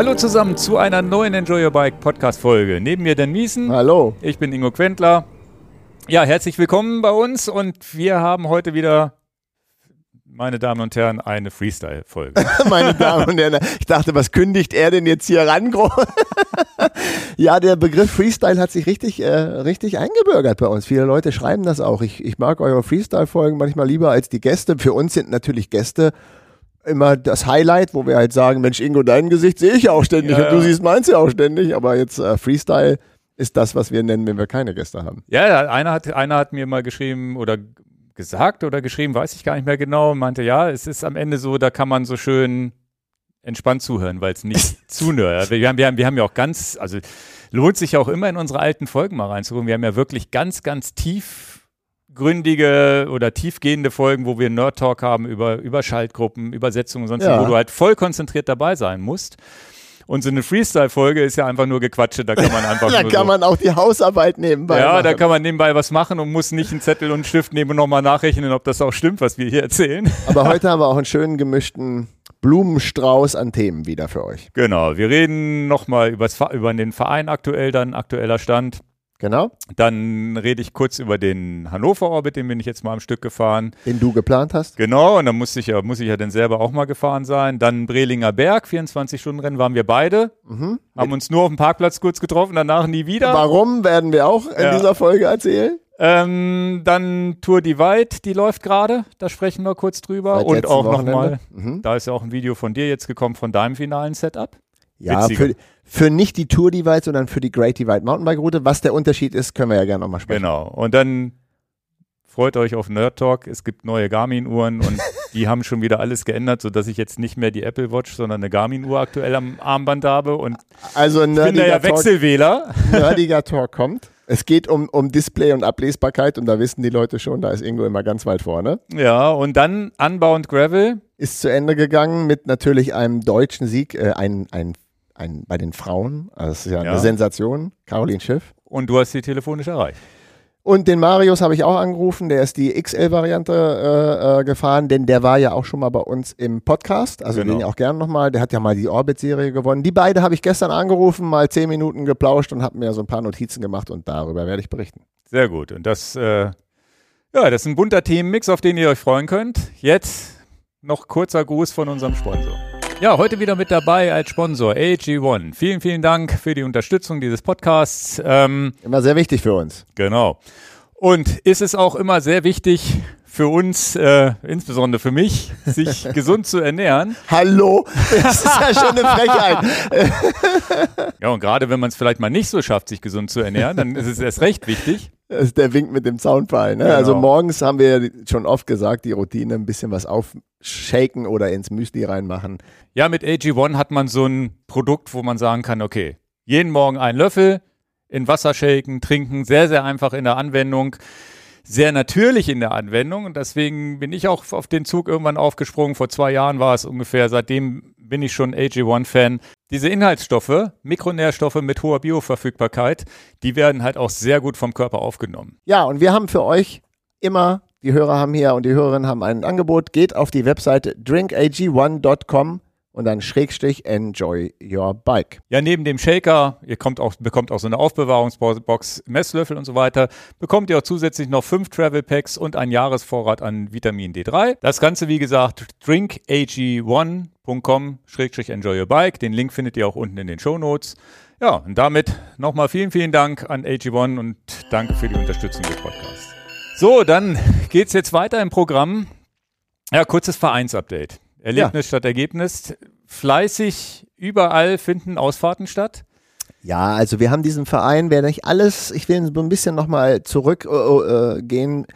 Hallo zusammen zu einer neuen Enjoy Your Bike Podcast Folge. Neben mir Dan Miesen. Hallo. Ich bin Ingo Quentler. Ja, herzlich willkommen bei uns und wir haben heute wieder, meine Damen und Herren, eine Freestyle-Folge. Meine Damen und Herren, ich dachte, was kündigt er denn jetzt hier ran? ja, der Begriff Freestyle hat sich richtig, äh, richtig eingebürgert bei uns. Viele Leute schreiben das auch. Ich, ich mag eure Freestyle-Folgen manchmal lieber als die Gäste. Für uns sind natürlich Gäste immer das Highlight, wo wir halt sagen, Mensch, Ingo, dein Gesicht sehe ich ja auch ständig Ja, und du ja. siehst meins ja auch ständig, aber jetzt äh, Freestyle ist das, was wir nennen, wenn wir keine Gäste haben. ja, ja, einer hat, einer hat mir mal geschrieben oder gesagt oder geschrieben, weiß ich gar nicht mehr genau, meinte, ja, es ist am Ende so, da kann man so schön entspannt zuhören, weil es nicht zu nerd. Wir haben, wir, haben, wir haben ja auch ganz, also lohnt sich ja auch immer in unsere alten Folgen mal reinzugucken. Wir haben ja wirklich ganz, ganz tiefgründige oder tiefgehende Folgen, wo wir Nerd Talk haben über, über Schaltgruppen, Übersetzungen und sonst, Ja. wo du halt voll konzentriert dabei sein musst. Und so eine Freestyle-Folge ist ja einfach nur Gequatsche, da kann man einfach Da kann so man auch die Hausarbeit nebenbei ja, machen. da kann man nebenbei was machen und muss nicht einen Zettel und einen Stift nehmen und nochmal nachrechnen, ob das auch stimmt, was wir hier erzählen. Aber heute haben wir auch einen schönen gemischten Blumenstrauß an Themen wieder für euch. Genau, wir reden nochmal über den Verein aktuell, dann aktueller Stand. Genau, Dann rede ich kurz über den Hannover Orbit, den bin ich jetzt mal am Stück gefahren. den du geplant hast. Genau, und dann muss ich ja, muss ich ja dann selber auch mal gefahren sein. Dann Brelinger Berg, 24-Stunden-Rennen waren wir beide. Haben uns nur auf dem Parkplatz kurz getroffen, danach nie wieder. Warum werden wir auch in Ja. dieser Folge erzählen? Ähm, dann Tour Divide, die läuft gerade, da sprechen wir kurz drüber. Seit und auch nochmal, Mhm. da ist ja auch ein Video von dir jetzt gekommen von deinem finalen Setup. Ja, für, für nicht die Tour Divide, sondern für die Great Divide Mountainbike Route. Was der Unterschied ist, können wir ja gerne nochmal sprechen. Genau. Und dann freut euch auf Nerd Talk. Es gibt neue Garmin-Uhren und die haben schon wieder alles geändert, sodass ich jetzt nicht mehr die Apple Watch, sondern eine Garmin-Uhr aktuell am Armband habe. Und Also ich bin da ja Wechselwähler. nerdiger Talk kommt. Es geht um, um Display und Ablesbarkeit und da wissen die Leute schon, da ist Ingo immer ganz weit vorne. Ja, und dann Unbound Gravel. Ist zu Ende gegangen mit natürlich einem deutschen Sieg, äh, ein, ein, ein, bei den Frauen. Also das ist ja, Ja. eine Sensation. Caroline Schiff. Und du hast sie telefonisch erreicht. Und den Marius habe ich auch angerufen, der ist die XL-Variante äh, äh, gefahren, denn der war ja auch schon mal bei uns im Podcast, also Genau. den auch gerne nochmal, der hat ja mal die Orbit-Serie gewonnen. Die beide habe ich gestern angerufen, mal zehn Minuten geplauscht und habe mir so ein paar Notizen gemacht und darüber werde ich berichten. Sehr gut. Und das, äh, ja, das ist ein bunter Themenmix, auf den ihr euch freuen könnt. Jetzt noch kurzer Gruß von unserem Sponsor. Ja, heute wieder mit dabei als Sponsor AG1. Vielen, vielen Dank für die Unterstützung dieses Podcasts. Ähm, Immer sehr wichtig für uns. genau. Und ist es auch immer sehr wichtig für uns, äh, insbesondere für mich, sich gesund zu ernähren. Hallo, das ist ja schon eine Frechheit. Ja, und gerade wenn man es vielleicht mal nicht so schafft, sich gesund zu ernähren, dann ist es erst recht wichtig. Das ist der Wink mit dem Zaunpfahl. Ne? Genau. Also morgens haben wir ja schon oft gesagt, die Routine ein bisschen was aufshaken oder ins Müsli reinmachen. Ja, mit AG1 hat man so ein Produkt, wo man sagen kann, okay, jeden Morgen einen Löffel in Wasser shaken, trinken, sehr, sehr einfach in der Anwendung, sehr natürlich in der Anwendung und deswegen bin ich auch auf den Zug irgendwann aufgesprungen. Vor zwei Jahren war es ungefähr, seitdem bin ich schon AG1-Fan. Diese Inhaltsstoffe, Mikronährstoffe mit hoher Bioverfügbarkeit, die werden halt auch sehr gut vom Körper aufgenommen. Ja, und wir haben für euch immer, die Hörer haben hier und die Hörerinnen haben ein Angebot. Geht auf die Webseite drinkag1.com und dann Schrägstrich enjoy your bike. Ja, neben dem Shaker, ihr auch, bekommt auch so eine Aufbewahrungsbox, Messlöffel und so weiter, bekommt ihr auch zusätzlich noch fünf Travel Packs und einen Jahresvorrat an Vitamin D3. Das Ganze, wie gesagt, drinkag1.com-enjoy your bike. Den Link findet ihr auch unten in den Show Notes. Ja, und damit nochmal vielen, vielen Dank an AG1 und danke für die Unterstützung des Podcasts. So, dann geht's jetzt weiter im Programm. Ja, kurzes Vereinsupdate. Erlebnis statt Ergebnis. Fleißig überall finden Ausfahrten statt. Ja, also wir haben diesen Verein, wer nicht alles, ich will so ein bisschen nochmal zurückgehen. Äh, gehen.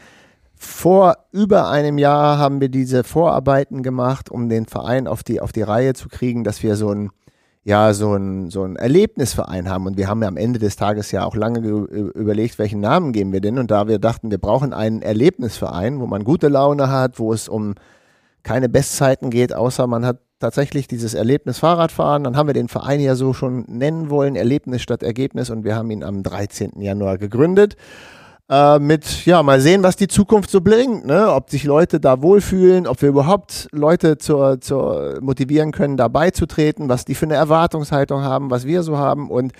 Vor über einem Jahr haben wir diese Vorarbeiten gemacht, um den Verein auf die, auf die Reihe zu kriegen, dass wir so ein, ja, so ein, so ein Erlebnisverein haben. Und wir haben ja am Ende des Tages ja auch lange ge- überlegt, welchen Namen geben wir denn. Und da wir dachten, wir brauchen einen Erlebnisverein, wo man gute Laune hat, wo es um keine Bestzeiten geht, außer man hat tatsächlich dieses Erlebnis Fahrradfahren. Dann haben wir den Verein ja so schon nennen wollen, Erlebnis statt Ergebnis. Und wir haben ihn am 13. Januar gegründet. Äh, mit, ja, mal sehen, was die Zukunft so bringt, ne? ob sich Leute da wohlfühlen, ob wir überhaupt Leute zur, zur motivieren können, da beizutreten, was die für eine Erwartungshaltung haben, was wir so haben und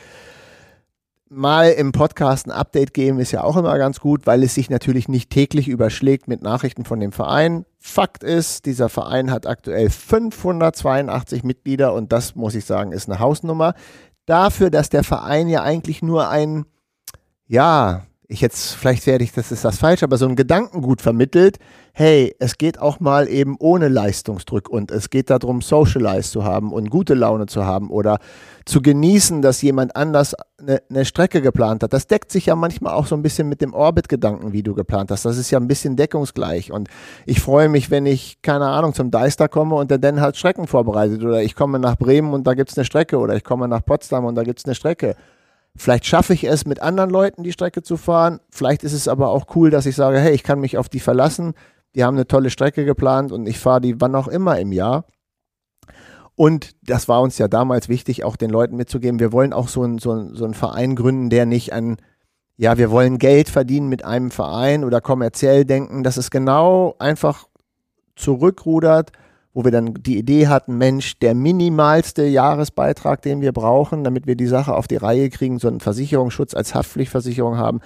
mal im Podcast ein Update geben ist ja auch immer ganz gut, weil es sich natürlich nicht täglich überschlägt mit Nachrichten von dem Verein. Fakt ist, dieser Verein hat aktuell 582 Mitglieder und das muss ich sagen, ist eine Hausnummer. Dafür, dass der Verein ja eigentlich nur ein, ja, ich jetzt, vielleicht werde ich, das ist das falsch, aber so ein Gedankengut vermittelt, hey, es geht auch mal eben ohne Leistungsdruck und es geht darum, Socialize zu haben und gute Laune zu haben oder zu genießen, dass jemand anders eine, eine Strecke geplant hat. Das deckt sich ja manchmal auch so ein bisschen mit dem Orbit-Gedanken, wie du geplant hast. Das ist ja ein bisschen deckungsgleich und ich freue mich, wenn ich, keine Ahnung, zum Deister komme und der dann halt Strecken vorbereitet oder ich komme nach Bremen und da gibt es eine Strecke oder ich komme nach Potsdam und da gibt es eine Strecke. Vielleicht schaffe ich es, mit anderen Leuten die Strecke zu fahren. Vielleicht ist es aber auch cool, dass ich sage, hey, ich kann mich auf die verlassen. Die haben eine tolle Strecke geplant und ich fahre die wann auch immer im Jahr. Und das war uns ja damals wichtig, auch den Leuten mitzugeben. Wir wollen auch so einen so so einen Verein gründen, der nicht an, ja, wir wollen Geld verdienen mit einem Verein oder kommerziell denken. Das ist genau einfach zurückrudert wo wir dann die Idee hatten, Mensch, der minimalste Jahresbeitrag, den wir brauchen, damit wir die Sache auf die Reihe kriegen, so einen Versicherungsschutz als Haftpflichtversicherung haben,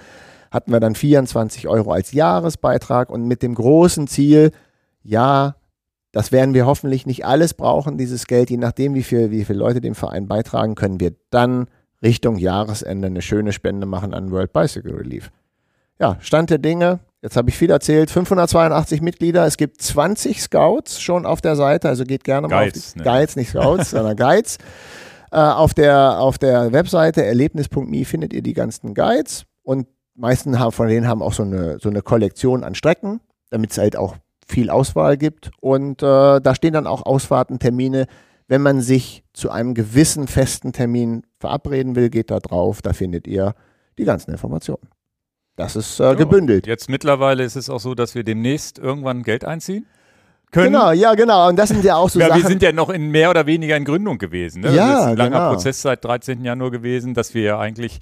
hatten wir dann 24 Euro als Jahresbeitrag und mit dem großen Ziel, ja, das werden wir hoffentlich nicht alles brauchen, dieses Geld, je nachdem, wie, viel, wie viele Leute dem Verein beitragen, können wir dann Richtung Jahresende eine schöne Spende machen an World Bicycle Relief. Ja, Stand der Dinge, Jetzt habe ich viel erzählt. 582 Mitglieder. Es gibt 20 Scouts schon auf der Seite. Also geht gerne mal Guides, auf die ne? Guides, nicht Scouts, sondern Guides. Äh, auf, der, auf der Webseite erlebnis.me findet ihr die ganzen Guides. Und meisten haben, von denen haben auch so eine, so eine Kollektion an Strecken, damit es halt auch viel Auswahl gibt. Und äh, da stehen dann auch Ausfahrten, Termine. Wenn man sich zu einem gewissen festen Termin verabreden will, geht da drauf. Da findet ihr die ganzen Informationen. Das ist äh, gebündelt. Jetzt mittlerweile ist es auch so, dass wir demnächst irgendwann Geld einziehen können. Genau, ja, genau. Und das sind ja auch so ja, Sachen. wir sind ja noch in mehr oder weniger in Gründung gewesen. Ne? Ja, das ist ein langer genau. Prozess seit 13. Januar gewesen, dass wir ja eigentlich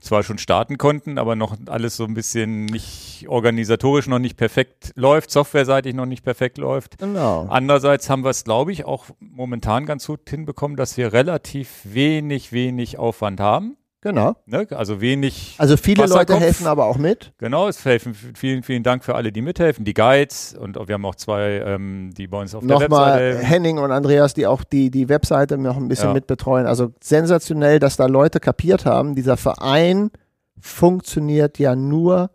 zwar schon starten konnten, aber noch alles so ein bisschen nicht organisatorisch noch nicht perfekt läuft, softwareseitig noch nicht perfekt läuft. genau. Andererseits haben wir es, glaube ich, auch momentan ganz gut hinbekommen, dass wir relativ wenig, wenig Aufwand haben. Genau. Ne? Also wenig. Also viele Leute helfen aber auch mit. Genau, es helfen. Vielen, vielen Dank für alle, die mithelfen. Die Guides und wir haben auch zwei, ähm, die bei uns auf der Nochmal Webseite helfen. Henning und Andreas, die auch die, die Webseite noch ein bisschen Ja. mitbetreuen. Also sensationell, dass da Leute kapiert haben, dieser Verein funktioniert ja nur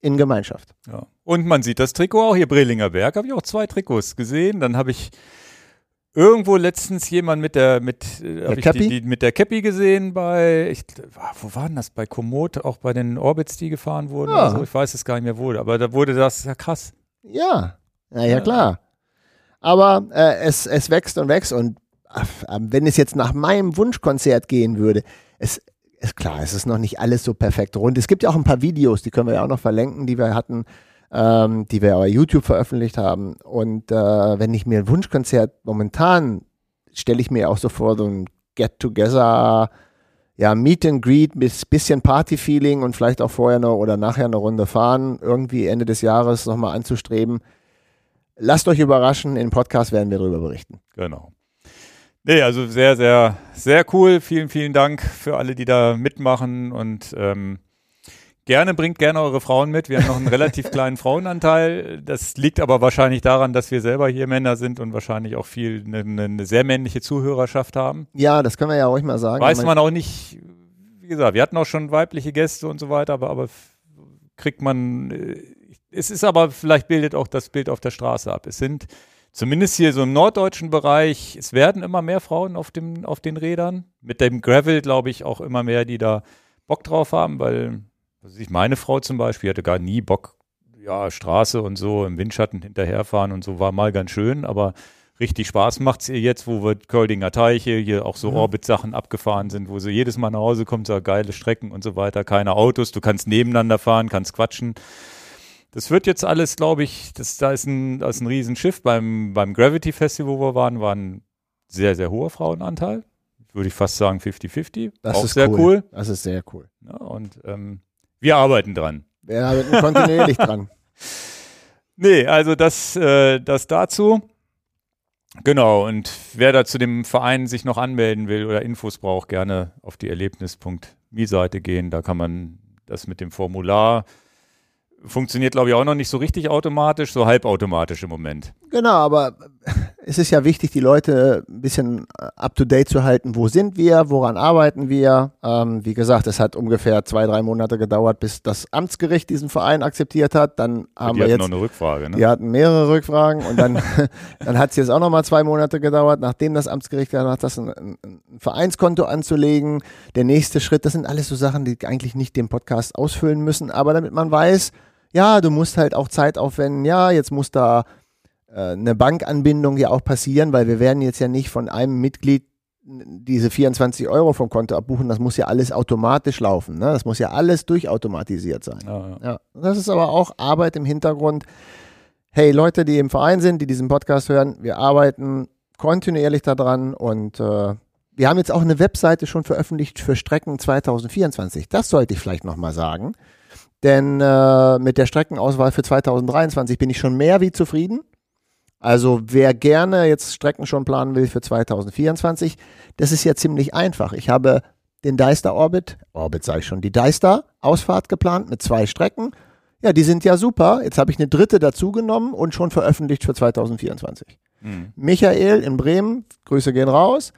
in Gemeinschaft. Ja. Und man sieht das Trikot auch hier, Brelinger Berg, habe ich auch zwei Trikots gesehen. Dann habe ich irgendwo letztens jemand mit der mit äh, hab ich die, die, mit der Cappy gesehen bei ich, wo waren das bei Komoot auch bei den Orbits die gefahren wurden Ja. oder so. ich weiß es gar nicht mehr wo aber da wurde das ja krass Ja, na ja, Ja. klar. Aber äh, es, es wächst und wächst und ach, ähm, wenn es jetzt nach meinem Wunschkonzert gehen würde, es ist klar, es ist noch nicht alles so perfekt rund. Es gibt ja auch ein paar Videos, die können wir ja auch noch verlinken, die wir hatten, ähm, die wir bei YouTube veröffentlicht haben. Und äh, wenn ich mir ein Wunschkonzert momentan stelle ich mir auch so vor, so ein Get-Together, ja, Meet and Greet, bis bisschen Party-Feeling und vielleicht auch vorher noch oder nachher eine Runde fahren, irgendwie Ende des Jahres nochmal anzustreben. Lasst euch überraschen, im Podcast werden wir darüber berichten. genau nee also sehr sehr sehr cool vielen vielen Dank für alle die da mitmachen und ähm, Gerne, bringt gerne eure Frauen mit. Wir haben noch einen relativ kleinen Frauenanteil. Das liegt aber wahrscheinlich daran, dass wir selber hier Männer sind und wahrscheinlich auch viel eine, eine sehr männliche Zuhörerschaft haben. Ja, das können wir ja ruhig mal sagen. Weiß Man- auch nicht, wie gesagt, wir hatten auch schon weibliche Gäste und so weiter, aber, aber kriegt man, äh, es ist aber, vielleicht bildet auch das Bild auf der Straße ab. Es sind zumindest hier so im norddeutschen Bereich, es werden immer mehr Frauen auf, dem, auf den Rädern. Mit dem Gravel, glaube ich, auch immer mehr, die da Bock drauf haben, weil, was ich, meine Frau zum Beispiel hatte gar nie Bock, ja, Straße und so im Windschatten hinterherfahren und so war mal ganz schön, aber richtig Spaß macht's ihr jetzt, wo wir Köldinger Teiche, hier auch so Mhm. Orbit-Sachen abgefahren sind, wo sie jedes Mal nach Hause kommt, so geile Strecken und so weiter, keine Autos, du kannst nebeneinander fahren, kannst quatschen. Das wird jetzt alles, glaube ich, das, da ist ein, da ist ein Riesenschiff. Beim, beim Gravity Festival, wo wir waren, war ein sehr, sehr hoher Frauenanteil. Würde ich fast sagen 50-50. das Auch ist sehr cool. Das ist sehr cool. Ja, und ähm, wir arbeiten dran. Wir arbeiten kontinuierlich dran. Nee, also das, äh, das dazu. Genau, und wer da zu dem Verein sich noch anmelden will oder Infos braucht, gerne auf die erlebnis.me-Seite gehen. Da kann man das mit dem Formular funktioniert, glaube ich, auch noch nicht so richtig automatisch, so halbautomatisch im Moment. Genau, aber es ist ja wichtig, die Leute ein bisschen up-to-date zu halten. Wo sind wir? Woran arbeiten wir? Ähm, wie gesagt, es hat ungefähr zwei, drei Monate gedauert, bis das Amtsgericht diesen Verein akzeptiert hat. Dann haben wir hatten jetzt noch eine Rückfrage, ne? Die hatten mehrere Rückfragen und dann, dann hat es jetzt auch nochmal zwei Monate gedauert, nachdem das Amtsgericht gesagt hat, das ein, ein, ein Vereinskonto anzulegen. Der nächste Schritt, das sind alles so Sachen, die eigentlich nicht den Podcast ausfüllen müssen, aber damit man weiß, ja, du musst halt auch Zeit aufwenden, ja, jetzt muss da äh, eine Bankanbindung ja auch passieren, weil wir werden jetzt ja nicht von einem Mitglied diese 24 Euro vom Konto abbuchen, das muss ja alles automatisch laufen. Ne? Das muss ja alles durchautomatisiert sein. Ja, ja. Ja, das ist aber auch Arbeit im Hintergrund. Hey, Leute, die im Verein sind, die diesen Podcast hören, wir arbeiten kontinuierlich daran und äh, wir haben jetzt auch eine Webseite schon veröffentlicht für Strecken 2024. Das sollte ich vielleicht nochmal sagen. Denn äh, mit der Streckenauswahl für 2023 bin ich schon mehr wie zufrieden. Also wer gerne jetzt Strecken schon planen will für 2024, das ist ja ziemlich einfach. Ich habe den Deister Orbit, Orbit sage ich schon, die Deister Ausfahrt geplant mit zwei Strecken. Ja, die sind ja super. Jetzt habe ich eine dritte dazugenommen und schon veröffentlicht für 2024. Hm. Michael in Bremen, Grüße gehen raus.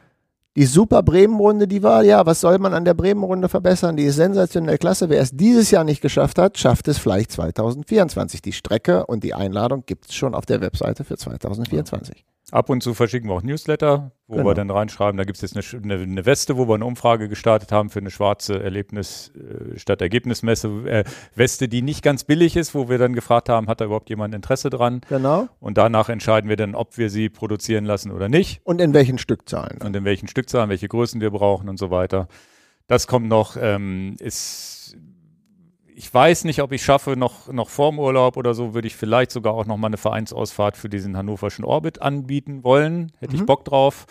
Die super Bremen-Runde, die war, ja, was soll man an der Bremen-Runde verbessern? Die ist sensationell klasse. Wer es dieses Jahr nicht geschafft hat, schafft es vielleicht 2024. Die Strecke und die Einladung gibt es schon auf der Webseite für 2024. Ab und zu verschicken wir auch Newsletter, wo Genau. wir dann reinschreiben, da gibt es jetzt eine, eine, eine Weste, wo wir eine Umfrage gestartet haben für eine schwarze Erlebnis äh, statt Ergebnismesse äh, Weste, die nicht ganz billig ist, wo wir dann gefragt haben, hat da überhaupt jemand Interesse dran? Genau. Und danach entscheiden wir dann, ob wir sie produzieren lassen oder nicht Und in welchen Stückzahlen? und in welchen Stückzahlen, welche Größen wir brauchen und so weiter. Das kommt noch, ähm, ist ich weiß nicht, ob ich schaffe, noch, noch vorm Urlaub oder so, würde ich vielleicht sogar auch noch mal eine Vereinsausfahrt für diesen hannoverschen Orbit anbieten wollen. Hätte ich Mhm. Bock drauf.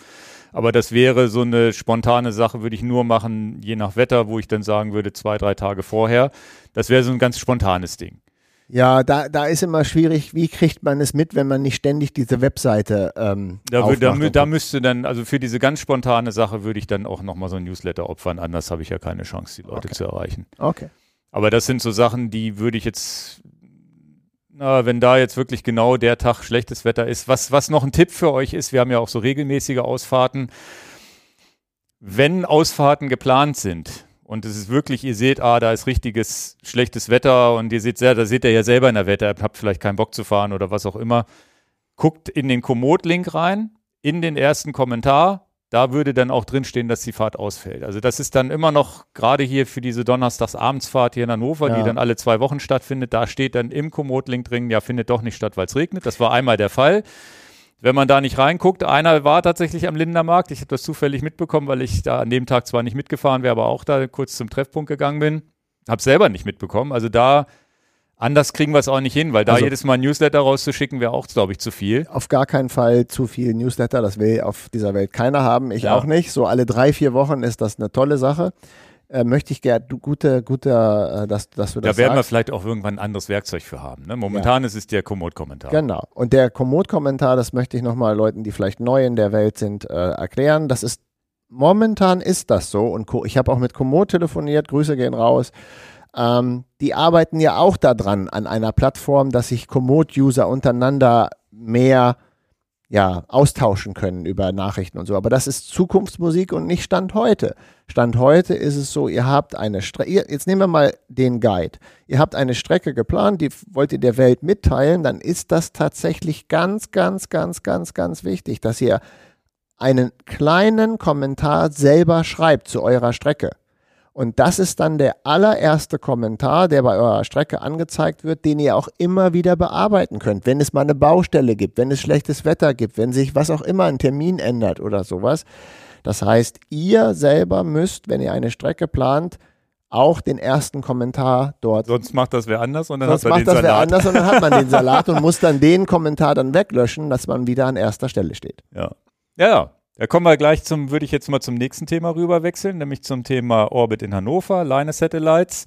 Aber das wäre so eine spontane Sache, würde ich nur machen, je nach Wetter, wo ich dann sagen würde, zwei, drei Tage vorher. Das wäre so ein ganz spontanes Ding. Ja, da, da ist immer schwierig, wie kriegt man es mit, wenn man nicht ständig diese Webseite ähm, Da, da, aufmacht da guckt. müsste dann, also für diese ganz spontane Sache würde ich dann auch noch mal so ein Newsletter opfern. Anders habe ich ja keine Chance, die Leute Okay. zu erreichen. Okay. Aber das sind so Sachen, die würde ich jetzt, na, wenn da jetzt wirklich genau der Tag schlechtes Wetter ist, was, was noch ein Tipp für euch ist, wir haben ja auch so regelmäßige Ausfahrten. Wenn Ausfahrten geplant sind und es ist wirklich, ihr seht, ah, da ist richtiges schlechtes Wetter und ihr seht, sehr, da seht ihr ja selber in der Wetter-App, habt vielleicht keinen Bock zu fahren oder was auch immer, guckt in den Komoot-Link rein, in den ersten Kommentar. Da würde dann auch drinstehen, dass die Fahrt ausfällt. Also das ist dann immer noch, gerade hier für diese Donnerstagsabendsfahrt hier in Hannover, die Ja. dann alle zwei Wochen stattfindet, da steht dann im Komoot-Link drin, ja, findet doch nicht statt, weil es regnet. Das war einmal der Fall. Wenn man da nicht reinguckt, einer war tatsächlich am Lindermarkt. Ich habe das zufällig mitbekommen, weil ich da an dem Tag zwar nicht mitgefahren wäre, aber auch da kurz zum Treffpunkt gegangen bin. Habe selber nicht mitbekommen. Also da, anders kriegen wir es auch nicht hin, weil da Also- jedes Mal ein Newsletter rauszuschicken, wäre auch, glaube ich, zu viel. Auf gar keinen Fall zu viel Newsletter, das will auf dieser Welt keiner haben, ich Ja. auch nicht. So alle drei, vier Wochen ist das eine tolle Sache. Äh, möchte ich gerne, gute, gute, äh, dass, dass du Da das werden wir sagst. vielleicht auch irgendwann ein anderes Werkzeug für haben. Ne? Momentan ist es der Komoot-Kommentar. Genau. Und der Komoot-Kommentar, das möchte ich nochmal Leuten, die vielleicht neu in der Welt sind, äh, erklären. Das ist, momentan ist das so. Und ich habe auch mit Komoot telefoniert, Grüße gehen raus. Ähm, die arbeiten ja auch daran, an einer Plattform, dass sich Komoot-User untereinander mehr ja, austauschen können über Nachrichten und so. Aber das ist Zukunftsmusik und nicht Stand heute. Stand heute ist es so, ihr habt eine Strecke, jetzt nehmen wir mal den Guide. Ihr habt eine Strecke geplant, die wollt ihr der Welt mitteilen, dann ist das tatsächlich ganz, ganz, ganz, ganz, ganz wichtig, dass ihr einen kleinen Kommentar selber schreibt zu eurer Strecke. Und das ist dann der allererste Kommentar, der bei eurer Strecke angezeigt wird, den ihr auch immer wieder bearbeiten könnt. Wenn es mal eine Baustelle gibt, wenn es schlechtes Wetter gibt, wenn sich was auch immer, ein Termin ändert oder sowas. Das heißt, ihr selber müsst, wenn ihr eine Strecke plant, auch den ersten Kommentar dort. Sonst macht das wer anders und dann Sonst hat man macht den das wer Salat. anders und dann hat man den Salat und muss dann den Kommentar dann weglöschen, dass man wieder an erster Stelle steht. Ja. ja, ja. Da kommen wir gleich zum, würde ich jetzt mal zum nächsten Thema rüber wechseln, nämlich zum Thema Orbit in Hannover, Line Satellites.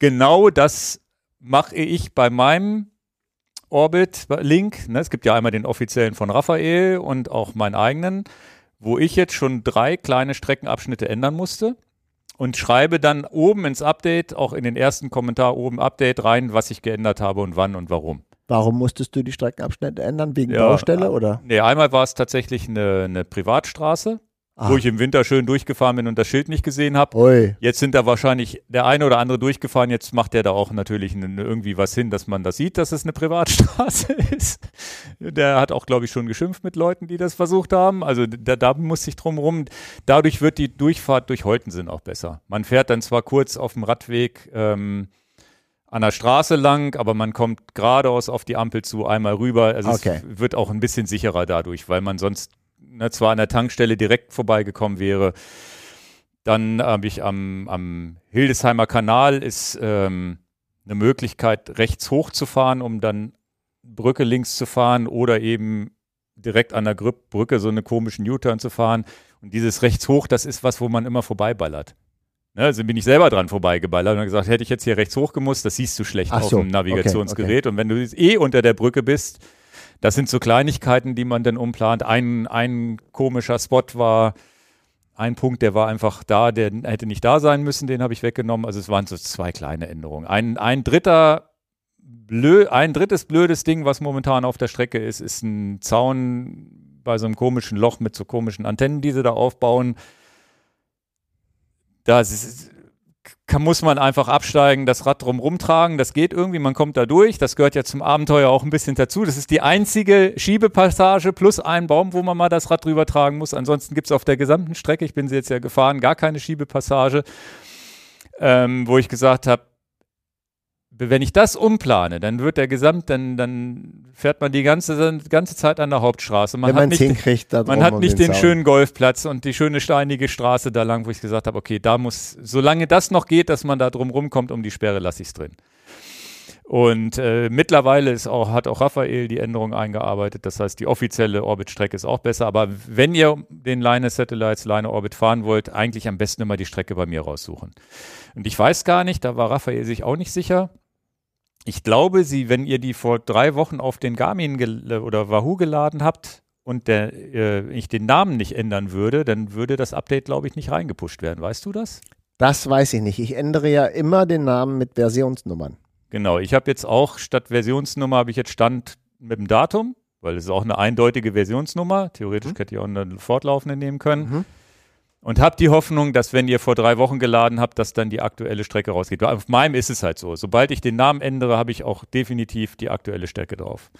Genau das mache ich bei meinem Orbit-Link, ne, es gibt ja einmal den offiziellen von Raphael und auch meinen eigenen, wo ich jetzt schon drei kleine Streckenabschnitte ändern musste und schreibe dann oben ins Update, auch in den ersten Kommentar oben Update rein, was ich geändert habe und wann und warum. Warum musstest du die Streckenabschnitte ändern? Wegen ja, Baustelle oder? Nee, einmal war es tatsächlich eine, eine Privatstraße Ah. Wo ich im Winter schön durchgefahren bin und das Schild nicht gesehen habe. Jetzt sind da wahrscheinlich der eine oder andere durchgefahren. Jetzt macht der da auch natürlich irgendwie was hin, dass man das sieht, dass es eine Privatstraße ist. Der hat auch, glaube ich, schon geschimpft mit Leuten, die das versucht haben. Also da, da muss ich drum rum. Dadurch wird die Durchfahrt durch Holtensinn auch besser. Man fährt dann zwar kurz auf dem Radweg ähm, an der Straße lang, aber man kommt geradeaus auf die Ampel zu, einmal rüber. Also okay. es wird auch ein bisschen sicherer dadurch, weil man sonst ne, zwar an der Tankstelle direkt vorbeigekommen wäre. Dann habe ich am, am Hildesheimer Kanal ist ähm, eine Möglichkeit, rechts hochzufahren, um dann Brücke links zu fahren oder eben direkt an der Brücke so eine komischen U-Turn zu fahren. Und dieses rechts hoch, das ist was, wo man immer vorbeiballert. Ne, also bin ich selber dran vorbeigeballert und gesagt, hätte ich jetzt hier rechts hoch gemusst, das siehst du schlecht Ach auf so, dem Navigationsgerät. Okay, okay. Und wenn du eh unter der Brücke bist, das sind so Kleinigkeiten, die man dann umplant. Ein, ein komischer Spot war, ein Punkt, der war einfach da, der hätte nicht da sein müssen, den habe ich weggenommen. Also es waren so zwei kleine Änderungen. Ein, ein dritter Blö, ein drittes blödes Ding, was momentan auf der Strecke ist, ist ein Zaun bei so einem komischen Loch mit so komischen Antennen, die sie da aufbauen. Da kann, muss man einfach absteigen, das Rad drum rumtragen. Das geht irgendwie, man kommt da durch. Das gehört ja zum Abenteuer auch ein bisschen dazu. Das ist die einzige Schiebepassage plus ein Baum, wo man mal das Rad drüber tragen muss. Ansonsten gibt es auf der gesamten Strecke, ich bin sie jetzt ja gefahren, gar keine Schiebepassage, ähm, wo ich gesagt habe, wenn ich das umplane, dann wird der Gesamt, dann, dann fährt man die ganze, ganze Zeit an der Hauptstraße. Man Wenn hat nicht, hinkriegt, man hat nicht den, den schönen Golfplatz und die schöne steinige Straße da lang, wo ich gesagt habe, okay, da muss, solange das noch geht, dass man da drum rumkommt um die Sperre, lasse ich es drin. Und äh, mittlerweile ist auch, hat auch Raphael die Änderung eingearbeitet. Das heißt, die offizielle Orbit-Strecke ist auch besser. Aber wenn ihr den Line Satellites, Line Orbit fahren wollt, eigentlich am besten immer die Strecke bei mir raussuchen. Und ich weiß gar nicht, da war Raphael sich auch nicht sicher ich glaube, sie, wenn ihr die vor drei Wochen auf den Garmin oder Wahoo geladen habt und der, äh, ich den Namen nicht ändern würde, dann würde das Update, glaube ich, nicht reingepusht werden. Weißt du das? Das weiß ich nicht. Ich ändere ja immer den Namen mit Versionsnummern. Genau, ich habe jetzt auch statt Versionsnummer habe ich jetzt Stand mit dem Datum, weil es ist auch eine eindeutige Versionsnummer. Theoretisch mhm. hätte ich auch eine fortlaufende nehmen können. Mhm und habe die Hoffnung, dass wenn ihr vor drei Wochen geladen habt, dass dann die aktuelle Strecke rausgeht. Auf meinem ist es halt so. Sobald ich den Namen ändere, habe ich auch definitiv die aktuelle Strecke drauf.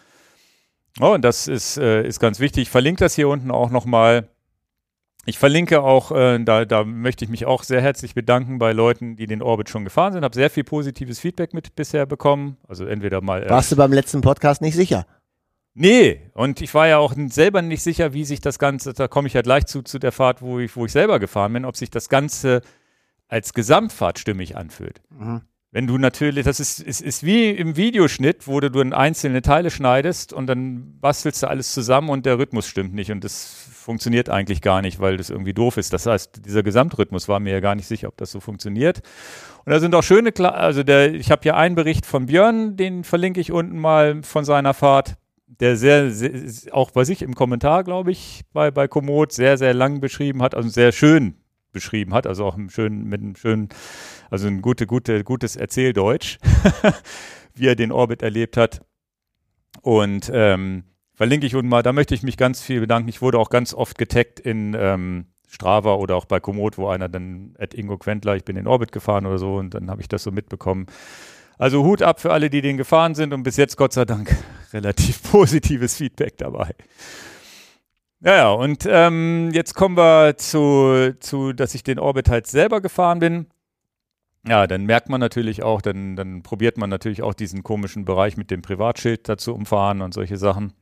Oh, und das ist, äh, ist ganz wichtig. Ich verlinke das hier unten auch nochmal. Ich verlinke auch, äh, da, da möchte ich mich auch sehr herzlich bedanken bei Leuten, die den Orbit schon gefahren sind. Habe sehr viel positives Feedback mit bisher bekommen. Also entweder mal. Äh, Warst du beim letzten Podcast nicht sicher? Nee, und ich war ja auch selber nicht sicher, wie sich das Ganze, da komme ich ja gleich zu, zu der Fahrt, wo ich, wo ich selber gefahren bin, ob sich das Ganze als Gesamtfahrt stimmig anfühlt. Mhm. Wenn du natürlich, das ist, ist, ist wie im Videoschnitt, wo du in einzelne Teile schneidest und dann bastelst du alles zusammen und der Rhythmus stimmt nicht und das funktioniert eigentlich gar nicht, weil das irgendwie doof ist. Das heißt, dieser Gesamtrhythmus war mir ja gar nicht sicher, ob das so funktioniert. Und da sind auch schöne, also der, ich habe hier einen Bericht von Björn, den verlinke ich unten mal von seiner Fahrt der sehr, sehr, auch bei sich im Kommentar, glaube ich, bei, bei Komoot sehr, sehr lang beschrieben hat, also sehr schön beschrieben hat, also auch im schönen, mit einem schönen, also ein gute, gute, gutes Erzähldeutsch, wie er den Orbit erlebt hat. Und ähm, verlinke ich unten mal, da möchte ich mich ganz viel bedanken. Ich wurde auch ganz oft getaggt in ähm, Strava oder auch bei Komoot, wo einer dann, at Ingo Quentler, ich bin in Orbit gefahren oder so und dann habe ich das so mitbekommen. Also Hut ab für alle, die den gefahren sind und bis jetzt Gott sei Dank relativ positives Feedback dabei. Ja, ja, und ähm, jetzt kommen wir zu, zu, dass ich den Orbit halt selber gefahren bin. Ja, dann merkt man natürlich auch, dann, dann probiert man natürlich auch diesen komischen Bereich mit dem Privatschild dazu umfahren und solche Sachen.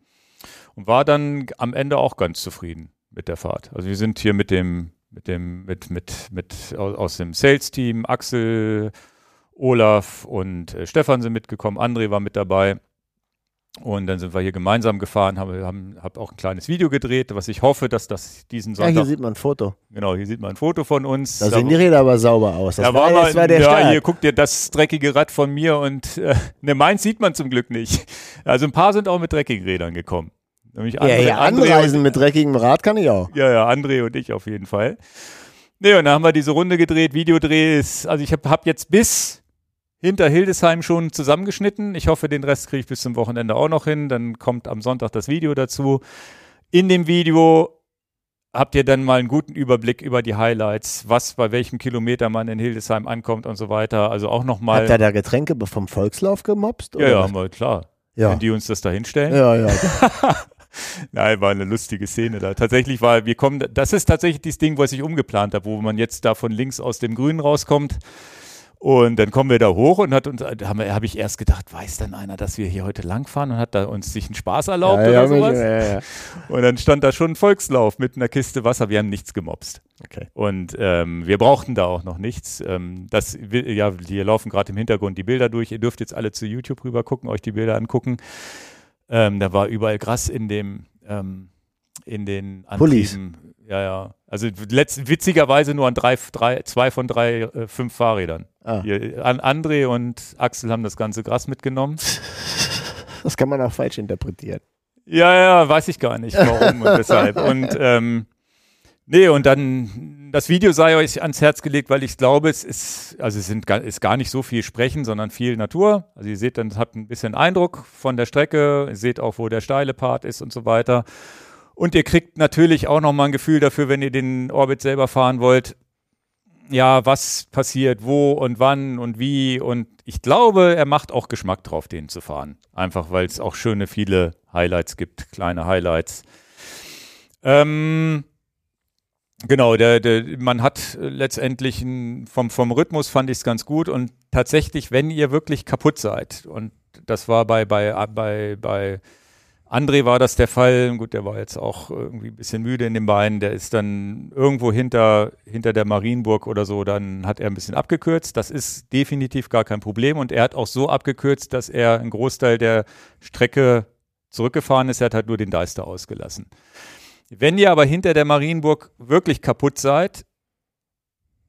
Und war dann am Ende auch ganz zufrieden mit der Fahrt. Also wir sind hier mit dem, mit dem, mit, mit, mit aus dem Sales-Team, Axel, Olaf und äh, Stefan sind mitgekommen, André war mit dabei. Und dann sind wir hier gemeinsam gefahren, haben, haben hab auch ein kleines Video gedreht, was ich hoffe, dass das diesen Ja, Sonntag. hier sieht man ein Foto. genau, hier sieht man ein Foto von uns. Da sehen die Räder aber sauber aus. Das da war, war mal, der ja, Start. hier guckt ihr das dreckige Rad von mir und äh, ne, meins sieht man zum Glück nicht. Also ein paar sind auch mit dreckigen Rädern gekommen. Nämlich ja, André- ja, André anreisen mit dreckigem Rad kann ich auch. ja, ja, André und ich auf jeden Fall. Nee, und dann haben wir diese Runde gedreht. Videodreh ist, also ich habe hab jetzt bis hinter Hildesheim schon zusammengeschnitten. Ich hoffe, den Rest kriege ich bis zum Wochenende auch noch hin. Dann kommt am Sonntag das Video dazu. In dem Video habt ihr dann mal einen guten Überblick über die Highlights, was bei welchem Kilometer man in Hildesheim ankommt und so weiter. Also auch nochmal. Habt ihr da Getränke vom Volkslauf gemobst? Ja, oder ja, haben wir, klar. ja. Wenn die uns das da hinstellen. Ja, ja. Nein, war eine lustige Szene da. Tatsächlich war, wir kommen, das ist tatsächlich dieses Ding, was ich umgeplant habe, wo man jetzt da von links aus dem Grünen rauskommt. Und dann kommen wir da hoch und hat uns, wir- habe ich erst gedacht, weiß dann einer, dass wir hier heute langfahren und hat da uns sich einen Spaß erlaubt ja, oder ja, sowas? Ja. Und dann stand da schon ein Volkslauf mit einer Kiste Wasser. Wir haben nichts gemobst. Okay. Und ähm, wir brauchten da auch noch nichts. Ähm, das, ja, hier laufen gerade im Hintergrund die Bilder durch. Ihr dürft jetzt alle zu YouTube rüber gucken, euch die Bilder angucken. Ähm, da war überall Gras in dem, ähm, in den Pullis. Antrieben. Ja, ja. Also letzt, witzigerweise nur an drei, drei, zwei von drei, äh, fünf Fahrrädern. Ah, Hier, an André und Axel haben das ganze Gras mitgenommen. das kann man auch falsch interpretieren. Ja, ja, weiß ich gar nicht, warum und weshalb. Und ähm, nee, und dann das Video sei euch ans Herz gelegt, weil ich glaube, es ist, also es sind, gar- ist gar nicht so viel Sprechen, sondern viel Natur. Also ihr seht dann, habt ein bisschen Eindruck von der Strecke, ihr seht auch, wo der steile Part ist und so weiter. Und ihr kriegt natürlich auch nochmal ein Gefühl dafür, wenn ihr den Orbit selber fahren wollt, ja, was passiert, wo und wann und wie. Und ich glaube, er macht auch Geschmack drauf, den zu fahren. Einfach, weil es auch schöne viele Highlights gibt, kleine Highlights. Ähm, genau, der, der, man hat letztendlich ein, vom, vom Rhythmus fand ich es ganz gut. Und tatsächlich, wenn ihr wirklich kaputt seid, und das war bei, bei, bei, bei André war das der Fall. Gut, der war jetzt auch irgendwie ein bisschen müde in den Beinen. Der ist dann irgendwo hinter, hinter der Marienburg oder so, dann hat er ein bisschen abgekürzt. Das ist definitiv gar kein Problem. Und er hat auch so abgekürzt, dass er einen Großteil der Strecke zurückgefahren ist. Er hat halt nur den Deister ausgelassen. Wenn ihr aber hinter der Marienburg wirklich kaputt seid,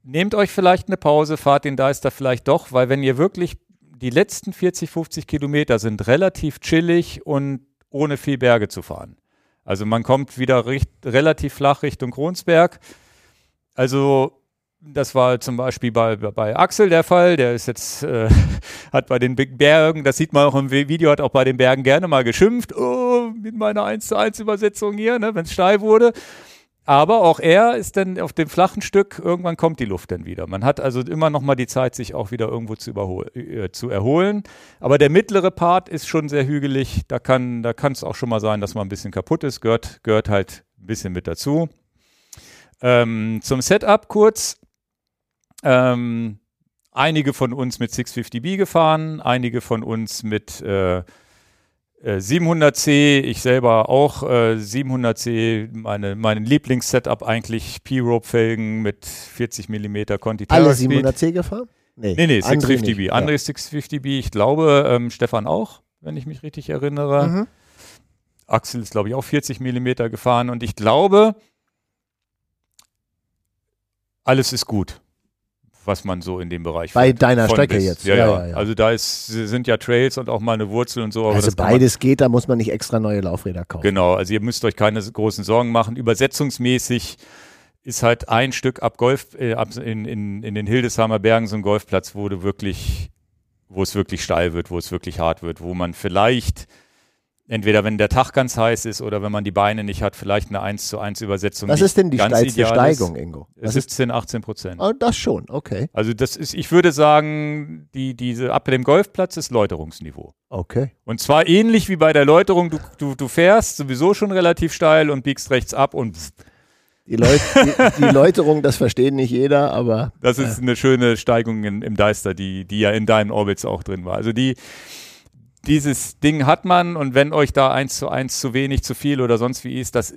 nehmt euch vielleicht eine Pause, fahrt den Deister vielleicht doch, weil wenn ihr wirklich die letzten 40, 50 Kilometer sind relativ chillig und ohne viel Berge zu fahren. Also man kommt wieder richt, relativ flach Richtung Kronsberg. Also das war zum Beispiel bei, bei Axel der Fall. Der ist jetzt, äh, hat bei den Bergen, das sieht man auch im Video, hat auch bei den Bergen gerne mal geschimpft. Oh, mit meiner 1 zu 1 Übersetzung hier, ne, wenn es steil wurde. Aber auch er ist dann auf dem flachen Stück, irgendwann kommt die Luft dann wieder. Man hat also immer noch mal die Zeit, sich auch wieder irgendwo zu, äh, zu erholen. Aber der mittlere Part ist schon sehr hügelig. Da kann da es auch schon mal sein, dass man ein bisschen kaputt ist. Gehört, gehört halt ein bisschen mit dazu. Ähm, zum Setup kurz. Ähm, einige von uns mit 650B gefahren, einige von uns mit äh, 700C, ich selber auch äh, 700C, meine, mein Lieblingssetup eigentlich P-Rope-Felgen mit 40 mm Conti Alle Terra Speed. 700C gefahren? Nee, nee, André 650B. nicht. André ist 650B, ich glaube, ähm, Stefan auch, wenn ich mich richtig erinnere. Ja. Mhm. Axel ist, glaube ich, auch 40 mm gefahren und ich glaube, alles ist gut, was man so in dem Bereich Bei deiner Strecke bis. jetzt. Ja, ja, Also da ist, sind ja Trails und auch mal eine Wurzel und so. Also beides geht, da muss man nicht extra neue Laufräder kaufen. Genau, also ihr müsst euch keine großen Sorgen machen. Übersetzungsmäßig ist halt ein Stück ab Golf, äh, ab in, in, in den Hildesheimer Bergen so ein Golfplatz, wo du wirklich, wo es wirklich steil wird, wo es wirklich hart wird, wo man vielleicht, entweder wenn der Tag ganz heiß ist oder wenn man die Beine nicht hat, vielleicht eine 1 zu 1 Übersetzung. Was ist denn die steilste Steigung. Ingo? Es Was ist ist, 10, 18 Prozent. oh, das schon, okay. Also das ist, ich würde sagen, die, diese, ab dem Golfplatz ist Läuterungsniveau. Okay. Und zwar ähnlich wie bei der Läuterung, du, du, du fährst sowieso schon relativ steil und biegst rechts ab und Die, Leut die, die Läuterung, das versteht nicht jeder, aber das ist eine schöne Steigung in, im Deister, die, die ja in deinen Orbits auch drin war. Also die, dieses Ding hat man und wenn euch da eins zu eins zu wenig, zu viel oder sonst wie ist, das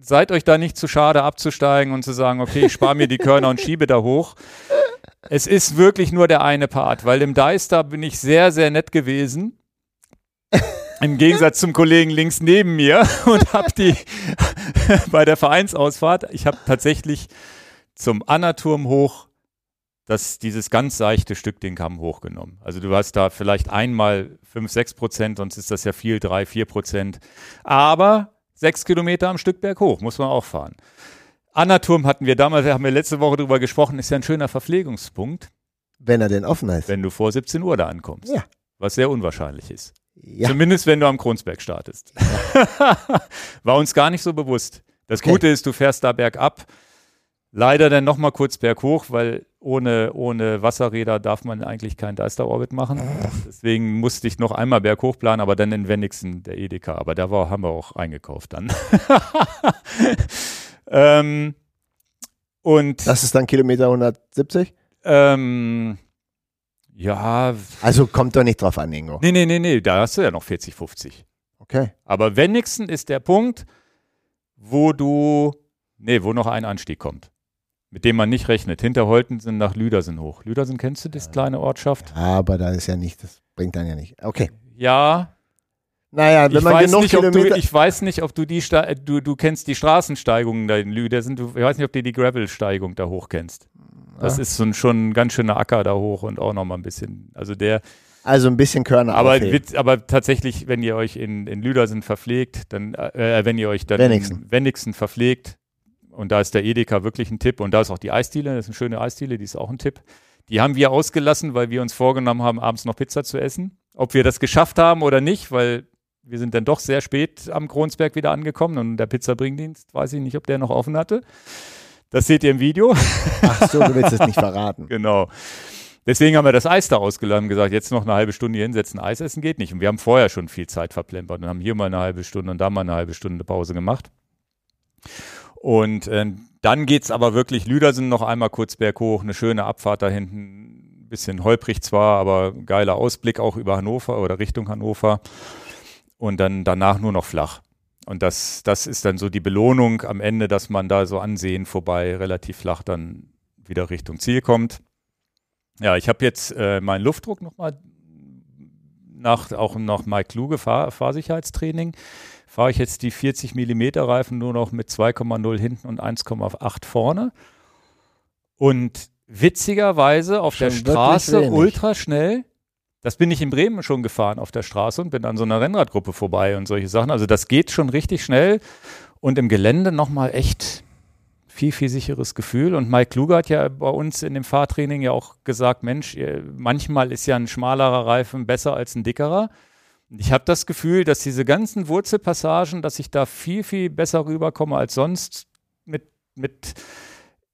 seid euch da nicht zu schade abzusteigen und zu sagen, okay, ich spare mir die Körner und schiebe da hoch. Es ist wirklich nur der eine Part, weil im Deister bin ich sehr, sehr nett gewesen. Im Gegensatz zum Kollegen links neben mir und habe die bei der Vereinsausfahrt, ich habe tatsächlich zum Annaturm hoch das, dieses ganz seichte Stück den Kamm hochgenommen. Also du hast da vielleicht einmal 5, 6 Prozent, sonst ist das ja viel, 3, 4 Prozent. Aber sechs Kilometer am Stück berghoch, muss man auch fahren. Annaturm hatten wir damals, haben wir letzte Woche drüber gesprochen, ist ja ein schöner Verpflegungspunkt. Wenn er denn offen ist. Wenn du vor 17 Uhr da ankommst. Ja. Was sehr unwahrscheinlich ist. Ja. Zumindest wenn du am Kronsberg startest. War uns gar nicht so bewusst. Das Okay. Gute ist, du fährst da bergab. Leider dann nochmal kurz berghoch, weil ohne, ohne Wasserräder darf man eigentlich keinen Deister-Orbit machen. Deswegen musste ich noch einmal berghoch planen, aber dann in Wenigsen der Edeka. Aber da war, haben wir auch eingekauft dann. ähm, und Das ist dann Kilometer 170? ähm, ja, Also kommt doch nicht drauf an, Ingo. nee, nee, nee, nee, da hast du ja noch 40, 50. Okay. Aber Wenigsen ist der Punkt, wo du, nee, wo noch ein Anstieg kommt, mit dem man nicht rechnet. Hinter Holtensen nach Lüdersen hoch. Lüdersen kennst du das kleine Ortschaft? Aber da ist ja nicht, das bringt dann ja nicht. Okay. Ja, Naja, wenn ich man weiß, genug nicht, ob du, Kilometer. ich weiß nicht, ob du die, Sta du, du kennst die Straßensteigungen da in Lüdersen. Du, ich weiß nicht, ob du die Gravel-Steigung da hoch kennst. Das Ja. ist so ein, schon ein ganz schöner Acker da hoch und auch nochmal ein bisschen, also der, also ein bisschen Körner aber, witz, aber tatsächlich, wenn ihr euch in, in Lüdersen verpflegt, dann, äh, wenn ihr euch dann Wenigsen. in Wenigsen verpflegt, und da ist der Edeka wirklich ein Tipp, und da ist auch die Eisdiele, das ist eine schöne Eisdiele, die ist auch ein Tipp. Die haben wir ausgelassen, weil wir uns vorgenommen haben, abends noch Pizza zu essen. Ob wir das geschafft haben oder nicht, weil wir sind dann doch sehr spät am Kronsberg wieder angekommen und der Pizzabringdienst, weiß ich nicht, ob der noch offen hatte. Das seht ihr im Video. Ach so, du willst es nicht verraten. Genau. Deswegen haben wir das Eis da ausgeladen und gesagt, jetzt noch eine halbe Stunde hier hinsetzen, Eis essen geht nicht. Und wir haben vorher schon viel Zeit verplempert und haben hier mal eine halbe Stunde und da mal eine halbe Stunde Pause gemacht. Und äh, dann geht's aber wirklich Lüdersen noch einmal kurz berghoch, eine schöne Abfahrt da hinten, bisschen holprig zwar, aber geiler Ausblick auch über Hannover oder Richtung Hannover. Und dann danach nur noch flach. Und das, das ist dann so die Belohnung am Ende, dass man da so ansehen vorbei relativ flach dann wieder Richtung Ziel kommt. Ja, ich habe jetzt äh, meinen Luftdruck nochmal nach auch nach Mike Kluge Fahr Fahrsicherheitstraining fahre ich jetzt die 40 mm Reifen nur noch mit 2,0 hinten und 1,8 vorne. Und witzigerweise auf der Schon wirklich Straße ultra schnell. Das bin ich in Bremen schon gefahren auf der Straße und bin an so einer Rennradgruppe vorbei und solche Sachen. Also das geht schon richtig schnell und im Gelände nochmal echt viel, viel sicheres Gefühl. Und Mike Kluge hat ja bei uns in dem Fahrtraining ja auch gesagt, Mensch, manchmal ist ja ein schmalerer Reifen besser als ein dickerer. Ich habe das Gefühl, dass diese ganzen Wurzelpassagen, dass ich da viel, viel besser rüberkomme als sonst mit, mit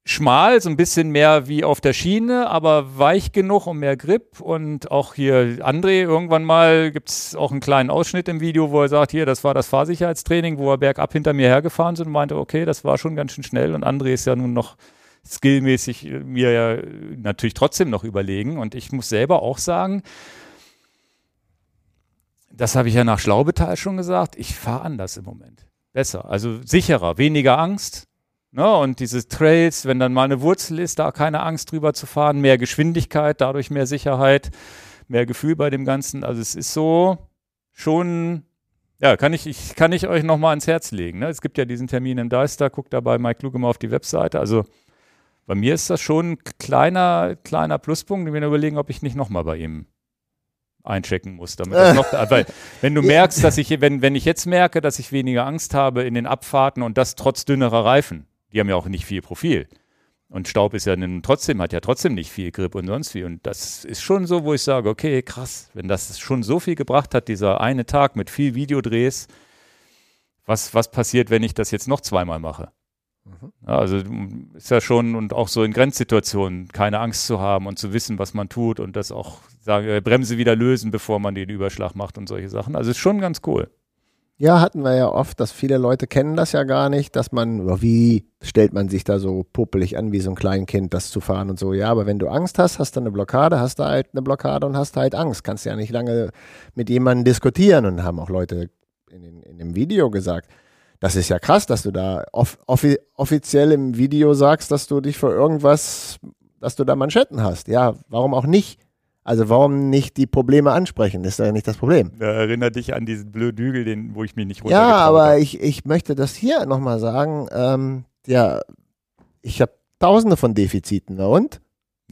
schmal, so ein bisschen mehr wie auf der Schiene, aber weich genug und mehr Grip. Und auch hier André, irgendwann mal gibt es auch einen kleinen Ausschnitt im Video, wo er sagt, hier, das war das Fahrsicherheitstraining, wo er bergab hinter mir hergefahren sind und meinte, okay, das war schon ganz schön schnell. Und André ist ja nun noch skillmäßig mir ja natürlich trotzdem noch überlegen. Und ich muss selber auch sagen, das habe ich ja nach Schlaubetal schon gesagt, ich fahre anders im Moment. Besser, also sicherer, weniger Angst. Ne? Und diese Trails, wenn dann mal eine Wurzel ist, da keine Angst drüber zu fahren, mehr Geschwindigkeit, dadurch mehr Sicherheit, mehr Gefühl bei dem Ganzen. Also es ist so schon, ja, kann ich, ich kann ich euch nochmal ans Herz legen. Ne? Es gibt ja diesen Termin in Deister, guckt da bei Mike Kluge mal auf die Webseite. Also bei mir ist das schon ein kleiner, kleiner Pluspunkt. Ich mir überlegen, ob ich nicht nochmal bei ihm einchecken muss, damit das noch, weil wenn du merkst, dass ich, wenn, wenn ich jetzt merke, dass ich weniger Angst habe in den Abfahrten und das trotz dünnerer Reifen, die haben ja auch nicht viel Profil. Und Staub ist ja trotzdem, hat ja trotzdem nicht viel Grip und sonst wie. Und das ist schon so, wo ich sage, okay, krass, wenn das schon so viel gebracht hat, dieser eine Tag mit viel Videodrehs, was, was passiert, wenn ich das jetzt noch zweimal mache? Ja, also ist ja schon und auch so in Grenzsituationen keine Angst zu haben und zu wissen, was man tut und das auch sagen, äh, Bremse wieder lösen, bevor man den Überschlag macht und solche Sachen. Also ist schon ganz cool. Ja, hatten wir ja oft, dass viele Leute kennen das ja gar nicht, dass man, oder wie stellt man sich da so popelig an, wie so ein Kleinkind, das zu fahren und so. Ja, aber wenn du Angst hast, hast du eine Blockade, hast du halt eine Blockade und hast halt Angst. Kannst ja nicht lange mit jemandem diskutieren und haben auch Leute in, in dem Video gesagt. Das ist ja krass, dass du da off offi offiziell im Video sagst, dass du dich für irgendwas, dass du da Manschetten hast. Ja, warum auch nicht? Also warum nicht die Probleme ansprechen? Ist ja nicht das Problem. Erinnert dich an diesen blöden Hügel, den, wo ich mich nicht Ja, runtergetraut aber habe. ich, ich möchte das hier nochmal sagen. Ähm, ja, ich habe tausende von Defiziten. Na und?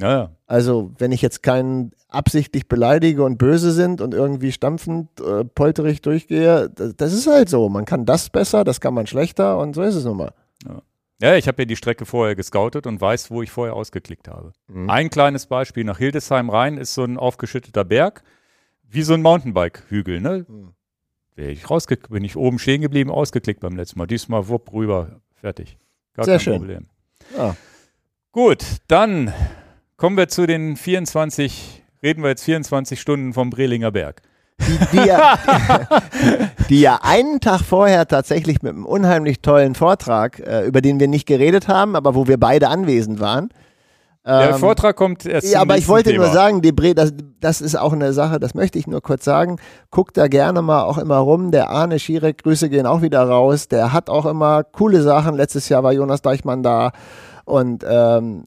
Ja, ja. Also, wenn ich jetzt keinen absichtlich beleidige und böse sind und irgendwie stampfend, äh, polterig durchgehe, das, das ist halt so. Man kann das besser, das kann man schlechter und so ist es nun mal. Ja, ich habe ja die Strecke vorher gescoutet und weiß, wo ich vorher ausgeklickt habe. Mhm. Ein kleines Beispiel, nach Hildesheim rein ist so ein aufgeschütteter Berg, wie so ein Mountainbike-Hügel, ne? Mhm. Bin ich, bin ich oben stehen geblieben, ausgeklickt beim letzten Mal. Diesmal wupp rüber, fertig. Gar Sehr kein schön. Problem. Ja. Gut, dann kommen wir zu den 24, reden wir jetzt 24 Stunden vom Brelinger Berg. die, die, ja, die ja einen Tag vorher tatsächlich mit einem unheimlich tollen Vortrag, äh, über den wir nicht geredet haben, aber wo wir beide anwesend waren. Der Ähm, Vortrag kommt erst Ja, aber ich wollte Thema. nur sagen, Debre, das, das ist auch eine Sache, das möchte ich nur kurz sagen. Guckt da gerne mal auch immer rum. Der Arne Schierek, Grüße gehen auch wieder raus. Der hat auch immer coole Sachen. Letztes Jahr war Jonas Deichmann da und ähm,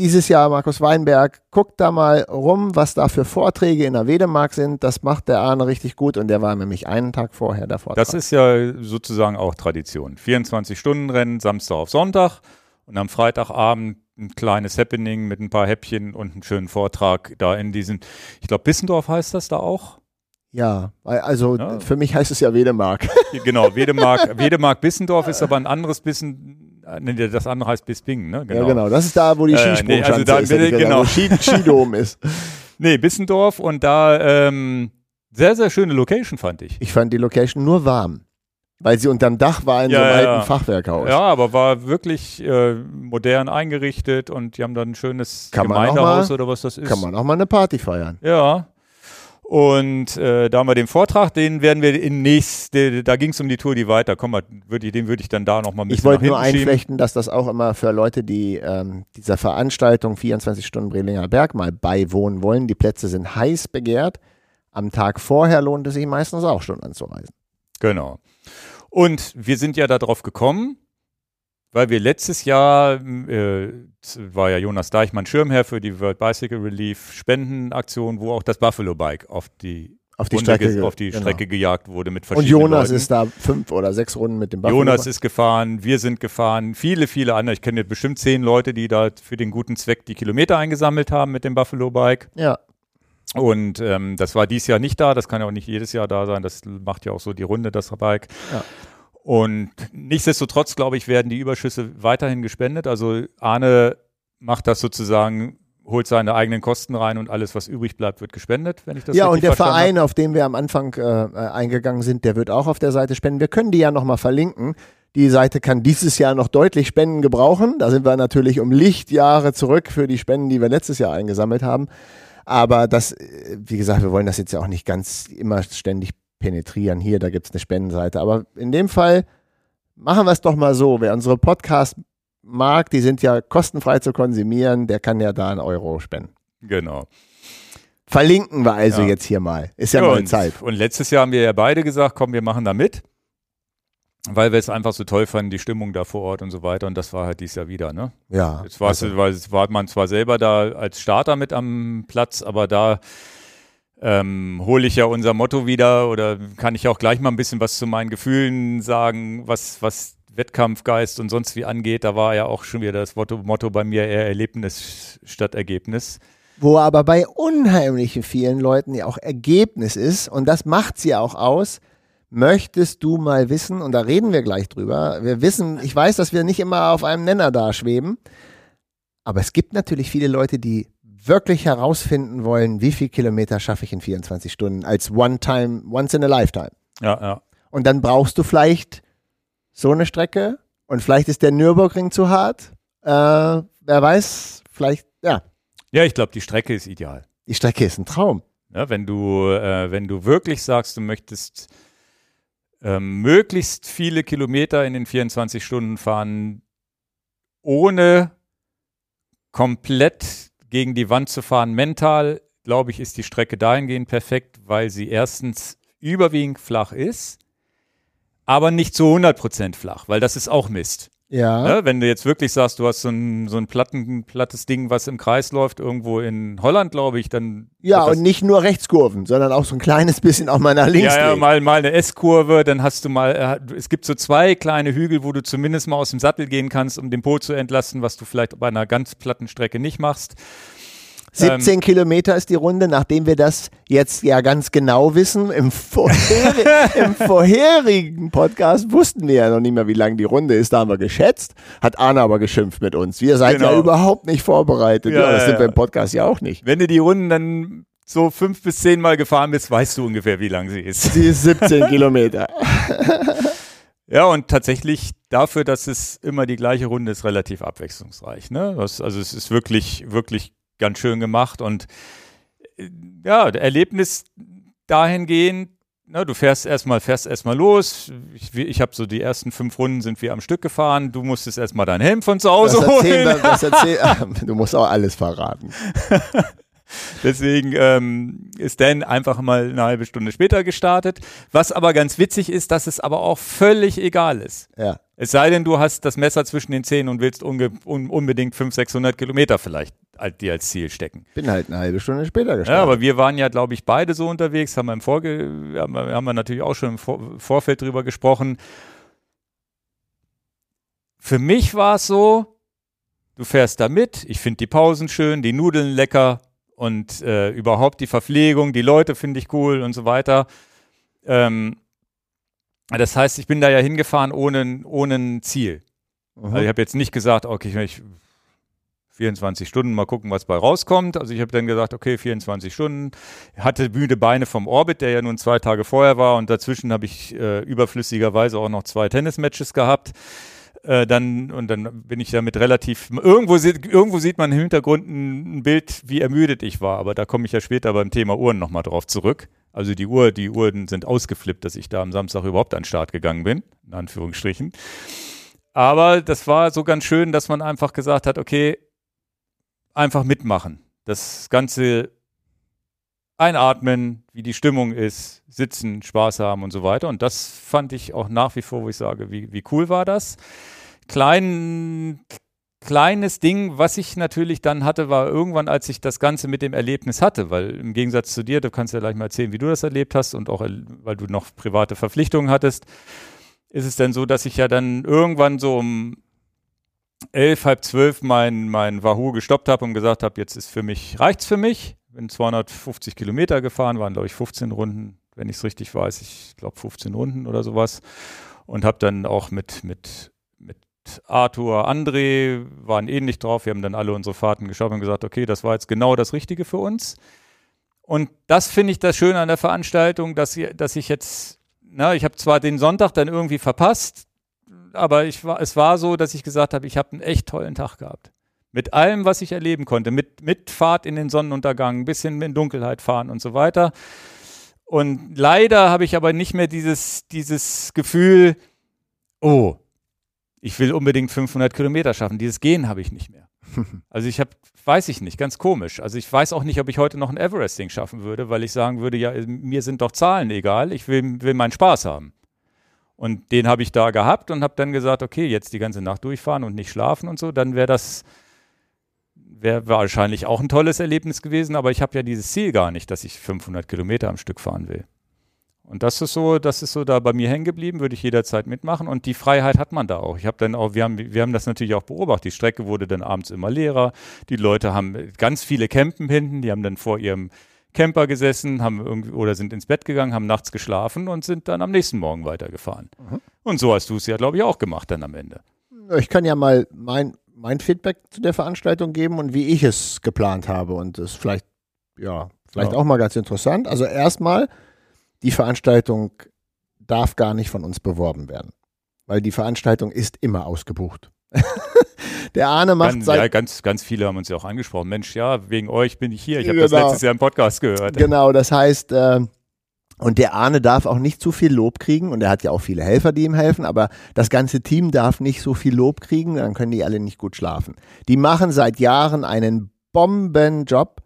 dieses Jahr Markus Weinberg. Guckt da mal rum, was da für Vorträge in der Wedemark sind. Das macht der Arne richtig gut und der war nämlich einen Tag vorher der Vortrag. Das ist ja sozusagen auch Tradition. 24-Stunden-Rennen, Samstag auf Sonntag und am Freitagabend ein kleines Happening mit ein paar Häppchen und einen schönen Vortrag da in diesen, ich glaube, Bissendorf heißt das da auch. ja, also Ja. für mich heißt es ja Wedemark. Genau, Wedemark, Wedemark Bissendorf ist aber ein anderes Bissen, äh, nee, das andere heißt Bispingen, ne? Ja, genau. Das ist da, wo die Äh, nee, Skisprungschanze also da- ist. gesagt, genau. Skidom ist. Nee, Bissendorf und da ähm, sehr, sehr schöne Location fand ich. Ich fand die Location nur warm, weil sie unterm Dach war in Ja, so einem ja, alten ja. Fachwerkhaus. Ja, aber war wirklich äh, modern eingerichtet und die haben dann ein schönes Kann Gemeindehaus mal- oder was das ist. Kann man auch mal eine Party feiern. Ja. Und äh, da haben wir den Vortrag, den werden wir in nächste, da ging es um die Tour, die weiter. Komm mal, würd ich, den würde ich dann da noch mal ein bisschen Ich wollte nur einflechten, dass das auch immer für Leute, die ähm, dieser Veranstaltung 24 Stunden Brelinger Berg mal beiwohnen wollen, die Plätze sind heiß begehrt. Am Tag vorher lohnt es sich meistens auch schon anzureisen. Genau. Und wir sind ja darauf gekommen, weil wir letztes Jahr, äh, war ja Jonas Deichmann Schirmherr für die World Bicycle Relief Spendenaktion, wo auch das Buffalo Bike auf die, Auf die Runde Strecke, auf die genau. Strecke gejagt wurde mit Und verschiedenen Jonas Leuten. ist da fünf oder sechs Runden mit dem Buffalo. Jonas ist gefahren, wir sind gefahren, viele, viele andere. Ich kenne bestimmt zehn Leute, die da für den guten Zweck die Kilometer eingesammelt haben mit dem Buffalo Bike. ja, Und ähm, das war dieses Jahr nicht da, das kann ja auch nicht jedes Jahr da sein, das macht ja auch so die Runde, das Bike. Ja. Und nichtsdestotrotz, glaube ich, werden die Überschüsse weiterhin gespendet. Also Arne macht das sozusagen, holt seine eigenen Kosten rein und alles, was übrig bleibt, wird gespendet, wenn ich das ja, und der Verein, auf den wir am Anfang äh, äh, eingegangen sind, der wird auch auf der Seite spenden. Wir können die ja nochmal verlinken. Die Seite kann dieses Jahr noch deutlich Spenden gebrauchen. Da sind wir natürlich um Lichtjahre zurück für die Spenden, die wir letztes Jahr eingesammelt haben. Aber das, äh, wie gesagt, wir wollen das jetzt ja auch nicht ganz immer ständig penetrieren. Hier, da gibt es eine Spendenseite. Aber in dem Fall machen wir es doch mal so. Wer unsere Podcast mag, die sind ja kostenfrei zu konsumieren, der kann ja da einen Euro spenden. Genau. Verlinken wir also Ja. jetzt hier mal. Ist ja, mal und, Zeit. Und letztes Jahr haben wir ja beide gesagt, komm, wir machen da mit, weil wir es einfach so toll fanden, die Stimmung da vor Ort und so weiter. Und das war halt dieses Jahr wieder, ne? Ja. Jetzt war, also, weil es war man zwar selber da als Starter mit am Platz, aber da ähm, hole ich ja unser Motto wieder oder kann ich auch gleich mal ein bisschen was zu meinen Gefühlen sagen, was, was Wettkampfgeist und sonst wie angeht. Da war ja auch schon wieder das Motto, Motto bei mir eher Erlebnis statt Ergebnis. wo aber bei unheimlich vielen Leuten ja auch Ergebnis ist, und das macht sie auch aus, möchtest du mal wissen, und da reden wir gleich drüber, wir wissen, ich weiß, dass wir nicht immer auf einem Nenner da schweben, aber es gibt natürlich viele Leute, die wirklich herausfinden wollen, wie viel Kilometer schaffe ich in 24 Stunden als One-Time, Once in a Lifetime. Ja, ja. Und dann brauchst du vielleicht so eine Strecke und vielleicht ist der Nürburgring zu hart. Äh, wer weiß, vielleicht, ja, Ja, ich glaube, die Strecke ist ideal. die Strecke ist ein Traum. Ja, wenn du, äh, wenn du wirklich sagst, du möchtest ähm, möglichst viele Kilometer in den 24 Stunden fahren, ohne komplett gegen die Wand zu fahren, mental, glaube ich, ist die Strecke dahingehend perfekt, weil sie erstens überwiegend flach ist, aber nicht zu 100% flach, weil das ist auch Mist. Ja. Ne? Wenn du jetzt wirklich sagst, du hast so ein, so ein Platten, plattes Ding, was im Kreis läuft, irgendwo in Holland, glaube ich, dann. Ja, und nicht nur Rechtskurven, sondern auch so ein kleines bisschen auch mal nach links. ja, ja, mal, mal eine S-Kurve, dann hast du mal, äh, es gibt so zwei kleine Hügel, wo du zumindest mal aus dem Sattel gehen kannst, um den Po zu entlasten, was du vielleicht bei einer ganz platten Strecke nicht machst. 17 Kilometer ist die Runde, nachdem wir das jetzt ja ganz genau wissen. Im, vorheri im vorherigen Podcast wussten wir ja noch nicht mehr, wie lang die Runde ist. Da haben wir geschätzt, hat Arne aber geschimpft mit uns. Wir seid ja Genau. überhaupt nicht vorbereitet. Ja, Ja, das ja, sind wir ja. im Podcast ja auch nicht. Wenn du die Runden dann so fünf bis zehn Mal gefahren bist, weißt du ungefähr, wie lang sie ist. Sie ist 17 Kilometer. Ja, und tatsächlich dafür, dass es immer die gleiche Runde ist, relativ abwechslungsreich. Ne? Das, also es ist wirklich, wirklich ganz schön gemacht und äh, ja, Erlebnis dahingehend, ne, du fährst erstmal, fährst erstmal los. Ich, ich habe so die ersten fünf Runden sind wir am Stück gefahren. Du musstest erstmal deinen Helm von zu Das Hause erzählen holen. wir, das erzähl, du musst auch alles verraten. Deswegen ähm, ist Dan einfach mal eine halbe Stunde später gestartet. Was aber ganz witzig ist, dass es aber auch völlig egal ist. Ja. Es sei denn, du hast das Messer zwischen den Zähnen und willst un unbedingt 500, 600 Kilometer vielleicht als, dir als Ziel stecken. Bin halt eine halbe Stunde später gestartet. Ja, aber wir waren ja, glaube ich, beide so unterwegs, haben wir im Vorge haben wir, haben wir natürlich auch schon im Vor Vorfeld drüber gesprochen. Für mich war es so, du fährst da mit, ich finde die Pausen schön, die Nudeln lecker und äh, überhaupt die Verpflegung, die Leute finde ich cool und so weiter. Ähm, das heißt, ich bin da ja hingefahren ohne, ohne ein Ziel. Mhm. Also ich habe jetzt nicht gesagt, okay, ich 24 Stunden, mal gucken, was bei rauskommt. Also ich habe dann gesagt, okay, 24 Stunden. Hatte müde Beine vom Orbit, der ja nun zwei Tage vorher war und dazwischen habe ich äh, überflüssigerweise auch noch zwei Tennismatches gehabt. Äh, dann und dann bin ich damit relativ irgendwo sieht irgendwo sieht man im Hintergrund ein, ein Bild, wie ermüdet ich war, aber da komme ich ja später beim Thema Uhren nochmal drauf zurück. Also die Uhr, die Uhren sind ausgeflippt, dass ich da am Samstag überhaupt an den Start gegangen bin, in Anführungsstrichen. Aber das war so ganz schön, dass man einfach gesagt hat, okay, einfach mitmachen. Das Ganze einatmen, wie die Stimmung ist, sitzen, Spaß haben und so weiter. Und das fand ich auch nach wie vor, wo ich sage, wie, wie cool war das. Klein, kleines Ding, was ich natürlich dann hatte, war irgendwann, als ich das Ganze mit dem Erlebnis hatte, weil im Gegensatz zu dir, du kannst ja gleich mal erzählen, wie du das erlebt hast und auch, weil du noch private Verpflichtungen hattest, ist es dann so, dass ich ja dann irgendwann so um elf, halb zwölf mein, mein Wahoo gestoppt habe und gesagt habe, jetzt ist für mich, reicht's für mich. Bin 250 Kilometer gefahren, waren glaube ich 15 Runden, wenn ich es richtig weiß. Ich glaube 15 Runden oder sowas. Und habe dann auch mit, mit, mit Arthur, André, waren ähnlich drauf. Wir haben dann alle unsere Fahrten geschaut und gesagt, okay, das war jetzt genau das Richtige für uns. Und das finde ich das Schöne an der Veranstaltung, dass, dass ich jetzt, na, ich habe zwar den Sonntag dann irgendwie verpasst, aber ich war, es war so, dass ich gesagt habe, ich habe einen echt tollen Tag gehabt. Mit allem, was ich erleben konnte, mit, mit Fahrt in den Sonnenuntergang, ein bisschen in Dunkelheit fahren und so weiter. Und leider habe ich aber nicht mehr dieses, dieses Gefühl, oh, ich will unbedingt 500 Kilometer schaffen. Dieses Gehen habe ich nicht mehr. Also ich habe, weiß ich nicht, ganz komisch. Also ich weiß auch nicht, ob ich heute noch ein Everesting schaffen würde, weil ich sagen würde, ja, mir sind doch Zahlen egal, ich will, will meinen Spaß haben. Und den habe ich da gehabt und habe dann gesagt, okay, jetzt die ganze Nacht durchfahren und nicht schlafen und so, dann wäre das wäre wahrscheinlich auch ein tolles Erlebnis gewesen, aber ich habe ja dieses Ziel gar nicht, dass ich 500 Kilometer am Stück fahren will. Und das ist so, das ist so da bei mir hängen geblieben, würde ich jederzeit mitmachen und die Freiheit hat man da auch. Ich habe dann auch, wir haben, wir haben das natürlich auch beobachtet. Die Strecke wurde dann abends immer leerer. Die Leute haben ganz viele Campen hinten, die haben dann vor ihrem Camper gesessen, haben irgendwie oder sind ins Bett gegangen, haben nachts geschlafen und sind dann am nächsten Morgen weitergefahren. Und so hast du es ja, glaube ich, auch gemacht dann am Ende. Ich kann ja mal mein, mein Feedback zu der Veranstaltung geben und wie ich es geplant habe. Und das ist vielleicht, ja, vielleicht Ja. auch mal ganz interessant. Also erstmal, die Veranstaltung darf gar nicht von uns beworben werden. Weil die Veranstaltung ist immer ausgebucht. der Arne macht Ganz, ja, ganz, ganz viele haben uns ja auch angesprochen. Mensch, ja, wegen euch bin ich hier. Ich habe Genau. das letztes Jahr im Podcast gehört. Genau, das heißt, äh, und der Arne darf auch nicht zu viel Lob kriegen und er hat ja auch viele Helfer, die ihm helfen, aber das ganze Team darf nicht so viel Lob kriegen, dann können die alle nicht gut schlafen. Die machen seit Jahren einen Bombenjob.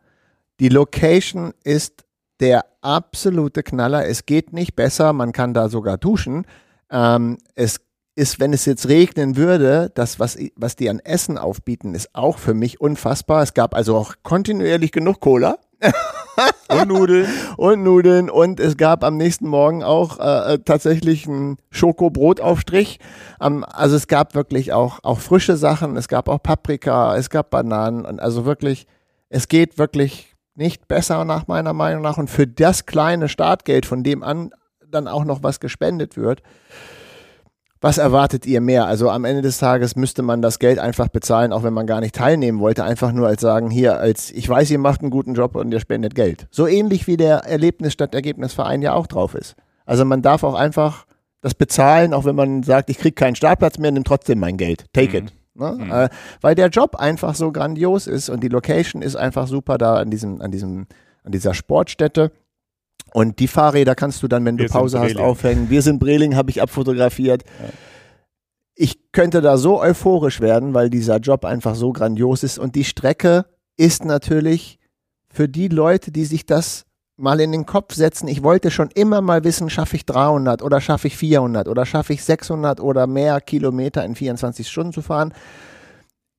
Die Location ist der absolute Knaller. Es geht nicht besser, man kann da sogar duschen. Ähm, es ist, wenn es jetzt regnen würde, das, was, was die an Essen aufbieten, ist auch für mich unfassbar. Es gab also auch kontinuierlich genug Cola. Und Nudeln. und Nudeln. Und es gab am nächsten Morgen auch äh, äh tatsächlich einen Schokobrotaufstrich. Ähm, also es gab wirklich auch, auch frische Sachen. Es gab auch Paprika, es gab Bananen. Und also wirklich, es geht wirklich nicht besser nach meiner Meinung nach. Und für das kleine Startgeld, von dem an dann auch noch was gespendet wird, was erwartet ihr mehr? Also am Ende des Tages müsste man das Geld einfach bezahlen, auch wenn man gar nicht teilnehmen wollte. Einfach nur als sagen, hier, als ich weiß, ihr macht einen guten Job und ihr spendet Geld. So ähnlich wie der Erlebnis statt Ergebnisverein ja auch drauf ist. Also man darf auch einfach das bezahlen, auch wenn man sagt, ich kriege keinen Startplatz mehr, nimm trotzdem mein Geld. Take mhm. it. Ne? Mhm. Äh, weil der Job einfach so grandios ist und die Location ist einfach super da an diesem, an diesem, an dieser Sportstätte. Und die Fahrräder kannst du dann, wenn Wir du Pause hast, aufhängen. Wir sind Breling, habe ich abfotografiert. Ja. Ich könnte da so euphorisch werden, weil dieser Job einfach so grandios ist. Und die Strecke ist natürlich für die Leute, die sich das mal in den Kopf setzen. Ich wollte schon immer mal wissen, schaffe ich 300 oder schaffe ich 400 oder schaffe ich 600 oder mehr Kilometer in 24 Stunden zu fahren.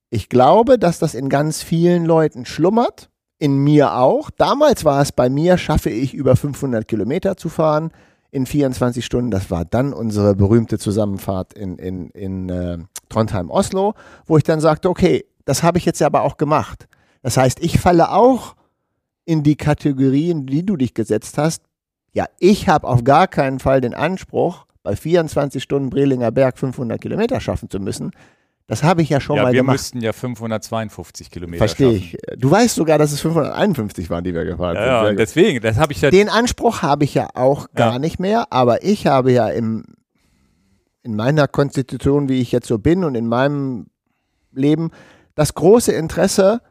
Ich glaube, dass das in ganz vielen Leuten schlummert in mir auch. Damals war es bei mir, schaffe ich über 500 Kilometer zu fahren in 24 Stunden. Das war dann unsere berühmte Zusammenfahrt in, in, in äh, Trondheim-Oslo, wo ich dann sagte, okay, das habe ich jetzt aber auch gemacht. Das heißt, ich falle auch in die Kategorien, die du dich gesetzt hast. Ja, ich habe auf gar keinen Fall den Anspruch, bei 24 Stunden Brelinger Berg 500 Kilometer schaffen zu müssen. Das habe ich ja schon ja, mal wir gemacht. Wir müssten ja 552 Kilometer Verstehe ich. Du weißt sogar, dass es 551 waren, die wir gefahren ja, sind. Ja, deswegen, das habe ich ja. Den Anspruch habe ich ja auch gar ja. nicht mehr, aber ich habe ja im, in meiner Konstitution, wie ich jetzt so bin und in meinem Leben, das große Interesse,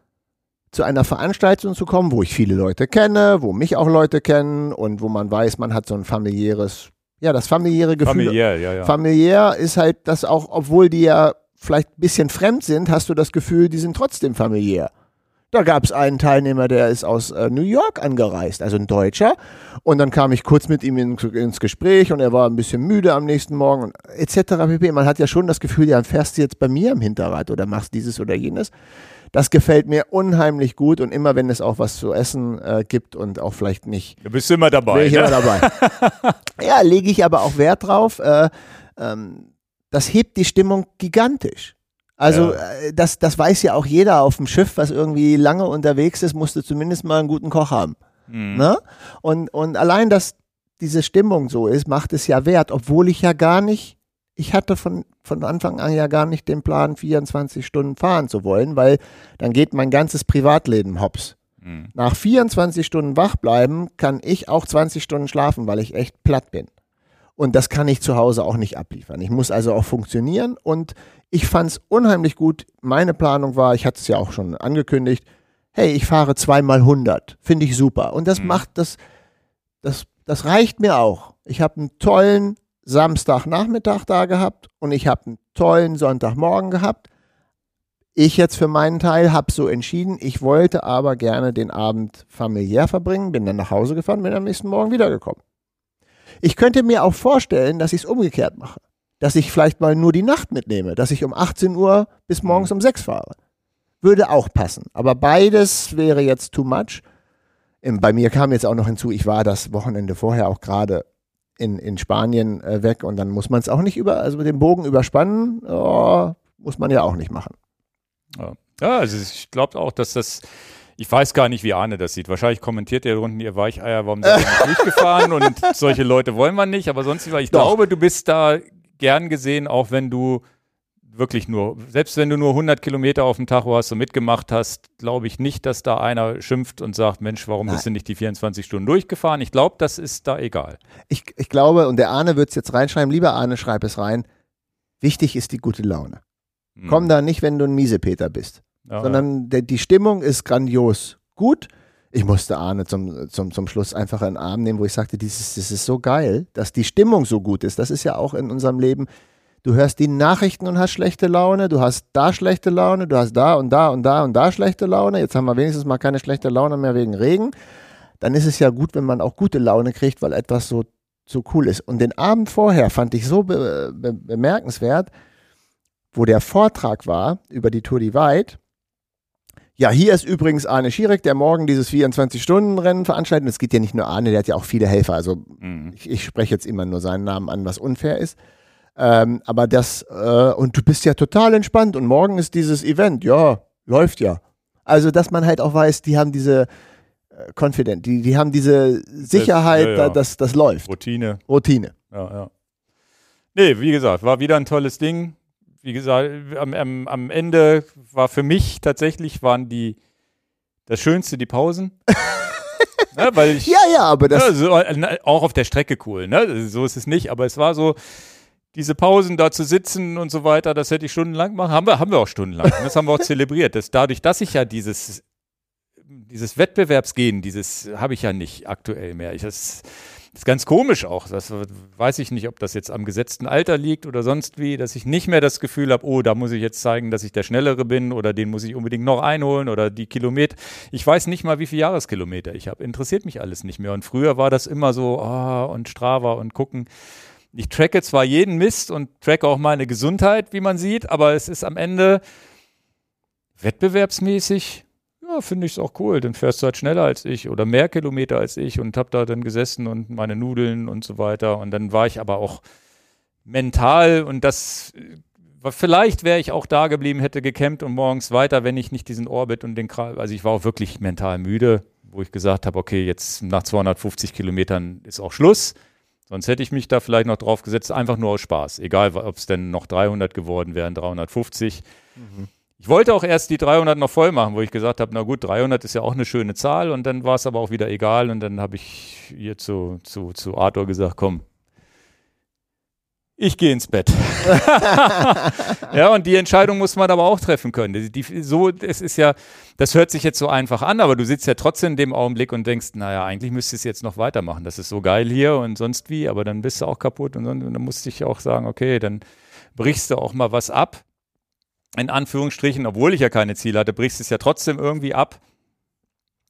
zu einer Veranstaltung zu kommen, wo ich viele Leute kenne, wo mich auch Leute kennen und wo man weiß, man hat so ein familiäres, ja, das familiäre Gefühl. Familiär, ja, ja. Familiär ist halt das auch, obwohl die ja vielleicht ein bisschen fremd sind, hast du das Gefühl, die sind trotzdem familiär. Da gab es einen Teilnehmer, der ist aus äh, New York angereist, also ein Deutscher. Und dann kam ich kurz mit ihm in, ins Gespräch und er war ein bisschen müde am nächsten Morgen etc. pp. Man hat ja schon das Gefühl, ja, fährst du jetzt bei mir im Hinterrad oder machst dieses oder jenes. Das gefällt mir unheimlich gut und immer, wenn es auch was zu essen äh, gibt und auch vielleicht nicht. Du bist immer dabei. Bin ich ne? immer dabei. ja, lege ich aber auch Wert drauf. Äh, ähm, das hebt die Stimmung gigantisch. Also ja. Äh, das, das weiß ja auch jeder auf dem Schiff, was irgendwie lange unterwegs ist, musste zumindest mal einen guten Koch haben. Mhm. Ne? Und, und allein, dass diese Stimmung so ist, macht es ja wert, obwohl ich ja gar nicht, ich hatte von, von Anfang an ja gar nicht den Plan, 24 Stunden fahren zu wollen, weil dann geht mein ganzes Privatleben hops. Mhm. Nach 24 Stunden wach bleiben kann ich auch 20 Stunden schlafen, weil ich echt platt bin. Und das kann ich zu Hause auch nicht abliefern. Ich muss also auch funktionieren und ich fand es unheimlich gut. Meine Planung war, ich hatte es ja auch schon angekündigt, hey, ich fahre zweimal 100. Finde ich super. Und das mhm. macht das, das, das reicht mir auch. Ich habe einen tollen Samstagnachmittag da gehabt und ich habe einen tollen Sonntagmorgen gehabt. Ich jetzt für meinen Teil habe so entschieden, ich wollte aber gerne den Abend familiär verbringen, bin dann nach Hause gefahren, bin am nächsten Morgen wiedergekommen. Ich könnte mir auch vorstellen, dass ich es umgekehrt mache. Dass ich vielleicht mal nur die Nacht mitnehme, dass ich um 18 Uhr bis morgens um 6 fahre. Würde auch passen. Aber beides wäre jetzt too much. Bei mir kam jetzt auch noch hinzu, ich war das Wochenende vorher auch gerade in, in Spanien äh, weg und dann muss man es auch nicht über, also den Bogen überspannen, oh, muss man ja auch nicht machen. Ja, ja also ich glaube auch, dass das ich weiß gar nicht, wie Arne das sieht. Wahrscheinlich kommentiert er unten, ihr Weicheier, warum seid ihr nicht durchgefahren? Und solche Leute wollen wir nicht. Aber sonst, ich Doch. glaube, du bist da gern gesehen, auch wenn du wirklich nur, selbst wenn du nur 100 Kilometer auf dem Tacho hast und mitgemacht hast, glaube ich nicht, dass da einer schimpft und sagt, Mensch, warum Nein. bist du nicht die 24 Stunden durchgefahren? Ich glaube, das ist da egal. Ich, ich glaube, und der Arne wird es jetzt reinschreiben, lieber Arne, schreib es rein, wichtig ist die gute Laune. Hm. Komm da nicht, wenn du ein Miesepeter bist ja, sondern der, die Stimmung ist grandios gut. Ich musste Arne zum, zum, zum Schluss einfach einen Arm nehmen, wo ich sagte, dieses, das ist so geil, dass die Stimmung so gut ist. Das ist ja auch in unserem Leben. Du hörst die Nachrichten und hast schlechte Laune, du hast da schlechte Laune, du hast da und da und da und da schlechte Laune. Jetzt haben wir wenigstens mal keine schlechte Laune mehr wegen Regen. Dann ist es ja gut, wenn man auch gute Laune kriegt, weil etwas so so cool ist. Und den Abend vorher fand ich so be be bemerkenswert, wo der Vortrag war über die Tour Divide. Ja, hier ist übrigens Arne Schierek, der morgen dieses 24-Stunden-Rennen veranstaltet. Es geht ja nicht nur Arne, der hat ja auch viele Helfer. Also Mhm. ich, ich spreche jetzt immer nur seinen Namen an, was unfair ist. Ähm, aber das, äh, und du bist ja total entspannt und morgen ist dieses Event. Ja, läuft ja. Also, dass man halt auch weiß, die haben diese äh, Confident, die, die haben diese Sicherheit, ja, ja. da- dass das läuft. Routine. Routine. Ja, ja. Nee, wie gesagt, war wieder ein tolles Ding. Wie gesagt, am, am, am Ende war für mich tatsächlich waren die das Schönste die Pausen. ne, weil ich Ja, ja, aber das, ja, so, äh, auch auf der Strecke cool, ne? So ist es nicht, aber es war so diese Pausen da zu sitzen und so weiter, das hätte ich stundenlang machen. Haben wir, haben wir auch stundenlang. Das haben wir auch zelebriert. Das, dadurch, dass ich ja dieses, dieses Wettbewerbsgehen, dieses habe ich ja nicht aktuell mehr. Ich, das ist ganz komisch auch. Das weiß ich nicht, ob das jetzt am gesetzten Alter liegt oder sonst wie, dass ich nicht mehr das Gefühl habe, oh, da muss ich jetzt zeigen, dass ich der Schnellere bin oder den muss ich unbedingt noch einholen oder die Kilometer. Ich weiß nicht mal, wie viele Jahreskilometer ich habe. Interessiert mich alles nicht mehr. Und früher war das immer so, ah, und Strava und gucken. Ich tracke zwar jeden Mist und tracke auch meine Gesundheit, wie man sieht, aber es ist am Ende wettbewerbsmäßig, ja, finde ich es auch cool. Dann fährst du halt schneller als ich oder mehr Kilometer als ich und habe da dann gesessen und meine Nudeln und so weiter. Und dann war ich aber auch mental und das war- vielleicht wäre ich auch da geblieben, hätte gecampt und morgens weiter, wenn ich nicht diesen Orbit und den Kra also ich war auch wirklich mental müde, wo ich gesagt habe, okay, jetzt nach 250 Kilometern ist auch Schluss. Sonst hätte ich mich da vielleicht noch drauf gesetzt, einfach nur aus Spaß. Egal, ob es denn noch 300 geworden wären, 350. Ich wollte auch erst die 300 noch voll machen, wo ich gesagt habe, na gut, 300 ist ja auch eine schöne Zahl und dann war es aber auch wieder egal und dann habe ich hier zu, zu, zu Arthur gesagt, komm, ich gehe ins Bett. ja, und die Entscheidung muss man aber auch treffen können. Die, die, so, es ist ja, das hört sich jetzt so einfach an, aber du sitzt ja trotzdem in dem Augenblick und denkst, naja, eigentlich müsstest du jetzt noch weitermachen. Das ist so geil hier und sonst wie, aber dann bist du auch kaputt und, und dann musste ich auch sagen, okay, dann brichst du auch mal was ab. In Anführungsstrichen, obwohl ich ja keine Ziele hatte, brichst es ja trotzdem irgendwie ab.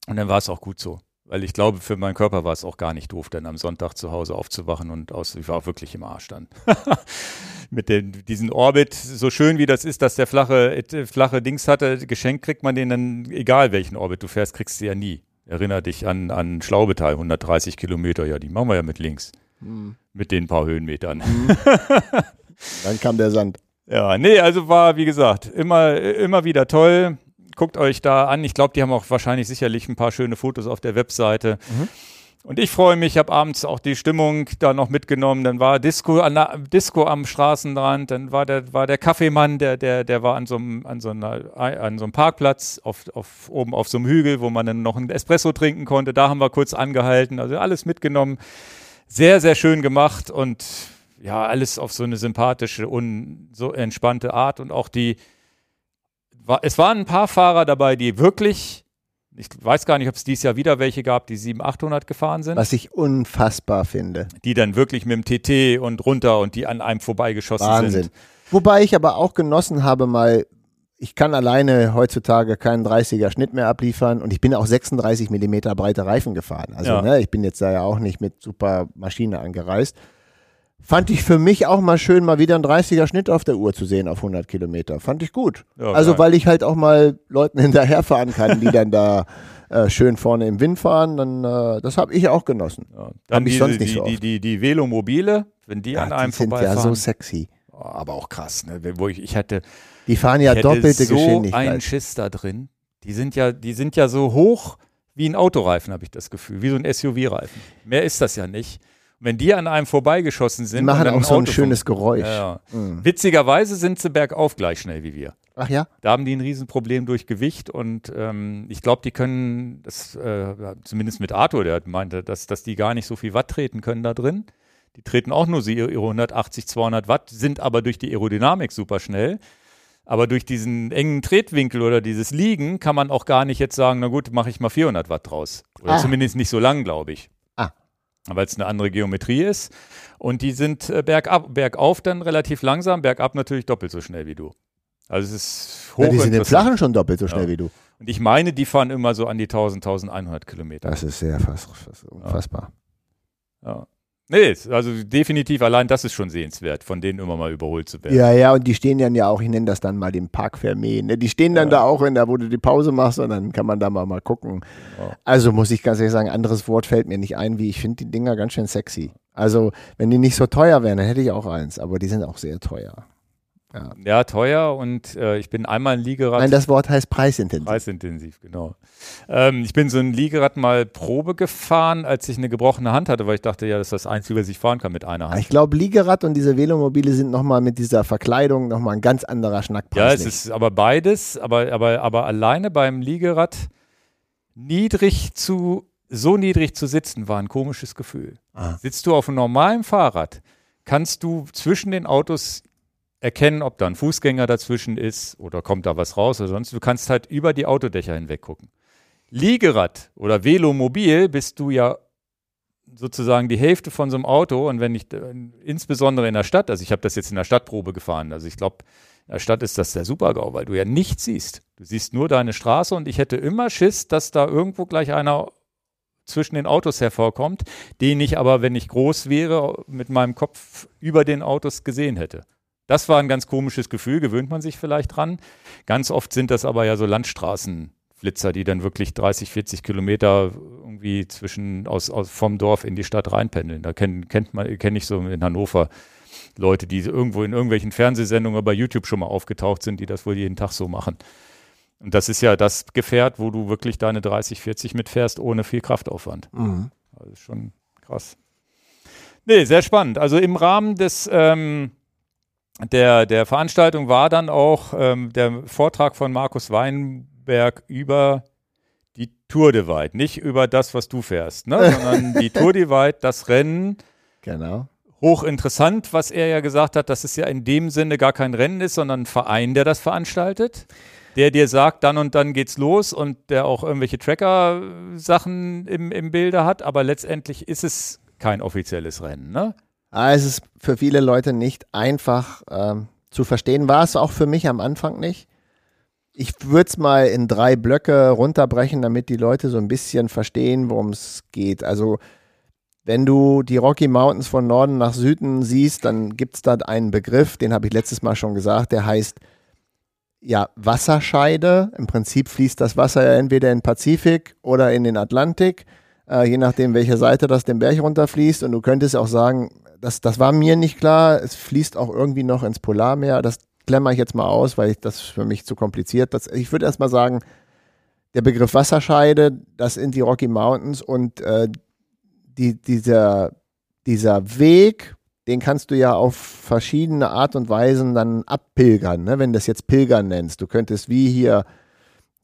Und dann war es auch gut so. Weil ich glaube, für meinen Körper war es auch gar nicht doof, dann am Sonntag zu Hause aufzuwachen und aus, ich war auch wirklich im Arsch dann. Mit dem, diesen Orbit, so schön wie das ist, dass der flache, äh, flache Dings hatte, geschenkt kriegt man den dann, egal welchen Orbit du fährst, kriegst du ja nie. Erinner dich an, an Schlaubetal, 130 Kilometer, ja, die machen wir ja mit links. Mit den paar Höhenmetern. dann kam der Sand. Ja, nee, also war, wie gesagt, immer, immer wieder toll. Guckt euch da an. Ich glaube, die haben auch wahrscheinlich sicherlich ein paar schöne Fotos auf der Webseite. Und ich freue mich, ich habe abends auch die Stimmung da noch mitgenommen. Dann war Disco, an der, Disco am Straßenrand, dann war der, war der Kaffeemann, der, der, der war an so einem, an so einer, an so einem Parkplatz, auf, auf, oben auf so einem Hügel, wo man dann noch einen Espresso trinken konnte. Da haben wir kurz angehalten, also alles mitgenommen. Sehr, sehr schön gemacht und ja, alles auf so eine sympathische und so entspannte Art und auch die, es waren ein paar Fahrer dabei, die wirklich, ich weiß gar nicht, ob es dieses Jahr wieder welche gab, die 700, 800 gefahren sind, Was ich unfassbar finde. die dann wirklich mit dem TT und runter und die an einem vorbeigeschossen Wahnsinn. sind. Wobei ich aber auch genossen habe, mal, ich kann alleine heutzutage keinen 30er Schnitt mehr abliefern und ich bin auch 36 Millimeter breite Reifen gefahren. Also Ja. ne, ich bin jetzt da ja auch nicht mit super Maschine angereist. Fand ich für mich auch mal schön, mal wieder einen 30er Schnitt auf der Uhr zu sehen auf 100 Kilometer. Fand ich gut. Ja, also geil. weil ich halt auch mal Leuten hinterherfahren kann, die dann da äh, schön vorne im Wind fahren. Dann, äh, das habe ich auch genossen. Ja. Dann ich diese, sonst nicht die, so die, oft. die, die Velomobile, wenn die an Ja, einem die sind ja so sexy. Oh, aber auch krass, ne? Wo ich, ich hatte, Die fahren ja ich doppelte so einen Geschwindigkeit. Schiss da drin. Die sind ja, die sind ja so hoch wie ein Autoreifen, habe ich das Gefühl, wie so ein SUV-Reifen. Mehr ist das ja nicht. Wenn die an einem vorbeigeschossen sind, Die machen auch so ein schönes Geräusch. Ja, ja. Mhm. Witzigerweise sind sie bergauf gleich schnell wie wir. Ach ja? Da haben die ein Riesenproblem durch Gewicht und ähm, ich glaube, die können, das, äh, zumindest mit Arthur, der meinte, dass, dass die gar nicht so viel Watt treten können da drin. Die treten auch nur ihre 180, 200 Watt, sind aber durch die Aerodynamik super schnell. Aber durch diesen engen Tretwinkel oder dieses Liegen kann man auch gar nicht jetzt sagen, na gut, mache ich mal 400 Watt draus. Oder Ah. zumindest nicht so lang, glaube ich. Weil es eine andere Geometrie ist. Und die sind äh, bergab, bergauf dann relativ langsam, bergab natürlich doppelt so schnell wie du. Also es ist Ja, die sind im. Flachen schon doppelt so schnell Ja. wie du. Und ich meine, die fahren immer so an die 1000, 1100 Kilometer. Das ist sehr fast, fast unfassbar. Ja. Nee, also definitiv allein das ist schon sehenswert, von denen immer mal überholt zu werden. Ja, ja, und die stehen dann ja auch, ich nenne das dann mal den Park Fermé. Ne? Die stehen dann ja. da auch, in der, wo du die Pause machst und dann kann man da mal, mal gucken. Ja. Also muss ich ganz ehrlich sagen, anderes Wort fällt mir nicht ein, wie ich finde die Dinger ganz schön sexy. Also, wenn die nicht so teuer wären, dann hätte ich auch eins, aber die sind auch sehr teuer. Ja, ja teuer und äh, ich bin einmal ein Liegerad. Nein, das Wort heißt preisintensiv. Preisintensiv, genau. Ähm, ich bin so ein Liegerad mal Probe gefahren, als ich eine gebrochene Hand hatte, weil ich dachte, ja, das ist das Einzige, was ich fahren kann mit einer Hand. Ich glaube, Liegerad und diese Velomobile sind nochmal mit dieser Verkleidung nochmal ein ganz anderer Schnackpreis. Ja, es ist aber beides, aber, aber, aber alleine beim Liegerad niedrig zu, so niedrig zu sitzen, war ein komisches Gefühl. Ah. Sitzt du auf einem normalen Fahrrad, kannst du zwischen den Autos erkennen, ob da ein Fußgänger dazwischen ist oder kommt da was raus oder sonst. Du kannst halt über die Autodächer hinweg gucken. Liegerad oder Velomobil bist du ja sozusagen die Hälfte von so einem Auto und wenn ich äh, insbesondere in der Stadt, also ich habe das jetzt in der Stadtprobe gefahren, also ich glaube, in der Stadt ist das der Supergau, weil du ja nichts siehst. Du siehst nur deine Straße und ich hätte immer Schiss, dass da irgendwo gleich einer zwischen den Autos hervorkommt, den ich aber, wenn ich groß wäre, mit meinem Kopf über den Autos gesehen hätte. Das war ein ganz komisches Gefühl, gewöhnt man sich vielleicht dran. Ganz oft sind das aber ja so Landstraßenflitzer, die dann wirklich 30, 40 Kilometer irgendwie zwischen aus, aus vom Dorf in die Stadt reinpendeln. Da kenn, kennt man, kenne ich so in Hannover Leute, die irgendwo in irgendwelchen Fernsehsendungen oder bei YouTube schon mal aufgetaucht sind, die das wohl jeden Tag so machen. Und das ist ja das Gefährt, wo du wirklich deine 30, 40 mitfährst, ohne viel Kraftaufwand. Mhm. Das ist schon krass. Nee, sehr spannend. Also im Rahmen des ähm, der, der Veranstaltung war dann auch ähm, der Vortrag von Markus Weinberg über die Tour de Weit. Nicht über das, was du fährst, ne? sondern die Tour de Weit, das Rennen. Genau. Hochinteressant, was er ja gesagt hat, dass es ja in dem Sinne gar kein Rennen ist, sondern ein Verein, der das veranstaltet. Der dir sagt, dann und dann geht's los und der auch irgendwelche Tracker-Sachen im, im Bilde hat, aber letztendlich ist es kein offizielles Rennen, ne? Ah, es ist für viele Leute nicht einfach ähm, zu verstehen. War es auch für mich am Anfang nicht. Ich würde es mal in drei Blöcke runterbrechen, damit die Leute so ein bisschen verstehen, worum es geht. Also wenn du die Rocky Mountains von Norden nach Süden siehst, dann gibt es da einen Begriff, den habe ich letztes Mal schon gesagt, der heißt ja Wasserscheide. Im Prinzip fließt das Wasser ja entweder in den Pazifik oder in den Atlantik, äh, je nachdem, welche Seite das den Berg runterfließt. Und du könntest auch sagen, das, das war mir nicht klar. Es fließt auch irgendwie noch ins Polarmeer. Das klemmer ich jetzt mal aus, weil ich, das für mich zu kompliziert. Das, ich würde erst mal sagen, der Begriff Wasserscheide, das sind die Rocky Mountains und äh, die, dieser, dieser Weg, den kannst du ja auf verschiedene Art und Weisen dann abpilgern, ne? wenn du das jetzt Pilgern nennst. Du könntest wie hier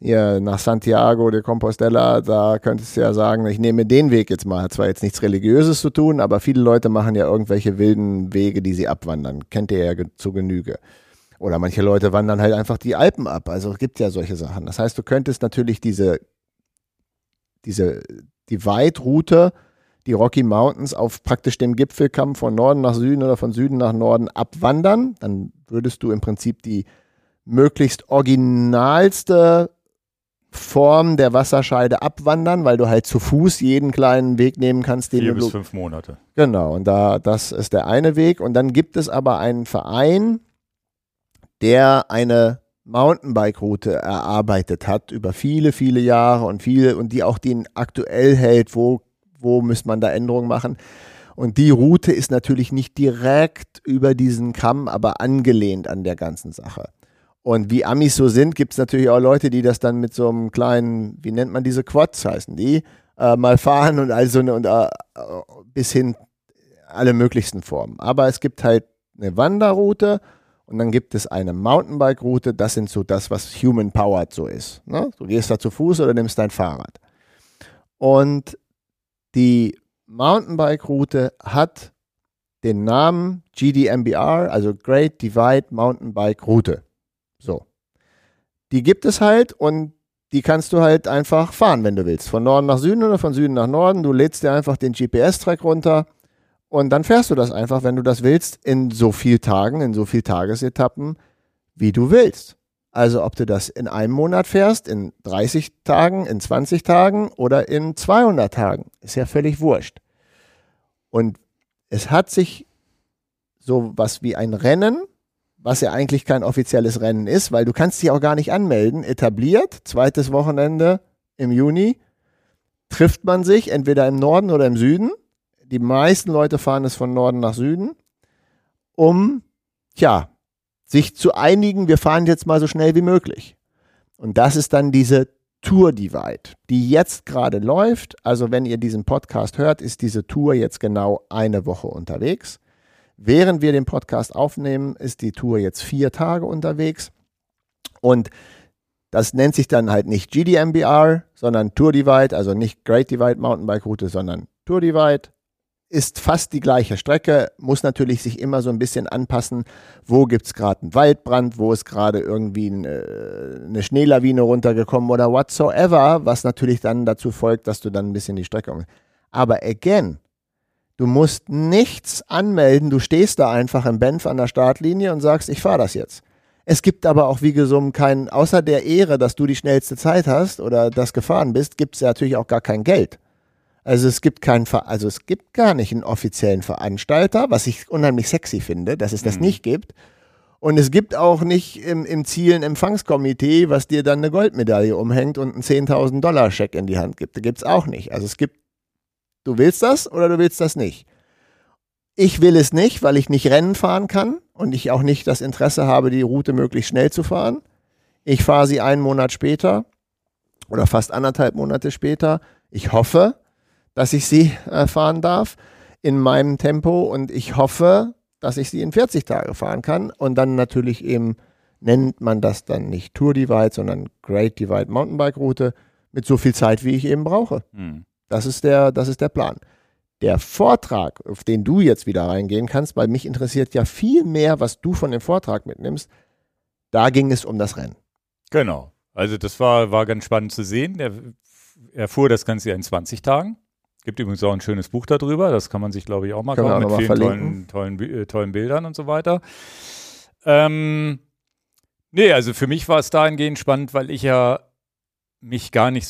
hier nach Santiago de Compostela, da könntest du ja sagen, ich nehme den Weg jetzt mal. Hat zwar jetzt nichts Religiöses zu tun, aber viele Leute machen ja irgendwelche wilden Wege, die sie abwandern. Kennt ihr ja zu Genüge. Oder manche Leute wandern halt einfach die Alpen ab. Also es gibt ja solche Sachen. Das heißt, du könntest natürlich diese, diese die Weitroute, die Rocky Mountains auf praktisch dem Gipfelkamm von Norden nach Süden oder von Süden nach Norden abwandern. Dann würdest du im Prinzip die möglichst originalste Form der Wasserscheide abwandern, weil du halt zu Fuß jeden kleinen Weg nehmen kannst. Den Vier bis fünf Monate. Genau, und da, das ist der eine Weg. Und dann gibt es aber einen Verein, der eine Mountainbike-Route erarbeitet hat über viele, viele Jahre und viele und die auch den aktuell hält, wo, wo müsste man da Änderungen machen. Und die Route ist natürlich nicht direkt über diesen Kamm, aber angelehnt an der ganzen Sache. Und wie Amis so sind, gibt es natürlich auch Leute, die das dann mit so einem kleinen, wie nennt man diese Quads heißen die, äh, mal fahren und also und, äh, bis hin alle möglichsten Formen. Aber es gibt halt eine Wanderroute und dann gibt es eine Mountainbike-Route. Das sind so das, was human powered so ist. Ne? Du gehst da zu Fuß oder nimmst dein Fahrrad. Und die Mountainbike-Route hat den Namen GDMBR, also Great Divide Mountainbike Route. So. Die gibt es halt und die kannst du halt einfach fahren, wenn du willst. Von Norden nach Süden oder von Süden nach Norden. Du lädst dir einfach den GPS-Track runter und dann fährst du das einfach, wenn du das willst, in so viel Tagen, in so viel Tagesetappen, wie du willst. Also ob du das in einem Monat fährst, in 30 Tagen, in 20 Tagen oder in 200 Tagen, ist ja völlig wurscht. Und es hat sich so was wie ein Rennen, was ja eigentlich kein offizielles Rennen ist, weil du kannst dich auch gar nicht anmelden, etabliert. Zweites Wochenende im Juni trifft man sich entweder im Norden oder im Süden. Die meisten Leute fahren es von Norden nach Süden, um, tja, sich zu einigen, wir fahren jetzt mal so schnell wie möglich. Und das ist dann diese Tour Divide, die jetzt gerade läuft. Also wenn ihr diesen Podcast hört, ist diese Tour jetzt genau eine Woche unterwegs. Während wir den Podcast aufnehmen, ist die Tour jetzt vier Tage unterwegs. Und das nennt sich dann halt nicht GDMBR, sondern Tour Divide, also nicht Great Divide Mountainbike Route, sondern Tour Divide. Ist fast die gleiche Strecke, muss natürlich sich immer so ein bisschen anpassen, wo gibt es gerade einen Waldbrand, wo ist gerade irgendwie eine, eine Schneelawine runtergekommen oder whatsoever, was natürlich dann dazu folgt, dass du dann ein bisschen die Strecke. Aber again, Du musst nichts anmelden, du stehst da einfach im Benf an der Startlinie und sagst, ich fahre das jetzt. Es gibt aber auch wie gesummt keinen, außer der Ehre, dass du die schnellste Zeit hast oder das gefahren bist, gibt es ja natürlich auch gar kein Geld. Also es gibt keinen, also es gibt gar nicht einen offiziellen Veranstalter, was ich unheimlich sexy finde, dass es das mhm. nicht gibt. Und es gibt auch nicht im, im Ziel ein Empfangskomitee, was dir dann eine Goldmedaille umhängt und einen 10.000 Dollar Scheck in die Hand gibt. Da gibt es auch nicht. Also es gibt Du willst das oder du willst das nicht? Ich will es nicht, weil ich nicht Rennen fahren kann und ich auch nicht das Interesse habe, die Route möglichst schnell zu fahren. Ich fahre sie einen Monat später oder fast anderthalb Monate später. Ich hoffe, dass ich sie äh, fahren darf in meinem Tempo und ich hoffe, dass ich sie in 40 Tage fahren kann und dann natürlich eben nennt man das dann nicht Tour Divide, sondern Great Divide Mountainbike Route mit so viel Zeit, wie ich eben brauche. Hm. Das ist der, das ist der Plan. Der Vortrag, auf den du jetzt wieder reingehen kannst, weil mich interessiert ja viel mehr, was du von dem Vortrag mitnimmst. Da ging es um das Rennen. Genau. Also das war, war ganz spannend zu sehen. Er, er fuhr das Ganze ja in 20 Tagen. Gibt übrigens auch ein schönes Buch darüber. Das kann man sich, glaube ich, auch mal kaufen mit vielen tollen, tollen, äh, tollen Bildern und so weiter. Ähm, nee, also für mich war es dahingehend spannend, weil ich ja mich gar nicht,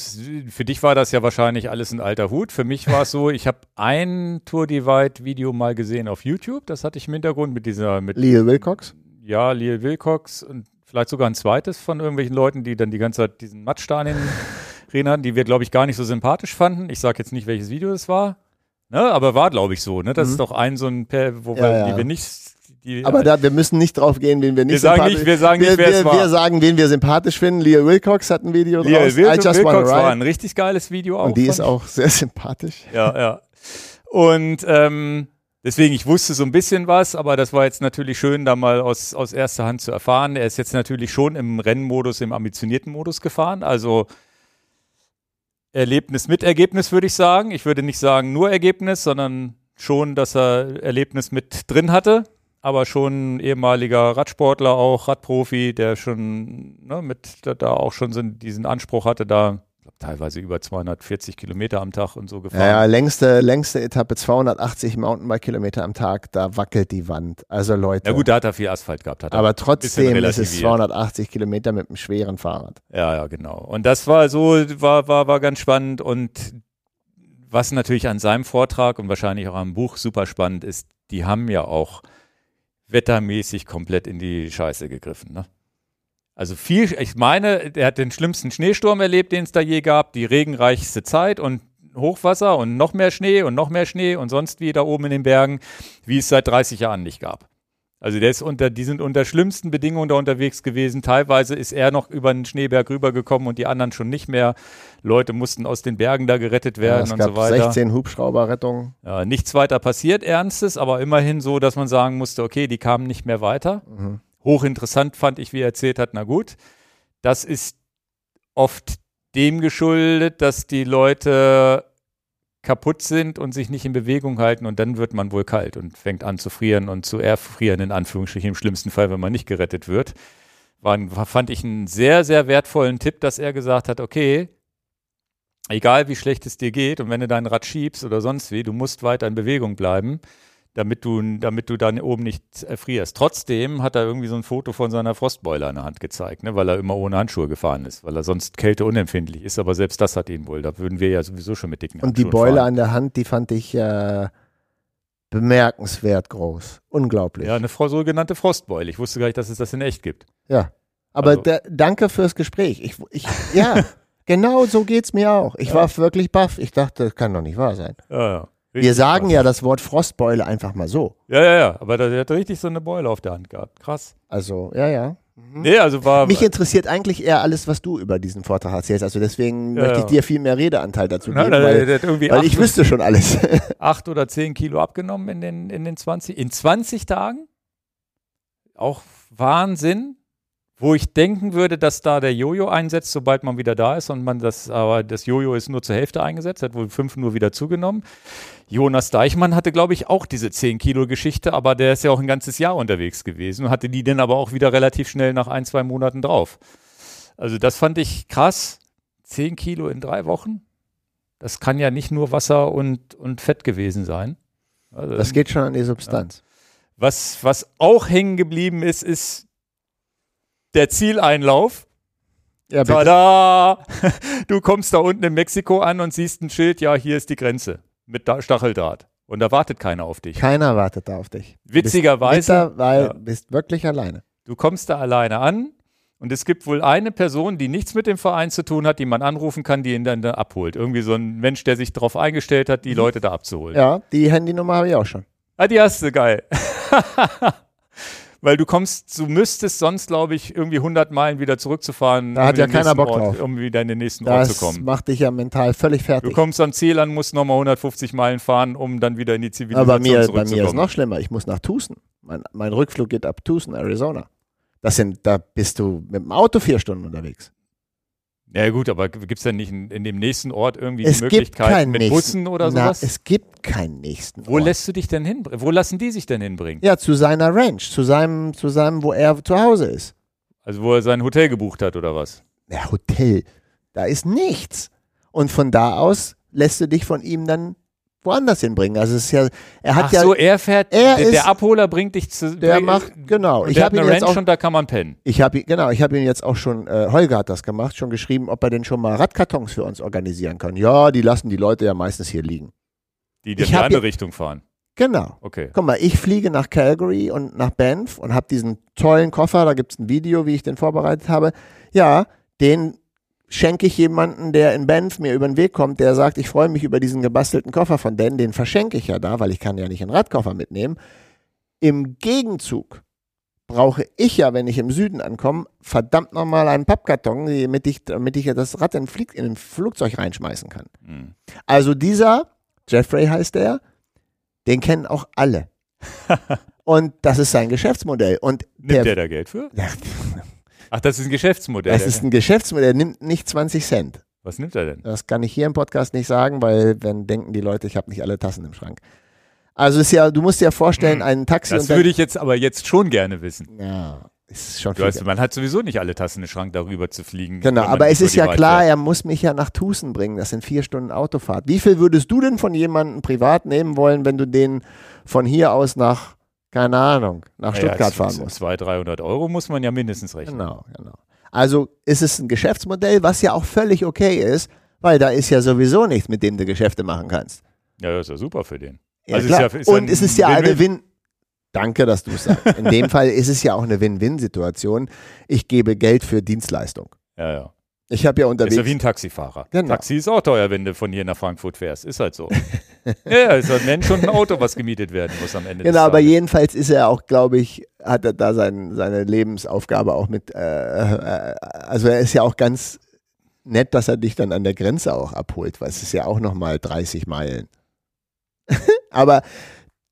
für dich war das ja wahrscheinlich alles ein alter Hut. Für mich war es so, ich habe ein Tour Divide Video mal gesehen auf YouTube, das hatte ich im Hintergrund mit dieser, mit Leo Wilcox? Ja, Leo Wilcox und vielleicht sogar ein zweites von irgendwelchen Leuten, die dann die ganze Zeit diesen Matsch da in den hatten, die wir, glaube ich, gar nicht so sympathisch fanden. Ich sage jetzt nicht, welches Video es war. Ne, aber war, glaube ich, so. Ne? Das mhm. ist doch ein so ein, wo ja, wir, ja. die wir nicht die, aber da, wir müssen nicht drauf gehen, wen wir nicht wir sagen sympathisch nicht, Wir sagen nicht, wir, wir, wir sagen, wen wir sympathisch finden. Leah Wilcox hat ein Video Leo draus. Leo I Just Wilcox war ein richtig geiles Video auch. Und die ist auch sehr sympathisch. Ja, ja. Und ähm, deswegen, ich wusste so ein bisschen was, aber das war jetzt natürlich schön, da mal aus, aus erster Hand zu erfahren. Er ist jetzt natürlich schon im Rennmodus, im ambitionierten Modus gefahren. Also Erlebnis mit Ergebnis, würde ich sagen. Ich würde nicht sagen nur Ergebnis, sondern schon, dass er Erlebnis mit drin hatte aber schon ehemaliger Radsportler auch, Radprofi, der schon ne, mit da, auch schon so diesen Anspruch hatte, da teilweise über 240 Kilometer am Tag und so gefahren. Ja, längste, längste Etappe 280 Mountainbike-Kilometer am Tag, da wackelt die Wand. Also Leute. Ja gut, da hat er viel Asphalt gehabt. Hat aber trotzdem ist es 280 Kilometer mit einem schweren Fahrrad. Ja, ja, genau. Und das war so, war, war, war ganz spannend und was natürlich an seinem Vortrag und wahrscheinlich auch am Buch super spannend ist, die haben ja auch wettermäßig komplett in die Scheiße gegriffen. Ne? Also viel, ich meine, er hat den schlimmsten Schneesturm erlebt, den es da je gab, die regenreichste Zeit und Hochwasser und noch mehr Schnee und noch mehr Schnee und sonst wie da oben in den Bergen, wie es seit 30 Jahren nicht gab. Also der ist unter, die sind unter schlimmsten Bedingungen da unterwegs gewesen. Teilweise ist er noch über den Schneeberg rübergekommen und die anderen schon nicht mehr. Leute mussten aus den Bergen da gerettet werden ja, und so weiter. 16 Hubschrauberrettungen. Ja, nichts weiter passiert, Ernstes, aber immerhin so, dass man sagen musste, okay, die kamen nicht mehr weiter. Mhm. Hochinteressant fand ich, wie er erzählt hat, na gut. Das ist oft dem geschuldet, dass die Leute kaputt sind und sich nicht in Bewegung halten und dann wird man wohl kalt und fängt an zu frieren und zu erfrieren, in Anführungsstrichen im schlimmsten Fall, wenn man nicht gerettet wird. War, fand ich einen sehr, sehr wertvollen Tipp, dass er gesagt hat, okay, egal wie schlecht es dir geht und wenn du dein Rad schiebst oder sonst wie, du musst weiter in Bewegung bleiben damit du, damit du dann oben nicht erfrierst. Trotzdem hat er irgendwie so ein Foto von seiner Frostbeule in der Hand gezeigt, ne, weil er immer ohne Handschuhe gefahren ist, weil er sonst Kälte unempfindlich ist, aber selbst das hat ihn wohl. Da würden wir ja sowieso schon mit dicken Und die Beule fahren. an der Hand, die fand ich äh, bemerkenswert groß. Unglaublich. Ja, eine sogenannte Frostbeule. Ich wusste gar nicht, dass es das in echt gibt. Ja. Aber Also- da, danke fürs Gespräch. Ich, ich, ja, genau so geht's mir auch. Ich war wirklich baff. Ich dachte, das kann doch nicht wahr sein. Ja, ja. Wir Richtig sagen krass. ja das Wort Frostbeule einfach mal so. Ja, ja, ja. Aber der hat richtig so eine Beule auf der Hand gehabt. Krass. Also, ja, ja. Nee, also war. Mich interessiert eigentlich eher alles, was du über diesen Vortrag erzählst. Also deswegen Ja, möchte ich dir viel mehr Redeanteil dazu geben, der, der, weil, der irgendwie weil ich wüsste schon alles. acht oder zehn Kilo abgenommen in den, in den 20, in 20 Tagen. Auch Wahnsinn. Wo ich denken würde, dass da der Jojo einsetzt, sobald man wieder da ist und man das, aber das Jojo ist nur zur Hälfte eingesetzt, hat wohl fünf nur wieder zugenommen. Jonas Deichmann hatte, glaube ich, auch diese 10 Kilo Geschichte, aber der ist ja auch ein ganzes Jahr unterwegs gewesen und hatte die dann aber auch wieder relativ schnell nach ein, zwei Monaten drauf. Also das fand ich krass. 10 Kilo in drei Wochen? Das kann ja nicht nur Wasser und, und Fett gewesen sein. Also, Das geht schon an die Substanz. was, was auch hängen geblieben ist, ist der Zieleinlauf. Ja. Tada! Du kommst da unten in Mexiko an und siehst ein Schild, ja, hier ist die Grenze mit Stacheldraht. Und da wartet keiner auf dich. Keiner wartet da auf dich. Witzigerweise, weil ja. bist wirklich alleine. du kommst da alleine an und es gibt wohl eine Person, die nichts mit dem Verein zu tun hat, die man anrufen kann, die ihn dann da abholt. Irgendwie so ein Mensch, der sich darauf eingestellt hat, die Leute da abzuholen. Ja, die Handynummer habe ich auch schon. Ah, die hast du, geil. Weil du kommst, du müsstest sonst, glaube ich, irgendwie 100 Meilen wieder zurückzufahren, Da hat um ja keiner Bock Ort, drauf. um wieder in den nächsten Ort zu Das kommen. macht dich ja mental völlig Du fertig. kommst am Ziel an, musst nochmal 150 Meilen fahren, um dann wieder in die Zivilisation Aber bei mir, bei zurückzukommen. mir ist noch schlimmer. Ich muss nach Tucson. Mein, mein Rückflug geht ab Tucson, Arizona. Das sind, da bist du mit dem Auto vier Stunden unterwegs. Ja gut, aber gibt es denn nicht in, in dem nächsten Ort irgendwie Es die Möglichkeit mit nächsten. Bussen oder Na, sowas? es gibt keinen nächsten. Wo Ort. lässt du dich denn hinbringen? Wo lassen die sich denn hinbringen? Ja, zu seiner Ranch, zu seinem, zu seinem, wo er zu Hause ist. Also wo er sein Hotel gebucht hat oder was? Ja, Hotel. Da ist nichts. Und von da aus lässt du dich von ihm dann woanders hinbringen. Also es ist ja, er hat Ach ja, so, er fährt, er der, ist- der Abholer bringt dich zu... der macht, genau. Ich habe ihn eine jetzt Ranch auch, und da kann man pennen. ich habe, genau, ich habe ihn jetzt auch schon, äh, Holger hat das gemacht, schon geschrieben, ob er denn schon mal Radkartons für uns organisieren kann. Ja, die lassen die Leute ja meistens hier liegen. Die, die in die andere Richtung fahren. Genau. Okay. Guck mal, ich fliege nach Calgary und nach Banff und habe diesen tollen Koffer, da gibt es ein Video, wie ich den vorbereitet habe. Ja, den schenke ich jemanden, der in Banff mir über den Weg kommt, der sagt, ich freue mich über diesen gebastelten Koffer von Dan, den verschenke ich ja da, weil ich kann ja nicht einen Radkoffer mitnehmen. Im Gegenzug brauche ich ja, wenn ich im Süden ankomme, verdammt nochmal einen Pappkarton, damit ich, damit ich ja das Rad in, Flieg, in ein Flugzeug reinschmeißen kann. Hm. Also dieser, Jeffrey heißt der, den kennen auch alle. Und das ist sein Geschäftsmodell. Und Nimmt der, der da Geld für? Ja, Ach, das ist ein Geschäftsmodell. das ist ein Geschäftsmodell, der nimmt nicht 20 Cent. Was nimmt er denn? Das kann ich hier im Podcast nicht sagen, weil dann denken die Leute, ich habe nicht alle Tassen im Schrank. Also ist ja, du musst dir ja vorstellen, ein Taxi Das würde ich jetzt aber jetzt schon gerne wissen. ja, ist schon Du weißt, man hat sowieso nicht alle Tassen im Schrank, darüber zu fliegen. Genau, aber es ist ja Weit klar, er muss mich ja nach Tucson bringen. Das sind vier Stunden Autofahrt. Wie viel würdest du denn von jemandem privat nehmen wollen, wenn du den von hier aus nach, keine Ahnung, nach Naja, Stuttgart fahren musst? 200, 300 Euro muss man ja mindestens rechnen. Genau, genau. Also ist es ein Geschäftsmodell, was ja auch völlig okay ist, weil da ist ja sowieso nichts, mit dem du Geschäfte machen kannst. Ja, das ist ja super für den. Ja, Also ist klar. ja- ist ja Und ein es ist ja eine. Win. Danke, dass du es sagst. In dem Fall ist es ja auch eine Win-Win-Situation. Ich gebe Geld für Dienstleistung. Ja, ja. Ich habe ja Ist unterwegs. ja wie ein Taxifahrer. Genau. Taxi ist auch teuer, wenn du von hier nach Frankfurt fährst. Ist halt so. ja, ja, ist ein Mensch und ein Auto, was gemietet werden muss am Ende Genau, aber jedenfalls ist er auch, glaube ich, hat er da sein, seine Lebensaufgabe auch mit, äh, äh, also er ist ja auch ganz nett, dass er dich dann an der Grenze auch abholt, weil es ist ja auch nochmal 30 Meilen. aber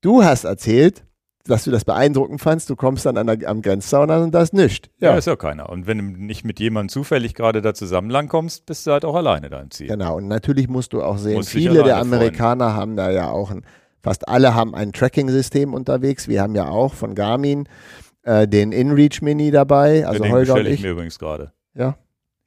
du hast erzählt, dass du das beeindruckend fandst, du kommst dann an der, am Grenzzaun an und da ist nichts. Ja, Ja, ist ja keiner. Und wenn du nicht mit jemandem zufällig gerade da zusammen langkommst, bist du halt auch alleine da im Ziel. genau. Und natürlich musst du auch sehen, Musst viele der Amerikaner haben da ja auch ein, fast alle haben ein Tracking-System unterwegs. Wir haben ja auch von Garmin äh, den InReach Mini dabei, also den Holger bestelle ich ich. mir übrigens gerade. Ja.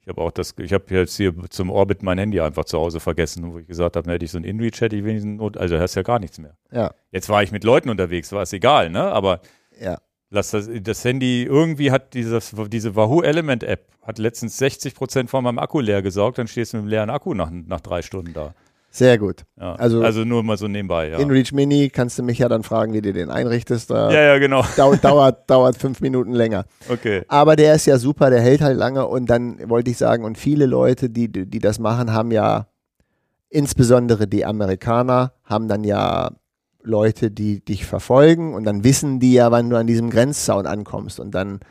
Ich habe auch das, ich habe jetzt hier zum Orbit mein Handy einfach zu Hause vergessen, wo ich gesagt habe, hätte ich so ein InReach, hätte ich wenigstens, Not, also hast ja gar nichts mehr. Ja. Jetzt war ich mit Leuten unterwegs, war es egal, ne? Aber Ja. lass das, das Handy, irgendwie hat dieses, diese Wahoo Element App, hat letztens 60 Prozent von meinem Akku leer gesaugt, dann stehst du mit einem leeren Akku nach, nach drei Stunden da. Sehr gut. Ja. Also- Also, nur mal so nebenbei, ja. InReach Mini kannst du mich ja dann fragen, wie du den einrichtest. Da Ja, ja, genau. dau dauert, dauert fünf Minuten länger. Okay. Aber der ist ja super, der hält halt lange und dann wollte ich sagen, und viele Leute, die, die das machen, haben ja, insbesondere die Amerikaner, haben dann ja Leute, die dich verfolgen und dann wissen die ja, wann du an diesem Grenzzaun ankommst und dann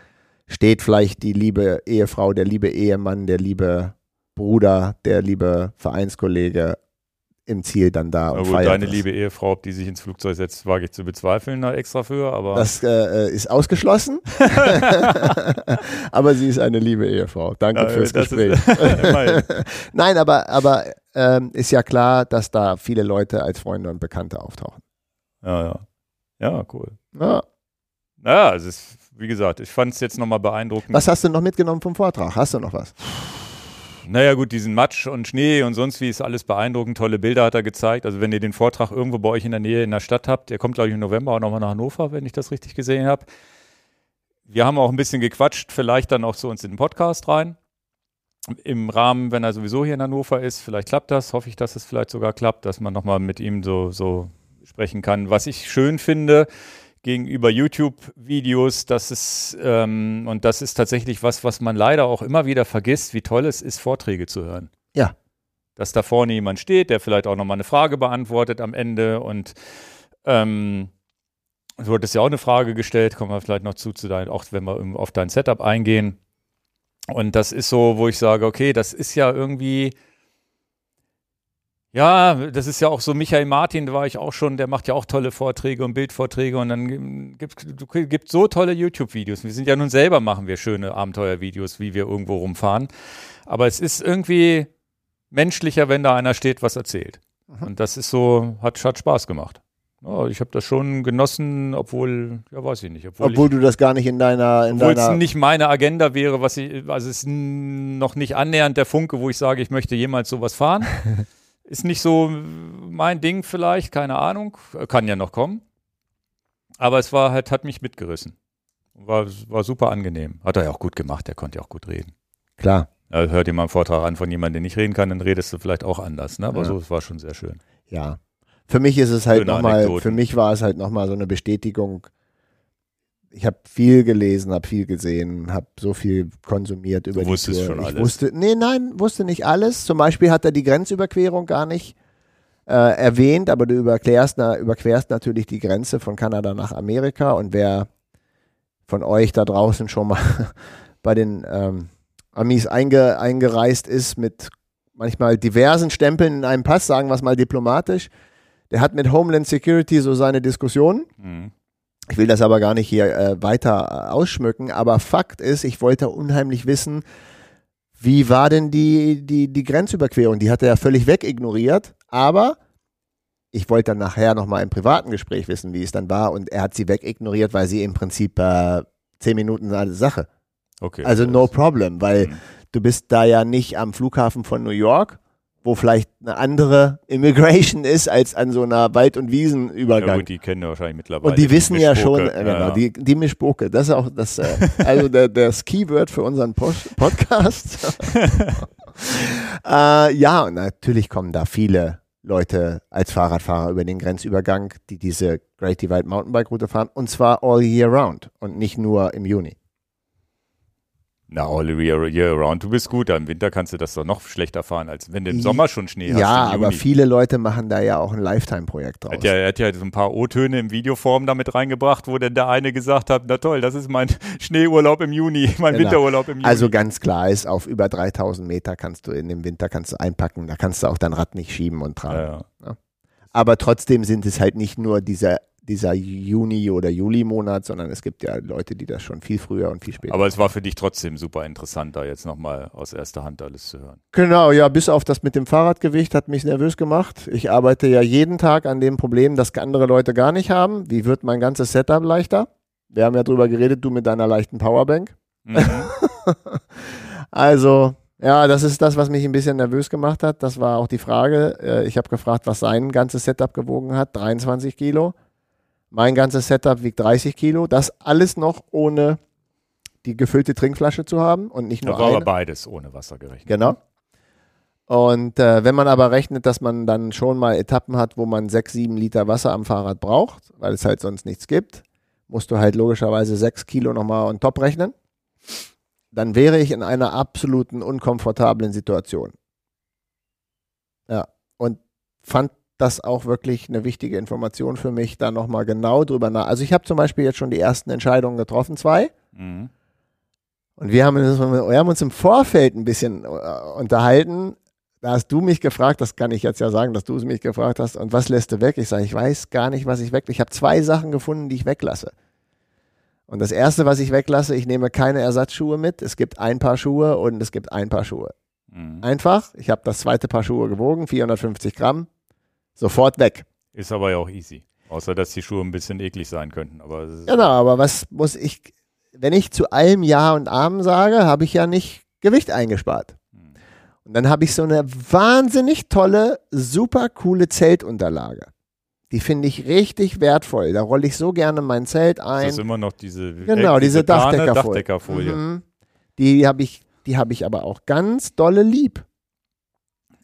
steht vielleicht die liebe Ehefrau, der liebe Ehemann, der liebe Bruder, der liebe Vereinskollege im Ziel dann da Na und gut, feiert deine das. liebe Ehefrau, ob die sich ins Flugzeug setzt, wage ich zu bezweifeln, da extra für, aber. Das äh, ist ausgeschlossen. aber sie ist eine liebe Ehefrau. Danke Ja, fürs das Gespräch. Nein, aber, aber ähm, ist ja klar, dass da viele Leute als Freunde und Bekannte auftauchen. ja, ja. Ja, cool. Ja. Naja, es ist, wie gesagt, ich fand es jetzt nochmal beeindruckend. Was hast du noch mitgenommen vom Vortrag? Hast du noch was? Naja, gut, diesen Matsch und Schnee und sonst wie ist alles beeindruckend. Tolle Bilder hat er gezeigt. Also, wenn ihr den Vortrag irgendwo bei euch in der Nähe in der Stadt habt, der kommt, glaube ich, im November auch nochmal nach Hannover, wenn ich das richtig gesehen habe. Wir haben auch ein bisschen gequatscht, vielleicht dann auch zu uns in den Podcast rein. Im Rahmen, wenn er sowieso hier in Hannover ist, vielleicht klappt das, hoffe ich, dass es vielleicht sogar klappt, dass man nochmal mit ihm so, so sprechen kann. Was ich schön finde, gegenüber YouTube-Videos, dass es, ähm, und das ist tatsächlich was, was man leider auch immer wieder vergisst, wie toll es ist, Vorträge zu hören. Ja. Dass da vorne jemand steht, der vielleicht auch nochmal eine Frage beantwortet am Ende und ähm, du hattest ja auch eine Frage gestellt, kommen wir vielleicht noch zu, zu dein, auch wenn wir auf dein Setup eingehen. Und das ist so, wo ich sage, okay, das ist ja irgendwie, ja, das ist ja auch so, Michael Martin, da war ich auch schon, der macht ja auch tolle Vorträge und Bildvorträge und dann gibt es so tolle YouTube-Videos. Wir sind ja nun selber, machen wir schöne Abenteuervideos, wie wir irgendwo rumfahren. Aber es ist irgendwie menschlicher, wenn da einer steht, was erzählt. Und das ist so, hat, hat Spaß gemacht. Ja, ich habe das schon genossen, obwohl, ja, weiß ich nicht. Obwohl, Obwohl ich, du das gar nicht in deiner, in obwohl es deiner nicht meine Agenda wäre, was ich, also es ist noch nicht annähernd der Funke, wo ich sage, ich möchte jemals sowas fahren. ist nicht so mein Ding vielleicht, keine Ahnung, kann ja noch kommen. Aber es war halt, hat mich mitgerissen. War, war super angenehm. Hat er ja auch gut gemacht, er konnte ja auch gut reden. Klar. Also hört dir mal einen Vortrag an von jemandem, der nicht reden kann, dann redest du vielleicht auch anders. Ne? Aber Ja. so, es war schon sehr schön. Ja. Für mich ist es halt nochmal, für mich war es halt nochmal so eine Bestätigung. Ich habe viel gelesen, habe viel gesehen, habe so viel konsumiert über Du wusstest die Tour. schon ich alles. Wusste, nee, nein, wusste nicht alles. Zum Beispiel hat er die Grenzüberquerung gar nicht äh, erwähnt, aber du überquerst, na, überquerst natürlich die Grenze von Kanada nach Amerika und wer von euch da draußen schon mal bei den ähm, Amis einge, eingereist ist mit manchmal diversen Stempeln in einem Pass, sagen wir es mal diplomatisch, der hat mit Homeland Security so seine Diskussionen. Mhm. Ich will das aber gar nicht hier äh, weiter äh, ausschmücken, aber Fakt ist, ich wollte unheimlich wissen, wie war denn die, die, die Grenzüberquerung? Die hat er ja völlig wegignoriert, aber ich wollte dann nachher nochmal im privaten Gespräch wissen, wie es dann war und er hat sie wegignoriert, weil sie im Prinzip äh, zehn Minuten eine Sache. Okay. Also no problem, weil Mhm. du bist da ja nicht am Flughafen von New York, wo vielleicht eine andere Immigration ist als an so einer Wald- und Ja, Wiesenübergang. gut, die kennen ja wahrscheinlich mittlerweile. Und die wissen ja schon, äh, genau, Ja, die, die Mischpoke, das ist auch das, äh, also der, das Keyword für unseren Post Podcast. äh, ja, und natürlich kommen da viele Leute als Fahrradfahrer über den Grenzübergang, die diese Great Divide Mountainbike Route fahren, und zwar all year round und nicht nur im Juni. Na, all year, round. Du bist gut. Im Winter kannst du das doch noch schlechter fahren, als wenn du im Sommer schon Schnee hast. ja, aber viele Leute machen da ja auch ein Lifetime-Projekt draus. Er hat, ja, hat ja so ein paar O-Töne im Videoform damit reingebracht, wo dann der eine gesagt hat, na toll, das ist mein Schneeurlaub im Juni, mein Genau. Winterurlaub im Juni. Also ganz klar ist, auf über 3000 Meter kannst du in dem Winter kannst du einpacken, da kannst du auch dein Rad nicht schieben und tragen. ja, ja. Aber trotzdem sind es halt nicht nur dieser, dieser Juni- oder Juli-Monat, sondern es gibt ja Leute, die das schon viel früher und viel später. Aber es war für dich trotzdem super interessant, da jetzt nochmal aus erster Hand alles zu hören. genau, ja, bis auf das mit dem Fahrradgewicht hat mich nervös gemacht. Ich arbeite ja jeden Tag an dem Problem, das andere Leute gar nicht haben. Wie wird mein ganzes Setup leichter? Wir haben ja drüber geredet, du mit deiner leichten Powerbank. Mhm. Also, ja, das ist das, was mich ein bisschen nervös gemacht hat. Das war auch die Frage. Äh, Ich habe gefragt, was sein ganzes Setup gewogen hat. 23 Kilo. Mein ganzes Setup wiegt 30 Kilo. Das alles noch ohne die gefüllte Trinkflasche zu haben und nicht da nur war aber eine. beides ohne Wasser gerechnet. Genau. Und äh, wenn man aber rechnet, dass man dann schon mal Etappen hat, wo man sechs, sieben Liter Wasser am Fahrrad braucht, weil es halt sonst nichts gibt, musst du halt logischerweise sechs Kilo nochmal on top rechnen. Dann wäre ich in einer absoluten unkomfortablen Situation. Ja, und fand das auch wirklich eine wichtige Information für mich, da nochmal genau drüber nach. Also ich habe zum Beispiel jetzt schon die ersten Entscheidungen getroffen, zwei. Mhm. Und wir haben, uns, wir haben uns im Vorfeld ein bisschen äh, unterhalten. Da hast du mich gefragt, das kann ich jetzt ja sagen, dass du es mich gefragt hast. Und was lässt du weg? Ich sage, ich weiß gar nicht, was ich weg. Ich habe zwei Sachen gefunden, die ich weglasse. Und das erste, was ich weglasse, ich nehme keine Ersatzschuhe mit. Es gibt ein Paar Schuhe und es gibt ein Paar Schuhe. Mhm. Einfach. Ich habe das zweite Paar Schuhe gewogen, 450 Gramm. Sofort weg. Ist aber ja auch easy. Außer, dass die Schuhe ein bisschen eklig sein könnten. Aber ist- Genau, aber was muss ich, wenn ich zu allem Ja und Amen sage, habe ich ja nicht Gewicht eingespart. Hm. Und dann habe ich so eine wahnsinnig tolle, super coole Zeltunterlage. Die finde ich richtig wertvoll. Da rolle ich so gerne mein Zelt ist ein. das immer noch diese, Genau, äh, diese Plane- Dachdeckerfolie. Dachdeckerfolie. Mhm. Die habe ich, die habe ich aber auch ganz dolle lieb.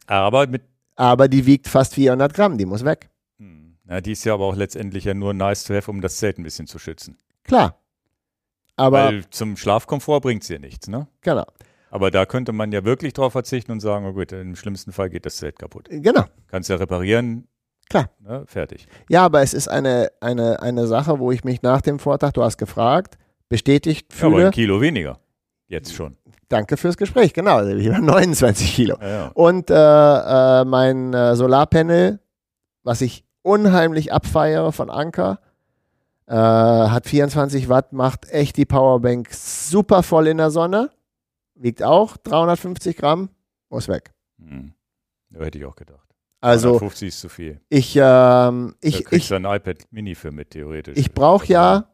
Aber mit, Aber die wiegt fast 400 Gramm, die muss weg. hm, na, die ist ja aber auch letztendlich ja nur nice to have, um das Zelt ein bisschen zu schützen. Klar. Aber, Weil zum Schlafkomfort bringt es ja nichts, ne? genau, Aber da könnte man ja wirklich drauf verzichten und sagen, oh gut, im schlimmsten Fall geht das Zelt kaputt. genau. Kannst ja reparieren. Klar. Ne, fertig. Ja, aber es ist eine, eine, eine Sache, wo ich mich nach dem Vortrag, du hast gefragt, bestätigt Ja, aber fühle. ein Kilo weniger. Jetzt schon. Danke fürs Gespräch, genau, ich habe 29 Kilo. Ja, ja. Und äh, äh, mein äh, Solarpanel, was ich unheimlich abfeiere von Anker, äh, hat 24 Watt, macht echt die Powerbank super voll in der Sonne, wiegt auch 350 Gramm, muss weg. Hm. Da hätte ich auch gedacht. Also 150 ist zu viel. ich, ähm, da ich, kriegst ich, ein iPad Mini für mit, theoretisch. ich brauche ja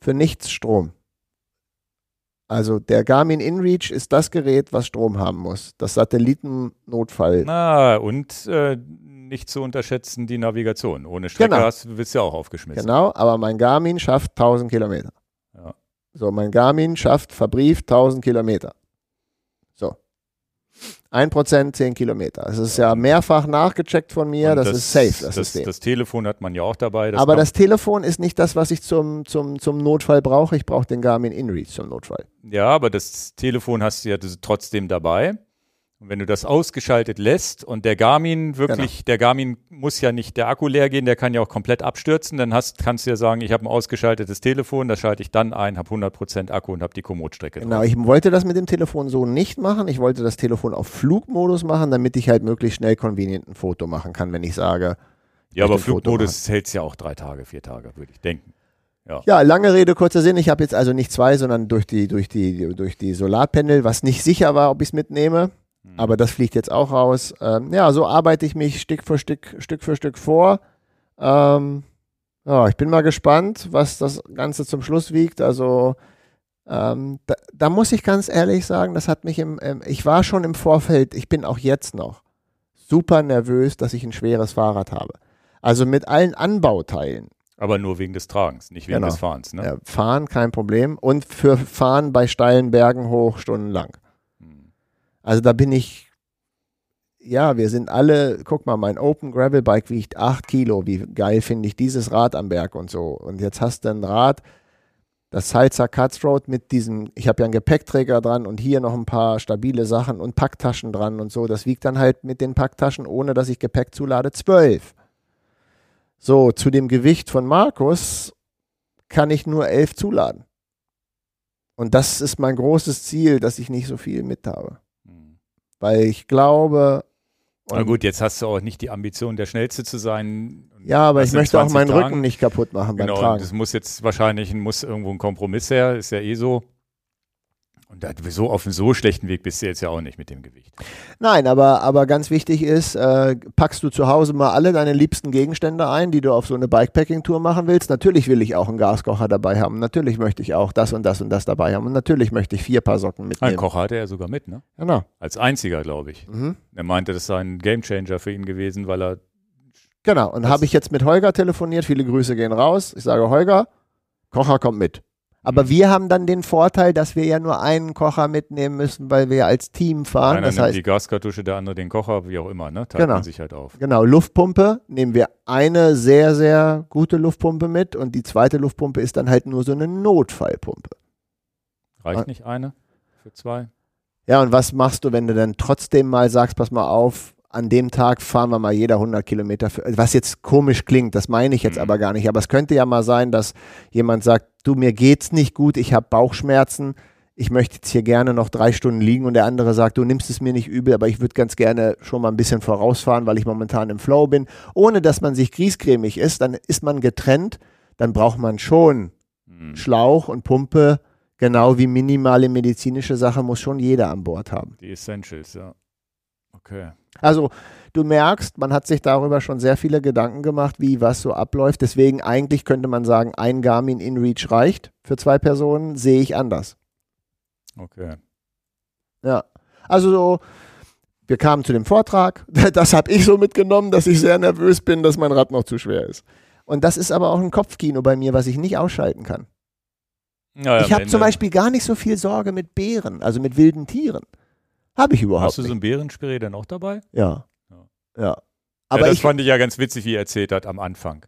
für nichts Strom. Also der Garmin InReach ist das Gerät, was Strom haben muss. Das Satellitennotfall. Na, und äh, nicht zu unterschätzen die Navigation. Ohne Strecke Genau. hast, wirst du ja auch aufgeschmissen. Genau, aber mein Garmin schafft 1000 Kilometer. Ja. So, mein Garmin schafft verbrieft 1000 Kilometer. So. 1% 10 Kilometer. Das ist ja mehrfach nachgecheckt von mir. Und Das, ist safe, das, das, System. das Telefon hat man ja auch dabei. aber kann- das Telefon ist nicht das, was ich zum, zum, zum Notfall brauche. Ich brauche den Garmin InReach zum Notfall. Ja, aber das Telefon hast du ja das- trotzdem dabei. Und wenn du das ausgeschaltet lässt und der Garmin wirklich, Genau. der Garmin muss ja nicht der Akku leer gehen, der kann ja auch komplett abstürzen, dann hast, kannst du ja sagen, ich habe ein ausgeschaltetes Telefon, das schalte ich dann ein, habe 100% Akku und habe die Komoot-Strecke Genau, drauf. ich wollte das mit dem Telefon so nicht machen. Ich wollte das Telefon auf Flugmodus machen, damit ich halt möglichst schnell convenient ein Foto machen kann, wenn ich sage, Ja, aber Flugmodus hält ja auch drei Tage, vier Tage, würde ich denken. Ja, lange Rede, kurzer Sinn. Ich habe jetzt also nicht zwei, sondern durch die, durch die, durch die Solarpanel, was nicht sicher war, ob ich es mitnehme. Hm. Aber das fliegt jetzt auch raus. Ähm, ja, so arbeite ich mich Stück für Stück, Stück für Stück vor. Ähm, ja, ich bin mal gespannt, was das Ganze zum Schluss wiegt. Also ähm, da, da muss ich ganz ehrlich sagen, das hat mich im, ähm, ich war schon im Vorfeld, ich bin auch jetzt noch super nervös, dass ich ein schweres Fahrrad habe. Also mit allen Anbauteilen. Aber nur wegen des Tragens, nicht wegen Genau. des Fahrens. Ne? Ja, fahren kein Problem. Und für Fahren bei steilen Bergen hoch stundenlang. Also da bin ich, ja, wir sind alle, guck mal, mein Open Gravel Bike wiegt 8 Kilo. Wie geil finde ich dieses Rad am Berg und so. Und jetzt hast du ein Rad, das Salzer Cutthroat mit diesem, ich habe ja einen Gepäckträger dran und hier noch ein paar stabile Sachen und Packtaschen dran und so. Das wiegt dann halt mit den Packtaschen, ohne dass ich Gepäck zulade, 12. So, zu dem Gewicht von Markus kann ich nur 11 zuladen. Und das ist mein großes Ziel, dass ich nicht so viel mit habe. Weil ich glaube, Na gut, jetzt hast du auch nicht die Ambition, der Schnellste zu sein. ja, aber ich möchte auch 20 meinen Tagen. Rücken nicht kaputt machen beim Genau, Tragen. das muss jetzt wahrscheinlich muss irgendwo ein Kompromiss her, ist ja eh so. Und da, so auf einem so schlechten Weg bist du jetzt ja auch nicht mit dem Gewicht. Nein, aber, aber ganz wichtig ist, äh, packst du zu Hause mal alle deine liebsten Gegenstände ein, die du auf so eine Bikepacking-Tour machen willst. Natürlich will ich auch einen Gaskocher dabei haben. Natürlich möchte ich auch das und das und das dabei haben. Und natürlich möchte ich vier Paar Socken Ein mitnehmen. Kocher hatte er sogar mit, ne? Genau. Als einziger, glaube ich. Mhm. Er meinte, das sei ein Gamechanger für ihn gewesen, weil er Genau. Und habe ich jetzt mit Holger telefoniert. Viele Grüße gehen raus. Ich sage, Holger, Kocher kommt mit. Aber wir haben dann den Vorteil, dass wir ja nur einen Kocher mitnehmen müssen, weil wir als Team fahren. Einer das nimmt heißt, die Gaskartusche, der andere den Kocher, wie auch immer, ne? Teilt Genau. man sich halt auf. genau, Luftpumpe nehmen wir eine sehr, sehr gute Luftpumpe mit und die zweite Luftpumpe ist dann halt nur so eine Notfallpumpe. Reicht nicht eine für zwei? Ja, und was machst du, wenn du dann trotzdem mal sagst, pass mal auf, an dem Tag fahren wir mal jeder 100 Kilometer, für, was jetzt komisch klingt, das meine ich jetzt Mhm. aber gar nicht, aber es könnte ja mal sein, dass jemand sagt, du, mir geht's nicht gut, ich habe Bauchschmerzen, ich möchte jetzt hier gerne noch drei Stunden liegen und der andere sagt, du nimmst es mir nicht übel, aber ich würde ganz gerne schon mal ein bisschen vorausfahren, weil ich momentan im Flow bin, ohne dass man sich griesgrämig ist, dann ist man getrennt, dann braucht man schon Hm. Schlauch und Pumpe, genau wie minimale medizinische Sache muss schon jeder an Bord haben. Die Essentials, ja. Okay. Also du merkst, man hat sich darüber schon sehr viele Gedanken gemacht, wie was so abläuft. Deswegen eigentlich könnte man sagen, ein Garmin InReach reicht für zwei Personen, sehe ich anders. Okay. Ja. Also so, wir kamen zu dem Vortrag. Das habe ich so mitgenommen, dass ich sehr nervös bin, dass mein Rad noch zu schwer ist. Und das ist aber auch ein Kopfkino bei mir, was ich nicht ausschalten kann. Ja, ich habe zum Beispiel gar nicht so viel Sorge mit Bären, also mit wilden Tieren. Habe ich überhaupt Hast du so ein Bärenspray denn auch dabei? ja. Ja. Ja. Aber ja, das ich, fand ich ja ganz witzig, wie er erzählt hat am Anfang.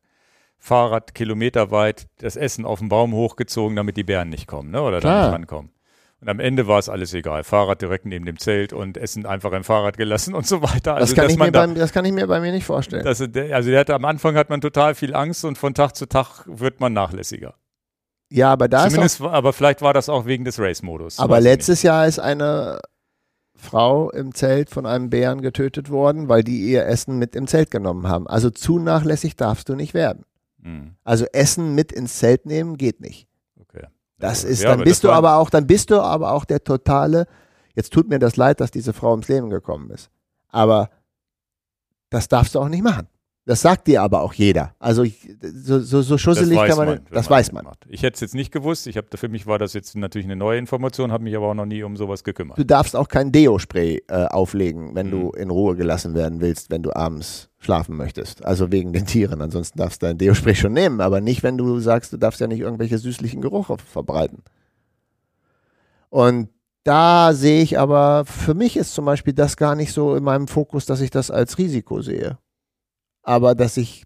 Fahrrad kilometerweit, das Essen auf den Baum hochgezogen, damit die Bären nicht kommen, ne? Oder da nicht rankommen. Und am Ende war es alles egal. Fahrrad direkt neben dem Zelt und Essen einfach im Fahrrad gelassen und so weiter. das, Also, kann dass ich mir da, bei, das kann ich mir bei mir nicht vorstellen. dass, also der hatte, am Anfang hat man total viel Angst und von Tag zu Tag wird man nachlässiger. ja, aber da ist auch Zumindest, aber vielleicht war das auch wegen des Race-Modus. Aber letztes Jahr ist eine Frau im Zelt von einem Bären getötet worden, weil die ihr Essen mit im Zelt genommen haben. Also zu nachlässig darfst du nicht werden. nicht. Hm, Also Essen mit ins Zelt nehmen geht nicht. okay. Das ist, ja, dann bist du aber auch, dann bist du aber auch der totale. Jetzt tut mir das leid, dass diese Frau ums Leben gekommen ist. Aber das darfst du auch nicht machen. Das sagt dir aber auch jeder. Also so, so, so schusselig kann man, man, das man weiß man. macht. Ich hätte es jetzt nicht gewusst. Ich habe für mich war das jetzt natürlich eine neue Information, habe mich aber auch noch nie um sowas gekümmert. Du darfst auch kein Deo-Spray äh, auflegen, wenn du Mhm. in Ruhe gelassen werden willst, wenn du abends schlafen möchtest. Also wegen den Tieren. Ansonsten darfst du dein Deo-Spray schon nehmen, aber nicht, wenn du sagst, du darfst ja nicht irgendwelche süßlichen Gerüche verbreiten. Und da sehe ich aber, für mich ist zum Beispiel das gar nicht so in meinem Fokus, dass ich das als Risiko sehe. Aber dass ich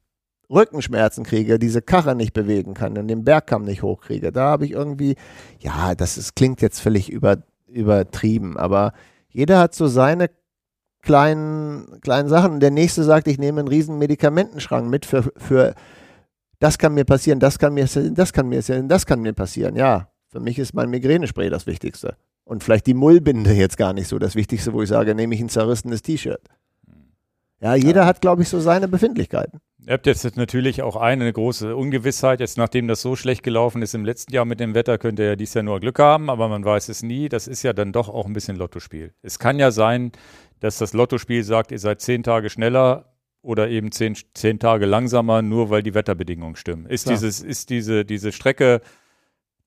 Rückenschmerzen kriege, diese Karre nicht bewegen kann und den Bergkamm nicht hochkriege, da habe ich irgendwie, ja, das ist, klingt jetzt völlig über, übertrieben, aber jeder hat so seine kleinen, kleinen Sachen. Der nächste sagt, ich nehme einen riesen Medikamentenschrank mit für, für das kann mir passieren, das kann mir passieren, das kann mir passieren, das kann mir passieren. Ja, für mich ist mein Migränespray das Wichtigste. Und vielleicht die Mullbinde jetzt gar nicht so das Wichtigste, wo ich sage, nehme ich ein zerrissenes T-Shirt. Ja, jeder hat, glaube ich, so seine Befindlichkeiten. Ihr habt jetzt natürlich auch eine große Ungewissheit. Jetzt, nachdem das so schlecht gelaufen ist im letzten Jahr mit dem Wetter, könnte er dies Jahr nur Glück haben, aber man weiß es nie. Das ist ja dann doch auch ein bisschen Lottospiel. Es kann ja sein, dass das Lottospiel sagt, ihr seid zehn Tage schneller oder eben zehn, zehn Tage langsamer, nur weil die Wetterbedingungen stimmen. Ist, Klar. dieses, ist diese, diese Strecke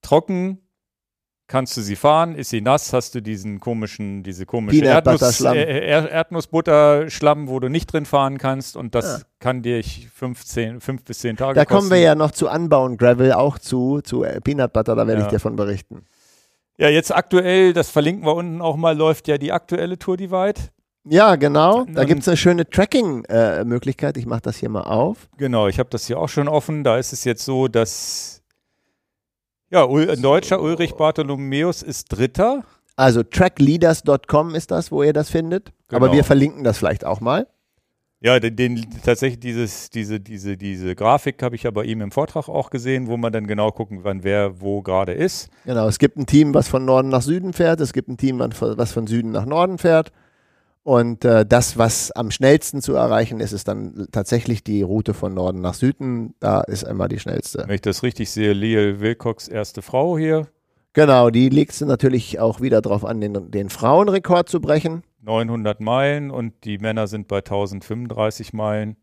trocken? Kannst du sie fahren? Ist sie nass? Hast du diesen komischen, diese komische Erdnuss, äh, Er- Erdnussbutter-Schlamm, wo du nicht drin fahren kannst und das Ja. kann dir ich fünf, zehn, fünf bis zehn Tage Da kosten. kommen wir ja noch zu Anbauen Gravel auch zu, zu äh, Peanut Butter, da werde Ja. ich dir von berichten. Ja, jetzt aktuell, das verlinken wir unten auch mal, läuft ja die aktuelle Tour Divide. Ja, genau. Da Und- gibt es eine schöne Tracking-Möglichkeit. ich mache das hier mal auf. Genau, ich habe das hier auch schon offen. Da ist es jetzt so, dass ja, ein Deutscher, Ulrich Bartholomäus, ist Dritter. Also trackleaders.com ist das, wo ihr das findet. Aber Genau. wir verlinken das vielleicht auch mal. Ja, den, den tatsächlich dieses, diese, diese, diese Grafik habe ich ja bei ihm im Vortrag auch gesehen, wo man dann genau gucken kann, wer wo gerade ist. Genau, es gibt ein Team, was von Norden nach Süden fährt. Es gibt ein Team, was von Süden nach Norden fährt. Und äh, das, was am schnellsten zu erreichen ist, ist dann tatsächlich die Route von Norden nach Süden. Da ist immer die schnellste. Wenn ich das richtig sehe, Leo Wilcox, erste Frau hier. Genau, die legst du natürlich auch wieder drauf an, den, den Frauenrekord zu brechen. 900 Meilen und die Männer sind bei 1035 Meilen.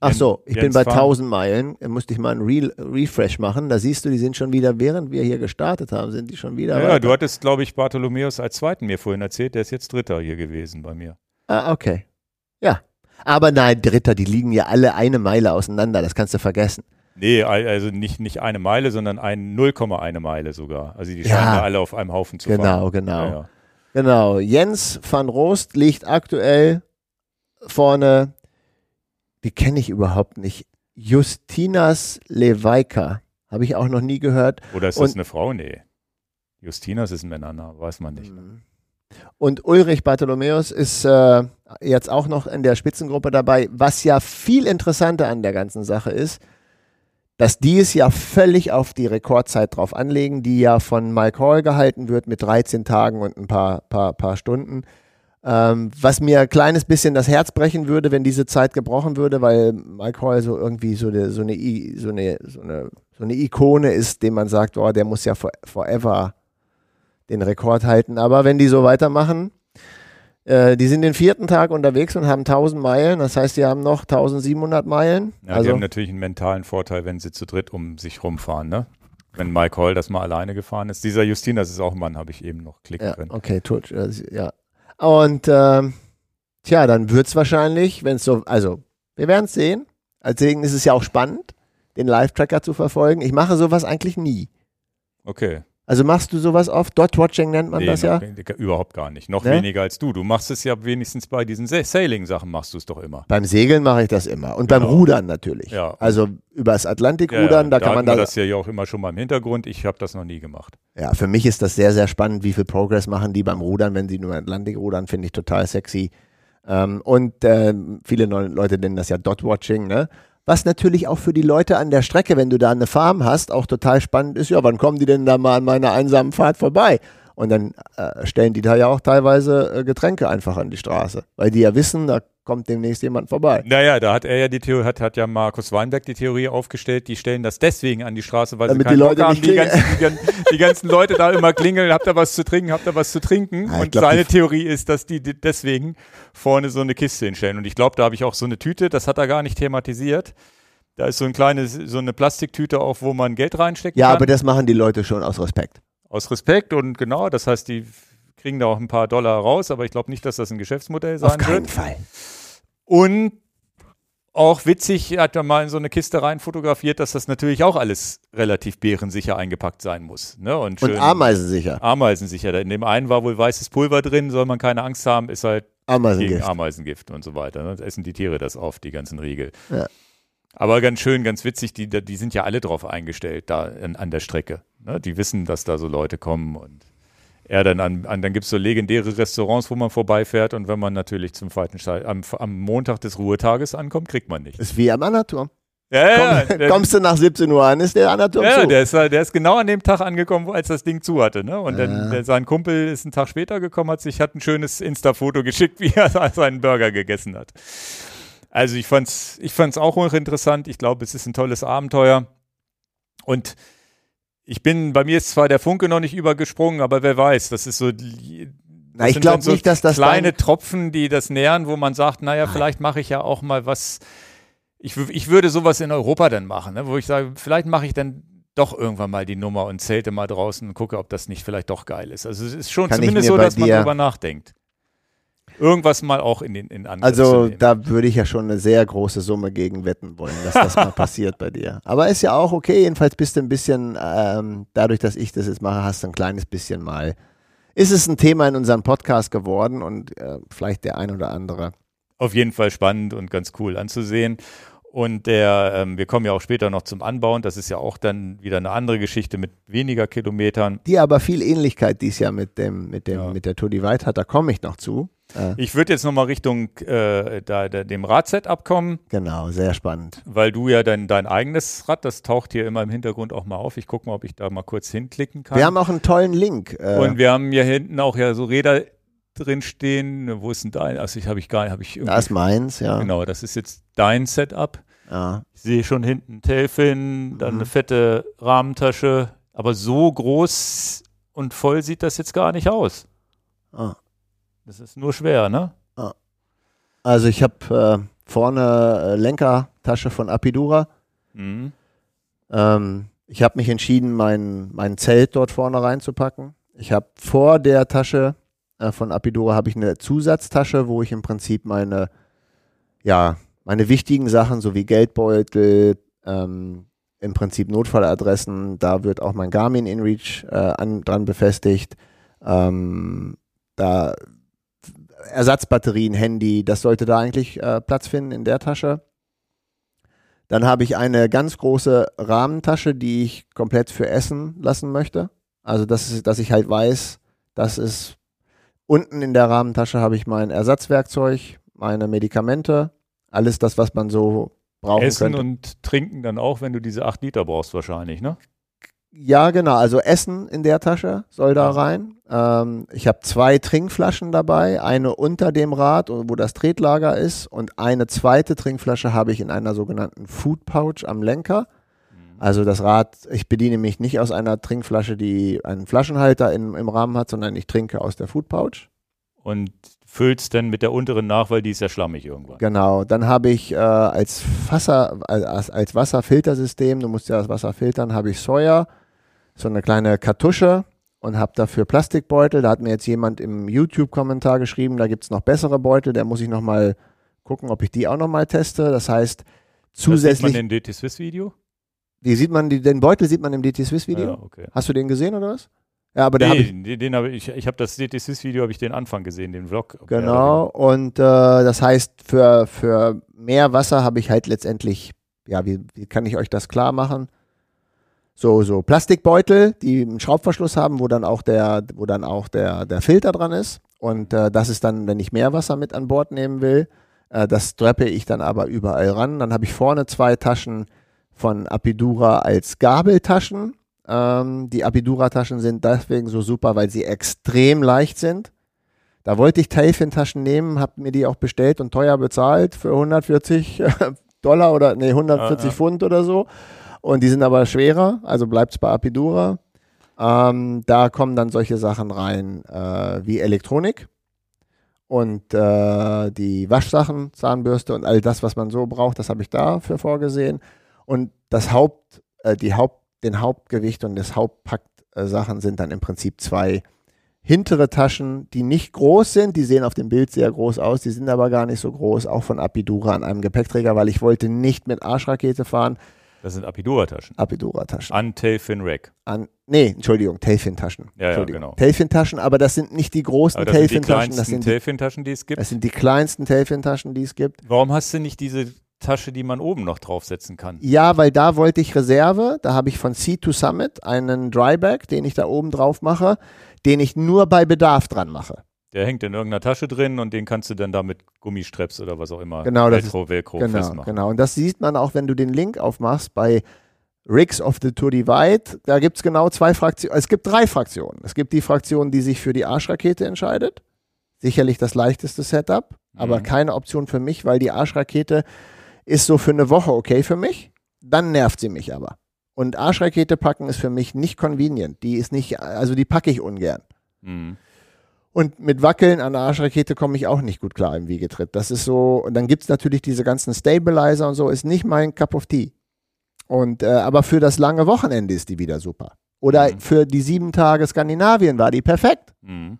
Ach so, ich bin bei Pham. 1000 Meilen. Da musste ich mal einen Re Refresh machen. Da siehst du, die sind schon wieder, während wir hier gestartet haben, sind die schon wieder. Ja, weiter. du hattest, glaube ich, Bartholomäus als Zweiten mir vorhin erzählt. Der ist jetzt Dritter hier gewesen bei mir. Ah, okay. Ja. Aber nein, Dritter, die liegen ja alle eine Meile auseinander. Das kannst du vergessen. Nee, al- also nicht, nicht eine Meile, sondern ein 0,1 Meile sogar. Also die Ja. scheinen da alle auf einem Haufen zu fahren. Genau, genau. Ja, ja. Genau. Jens van Roost liegt aktuell vorne. Die kenne ich überhaupt nicht. Justinas Leweika. Habe ich auch noch nie gehört. Oder ist das Und- eine Frau? Nee. Justinas ist ein Männername, weiß man nicht. Und Ulrich Bartholomäus ist äh, jetzt auch noch in der Spitzengruppe dabei. Was ja viel interessanter an der ganzen Sache ist, dass die es ja völlig auf die Rekordzeit drauf anlegen, die ja von Mike Hall gehalten wird mit 13 Tagen und ein paar, paar, paar Stunden. Ähm, was mir ein kleines bisschen das Herz brechen würde, wenn diese Zeit gebrochen würde, weil Mike Hall so irgendwie so eine, so eine, so eine, so eine, so eine Ikone ist, dem man sagt, oh, der muss ja for, forever den Rekord halten. Aber wenn die so weitermachen, äh, die sind den vierten Tag unterwegs und haben 1000 Meilen, das heißt, die haben noch 1700 Meilen. Ja, die also, haben natürlich einen mentalen Vorteil, wenn sie zu dritt um sich rumfahren, ne? Wenn Mike Hall das mal alleine gefahren ist. Dieser Justinas ist auch ein Mann, habe ich eben noch klicken ja, können. okay, tut, äh, ja. Und ähm, tja, dann wird es wahrscheinlich, wenn es so, also wir werden es sehen. Deswegen ist es ja auch spannend, den Live-Tracker zu verfolgen. Ich mache sowas eigentlich nie. Okay. Also machst du sowas oft? Dot-Watching nennt man Nee, das ja? Überhaupt gar nicht. Noch Ne? weniger als du. Du machst es ja wenigstens bei diesen Sa- Sailing-Sachen machst du es doch immer. Beim Segeln mache ich das immer. Und beim Genau. Rudern natürlich. Ja. Also übers Atlantik Ja, ja, rudern, da kann man da. das ja auch immer schon mal im Hintergrund. Ich habe das noch nie gemacht. Ja, für mich ist das sehr, sehr spannend, wie viel Progress machen die beim Rudern, wenn sie nur im Atlantik rudern, finde ich total sexy. Ähm, und ähm, viele Leute nennen das ja Dot-Watching, ne? Was natürlich auch für die Leute an der Strecke, wenn du da eine Farm hast, auch total spannend ist, ja, wann kommen die denn da mal an meiner einsamen Fahrt vorbei? Und dann äh, stellen die da ja auch teilweise äh, Getränke einfach an die Straße, weil die ja wissen, da kommt demnächst jemand vorbei. Naja, da hat er ja die Theorie, hat, hat ja Markus Weinberg die Theorie aufgestellt, die stellen das deswegen an die Straße, weil Damit sie die keinen Leute Bock haben, die ganzen, die, gan- die ganzen Leute da immer klingeln, habt ihr was zu trinken, habt ihr was zu trinken? Ja, und glaub, seine die- Theorie ist, dass die, die deswegen vorne so eine Kiste hinstellen. Und ich glaube, da habe ich auch so eine Tüte, das hat er gar nicht thematisiert. Da ist so ein kleines, so eine Plastiktüte auch, wo man Geld reinstecken Ja, kann. aber das machen die Leute schon aus Respekt. Aus Respekt und genau, das heißt, die kriegen da auch ein paar Dollar raus, aber ich glaube nicht, dass das ein Geschäftsmodell sein Auf keinen wird. Fall. Und auch witzig, hat er mal in so eine Kiste rein fotografiert, dass das natürlich auch alles relativ bärensicher eingepackt sein muss. Ne? Und, Und schön ameisensicher. ameisensicher. In dem einen war wohl weißes Pulver drin, soll man keine Angst haben, ist halt gegen Ameisengift. Ameisengift und so weiter. Ne? Essen die Tiere das auf, die ganzen Riegel. Ja. Aber ganz schön, ganz witzig, die, die sind ja alle drauf eingestellt, da an, an der Strecke. Ne? Die wissen, dass da so Leute kommen und er dann an, an dann gibt es so legendäre Restaurants, wo man vorbeifährt und wenn man natürlich zum zweiten Teil am, am Montag des Ruhetages ankommt, kriegt man nichts. Ist wie am Annaturm. Ja, ja, Komm, der, kommst du nach 17 Uhr an, ist der Annaturm ja, zu. der, ist, der ist genau an dem Tag angekommen, wo- als das Ding zu hatte. Ne? Und dann Ja. der, sein Kumpel ist einen Tag später gekommen, hat sich hat ein schönes Insta-Foto geschickt, wie er seinen Burger gegessen hat. Also ich fand's, ich fand's auch hochinteressant. Ich glaube, es ist ein tolles Abenteuer. Und ich bin, bei mir ist zwar der Funke noch nicht übergesprungen, aber wer weiß, das ist so. die- Na, das ich glaube so nicht, dass das kleine Tropfen, die das nähern, wo man sagt, naja, vielleicht mache ich ja auch mal was. Ich, ich würde sowas in Europa dann machen, ne? wo ich sage, vielleicht mache ich dann doch irgendwann mal die Nummer und zelte mal draußen und gucke, ob das nicht vielleicht doch geil ist. Also es ist schon Kann zumindest so, dass man dir- drüber nachdenkt. Irgendwas mal auch in den in Angriff zu Also da würde ich ja schon eine sehr große Summe gegen wetten wollen, dass das mal passiert bei dir. Aber ist ja auch okay, jedenfalls bist du ein bisschen, ähm, dadurch, dass ich das jetzt mache, hast du ein kleines bisschen mal, ist es ein Thema in unserem Podcast geworden und äh, vielleicht der ein oder andere. auf jeden Fall spannend und ganz cool anzusehen. Und der, ähm, wir kommen ja auch später noch zum Anbauen. Das ist ja auch dann wieder eine andere Geschichte mit weniger Kilometern. Die aber viel Ähnlichkeit dies Jahr mit dem, mit dem, Ja. mit der Tour Divide hat, da komme ich noch zu. Äh, Ich würde jetzt nochmal Richtung äh, da, da, dem Radset abkommen, genau, sehr spannend. weil du ja dein, dein eigenes Rad, das taucht hier immer im Hintergrund auch mal auf. Ich gucke mal, ob ich da mal kurz hinklicken kann. Wir haben auch einen tollen Link. Äh, und wir haben hier hinten auch ja so Räder drin stehen. Wo ist denn dein? Also ich habe ich gar nicht, habe ich irgendwie. da ist meins, ja. Genau, das ist jetzt dein Setup. ja. Ich sehe schon hinten Tailfin, dann Mhm. eine fette Rahmentasche, aber so groß und voll sieht das jetzt gar nicht aus. Ah. Das ist nur schwer, ne? Also ich habe äh, vorne äh, Lenkertasche von Apidura. Mhm. Ähm, ich habe mich entschieden, mein, mein Zelt dort vorne reinzupacken. Ich habe vor der Tasche äh, von Apidura habe ich eine Zusatztasche, wo ich im Prinzip meine, ja, meine wichtigen Sachen sowie Geldbeutel, ähm, im Prinzip Notfalladressen. Da wird auch mein Garmin InReach äh, an, dran befestigt. Ähm, da Ersatzbatterien, Handy, das sollte da eigentlich äh, Platz finden in der Tasche. Dann habe ich eine ganz große Rahmentasche, die ich komplett für Essen lassen möchte. Also, das ist, dass ich halt weiß, das ist unten in der Rahmentasche habe ich mein Ersatzwerkzeug, meine Medikamente, alles das, was man so brauchen Essen könnte. und trinken dann auch, wenn du diese 8 Liter brauchst wahrscheinlich, ne? Ja, genau. Also Essen in der Tasche soll da rein. Ähm, ich habe zwei Trinkflaschen dabei, eine unter dem Rad, wo das Tretlager ist, und eine zweite Trinkflasche habe ich in einer sogenannten Food Pouch am Lenker. Also das Rad, ich bediene mich nicht aus einer Trinkflasche, die einen Flaschenhalter in, im Rahmen hat, sondern ich trinke aus der Food Pouch. Und füllst dann mit der unteren nach, weil die ist ja schlammig irgendwann. Genau, dann habe ich äh, als, Wasser, als, als Wasserfiltersystem, du musst ja das Wasser filtern, habe ich Sawyer, so eine kleine Kartusche und habe dafür Plastikbeutel. Da hat mir jetzt jemand im YouTube-Kommentar geschrieben, da gibt es noch bessere Beutel, der muss ich nochmal gucken, ob ich die auch nochmal teste. Das heißt, zusätzlich. Das sieht man in DT Swiss Video? Die sieht man, die, den Beutel sieht man im DT Swiss Video. Ja, okay. Hast du den gesehen oder was? Ja, aber nee, ich. den, den habe ich, ich habe das DT Swiss Video, habe ich den Anfang gesehen, den Vlog. Genau, und äh, das heißt, für, für mehr Wasser habe ich halt letztendlich, ja, wie, wie kann ich euch das klar machen? So, so Plastikbeutel, die einen Schraubverschluss haben, wo dann auch der, wo dann auch der, der Filter dran ist. Und äh, das ist dann, wenn ich mehr Wasser mit an Bord nehmen will, äh, das strappe ich dann aber überall ran. Dann habe ich vorne zwei Taschen von Apidura als Gabeltaschen. Ähm, die Apidura-Taschen sind deswegen so super, weil sie extrem leicht sind. Da wollte ich Tailfin-Taschen nehmen, habe mir die auch bestellt und teuer bezahlt für 140 Dollar oder nee, 140 Ja, ja. Pfund oder so. Und die sind aber schwerer, also bleibt es bei Apidura. Ähm, da kommen dann solche Sachen rein äh, wie Elektronik und äh, die Waschsachen, Zahnbürste und all das, was man so braucht, das habe ich dafür vorgesehen. Und das Haupt, äh, die Haupt, den Hauptgewicht und das Hauptpack-Sachen sind dann im Prinzip zwei hintere Taschen, die nicht groß sind. Die sehen auf dem Bild sehr groß aus, die sind aber gar nicht so groß, auch von Apidura an einem Gepäckträger, weil ich wollte nicht mit Arschrakete fahren. Das sind Apidura-Taschen. Apidura-Taschen. An Tailfin Rack. An, nee, Entschuldigung, Tailfin-Taschen. Ja, ja, genau. Tailfin-Taschen, aber das sind nicht die großen Aber das sind die Tailfin-Taschen, kleinsten sind die, Tailfin-Taschen, es gibt. das sind die kleinsten Tailfin-Taschen, die es gibt. Warum hast du nicht diese Tasche, die man oben noch draufsetzen kann? Ja, weil da wollte ich Reserve. Da habe ich von Sea to Summit einen Dryback, den ich da oben drauf mache, den ich nur bei Bedarf dran mache. Der hängt in irgendeiner Tasche drin und den kannst du dann da mit Gummistreps oder was auch immer. Genau, das Velcro, Velcro Genau, festmachen. genau. Und das sieht man auch, wenn du den Link aufmachst bei Rigs of the Tour Divide. Da gibt es genau zwei Fraktionen. Es gibt drei Fraktionen. Es gibt die Fraktion, die sich für die Arschrakete entscheidet. Sicherlich das leichteste Setup, aber Mhm. keine Option für mich, weil die Arschrakete ist so für eine Woche okay für mich. Dann nervt sie mich aber. Und Arschrakete packen ist für mich nicht convenient. Die ist nicht, also die packe ich ungern. Mhm. Und mit Wackeln an der Arschrakete komme ich auch nicht gut klar im Wiegetritt. Das ist so, und dann gibt es natürlich diese ganzen Stabilizer und so, ist nicht mein Cup of Tea. Und äh, aber für das lange Wochenende ist die wieder super. Oder Mhm. für die sieben Tage Skandinavien war die perfekt. Mhm.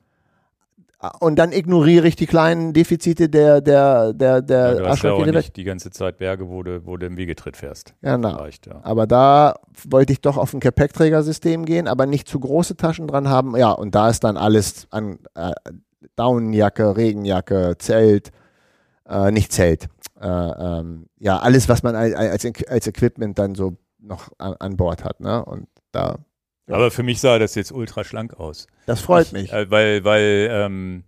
Und dann ignoriere ich die kleinen Defizite der, der, der, Ja, der du hast ja auch nicht die ganze Zeit Berge, wo du, wo du im Wiegetritt fährst. Genau. Vielleicht, ja. Aber da wollte ich doch auf ein Gepäckträgersystem gehen, aber nicht zu große Taschen dran haben. Ja, und da ist dann alles an äh, Daunenjacke, Regenjacke, Zelt, äh, nicht Zelt. Äh, ähm, ja, alles, was man als, als, als Equipment dann so noch an, an Bord hat. Ne? Und da, Ja. Aber für mich sah das jetzt ultra schlank aus. das freut ich, mich. Äh, weil, weil, ähm,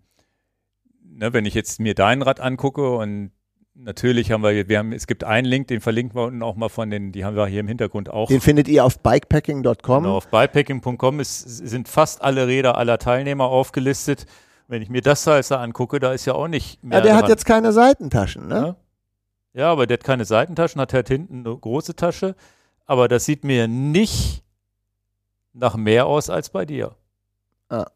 ne, wenn ich jetzt mir dein Rad angucke und natürlich haben wir, wir haben, es gibt einen Link, den verlinken wir unten auch mal von den, die haben wir hier im Hintergrund auch. Den findet ihr auf bikepacking.com. Genau, auf bikepacking.com ist, sind fast alle Räder aller Teilnehmer aufgelistet. Wenn ich mir das da angucke, da ist ja auch nicht mehr Ja, der hat dran. jetzt keine Seitentaschen, ne? Ja. Ja, aber der hat keine Seitentaschen, hat halt hinten eine große Tasche. Aber das sieht mir nicht nach mehr aus als bei dir. Ah.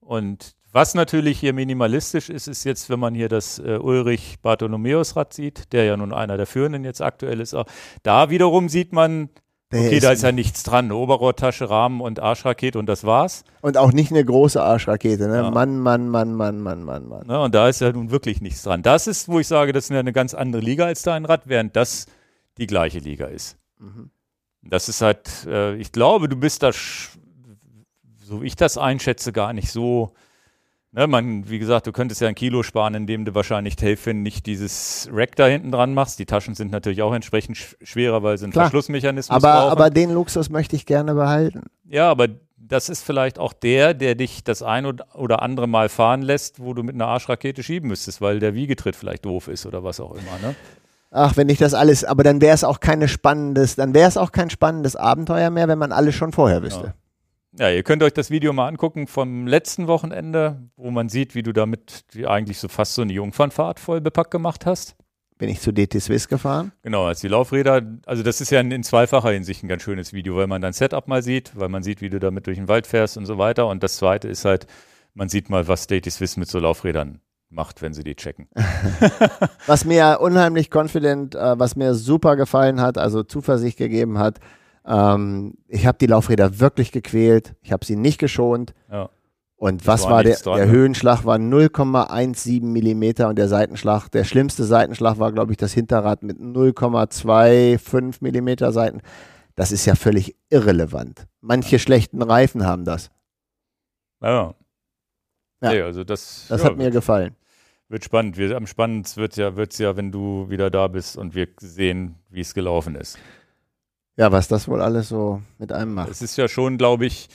Und was natürlich hier minimalistisch ist, ist jetzt, wenn man hier das äh, Ulrich Bartholomäus Rad sieht, der ja nun einer der führenden jetzt aktuell ist. Auch, da wiederum sieht man, Der okay, da ist ja nichts dran. Eine Oberrohrtasche, Rahmen und Arschrakete und das war's. Und auch nicht eine große Arschrakete, ne? Ja. Mann, Mann, Mann, Mann, Mann, Mann, Mann. Ne? Und da ist ja nun wirklich nichts dran. Das ist, wo ich sage, das ist ja eine ganz andere Liga als dein Rad, während das die gleiche Liga ist. Mhm. Das ist halt, äh, ich glaube, du bist da, so wie ich das einschätze, gar nicht so. Ne, man, wie gesagt, du könntest ja ein Kilo sparen, indem du wahrscheinlich Helfen nicht dieses Rack da hinten dran machst. Die Taschen sind natürlich auch entsprechend schwerer, weil sie einen Klar. Verschlussmechanismus Aber, brauchen. aber den Luxus möchte ich gerne behalten. Ja, aber das ist vielleicht auch der, der dich das ein oder- oder andere Mal fahren lässt, wo du mit einer Arschrakete schieben müsstest, weil der Wiegetritt vielleicht doof ist oder was auch immer. Ne? Ach, wenn ich das alles, aber dann wäre es auch keine spannendes, dann wäre es auch kein spannendes Abenteuer mehr, wenn man alles schon vorher wüsste. Ja, ihr könnt euch das Video mal angucken vom letzten Wochenende, wo man sieht, wie du damit eigentlich so fast so eine Jungfernfahrt voll bepackt gemacht hast. Bin ich zu DT Swiss gefahren? Genau, als die Laufräder, also das ist ja in, in zweifacher Hinsicht ein ganz schönes Video, weil man dein Setup mal sieht, weil man sieht, wie du damit durch den Wald fährst und so weiter. Und das zweite ist halt, man sieht mal, was State Swiss mit so Laufrädern macht, wenn sie die checken. Was mir unheimlich confident, äh, was mir super gefallen hat, also Zuversicht gegeben hat. Ähm, ich habe die Laufräder wirklich gequält. Ich habe sie nicht geschont. Ja. Und was war war, der, dran, der ne? Höhenschlag war 0,17 Millimeter und der Seitenschlag, der schlimmste Seitenschlag war, glaube ich, das Hinterrad mit 0,25 Millimeter Seiten. Das ist ja völlig irrelevant. Manche schlechten Reifen haben das. Ja. Ja. Nee, also das, Das ja, hat mir gefallen. Wird spannend. Wir, am spannendsten wird ja, wird's ja, wenn du wieder da bist und wir sehen, wie es gelaufen ist. Ja, was das wohl alles so mit einem macht. Es ist ja schon, glaube ich,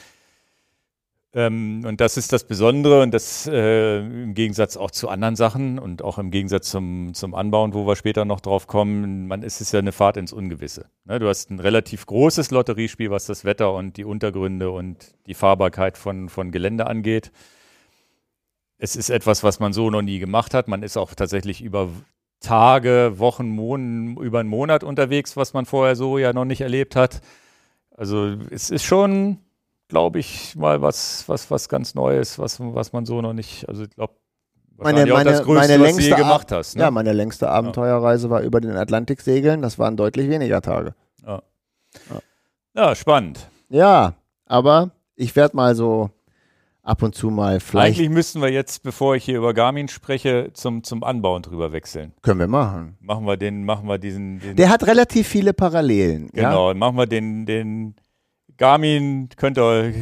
ähm, und das ist das Besondere und das äh, im Gegensatz auch zu anderen Sachen und auch im Gegensatz zum, zum Anbauen, wo wir später noch drauf kommen, man ist es ja eine Fahrt ins Ungewisse. Ne, du hast ein relativ großes Lotteriespiel, was das Wetter und die Untergründe und die Fahrbarkeit von, von Gelände angeht. Es ist etwas, was man so noch nie gemacht hat. Man ist auch tatsächlich über Tage, Wochen, Monaten, über einen Monat unterwegs, was man vorher so ja noch nicht erlebt hat. Also es ist schon, glaube ich, mal was, was, was ganz Neues, was, was man so noch nicht, also ich glaube, Meine, auch das meine, Größte, meine was du längste gemacht hast. Ne? Ja, meine längste Abenteuerreise war über den Atlantik segeln. Das waren deutlich weniger Tage. ja, spannend. Ja, aber ich werde mal so ab und zu mal vielleicht Eigentlich müssten wir jetzt, bevor ich hier über Garmin spreche, zum, zum Anbauen drüber wechseln. können wir machen. Machen wir den, machen wir diesen, den Der hat relativ viele Parallelen. Ja? genau, machen wir den, den Garmin, könnt ihr,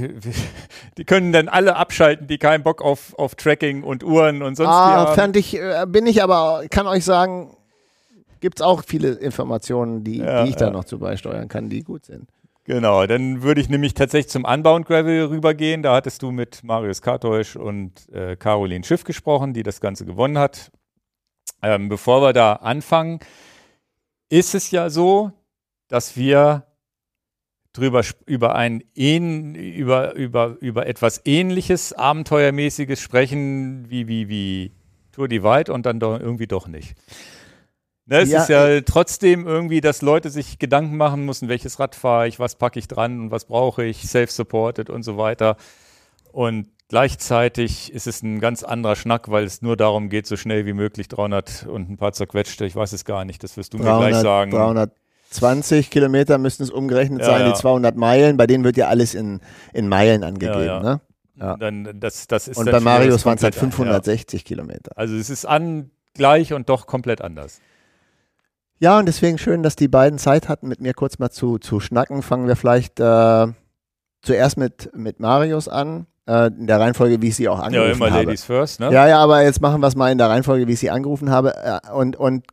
die können dann alle abschalten, die keinen Bock auf, auf Tracking und Uhren und sonst Ah, haben. fand ich, äh, bin ich aber, kann euch sagen, gibt es auch viele Informationen, die, Ja, die ich da ja. noch zu beisteuern kann, die gut sind. Genau, dann würde ich nämlich tatsächlich zum Unbound Gravel rübergehen. Da hattest du mit Marius Kartäusch und äh, Caroline Schiff gesprochen, die das Ganze gewonnen hat. Ähm, bevor wir da anfangen, ist es ja so, dass wir drüber über ein über, über, über etwas ähnliches, abenteuermäßiges sprechen, wie, wie, wie Tour Divide und dann doch irgendwie doch nicht. Ne, es Ja, ist ja trotzdem irgendwie, dass Leute sich Gedanken machen müssen, welches Rad fahre ich, was packe ich dran und was brauche ich, self-supported und so weiter. Und gleichzeitig ist es ein ganz anderer Schnack, weil es nur darum geht, so schnell wie möglich 300 und ein paar zerquetschte, ich weiß es gar nicht, das wirst du mir gleich 300, sagen. 320 Kilometer müssten es umgerechnet Ja, sein, ja. die 200 Meilen, bei denen wird ja alles in, in Meilen angegeben. Ne? Dann, das, das ist Und bei Marius waren es halt komplett- 560 Kilometer. Also es ist an gleich und doch komplett anders. Ja, und deswegen schön, dass die beiden Zeit hatten, mit mir kurz mal zu, zu schnacken. Fangen wir vielleicht äh, zuerst mit, mit Marius an, äh, in der Reihenfolge, wie ich sie auch Ja, angerufen immer habe. Ladies first, ne? Ja, ja, aber jetzt machen wir es mal in der Reihenfolge, wie ich sie angerufen habe. Äh, und, und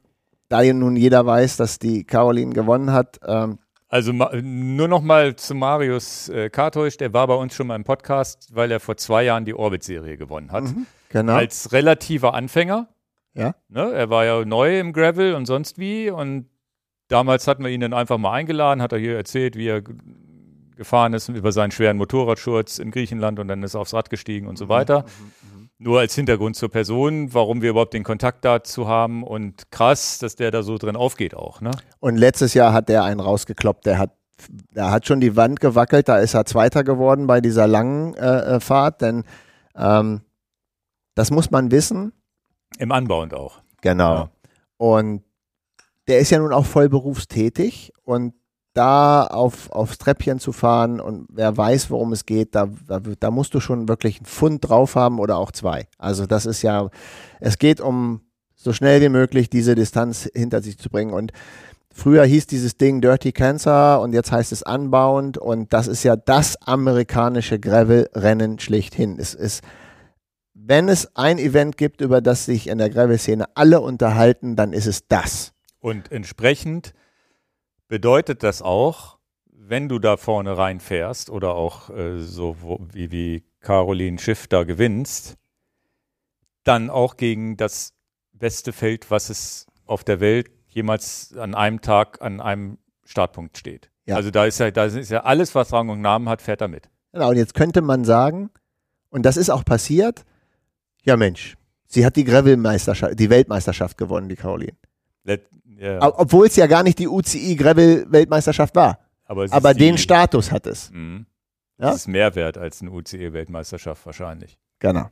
da ja nun jeder weiß, dass die Caroline gewonnen hat, ähm, Also nur noch mal zu Marius äh, Kartäusch, der war bei uns schon mal im Podcast, weil er vor zwei Jahren die Orbit-Serie gewonnen hat. genau. Als relativer Anfänger. Ja. Ne? Er war ja neu im Gravel und sonst wie. Und damals hatten wir ihn dann einfach mal eingeladen, hat er hier erzählt, wie er gefahren ist über seinen schweren Motorradschurz in Griechenland und dann ist er aufs Rad gestiegen und so weiter. Nur als Hintergrund zur Person, warum wir überhaupt den Kontakt dazu haben und krass, dass der da so drin aufgeht auch. Ne? Und letztes Jahr hat der einen rausgekloppt, der hat, der hat schon die Wand gewackelt, da ist er Zweiter geworden bei dieser langen äh, äh, Fahrt, denn ähm, das muss man wissen. Im Anbauend auch. Genau. Ja. Und der ist ja nun auch voll berufstätig und da auf, aufs Treppchen zu fahren und wer weiß, worum es geht, da, da, da musst du schon wirklich einen Pfund drauf haben oder auch zwei. Also das ist ja, es geht um so schnell wie möglich diese Distanz hinter sich zu bringen und Früher hieß dieses Ding Dirty Cancer und jetzt heißt es Unbound und das ist ja das amerikanische Gravel-Rennen schlichthin. Es ist, wenn es ein Event gibt, über das sich in der Gravel-Szene alle unterhalten, dann ist es das. Und entsprechend bedeutet das auch, wenn du da vorne reinfährst oder auch äh, so wo, wie, wie Caroline Schiff da gewinnst, dann auch gegen das beste Feld, was es auf der Welt jemals an einem Tag an einem Startpunkt steht. Ja. Also da ist ja, da ist ja alles, was Rang und Namen hat, fährt da mit. Genau, und jetzt könnte man sagen, und das ist auch passiert, ja Mensch, sie hat die Gravel-Meisterschaft, die Weltmeisterschaft gewonnen, die Caroline. Let, Ob- Obwohl es ja gar nicht die UCI Gravel-Weltmeisterschaft war. aber Aber den die, Status hat es. Mhm. Ja? Das ist mehr wert als eine UCE-Weltmeisterschaft wahrscheinlich. Genau.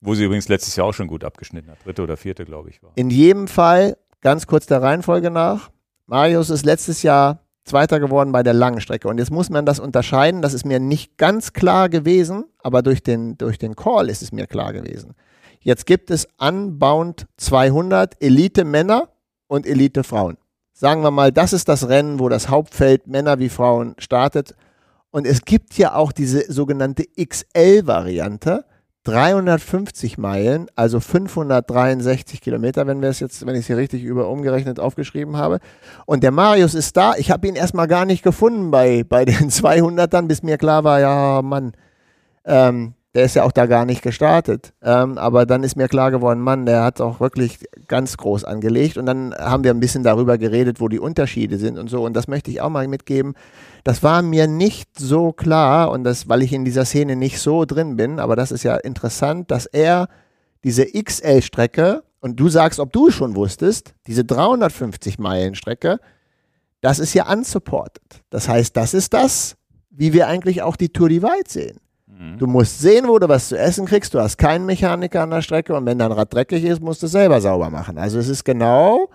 Wo sie übrigens letztes Jahr auch schon gut abgeschnitten hat. Dritte oder vierte, glaube ich, war. In jedem Fall, ganz kurz der Reihenfolge nach, Marius ist letztes Jahr Zweiter geworden bei der langen Strecke. Und jetzt muss man das unterscheiden. Das ist mir nicht ganz klar gewesen, aber durch den, durch den Call ist es mir klar gewesen. Jetzt gibt es Unbound 200 Elite Männer und Elite Frauen. Sagen wir mal, das ist das Rennen, wo das Hauptfeld Männer wie Frauen startet. Und es gibt ja auch diese sogenannte XL-Variante. 350 Meilen, also 563 Kilometer, wenn wir es jetzt, wenn ich es hier richtig über umgerechnet aufgeschrieben habe. Und der Marius ist da. Ich habe ihn erstmal gar nicht gefunden bei, bei den 200ern, bis mir klar war, ja, Mann, ähm, der ist ja auch da gar nicht gestartet. Ähm, aber dann ist mir klar geworden, Mann, der hat auch wirklich ganz groß angelegt. Und dann haben wir ein bisschen darüber geredet, wo die Unterschiede sind und so. Und das möchte ich auch mal mitgeben. Das war mir nicht so klar und das, weil ich in dieser Szene nicht so drin bin. Aber das ist ja interessant, dass er diese XL-Strecke und du sagst, ob du es schon wusstest, diese 350 Meilen Strecke, das ist ja unsupported. Das heißt, das ist das, wie wir eigentlich auch die Tour Divide sehen. Du musst sehen, wo du was zu essen kriegst. Du hast keinen Mechaniker an der Strecke und wenn dein Rad dreckig ist, musst du es selber sauber machen. Also es ist genau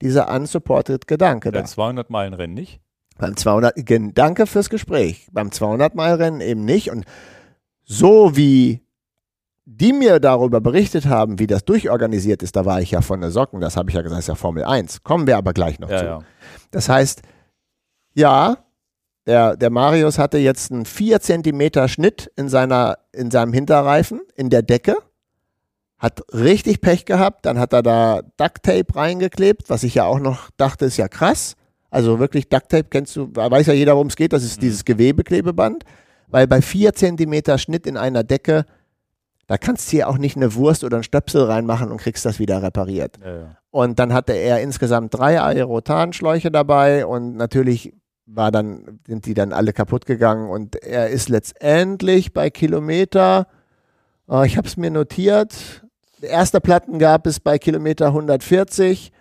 dieser unsupported Gedanke da. Der 200 Meilen Rennen nicht. Beim 200, gen- danke fürs Gespräch. Beim 200-Meilen-Rennen eben nicht. Und so wie die mir darüber berichtet haben, wie das durchorganisiert ist, da war ich ja von der Socken, das habe ich ja gesagt, ist ja Formel 1. Kommen wir aber gleich noch Ja, zu. ja. Das heißt, ja, der, der Marius hatte jetzt einen 4 Zentimeter Schnitt in, seiner, in seinem Hinterreifen, in der Decke. Hat richtig Pech gehabt. Dann hat er da Duct Tape reingeklebt, was ich ja auch noch dachte, ist ja krass. Also wirklich Duct Tape kennst du, weiß ja jeder, worum es geht. Das ist dieses Gewebeklebeband. Weil bei 4 Zentimeter Schnitt in einer Decke, da kannst du hier auch nicht eine Wurst oder einen Stöpsel reinmachen und kriegst das wieder repariert. ja, ja. Und dann hatte er insgesamt drei Aerotanschläuche dabei und natürlich war dann, sind die dann alle kaputt gegangen und er ist letztendlich bei Kilometer, äh, ich habe es mir notiert, erste Platten gab es bei Kilometer 140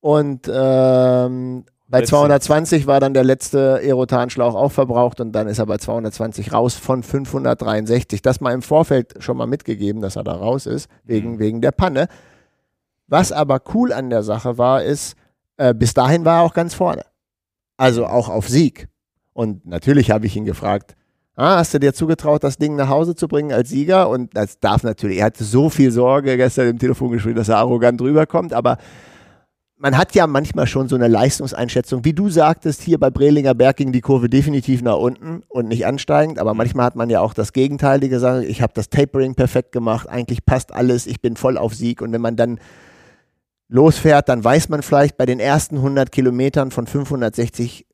und ähm, bei Letzte- 220 war dann der letzte Aerotanschlauch auch verbraucht und dann ist er bei 220 raus von 563. Das mal im Vorfeld schon mal mitgegeben, dass er da raus ist, wegen, Mhm. wegen der Panne. Was aber cool an der Sache war, ist, äh, bis dahin war er auch ganz vorne. Also auch auf Sieg. Und natürlich habe ich ihn gefragt, ah, hast du dir zugetraut, das Ding nach Hause zu bringen als Sieger? Und das darf natürlich, er hatte so viel Sorge gestern im Telefongespräch, dass er arrogant rüberkommt, aber man hat ja manchmal schon so eine Leistungseinschätzung, wie du sagtest, hier bei Brelinger Berg ging die Kurve definitiv nach unten und nicht ansteigend, aber manchmal hat man ja auch das Gegenteilige gesagt, ich habe das Tapering perfekt gemacht, eigentlich passt alles, ich bin voll auf Sieg. Und wenn man dann losfährt, dann weiß man vielleicht bei den ersten 100 Kilometern von 560,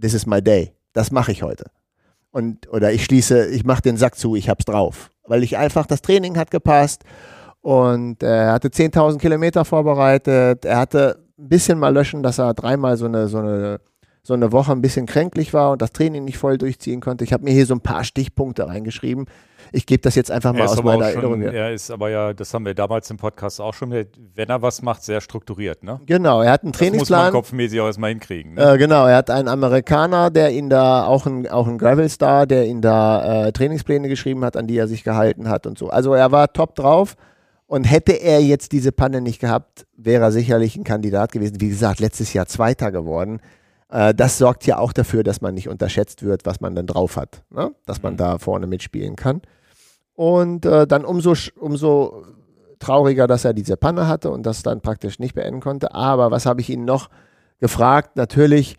this is my day, das mache ich heute. Und, oder ich schließe, ich mache den Sack zu, ich hab's drauf. Weil ich einfach, das Training hat gepasst und er hatte 10.000 Kilometer vorbereitet. Er hatte ein bisschen mal löschen, dass er dreimal so eine, so eine, so eine Woche ein bisschen kränklich war und das Training nicht voll durchziehen konnte. Ich habe mir hier so ein paar Stichpunkte reingeschrieben. Ich gebe das jetzt einfach mal aus meiner Erinnerung. schon, er ist aber ja, das haben wir damals im Podcast auch schon, wenn er was macht, sehr strukturiert, ne? Genau, er hat einen Das muss man Trainingsplan. kopfmäßig auch erstmal hinkriegen. Ne? Äh, genau, er hat einen Amerikaner, der ihn da, auch ein, auch ein Gravel-Star, der ihn da äh, Trainingspläne geschrieben hat, an die er sich gehalten hat und so. Also er war top drauf und hätte er jetzt diese Panne nicht gehabt, wäre er sicherlich ein Kandidat gewesen. Wie gesagt, letztes Jahr Zweiter geworden. Äh, das sorgt ja auch dafür, dass man nicht unterschätzt wird, was man dann drauf hat, ne? dass man Mhm. da vorne mitspielen kann. Und äh, dann umso, umso trauriger, dass er diese Panne hatte und das dann praktisch nicht beenden konnte. Aber was habe ich Ihnen noch gefragt? Natürlich,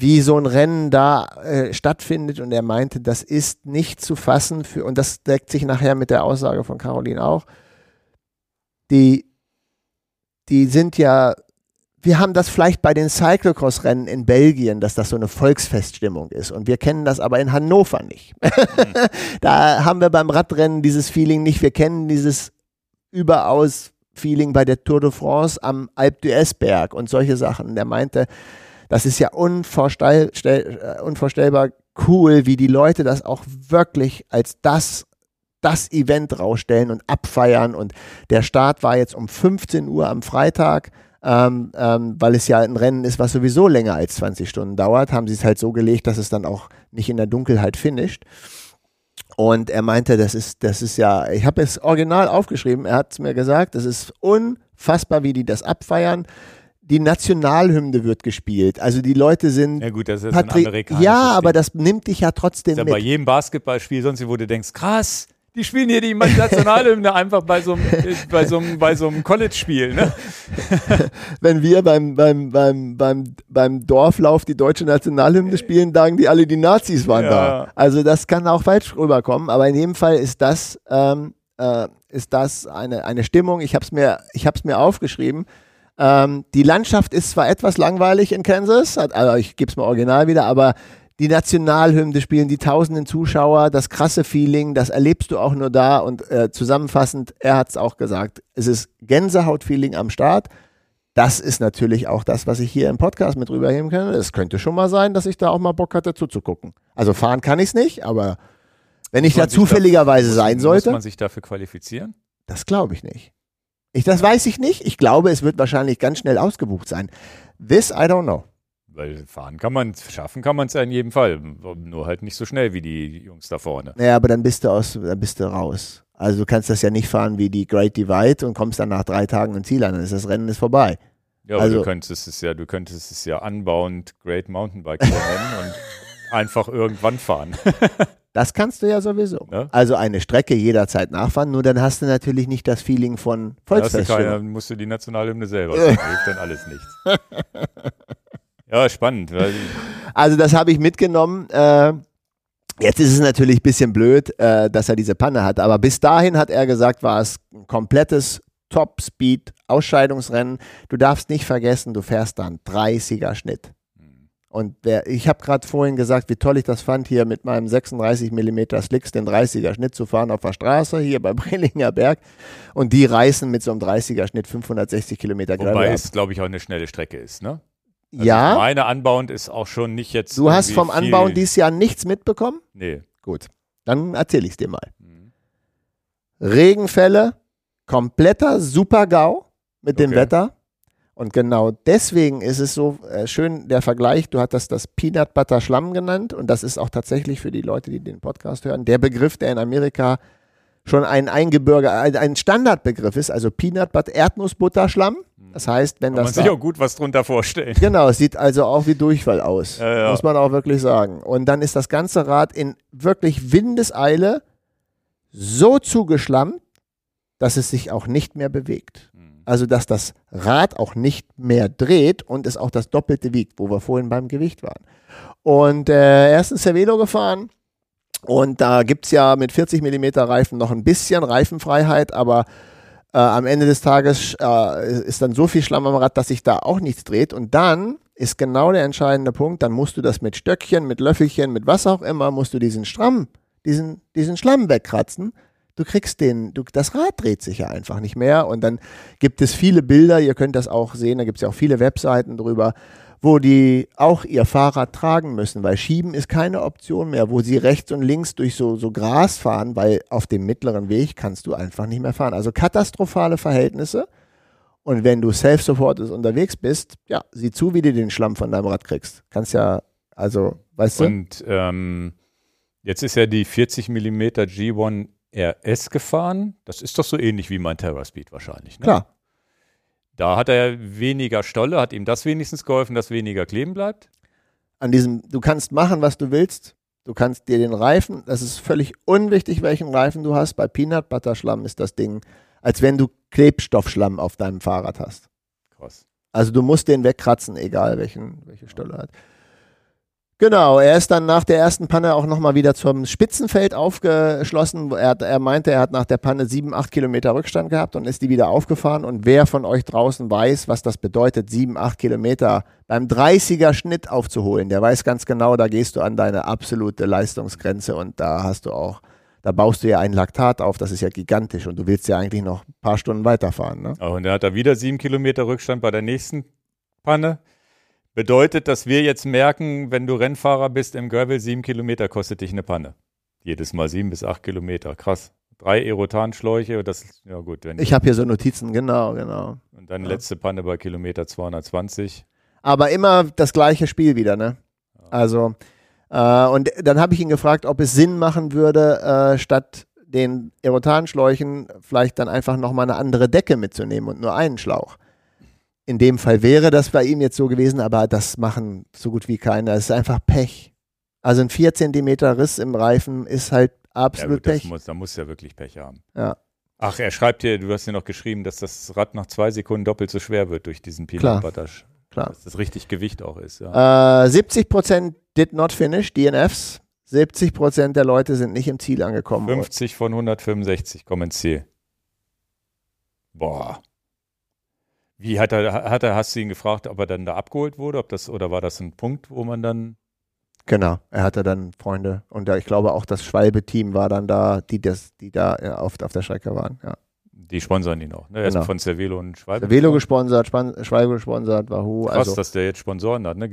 wie so ein Rennen da äh, stattfindet. Und er meinte, das ist nicht zu fassen für, und das deckt sich nachher mit der Aussage von Caroline auch, die, die sind ja, wir haben das vielleicht bei den Cyclocross-Rennen in Belgien, dass das so eine Volksfeststimmung ist und wir kennen das aber in Hannover nicht. da haben wir beim Radrennen dieses Feeling nicht, wir kennen dieses überaus Feeling bei der Tour de France am Alpe d'Huez Berg und solche Sachen. Der meinte, das ist ja unvorstell, äh, unvorstellbar cool, wie die Leute das auch wirklich als das das Event rausstellen und abfeiern. Und der Start war jetzt um 15 Uhr am Freitag, ähm, ähm, weil es ja ein Rennen ist, was sowieso länger als 20 Stunden dauert. Haben sie es halt so gelegt, dass es dann auch nicht in der Dunkelheit finisht. Und er meinte, das ist, das ist ja, ich habe es original aufgeschrieben, er hat es mir gesagt, das ist unfassbar, wie die das abfeiern die Nationalhymne wird gespielt. Also die Leute sind. Ja gut, das ist Patri ein amerikanisches Ja, aber das nimmt dich ja trotzdem ist mit. Ja bei jedem Basketballspiel sonst, wo du denkst, krass, die spielen hier die Nationalhymne einfach bei so einem, bei so einem, bei so einem College-Spiel. Ne? Wenn wir beim, beim, beim, beim, beim Dorflauf die deutsche Nationalhymne spielen, sagen die alle, die Nazis waren ja. da. Also das kann auch falsch rüberkommen, aber in jedem Fall ist das, ähm, äh, ist das eine, eine Stimmung. Ich habe es mir, mir aufgeschrieben. Ähm, die Landschaft ist zwar etwas langweilig in Kansas, also ich gebe es mal original wieder, aber die Nationalhymne spielen die tausenden Zuschauer, das krasse Feeling, das erlebst du auch nur da und äh, zusammenfassend, er hat es auch gesagt, es ist Gänsehaut-Feeling am Start. Das ist natürlich auch das, was ich hier im Podcast mit rüberheben kann. Es könnte schon mal sein, dass ich da auch mal Bock hatte zuzugucken. Also fahren kann ich es nicht, aber wenn ich da zufälligerweise dafür, sein sollte. Muss man sich dafür qualifizieren? Das glaube ich nicht. Ich, das weiß ich nicht. Ich glaube, es wird wahrscheinlich ganz schnell ausgebucht sein. This I don't know. Weil fahren kann man, schaffen kann man es ja in jedem Fall. Nur halt nicht so schnell wie die Jungs da vorne. Naja, aber dann bist du aus, dann bist du raus. Also du kannst das ja nicht fahren wie die Great Divide und kommst dann nach drei Tagen im Ziel an. Dann ist das Rennen ist vorbei. Ja, aber also, du könntest es ja, du könntest es ja anbauend Great Mountainbike nennen und einfach irgendwann fahren. Das kannst du ja sowieso. Ja? Also eine Strecke jederzeit nachfahren, nur dann hast du natürlich nicht das Feeling von. Da dann musst du die Nationalhymne selber. Das hilft dann alles nichts. Ja, spannend. Also das habe ich mitgenommen. Äh, jetzt ist es natürlich ein bisschen blöd, äh, dass er diese Panne hat, aber bis dahin hat er gesagt, war es ein komplettes Top-Speed-Ausscheidungsrennen. Du darfst nicht vergessen, du fährst dann 30er Schnitt. Und der, ich habe gerade vorhin gesagt, wie toll ich das fand, hier mit meinem 36 mm Slicks den 30er Schnitt zu fahren auf der Straße, hier bei Brillinger Berg. Und die reißen mit so einem 30er Schnitt 560 Kilometer Gravel Wobei es, glaube ich, auch eine schnelle Strecke ist, ne? Also ja. Meine Anbauend ist auch schon nicht jetzt. Du hast vom Anbauen dieses Jahr nichts mitbekommen? Nee. Gut. Dann erzähle ich es dir mal. Mhm. Regenfälle, kompletter Super-GAU mit okay. dem Wetter. Und genau deswegen ist es so äh, schön, der Vergleich, du hattest das Peanut Butter Schlamm genannt und das ist auch tatsächlich für die Leute, die den Podcast hören, der Begriff, der in Amerika schon ein Eingebürger, ein Standardbegriff ist, also Peanut Butter, Erdnussbutter Schlamm. Das heißt, wenn Kann das. Man sich auch gut was drunter vorstellen. Genau, es sieht also auch wie Durchfall aus. Ja, ja. Muss man auch wirklich sagen. Und dann ist das ganze Rad in wirklich Windeseile so zugeschlammt, dass es sich auch nicht mehr bewegt. Also, dass das Rad auch nicht mehr dreht und es auch das Doppelte wiegt, wo wir vorhin beim Gewicht waren. Und äh, er ist ein Cervelo gefahren. Und da gibt es ja mit 40 mm Reifen noch ein bisschen Reifenfreiheit, aber äh, am Ende des Tages äh, ist dann so viel Schlamm am Rad, dass sich da auch nichts dreht. Und dann ist genau der entscheidende Punkt, dann musst du das mit Stöckchen, mit Löffelchen, mit was auch immer, musst du diesen Stramm, diesen, diesen Schlamm wegkratzen du kriegst den, du, das Rad dreht sich ja einfach nicht mehr. Und dann gibt es viele Bilder, ihr könnt das auch sehen, da gibt es ja auch viele Webseiten drüber, wo die auch ihr Fahrrad tragen müssen, weil Schieben ist keine Option mehr, wo sie rechts und links durch so, so Gras fahren, weil auf dem mittleren Weg kannst du einfach nicht mehr fahren. Also katastrophale Verhältnisse. Und wenn du self-supported unterwegs bist, ja, sieh zu, wie du den Schlamm von deinem Rad kriegst. Kannst ja, also, weißt du? Und ähm, jetzt ist ja die 40 mm G1 RS gefahren. Das ist doch so ähnlich wie mein TerraSpeed wahrscheinlich. Ne? Klar. Da hat er weniger Stolle, hat ihm das wenigstens geholfen, dass weniger kleben bleibt? An diesem, du kannst machen, was du willst. Du kannst dir den Reifen, das ist völlig unwichtig, welchen Reifen du hast. Bei Peanut Butter Schlamm ist das Ding, als wenn du Klebstoffschlamm auf deinem Fahrrad hast. Krass. Also du musst den wegkratzen, egal welchen, welche Stolle hat. Genau, er ist dann nach der ersten Panne auch nochmal wieder zum Spitzenfeld aufgeschlossen. Er, er, meinte, er hat nach der Panne sieben, acht Kilometer Rückstand gehabt und ist die wieder aufgefahren. Und wer von euch draußen weiß, was das bedeutet, sieben, acht Kilometer beim 30er Schnitt aufzuholen, der weiß ganz genau, da gehst du an deine absolute Leistungsgrenze und da hast du auch, da baust du ja ein Laktat auf, das ist ja gigantisch und du willst ja eigentlich noch ein paar Stunden weiterfahren. Ne? Oh, und er hat da wieder sieben Kilometer Rückstand bei der nächsten Panne. Bedeutet, dass wir jetzt merken, wenn du Rennfahrer bist im Gravel, sieben Kilometer kostet dich eine Panne. Jedes Mal sieben bis acht Kilometer. Krass. Drei Aerotanschläuche, das, ja gut. Wenn ich habe hier so Notizen, genau, genau. Und dann ja. letzte Panne bei Kilometer 220. Aber immer das gleiche Spiel wieder, ne? Also, äh, und dann habe ich ihn gefragt, ob es Sinn machen würde, äh, statt den Aerotanschläuchen vielleicht dann einfach nochmal eine andere Decke mitzunehmen und nur einen Schlauch in dem Fall wäre das bei ihm jetzt so gewesen, aber das machen so gut wie keiner. Es ist einfach Pech. Also ein 4 cm Riss im Reifen ist halt absolut ja, gut, Pech. Muss, da muss ja wirklich Pech haben. Ja. Ach, er schreibt hier, du hast ja noch geschrieben, dass das Rad nach zwei Sekunden doppelt so schwer wird durch diesen Pilot-Battage. Klar. Dass das richtig Gewicht auch ist. Ja. Äh, 70% did not finish, DNFs. 70% der Leute sind nicht im Ziel angekommen. 50 von 165 kommen ins Ziel. Boah. Wie hat er, hat er, hast du ihn gefragt, ob er dann da abgeholt wurde, ob das, oder war das ein Punkt, wo man dann. Genau, er hatte dann Freunde und ich glaube auch das Schwalbe-Team war dann da, die das, die da auf, auf der Strecke waren, ja. Die sponsern ihn auch, ne? Er genau. ist von Cervelo und Schwalbe. Cervelo gesponsert, Schwalbe gesponsert, Wahoo. Krass, also. dass der jetzt Sponsoren hat, ne?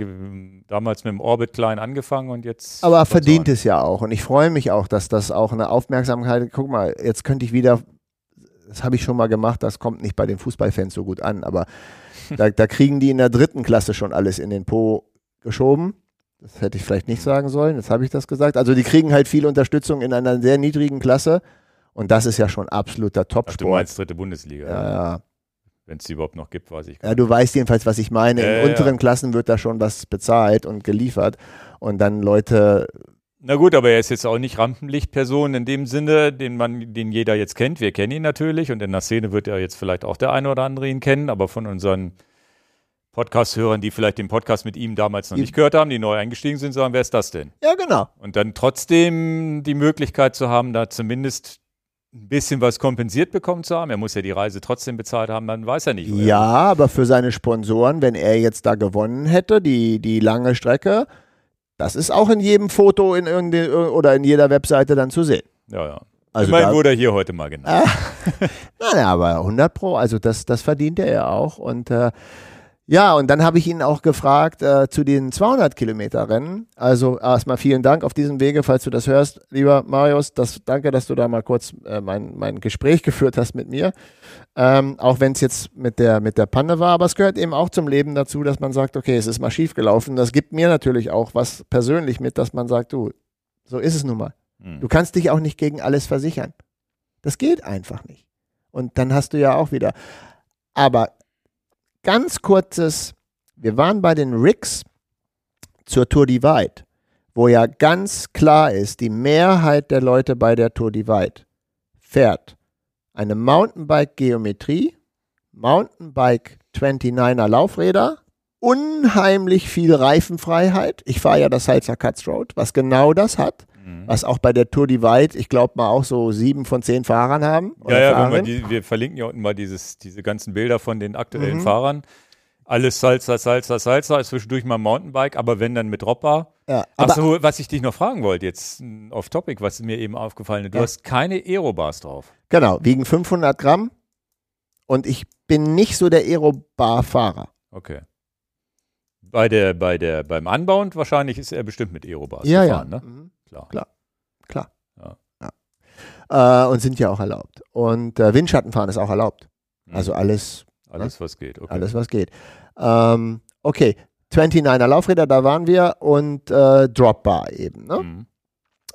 Damals mit dem Orbit klein angefangen und jetzt. Aber Sponsoren. verdient es ja auch und ich freue mich auch, dass das auch eine Aufmerksamkeit, guck mal, jetzt könnte ich wieder das habe ich schon mal gemacht, das kommt nicht bei den Fußballfans so gut an, aber da, da, kriegen die in der dritten Klasse schon alles in den Po geschoben. Das hätte ich vielleicht nicht sagen sollen, jetzt habe ich das gesagt. Also die kriegen halt viel Unterstützung in einer sehr niedrigen Klasse und das ist ja schon absoluter Topsport. Ach, du meinst dritte Bundesliga. Ja, ja. Wenn es die überhaupt noch gibt, weiß ich gar nicht. Ja, du weißt jedenfalls, was ich meine. In äh, unteren ja. Klassen wird da schon was bezahlt und geliefert und dann Leute na gut, aber er ist jetzt auch nicht Rampenlichtperson in dem Sinne, den man, den jeder jetzt kennt. Wir kennen ihn natürlich und in der Szene wird ja jetzt vielleicht auch der eine oder andere ihn kennen, aber von unseren Podcast-Hörern, die vielleicht den Podcast mit ihm damals noch nicht gehört haben, die neu eingestiegen sind, sagen, wer ist das denn? Ja, genau. Und dann trotzdem die Möglichkeit zu haben, da zumindest ein bisschen was kompensiert bekommen zu haben. Er muss ja die Reise trotzdem bezahlt haben, dann weiß er nicht. Ja, aber für seine Sponsoren, wenn er jetzt da gewonnen hätte, die, die lange Strecke, das ist auch in jedem Foto in oder in jeder Webseite dann zu sehen. Ja, ja. Also Immerhin wurde er hier heute mal genannt. Ah, nein, aber 100 Pro, also das, das verdient er ja auch. Und äh, ja, und dann habe ich ihn auch gefragt äh, zu den 200 Kilometer Rennen. Also erstmal vielen Dank auf diesem Wege, falls du das hörst, lieber Marius. Das, danke, dass du da mal kurz äh, mein, mein Gespräch geführt hast mit mir. Ähm, auch wenn es jetzt mit der, mit der Panne war, aber es gehört eben auch zum Leben dazu, dass man sagt, okay, es ist mal schief gelaufen. Das gibt mir natürlich auch was persönlich mit, dass man sagt, du, so ist es nun mal. Mhm. Du kannst dich auch nicht gegen alles versichern. Das geht einfach nicht. Und dann hast du ja auch wieder. Aber ganz kurzes, wir waren bei den Ricks zur Tour Divide, wo ja ganz klar ist, die Mehrheit der Leute bei der Tour Divide fährt eine Mountainbike-Geometrie, Mountainbike 29er Laufräder, unheimlich viel Reifenfreiheit. Ich fahre ja das Salzer Cuts Road, was genau das hat. Mhm. Was auch bei der Tour Divide, ich glaube mal auch so sieben von zehn Fahrern haben. Ja, ja, wir, die, wir, verlinken ja unten mal dieses, diese ganzen Bilder von den aktuellen mhm. Fahrern. Alles Salsa, Salsa, Salsa, zwischendurch mal Mountainbike, aber wenn dann mit Dropper. Ja, Achso, was ich dich noch fragen wollte, jetzt auf Topic, was mir eben aufgefallen ist, du ja. hast keine Aerobars drauf. Genau, wiegen 500 Gramm und ich bin nicht so der Aerobar-Fahrer. Okay. Bei der, bei der, beim Anbauen wahrscheinlich ist er bestimmt mit Aerobars ja, gefahren, ja. ne? Mhm. Klar. Klar. Klar. Ja. ja. Äh, und sind ja auch erlaubt. Und äh, Windschattenfahren ist auch erlaubt. Mhm. Also alles. Alles, ne? was geht. Okay. Alles, was geht. Ähm, okay, 29er Laufräder, da waren wir und äh, Dropbar eben. Ne? Mhm.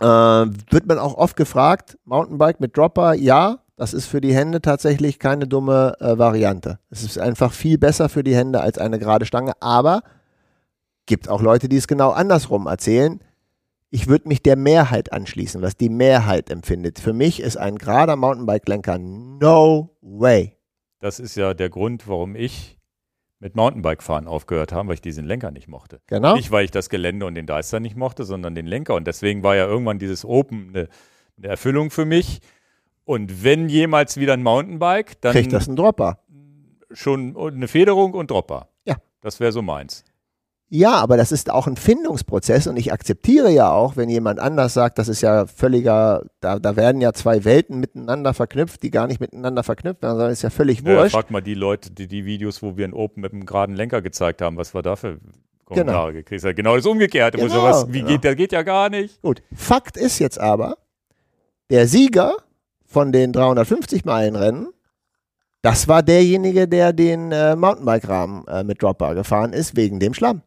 Äh, wird man auch oft gefragt, Mountainbike mit Dropper, ja, das ist für die Hände tatsächlich keine dumme äh, Variante. Es ist einfach viel besser für die Hände als eine gerade Stange, aber gibt auch Leute, die es genau andersrum erzählen. Ich würde mich der Mehrheit anschließen, was die Mehrheit empfindet. Für mich ist ein gerader Mountainbike-Lenker no way. Das ist ja der Grund, warum ich mit Mountainbike-Fahren aufgehört haben, weil ich diesen Lenker nicht mochte. Genau. Nicht, weil ich das Gelände und den Deister nicht mochte, sondern den Lenker. Und deswegen war ja irgendwann dieses Open eine, eine Erfüllung für mich. Und wenn jemals wieder ein Mountainbike, dann Kriegt das ein Dropper. schon eine Federung und Dropper. Ja. Das wäre so meins. Ja, aber das ist auch ein Findungsprozess und ich akzeptiere ja auch, wenn jemand anders sagt, das ist ja völliger, da, da werden ja zwei Welten miteinander verknüpft, die gar nicht miteinander verknüpft werden, sondern ist ja völlig Ja, wurscht. frag mal die Leute, die, die Videos, wo wir ein Open mit einem geraden Lenker gezeigt haben, was wir da für Kommentare gekriegt haben. Genau das Umgekehrte. wo Genau, sowas, wie genau. geht, das geht ja gar nicht. Gut, Fakt ist jetzt aber, der Sieger von den 350 Meilen Rennen, das war derjenige, der den äh, Mountainbike-Rahmen äh, mit Dropper gefahren ist, wegen dem Schlamm.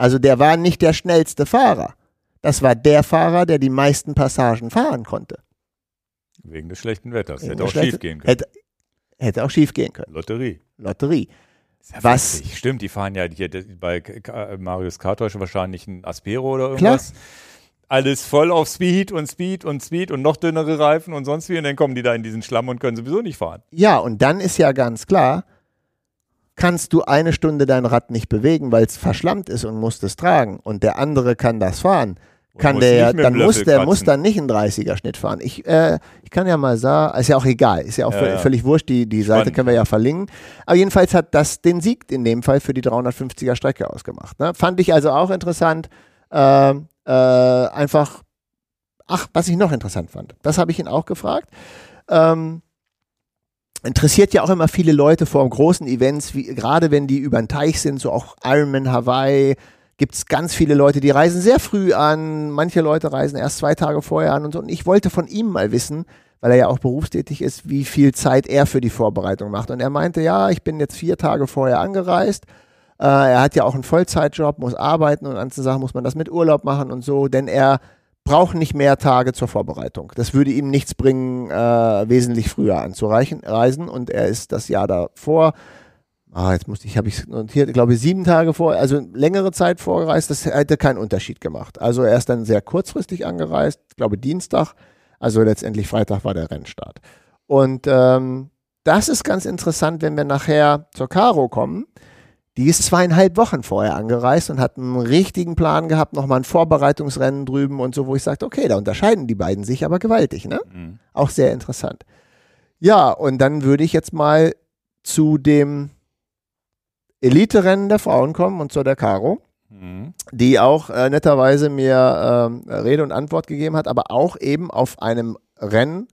Also der war nicht der schnellste Fahrer. Das war der Fahrer, der die meisten Passagen fahren konnte. Wegen des schlechten Wetters. Wegen Hätte auch schief gehen können. Hätte, hätte auch schief gehen können. Lotterie. Lotterie. Ja Was- witzig. Stimmt, die fahren ja hier bei Marius Kartäusch wahrscheinlich ein Aspero oder irgendwas. Alles voll auf Speed und Speed und Speed und noch dünnere Reifen und sonst wie. Und dann kommen die da in diesen Schlamm und können sowieso nicht fahren. Ja, und dann ist ja ganz klar, kannst du eine Stunde dein Rad nicht bewegen, weil es verschlammt ist und musst es tragen. Und der andere kann das fahren. Kann der ja, dann muss der kratzen. muss dann nicht einen 30er Schnitt fahren. Ich, äh, ich kann ja mal sagen, ist ja auch egal, ist ja auch Ja, völlig, ja. völlig wurscht, die, die Seite Spannend. können wir ja verlinken. Aber jedenfalls hat das den Sieg in dem Fall für die 350er Strecke ausgemacht. Ne? Fand ich also auch interessant. Ähm, äh, einfach, ach, was ich noch interessant fand, das habe ich ihn auch gefragt. Ähm, interessiert ja auch immer viele Leute vor großen Events, wie, gerade wenn die über den Teich sind, so auch Ironman Hawaii, gibt es ganz viele Leute, die reisen sehr früh an, manche Leute reisen erst zwei Tage vorher an und so. Und ich wollte von ihm mal wissen, weil er ja auch berufstätig ist, wie viel Zeit er für die Vorbereitung macht. Und er meinte, ja, ich bin jetzt vier Tage vorher angereist. Äh, er hat ja auch einen Vollzeitjob, muss arbeiten und andere Sachen muss man das mit Urlaub machen und so, denn er braucht nicht mehr Tage zur Vorbereitung. Das würde ihm nichts bringen, äh, wesentlich früher anzureichen, reisen. Und er ist das Jahr davor, ah, jetzt musste ich, habe ich notiert, glaube ich, sieben Tage vor, also längere Zeit vorgereist, das hätte keinen Unterschied gemacht. Also er ist dann sehr kurzfristig angereist, ich glaube Dienstag, also letztendlich Freitag war der Rennstart. Und ähm, das ist ganz interessant, wenn wir nachher zur Caro kommen. Die ist zweieinhalb Wochen vorher angereist und hat einen richtigen Plan gehabt, nochmal ein Vorbereitungsrennen drüben und so, wo ich sagte, okay, da unterscheiden die beiden sich aber gewaltig, ne? Mhm. Auch sehr interessant. Ja, und dann würde ich jetzt mal zu dem Elite-Rennen der Frauen kommen und zu der Caro, Mhm. die auch äh, netterweise mir ähm, Rede und Antwort gegeben hat, aber auch eben auf einem Rennen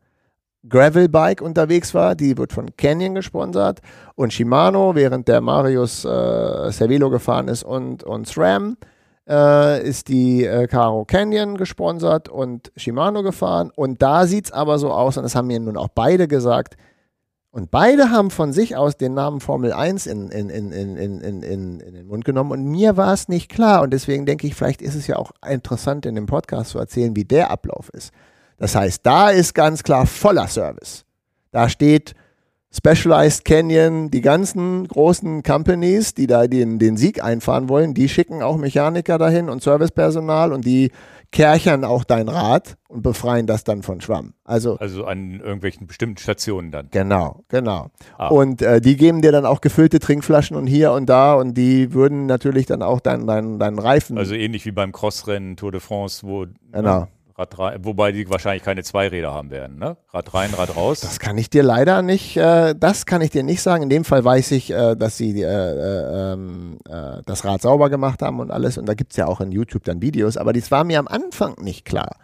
Gravelbike unterwegs war. Die wird von Canyon gesponsert und Shimano, während der Marius äh, Cervelo gefahren ist und, und SRAM, äh, ist die äh, Caro Canyon gesponsert und Shimano gefahren. Und da sieht es aber so aus, und das haben mir nun auch beide gesagt, und beide haben von sich aus den Namen Formel 1 in, in, in, in, in, in, in, in den Mund genommen. Und mir war es nicht klar. Und deswegen denke ich, vielleicht ist es ja auch interessant, in dem Podcast zu erzählen, wie der Ablauf ist. Das heißt, da ist ganz klar voller Service. Da steht Specialized Canyon, die ganzen großen Companies, die da den, den Sieg einfahren wollen, die schicken auch Mechaniker dahin und Servicepersonal und die kerchern auch dein Rad und befreien das dann von Schwamm. Also Also an irgendwelchen bestimmten Stationen dann. Genau, genau. Ah. Und äh, die geben dir dann auch gefüllte Trinkflaschen und hier und da und die würden natürlich dann auch deinen dein, dein Reifen. Also ähnlich wie beim Crossrennen Tour de France, wo Genau. ne, Rad rein, wobei die wahrscheinlich keine Zweiräder haben werden, ne? Rad rein, Rad raus. das kann ich dir leider nicht, äh, das kann ich dir nicht sagen. In dem Fall weiß ich, äh, dass sie äh, äh, ähm, äh, das Rad sauber gemacht haben und alles. Und da gibt es ja auch in YouTube dann Videos, aber das war mir am Anfang nicht klar.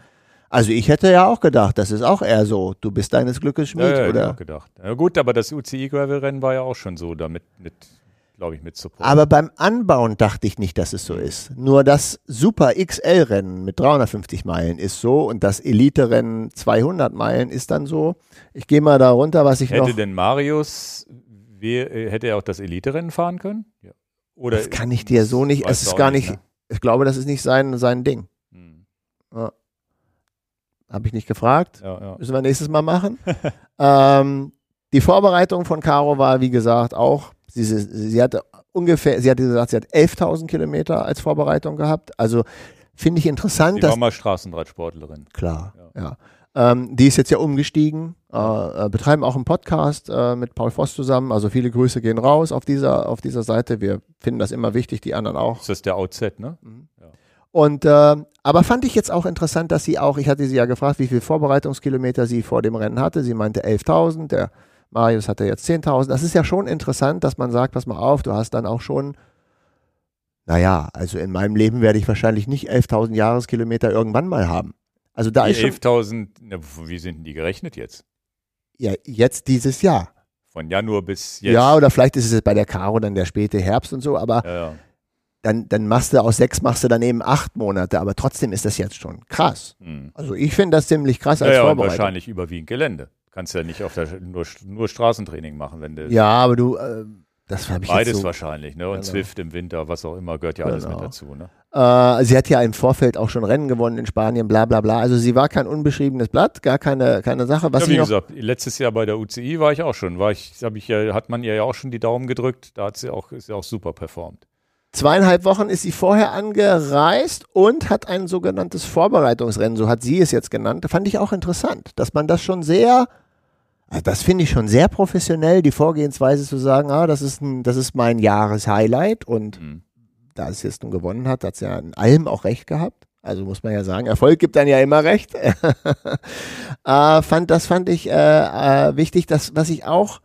Also ich hätte ja auch gedacht, das ist auch eher so, du bist deines Glückes Schmied, ja, ja, hab ich oder? auch gedacht. Ja, gut, aber das UCI Gravel Rennen war ja auch schon so, damit mit, glaube ich, mit Support. Aber beim Anbauen dachte ich nicht, dass es so ist. Nur das Super XL-Rennen mit 350 Meilen ist so und das Elite-Rennen 200 Meilen ist dann so. Ich gehe mal da runter, was ich hätte noch. denn Marius, äh, hätte er auch das Elite-Rennen fahren können? Ja. Oder Das kann ich dir so nicht. Es ist gar nicht. ne? Ich glaube, das ist nicht sein, sein Ding. Hm. Habe ich nicht gefragt. Ja, ja. Müssen wir nächstes Mal machen. ähm, die Vorbereitung von Caro war, wie gesagt, auch. Sie, sie, sie hatte ungefähr, sie hatte gesagt, sie hat 11.000 Kilometer als Vorbereitung gehabt. Also finde ich interessant, Die war mal Straßenradsportlerin. Klar, Ja. ja. Ähm, die ist jetzt ja umgestiegen, äh, äh, betreiben auch einen Podcast äh, mit Paul Voss zusammen. Also viele Grüße gehen raus auf dieser, auf dieser Seite. Wir finden das immer wichtig, die anderen auch. Das ist der OZ, ne? Und äh, aber fand ich jetzt auch interessant, dass sie auch, ich hatte sie ja gefragt, wie viele Vorbereitungskilometer sie vor dem Rennen hatte. Sie meinte 11.000, der Marius hatte jetzt 10.000. Das ist ja schon interessant, dass man sagt, pass mal auf, du hast dann auch schon, naja, also in meinem Leben werde ich wahrscheinlich nicht 11.000 Jahreskilometer irgendwann mal haben. Also da Die ist schon, 11.000, na, wie sind denn die gerechnet jetzt? ja, jetzt dieses Jahr. Von Januar bis jetzt? Ja, oder vielleicht ist es bei der Caro dann der späte Herbst und so, aber ja, ja. dann, dann machst du aus sechs, machst du dann eben acht Monate, aber trotzdem ist das jetzt schon krass. Hm. Also ich finde das ziemlich krass Ja, als ja, und Vorbereitung. wahrscheinlich überwiegend Gelände. Kannst ja nicht auf der, nur, nur Straßentraining machen, wenn du Ja, aber du, äh, das habe ich beides so, wahrscheinlich, ne? Und Genau. Zwift im Winter, was auch immer, gehört ja alles Genau. mit dazu, ne? Äh, sie hat ja im Vorfeld auch schon Rennen gewonnen in Spanien, bla bla bla. Also sie war kein unbeschriebenes Blatt, gar keine, keine Sache. Was ja, wie noch, gesagt, letztes Jahr bei der UCI war ich auch schon, war ich, habe ich ja, hat man ihr ja auch schon die Daumen gedrückt, da hat sie auch, ist sie auch super performt. zweieinhalb Wochen ist sie vorher angereist und hat ein sogenanntes Vorbereitungsrennen, so hat sie es jetzt genannt. Fand ich auch interessant, dass man das schon sehr, das finde ich schon sehr professionell, die Vorgehensweise zu sagen, ah, das ist, ein, das ist mein Jahreshighlight und Mhm. da es jetzt nun gewonnen hat, hat es ja in allem auch recht gehabt. Also muss man ja sagen, Erfolg gibt dann ja immer recht. äh, fand, das fand ich äh, äh, wichtig. Das, was ich auch,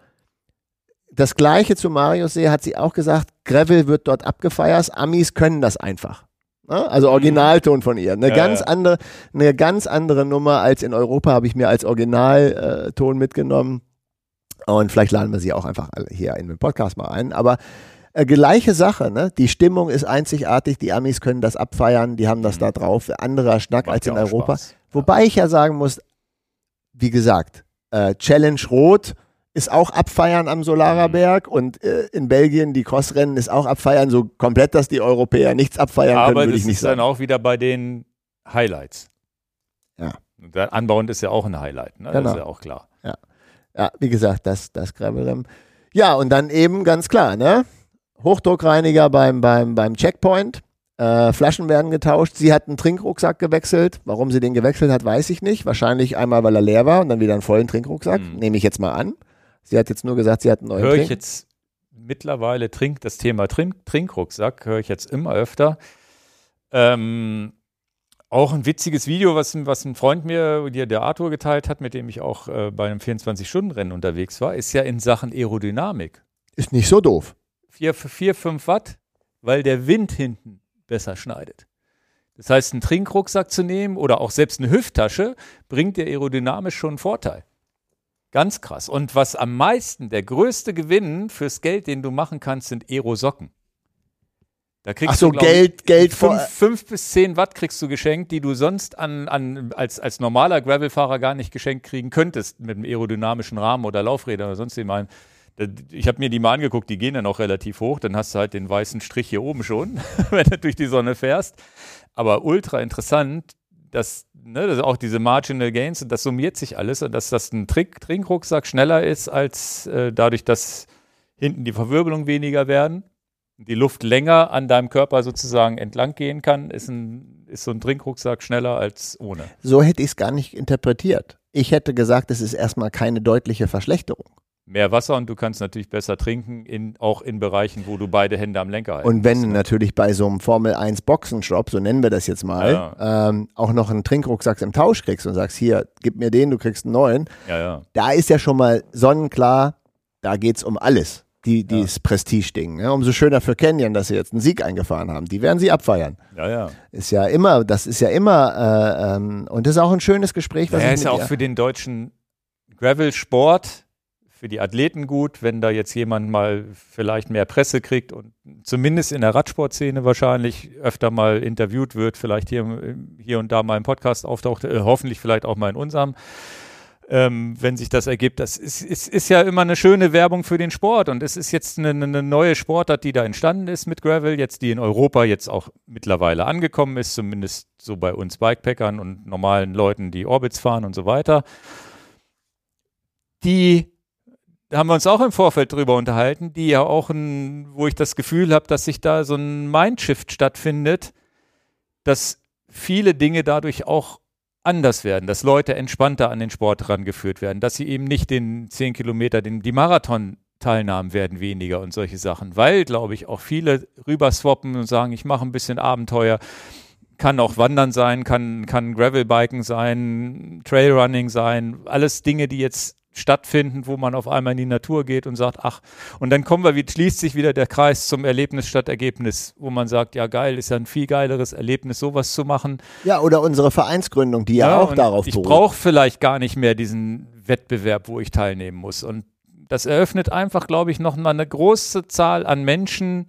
das Gleiche zu Marius sehe, hat sie auch gesagt, Gravel wird dort abgefeiert. Amis können das einfach. Ne? Also Originalton von ihr. Eine Ja, ganz ja. andere, eine ganz andere Nummer als in Europa habe ich mir als Originalton mitgenommen. Und vielleicht laden wir sie auch einfach hier in den Podcast mal ein. Aber äh, gleiche Sache, ne? Die Stimmung ist einzigartig, die Amis können das abfeiern, die haben das Mhm. da drauf. Anderer Schnack Macht als in Europa. Spaß. Wobei ich ja sagen muss, wie gesagt, äh, Challenge Rot ist auch abfeiern am Solaraberg und äh, in Belgien die Crossrennen ist auch abfeiern, so komplett, dass die Europäer nichts abfeiern können, Aber würde das ich nicht ist dann sagen. auch wieder bei den Highlights. Ja. Anbauend ist ja auch ein Highlight, ne? Das Genau. ist ja auch klar. Ja, wie gesagt, das, das Gravelrennen. Ja, und dann eben ganz klar, ne? Hochdruckreiniger beim, beim, beim Checkpoint. Äh, Flaschen werden getauscht. Sie hat einen Trinkrucksack gewechselt. Warum sie den gewechselt hat, weiß ich nicht. Wahrscheinlich einmal, weil er leer war und dann wieder einen vollen Trinkrucksack. Mhm. Nehme ich jetzt mal an. Sie hat jetzt nur gesagt, sie hat einen neuen Höre ich Trink. jetzt mittlerweile Trink, das Thema Trink, Trinkrucksack, höre ich jetzt immer öfter. Ähm, auch ein witziges Video, was, ein- was ein Freund mir, der, der Arthur geteilt hat, mit dem ich auch äh, bei einem 24-Stunden-Rennen unterwegs war, ist ja in Sachen Aerodynamik. Ist nicht so doof. 4, 4 5 Watt, weil der Wind hinten besser schneidet. Das heißt, einen Trinkrucksack zu nehmen oder auch selbst eine Hüfttasche bringt dir aerodynamisch schon einen Vorteil. Ganz krass. Und was am meisten, der größte Gewinn fürs Geld, den du machen kannst, sind Aerosocken. Da kriegst Ach so, du, Geld, ich, Geld fünf, fünf bis zehn Watt kriegst du geschenkt, die du sonst an, an, als, als normaler Gravelfahrer gar nicht geschenkt kriegen könntest mit einem aerodynamischen Rahmen oder Laufrädern oder sonst jemandem. Ich habe mir die mal angeguckt, die gehen dann auch relativ hoch. Dann hast du halt den weißen Strich hier oben schon, wenn du durch die Sonne fährst. Aber ultra interessant, dass, ne, dass auch diese Marginal Gains, das summiert sich alles und dass das ein Trick, Trinkrucksack schneller ist, als äh, dadurch, dass hinten die Verwirbelung weniger werden, die Luft länger an deinem Körper sozusagen entlang gehen kann, ist, ein, ist so ein Trinkrucksack schneller als ohne. So hätte ich es gar nicht interpretiert. Ich hätte gesagt, es ist erstmal keine deutliche Verschlechterung. Mehr Wasser und du kannst natürlich besser trinken, in, auch in Bereichen, wo du beide Hände am Lenker halten Und wenn du musst, ne? natürlich bei so einem Formel 1 Boxenstopp, so nennen wir das jetzt mal, ähm, auch noch einen Trinkrucksack im Tausch kriegst und sagst, hier, gib mir den, du kriegst einen neuen, Ja, ja. da ist ja schon mal sonnenklar, da geht es um alles. Die, dieses Prestige-Ding. Ne? Umso schöner für Canyon, dass sie jetzt einen Sieg eingefahren haben. Die werden sie abfeiern. Ja, ja. Ist ja immer, das ist ja immer, äh, ähm, und das ist auch ein schönes Gespräch, was Ja, ist ja auch ihr- für den deutschen Gravel-Sport, für die Athleten gut, wenn da jetzt jemand mal vielleicht mehr Presse kriegt und zumindest in der Radsportszene wahrscheinlich öfter mal interviewt wird, vielleicht hier, hier und da mal im Podcast auftaucht, äh, hoffentlich vielleicht auch mal in unserem. Ähm, wenn sich das ergibt. Das ist, ist, ist ja immer eine schöne Werbung für den Sport und es ist jetzt eine, eine neue Sportart, die da entstanden ist mit Gravel, jetzt die in Europa jetzt auch mittlerweile angekommen ist, zumindest so bei uns Bikepackern und normalen Leuten, die Orbits fahren und so weiter. Die da haben wir uns auch im Vorfeld drüber unterhalten, die ja auch ein, wo ich das Gefühl habe, dass sich da so ein Mindshift stattfindet, dass viele Dinge dadurch auch anders werden, dass Leute entspannter an den Sport rangeführt werden, dass sie eben nicht den 10 Kilometer, den, die Marathon-Teilnahmen werden weniger und solche Sachen, weil, glaube ich, auch viele rüberswappen und sagen, ich mache ein bisschen Abenteuer, kann auch Wandern sein, kann, kann Gravelbiken sein, Trailrunning sein, alles Dinge, die jetzt stattfinden, wo man auf einmal in die Natur geht und sagt, ach, und dann kommen wir, wie schließt sich wieder der Kreis zum Erlebnis statt Ergebnis, wo man sagt, ja geil, ist ja ein viel geileres Erlebnis, sowas zu machen. Ja, oder unsere Vereinsgründung, die ja, ja auch darauf beruht. Ich brauche vielleicht gar nicht mehr diesen Wettbewerb, wo ich teilnehmen muss. Und das eröffnet einfach, glaube ich, noch mal eine große Zahl an Menschen,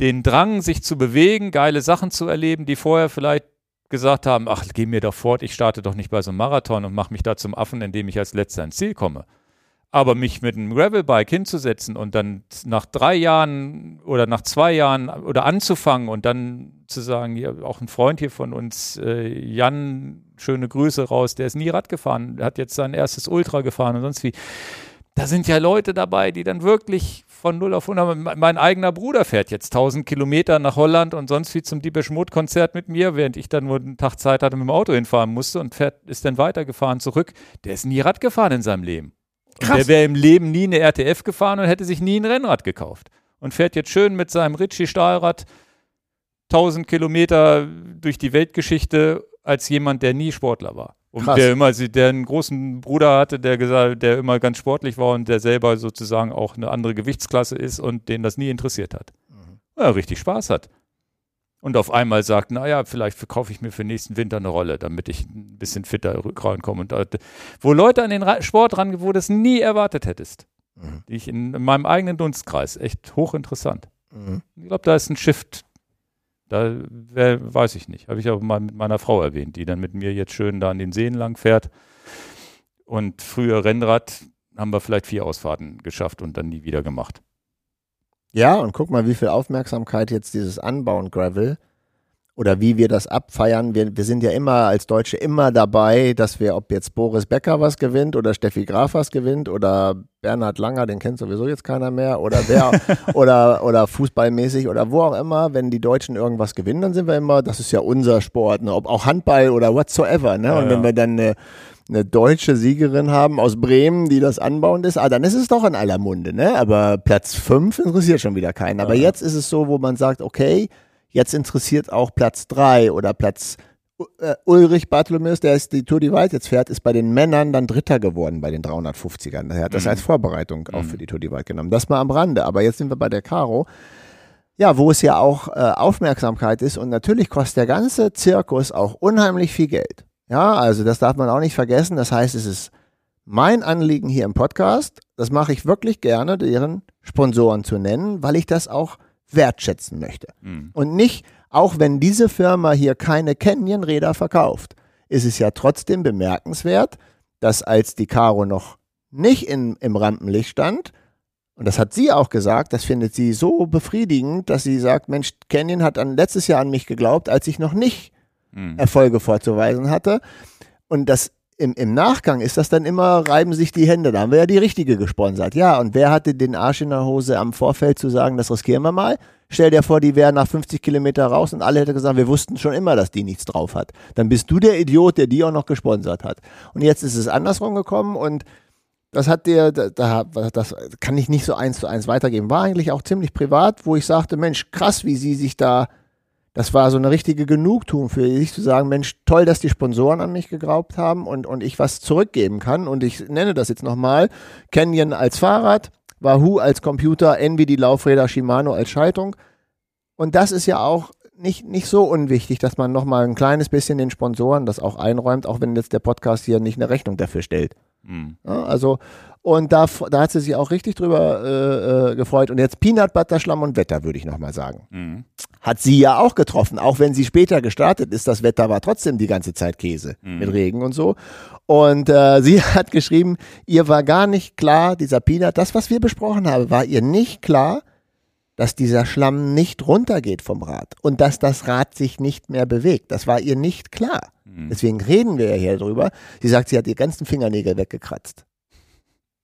den Drang, sich zu bewegen, geile Sachen zu erleben, die vorher vielleicht gesagt haben, ach, geh mir doch fort, ich starte doch nicht bei so einem Marathon und mache mich da zum Affen, indem ich als letzter ins Ziel komme. Aber mich mit einem Gravelbike hinzusetzen und dann nach drei Jahren oder nach zwei Jahren oder anzufangen und dann zu sagen, ja, auch ein Freund hier von uns, äh, Jan, schöne Grüße raus, der ist nie Rad gefahren, hat jetzt sein erstes Ultra gefahren und sonst wie. Da sind ja Leute dabei, die dann wirklich von 0 auf 100. Mein eigener Bruder fährt jetzt 1000 Kilometer nach Holland und sonst wie zum Diebisch Mut-Konzert mit mir, während ich dann nur einen Tag Zeit hatte, mit dem Auto hinfahren musste und fährt, ist dann weitergefahren zurück. Der ist nie Rad gefahren in seinem Leben. Krass. der wäre im Leben nie eine RTF gefahren und hätte sich nie ein Rennrad gekauft. Und fährt jetzt schön mit seinem Ritchie-Stahlrad 1000 Kilometer durch die Weltgeschichte als jemand, der nie Sportler war. Und Krass. der immer, der einen großen Bruder hatte, der gesagt, der immer ganz sportlich war und der selber sozusagen auch eine andere Gewichtsklasse ist und den das nie interessiert hat. Mhm. Ja, richtig Spaß hat. Und auf einmal sagt, naja, vielleicht verkaufe ich mir für nächsten Winter eine Rolle, damit ich ein bisschen fitter rankomme. Und wo Leute an den Sport ran, wo du es nie erwartet hättest. Mhm. Die ich in, in, meinem eigenen Dunstkreis. Echt hochinteressant. Mhm. Ich glaube, da ist ein Shift da wär, weiß ich nicht. Habe ich auch mal mit meiner Frau erwähnt, die dann mit mir jetzt schön da an den Seen lang fährt. Und früher Rennrad haben wir vielleicht vier Ausfahrten geschafft und dann nie wieder gemacht. Ja, und guck mal, wie viel Aufmerksamkeit jetzt dieses Anbauen Gravel oder wie wir das abfeiern. Wir, wir sind ja immer als Deutsche immer dabei, dass wir, ob jetzt Boris Becker was gewinnt oder Steffi Graf was gewinnt oder Bernhard Langer, den kennt sowieso jetzt keiner mehr, oder wer, oder, oder fußballmäßig oder wo auch immer, wenn die Deutschen irgendwas gewinnen, dann sind wir immer, das ist ja unser Sport, ne? ob auch Handball oder whatsoever. Ne? Ja, Und wenn ja. wir dann eine, eine deutsche Siegerin haben aus Bremen, die das anbauend ist, ah, dann ist es doch in aller Munde, ne? Aber Platz fünf interessiert schon wieder keinen. Aber ja. jetzt ist es so, wo man sagt, okay, Jetzt interessiert auch Platz 3 oder Platz äh, Ulrich Bartholomäus, der ist die Tour die Wald jetzt fährt, ist bei den Männern dann Dritter geworden bei den 350ern. Er hat das mhm. als Vorbereitung auch mhm. für die Tour die Wald genommen. Das mal am Rande. Aber jetzt sind wir bei der Caro. Ja, wo es ja auch äh, Aufmerksamkeit ist und natürlich kostet der ganze Zirkus auch unheimlich viel Geld. Ja, also das darf man auch nicht vergessen. Das heißt, es ist mein Anliegen hier im Podcast, das mache ich wirklich gerne, deren Sponsoren zu nennen, weil ich das auch wertschätzen möchte. Mhm. Und nicht, auch wenn diese Firma hier keine Canyon-Räder verkauft, ist es ja trotzdem bemerkenswert, dass als die Caro noch nicht in, im Rampenlicht stand, und das hat sie auch gesagt, das findet sie so befriedigend, dass sie sagt, Mensch, Canyon hat an, letztes Jahr an mich geglaubt, als ich noch nicht mhm. Erfolge vorzuweisen hatte. Und das im, im Nachgang ist das dann immer, reiben sich die Hände. Da haben wir ja die richtige gesponsert. Ja, und wer hatte den Arsch in der Hose am Vorfeld zu sagen, das riskieren wir mal? Stell dir vor, die wäre nach 50 Kilometer raus und alle hätten gesagt, wir wussten schon immer, dass die nichts drauf hat. Dann bist du der Idiot, der die auch noch gesponsert hat. Und jetzt ist es andersrum gekommen und das hat dir, da, das kann ich nicht so eins zu eins weitergeben. War eigentlich auch ziemlich privat, wo ich sagte, Mensch, krass, wie sie sich da das war so eine richtige Genugtuung für sich zu sagen, Mensch, toll, dass die Sponsoren an mich geglaubt haben und, und ich was zurückgeben kann. Und ich nenne das jetzt nochmal. Canyon als Fahrrad, Wahoo als Computer, Envy die Laufräder, Shimano als Schaltung. Und das ist ja auch nicht, nicht so unwichtig, dass man nochmal ein kleines bisschen den Sponsoren das auch einräumt, auch wenn jetzt der Podcast hier nicht eine Rechnung dafür stellt. Mhm. Ja, also, und da, da hat sie sich auch richtig drüber äh, äh, gefreut. Und jetzt Peanut Butter, Schlamm und Wetter, würde ich nochmal sagen. Mhm hat sie ja auch getroffen. Auch wenn sie später gestartet ist, das Wetter war trotzdem die ganze Zeit Käse mhm. mit Regen und so. Und äh, sie hat geschrieben, ihr war gar nicht klar, dieser Peanut, das, was wir besprochen haben, war ihr nicht klar, dass dieser Schlamm nicht runtergeht vom Rad und dass das Rad sich nicht mehr bewegt. Das war ihr nicht klar. Mhm. Deswegen reden wir ja hier drüber. Sie sagt, sie hat die ganzen Fingernägel weggekratzt.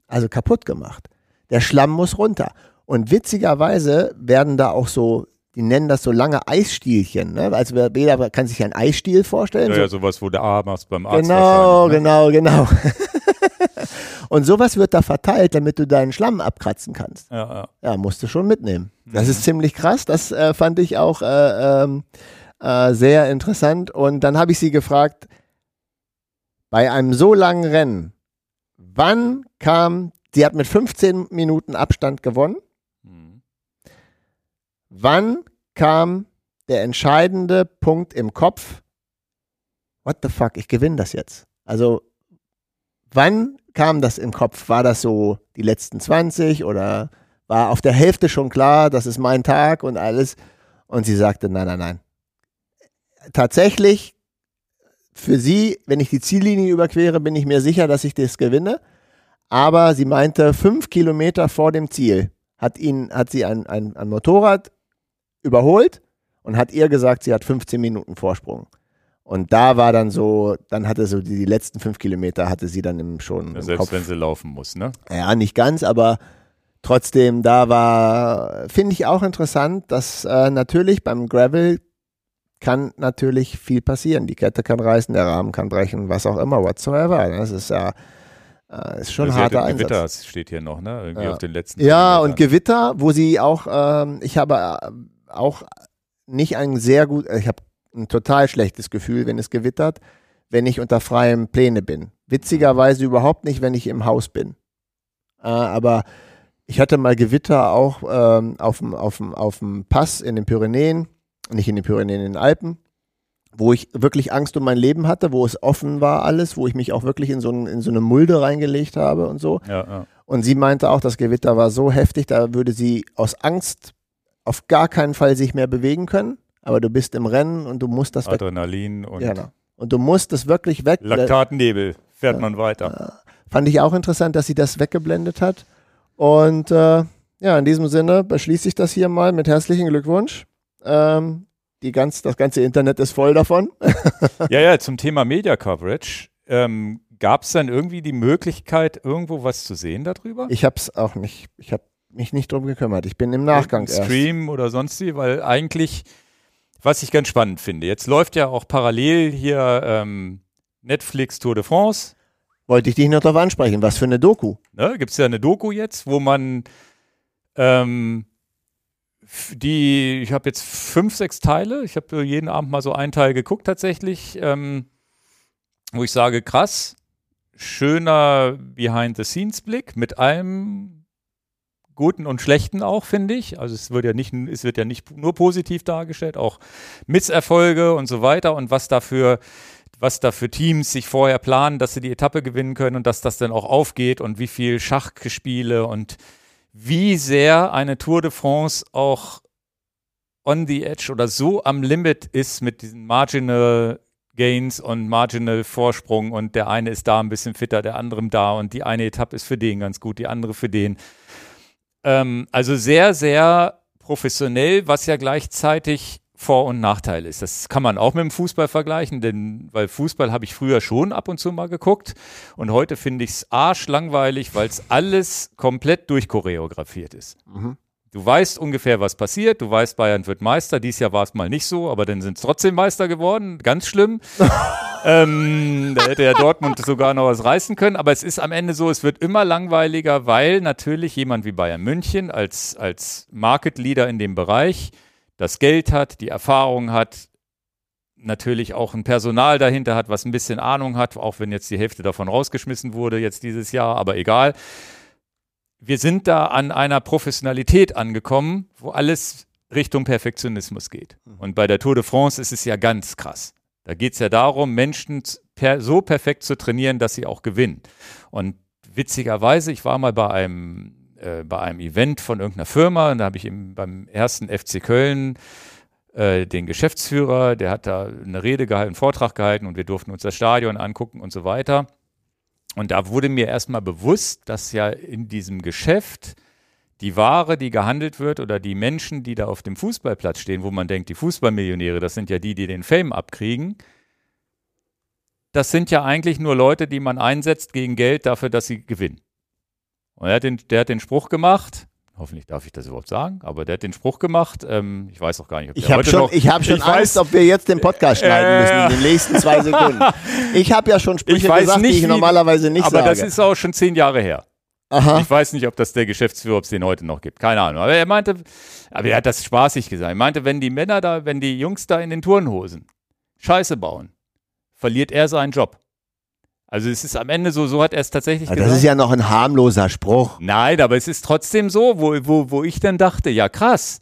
Also kaputt gemacht. Der Schlamm muss runter. Und witzigerweise werden da auch so die nennen das so lange Eisstielchen. Ne? Also jeder kann sich einen Eisstiel vorstellen. Ja, so. ja sowas, wo der machst beim Arzt Genau, ne? genau, genau. Und sowas wird da verteilt, damit du deinen Schlamm abkratzen kannst. Ja, ja. Ja, musst du schon mitnehmen. Das Mhm. ist ziemlich krass. Das äh, fand ich auch äh, ähm, äh, sehr interessant. Und dann habe ich sie gefragt, bei einem so langen Rennen, wann kam, sie hat mit 15 Minuten Abstand gewonnen. Wann kam der entscheidende Punkt im Kopf, what the fuck, ich gewinne das jetzt. Also, wann kam das im Kopf? War das so die letzten 20 oder war auf der Hälfte schon klar, das ist mein Tag und alles? Und sie sagte, nein, nein, nein. Tatsächlich, für sie, wenn ich die Ziellinie überquere, bin ich mir sicher, dass ich das gewinne. Aber sie meinte, fünf Kilometer vor dem Ziel hat, ihn, hat sie ein, ein, ein Motorrad überholt und hat ihr gesagt, sie hat 15 Minuten Vorsprung. Und da war dann so, dann hatte so die, die letzten fünf Kilometer hatte sie dann im, schon Ja, im selbst Kopf. wenn sie laufen muss, ne? Ja, nicht ganz, aber trotzdem, da war, finde ich auch interessant, dass äh, natürlich beim Gravel kann natürlich viel passieren. Die Kette kann reißen, der Rahmen kann brechen, was auch immer, whatsoever. Das ist ja äh, ist schon hat harter Einsatz. Gewitter steht hier noch, ne? Irgendwie Ja. auf den letzten Ja, und Kilometern. Gewitter, wo sie auch, ähm, ich habe äh, auch nicht ein sehr gut, ich habe ein total schlechtes Gefühl, wenn es gewittert, wenn ich unter freiem Pläne bin. Witzigerweise überhaupt nicht, wenn ich im Haus bin. Äh, aber ich hatte mal Gewitter auch ähm, dem auf dem Pass in den Pyrenäen, nicht in den Pyrenäen, in den Alpen, wo ich wirklich Angst um mein Leben hatte, wo es offen war alles, wo ich mich auch wirklich in so, ein, in so eine Mulde reingelegt habe und so. Ja, ja. Und sie meinte auch, das Gewitter war so heftig, da würde sie aus Angst auf gar keinen Fall sich mehr bewegen können. Aber du bist im Rennen und du musst das weg. Adrenalin und Ja, genau. Und du musst das wirklich weg. Laktatnebel fährt man weiter. Fand ich auch interessant, dass sie das weggeblendet hat. Und äh, ja, in diesem Sinne beschließe ich das hier mal mit herzlichen Glückwunsch. Ähm, die ganz, das ganze Internet ist voll davon. Ja, ja, zum Thema Media Coverage. Ähm, Gab es dann irgendwie die Möglichkeit, irgendwo was zu sehen darüber? Ich habe es auch nicht, ich habe mich nicht drum gekümmert. Ich bin im Nachgang Im erst. Stream oder sonst wie, weil eigentlich, was ich ganz spannend finde, jetzt läuft ja auch parallel hier ähm, Netflix Tour de France. Wollte ich dich noch darauf ansprechen. Was für eine Doku. Ne? Gibt es ja eine Doku jetzt, wo man ähm, die, ich habe jetzt fünf, sechs Teile. Ich habe jeden Abend mal so einen Teil geguckt tatsächlich, ähm, wo ich sage, krass, schöner Behind-the-Scenes-Blick mit allem Guten und Schlechten auch, finde ich. Also es wird ja nicht, es wird ja nicht nur positiv dargestellt, auch Misserfolge und so weiter und was dafür was da Teams sich vorher planen, dass sie die Etappe gewinnen können und dass das dann auch aufgeht und wie viel Schachspiele und wie sehr eine Tour de France auch on the edge oder so am Limit ist mit diesen Marginal Gains und Marginal Vorsprung und der eine ist da ein bisschen fitter, der andere da und die eine Etappe ist für den ganz gut, die andere für den. Ähm, also sehr, sehr professionell, was ja gleichzeitig vor- und Nachteil ist. Das kann man auch mit dem Fußball vergleichen, denn weil Fußball habe ich früher schon ab und zu mal geguckt und heute finde ich es arschlangweilig, weil es alles komplett durchchoreografiert ist. Du weißt ungefähr, was passiert. Du weißt, Bayern wird Meister. Dies Jahr war es mal nicht so, aber dann sind es trotzdem Meister geworden. Ganz schlimm. ähm, da hätte ja Dortmund sogar noch was reißen können. Aber es ist am Ende so, es wird immer langweiliger, weil natürlich jemand wie Bayern München als, als Market Leader in dem Bereich das Geld hat, die Erfahrung hat, natürlich auch ein Personal dahinter hat, was ein bisschen Ahnung hat, auch wenn jetzt die Hälfte davon rausgeschmissen wurde jetzt dieses Jahr, aber egal. Wir sind da an einer Professionalität angekommen, wo alles Richtung Perfektionismus geht. Und bei der Tour de France ist es ja ganz krass. Da geht es ja darum, Menschen per, so perfekt zu trainieren, dass sie auch gewinnen. Und witzigerweise, ich war mal bei einem, äh, bei einem Event von irgendeiner Firma und da habe ich eben beim ersten FC Köln äh, den Geschäftsführer, der hat da eine Rede gehalten, einen Vortrag gehalten und wir durften uns das Stadion angucken und so weiter. Und da wurde mir erstmal bewusst, dass ja in diesem Geschäft die Ware, die gehandelt wird oder die Menschen, die da auf dem Fußballplatz stehen, wo man denkt, die Fußballmillionäre, das sind ja die, die den Fame abkriegen, das sind ja eigentlich nur Leute, die man einsetzt gegen Geld dafür, dass sie gewinnen. Und er hat den, der hat den Spruch gemacht, Hoffentlich darf ich das überhaupt sagen, aber der hat den Spruch gemacht. Ähm, ich weiß auch gar nicht, ob Ich der habe heute schon, noch, ich hab schon ich Angst, weiß, ob wir jetzt den Podcast schneiden müssen in den nächsten zwei Sekunden. Ich habe ja schon Sprüche Ich gesagt, nicht, die ich normalerweise nicht aber sage. das ist auch schon zehn Jahre her. Aha. Ich weiß nicht, ob das der Geschäftsführer, ob es den heute noch gibt. Keine Ahnung. Aber er meinte, aber er hat das spaßig gesagt. Er meinte, wenn die Männer da, wenn die Jungs da in den Turnhosen Scheiße bauen, verliert er seinen Job. Also es ist am Ende so, so hat er es tatsächlich Ja, gesagt. das ist ja noch ein harmloser Spruch. Nein, aber es ist trotzdem so, wo, wo, wo ich dann dachte, ja krass,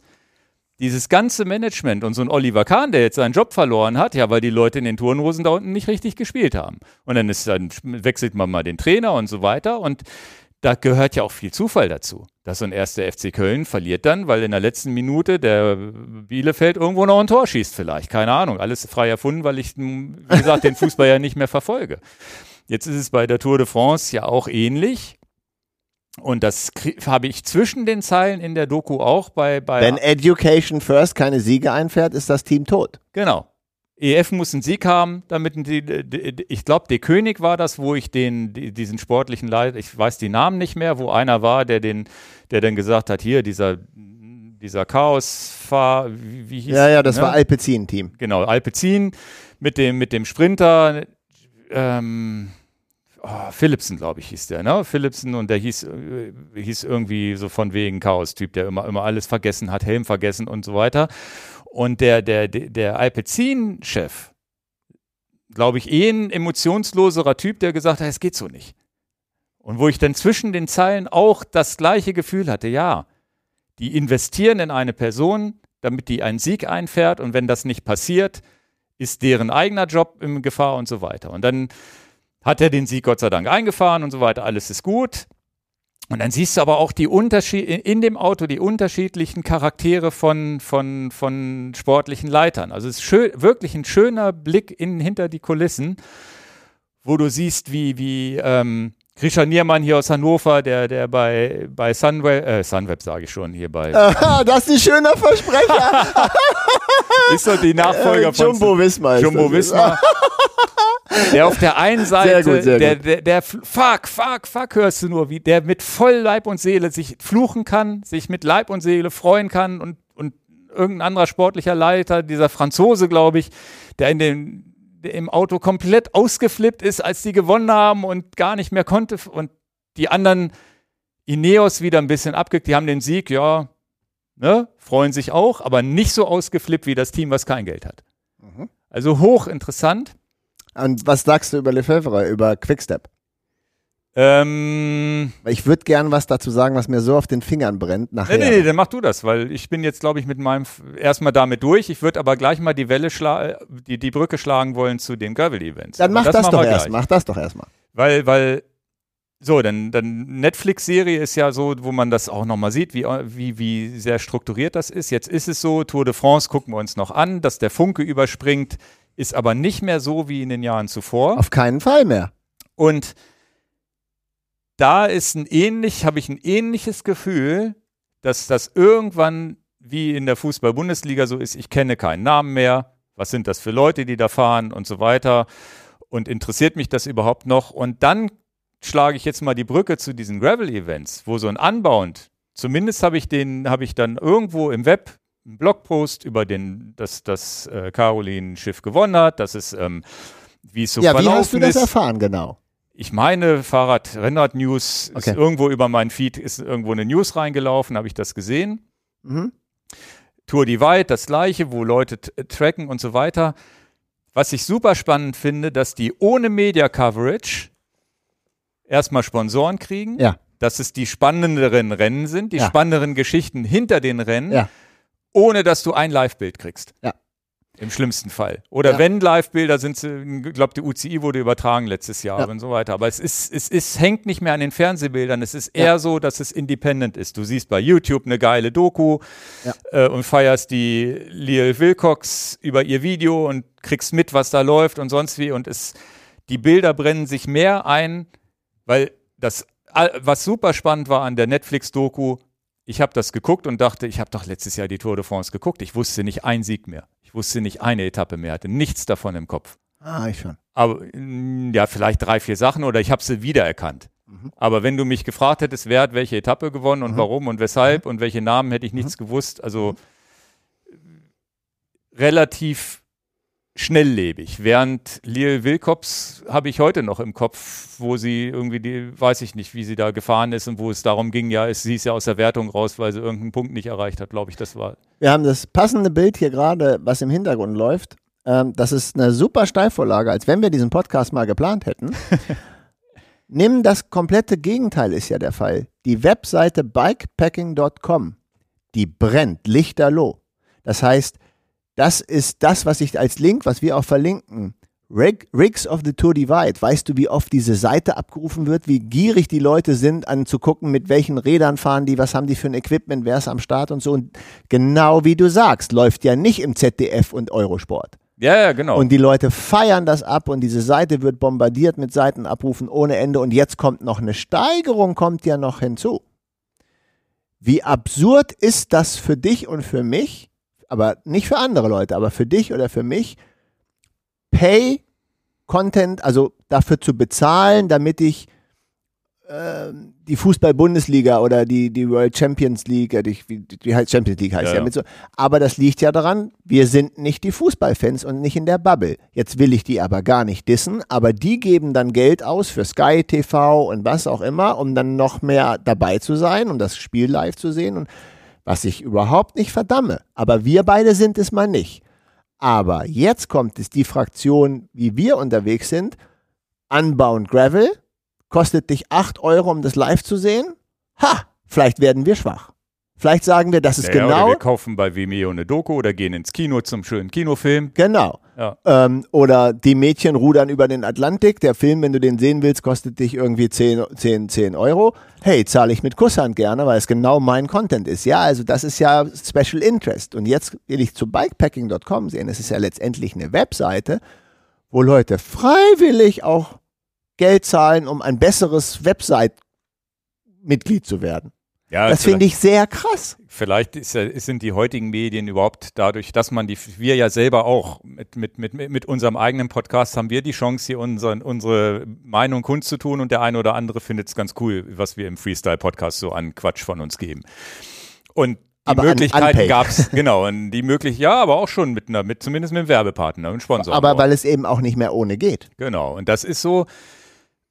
dieses ganze Management und so ein Oliver Kahn, der jetzt seinen Job verloren hat, ja, weil die Leute in den Turnhosen da unten nicht richtig gespielt haben. Und dann ist dann wechselt man mal den Trainer und so weiter und da gehört ja auch viel Zufall dazu. Dass so ein erster FC Köln verliert dann, weil in der letzten Minute der Bielefeld irgendwo noch ein Tor schießt vielleicht. Keine Ahnung. Alles frei erfunden, weil ich, wie gesagt, den Fußball ja nicht mehr verfolge. Jetzt ist es bei der Tour de France ja auch ähnlich. Und das habe ich zwischen den Zeilen in der Doku auch bei, bei Wenn Education First keine Siege einfährt, ist das Team tot. Genau. EF muss einen Sieg haben, damit die, die, ich glaube, der König war das, wo ich den, die, diesen sportlichen Leiter, ich weiß die Namen nicht mehr, wo einer war, der den, der dann gesagt hat, hier, dieser, dieser Chaosfahr, wie, wie hieß Ja, ja, das ne? war Alpecin-Team. Genau, Alpecin mit dem, mit dem Sprinter, ähm, oh, Philipsen, glaube ich, hieß der, ne? Philipsen und der hieß, äh, hieß irgendwie so von wegen Chaos-Typ, der immer, immer alles vergessen hat, Helm vergessen und so weiter. Und der, der, der, der Alpecin-Chef, glaube ich, eh ein emotionsloserer Typ, der gesagt hat, es geht so nicht. Und wo ich dann zwischen den Zeilen auch das gleiche Gefühl hatte, ja, die investieren in eine Person, damit die einen Sieg einfährt und wenn das nicht passiert, ist deren eigener Job in Gefahr und so weiter. Und dann hat er den Sieg Gott sei Dank eingefahren und so weiter, alles ist gut. Und dann siehst du aber auch die Unterschied in dem Auto die unterschiedlichen Charaktere von, von, von sportlichen Leitern. Also es ist schön, wirklich ein schöner Blick in, hinter die Kulissen, wo du siehst, wie, wie ähm, Grisha Niermann hier aus Hannover, der, der bei, bei Sunweb, äh, Sunweb sage ich schon, hier bei, das ist ein schöner Versprecher. ist doch die Nachfolger von Jumbo Wismar. ist Jumbo das jetzt. Wismar. Der auf der einen Seite, Sehr gut, sehr der, der, der, fuck, fuck, fuck, hörst du nur, wie der mit voll Leib und Seele sich fluchen kann, sich mit Leib und Seele freuen kann und, und irgendein anderer sportlicher Leiter, dieser Franzose, glaube ich, der in dem, der im Auto komplett ausgeflippt ist, als die gewonnen haben und gar nicht mehr konnte und die anderen Ineos wieder ein bisschen abgekriegt, die haben den Sieg, ja, ne, freuen sich auch, aber nicht so ausgeflippt wie das Team, was kein Geld hat. Mhm. Also hochinteressant. Und was sagst du über Lefebvre, über Quickstep? Ähm, Ich würde gern was dazu sagen, was mir so auf den Fingern brennt nachher. nee, nee, nee, dann mach du das, weil ich bin jetzt, glaube ich, mit meinem F- erstmal damit durch. Ich würde aber gleich mal die Welle schlagen, die, die Brücke schlagen wollen zu den Gravel-Events. Dann mach das, machen doch erst, mach das doch erstmal. Weil, weil, so, dann, dann Netflix-Serie ist ja so, wo man das auch nochmal sieht, wie, wie, wie sehr strukturiert das ist. Jetzt ist es so, Tour de France gucken wir uns noch an, dass der Funke überspringt, ist aber nicht mehr so wie in den Jahren zuvor. Auf keinen Fall mehr. Und da ist ein ähnlich, habe ich ein ähnliches Gefühl, dass das irgendwann wie in der Fußball-Bundesliga so ist, ich kenne keinen Namen mehr, was sind das für Leute, die da fahren und so weiter und interessiert mich das überhaupt noch? Und dann schlage ich jetzt mal die Brücke zu diesen Gravel-Events, wo so ein Unbound, zumindest habe ich den, habe ich dann irgendwo im Web einen Blogpost über den, dass das äh, Caroline Schiff gewonnen hat, dass es ähm, wie es so ja, wie verlaufen hast du das ist. erfahren, genau? Ich meine, Fahrrad, Rennrad-News Okay. ist irgendwo über meinen Feed, ist irgendwo eine News reingelaufen, habe ich das gesehen. Mhm. Tour Divide, das gleiche, wo Leute t- tracken und so weiter. Was ich super spannend finde, dass die ohne Media Coverage erstmal Sponsoren kriegen, Ja. dass es die spannenderen Rennen sind, die Ja. spannenderen Geschichten hinter den Rennen, Ja. Ohne dass du ein Live-Bild kriegst. Ja. Im schlimmsten Fall. Oder Ja. wenn Live-Bilder sind, ich glaube, die UCI wurde übertragen letztes Jahr Ja. und so weiter. Aber es ist, es ist, hängt nicht mehr an den Fernsehbildern. Es ist eher Ja. so, dass es independent ist. Du siehst bei YouTube eine geile Doku äh, und feierst die Lil Wilcox über ihr Video und kriegst mit, was da läuft und sonst wie. Und es, die Bilder brennen sich mehr ein, weil das, was super spannend war an der Netflix-Doku, ich habe das geguckt und dachte, ich habe doch letztes Jahr die Tour de France geguckt. Ich wusste nicht ein Sieg mehr. Ich wusste nicht eine Etappe mehr, hatte nichts davon im Kopf. Ah, ich schon. Aber mm, ja, vielleicht drei, vier Sachen oder ich habe sie wiedererkannt. Aber wenn du mich gefragt hättest, wer hat welche Etappe gewonnen und warum und weshalb und welche Namen, hätte ich nichts gewusst. Also relativ schnelllebig. Während Lil Wilcox habe ich heute noch im Kopf, wo sie irgendwie, die, weiß ich nicht, wie sie da gefahren ist und wo es darum ging, ja, es, sie ist ja aus der Wertung raus, weil sie irgendeinen Punkt nicht erreicht hat, glaube ich, das war. Wir haben das passende Bild hier gerade, was im Hintergrund läuft. Ähm, das ist eine super Steilvorlage, als wenn wir diesen Podcast mal geplant hätten. Nimm das komplette Gegenteil ist ja der Fall. Die Webseite bikepacking.com, die brennt lichterloh. Das heißt, das ist das, was ich als Link, was wir auch verlinken. Rig, Rigs of the Tour Divide. Weißt du, wie oft diese Seite abgerufen wird, wie gierig die Leute sind, an zu gucken, mit welchen Rädern fahren die, was haben die für ein Equipment, wer ist am Start und so. Und genau wie du sagst, läuft ja nicht im ZDF und Eurosport. Ja, ja, genau. Und die Leute feiern das ab und diese Seite wird bombardiert mit Seitenabrufen ohne Ende. Und jetzt kommt noch eine Steigerung, kommt ja noch hinzu. Wie absurd ist das für dich und für mich, aber nicht für andere Leute, aber für dich oder für mich, Pay Content, also dafür zu bezahlen, damit ich äh, die Fußball-Bundesliga oder die, die World Champions League, äh, die, die, heißt Champions League heißt Ja, ja, ja. mit so. Aber das liegt ja daran, wir sind nicht die Fußballfans und nicht in der Bubble. Jetzt will ich die aber gar nicht dissen, aber die geben dann Geld aus für Sky TV und was auch immer, um dann noch mehr dabei zu sein und das Spiel live zu sehen und was ich überhaupt nicht verdamme. Aber wir beide sind es mal nicht. Aber jetzt kommt es die Fraktion, wie wir unterwegs sind, Unbound Gravel, kostet dich 8 Euro, um das live zu sehen. Ha, vielleicht werden wir schwach. Vielleicht sagen wir, das ist ja, Oder genau, wir kaufen bei Vimeo eine Doku oder gehen ins Kino zum schönen Kinofilm. genau. Ja. Ähm, oder die Mädchen rudern über den Atlantik. Der Film, wenn du den sehen willst, kostet dich irgendwie 10, 10, 10 Euro. Hey, zahle ich mit Kusshand gerne, weil es genau mein Content ist. Ja, also das ist ja Special Interest. Und jetzt will ich zu bikepacking.com sehen. Es ist ja letztendlich eine Webseite, wo Leute freiwillig auch Geld zahlen, um ein besseres Website-Mitglied zu werden. Ja, Das finde ich sehr krass. Vielleicht ist, sind die heutigen Medien überhaupt dadurch, dass man die, wir ja selber auch mit, mit, mit, mit unserem eigenen Podcast haben wir die Chance, hier unseren, unsere Meinung kundzutun und der eine oder andere findet es ganz cool, was wir im Freestyle-Podcast so an Quatsch von uns geben. Und die Aber Möglichkeiten gab es, genau, und die möglich, ja, aber auch schon mit einer, mit, zumindest mit einem Werbepartner, einem Sponsor. Aber weil es eben auch nicht mehr ohne geht. Genau, und das ist so,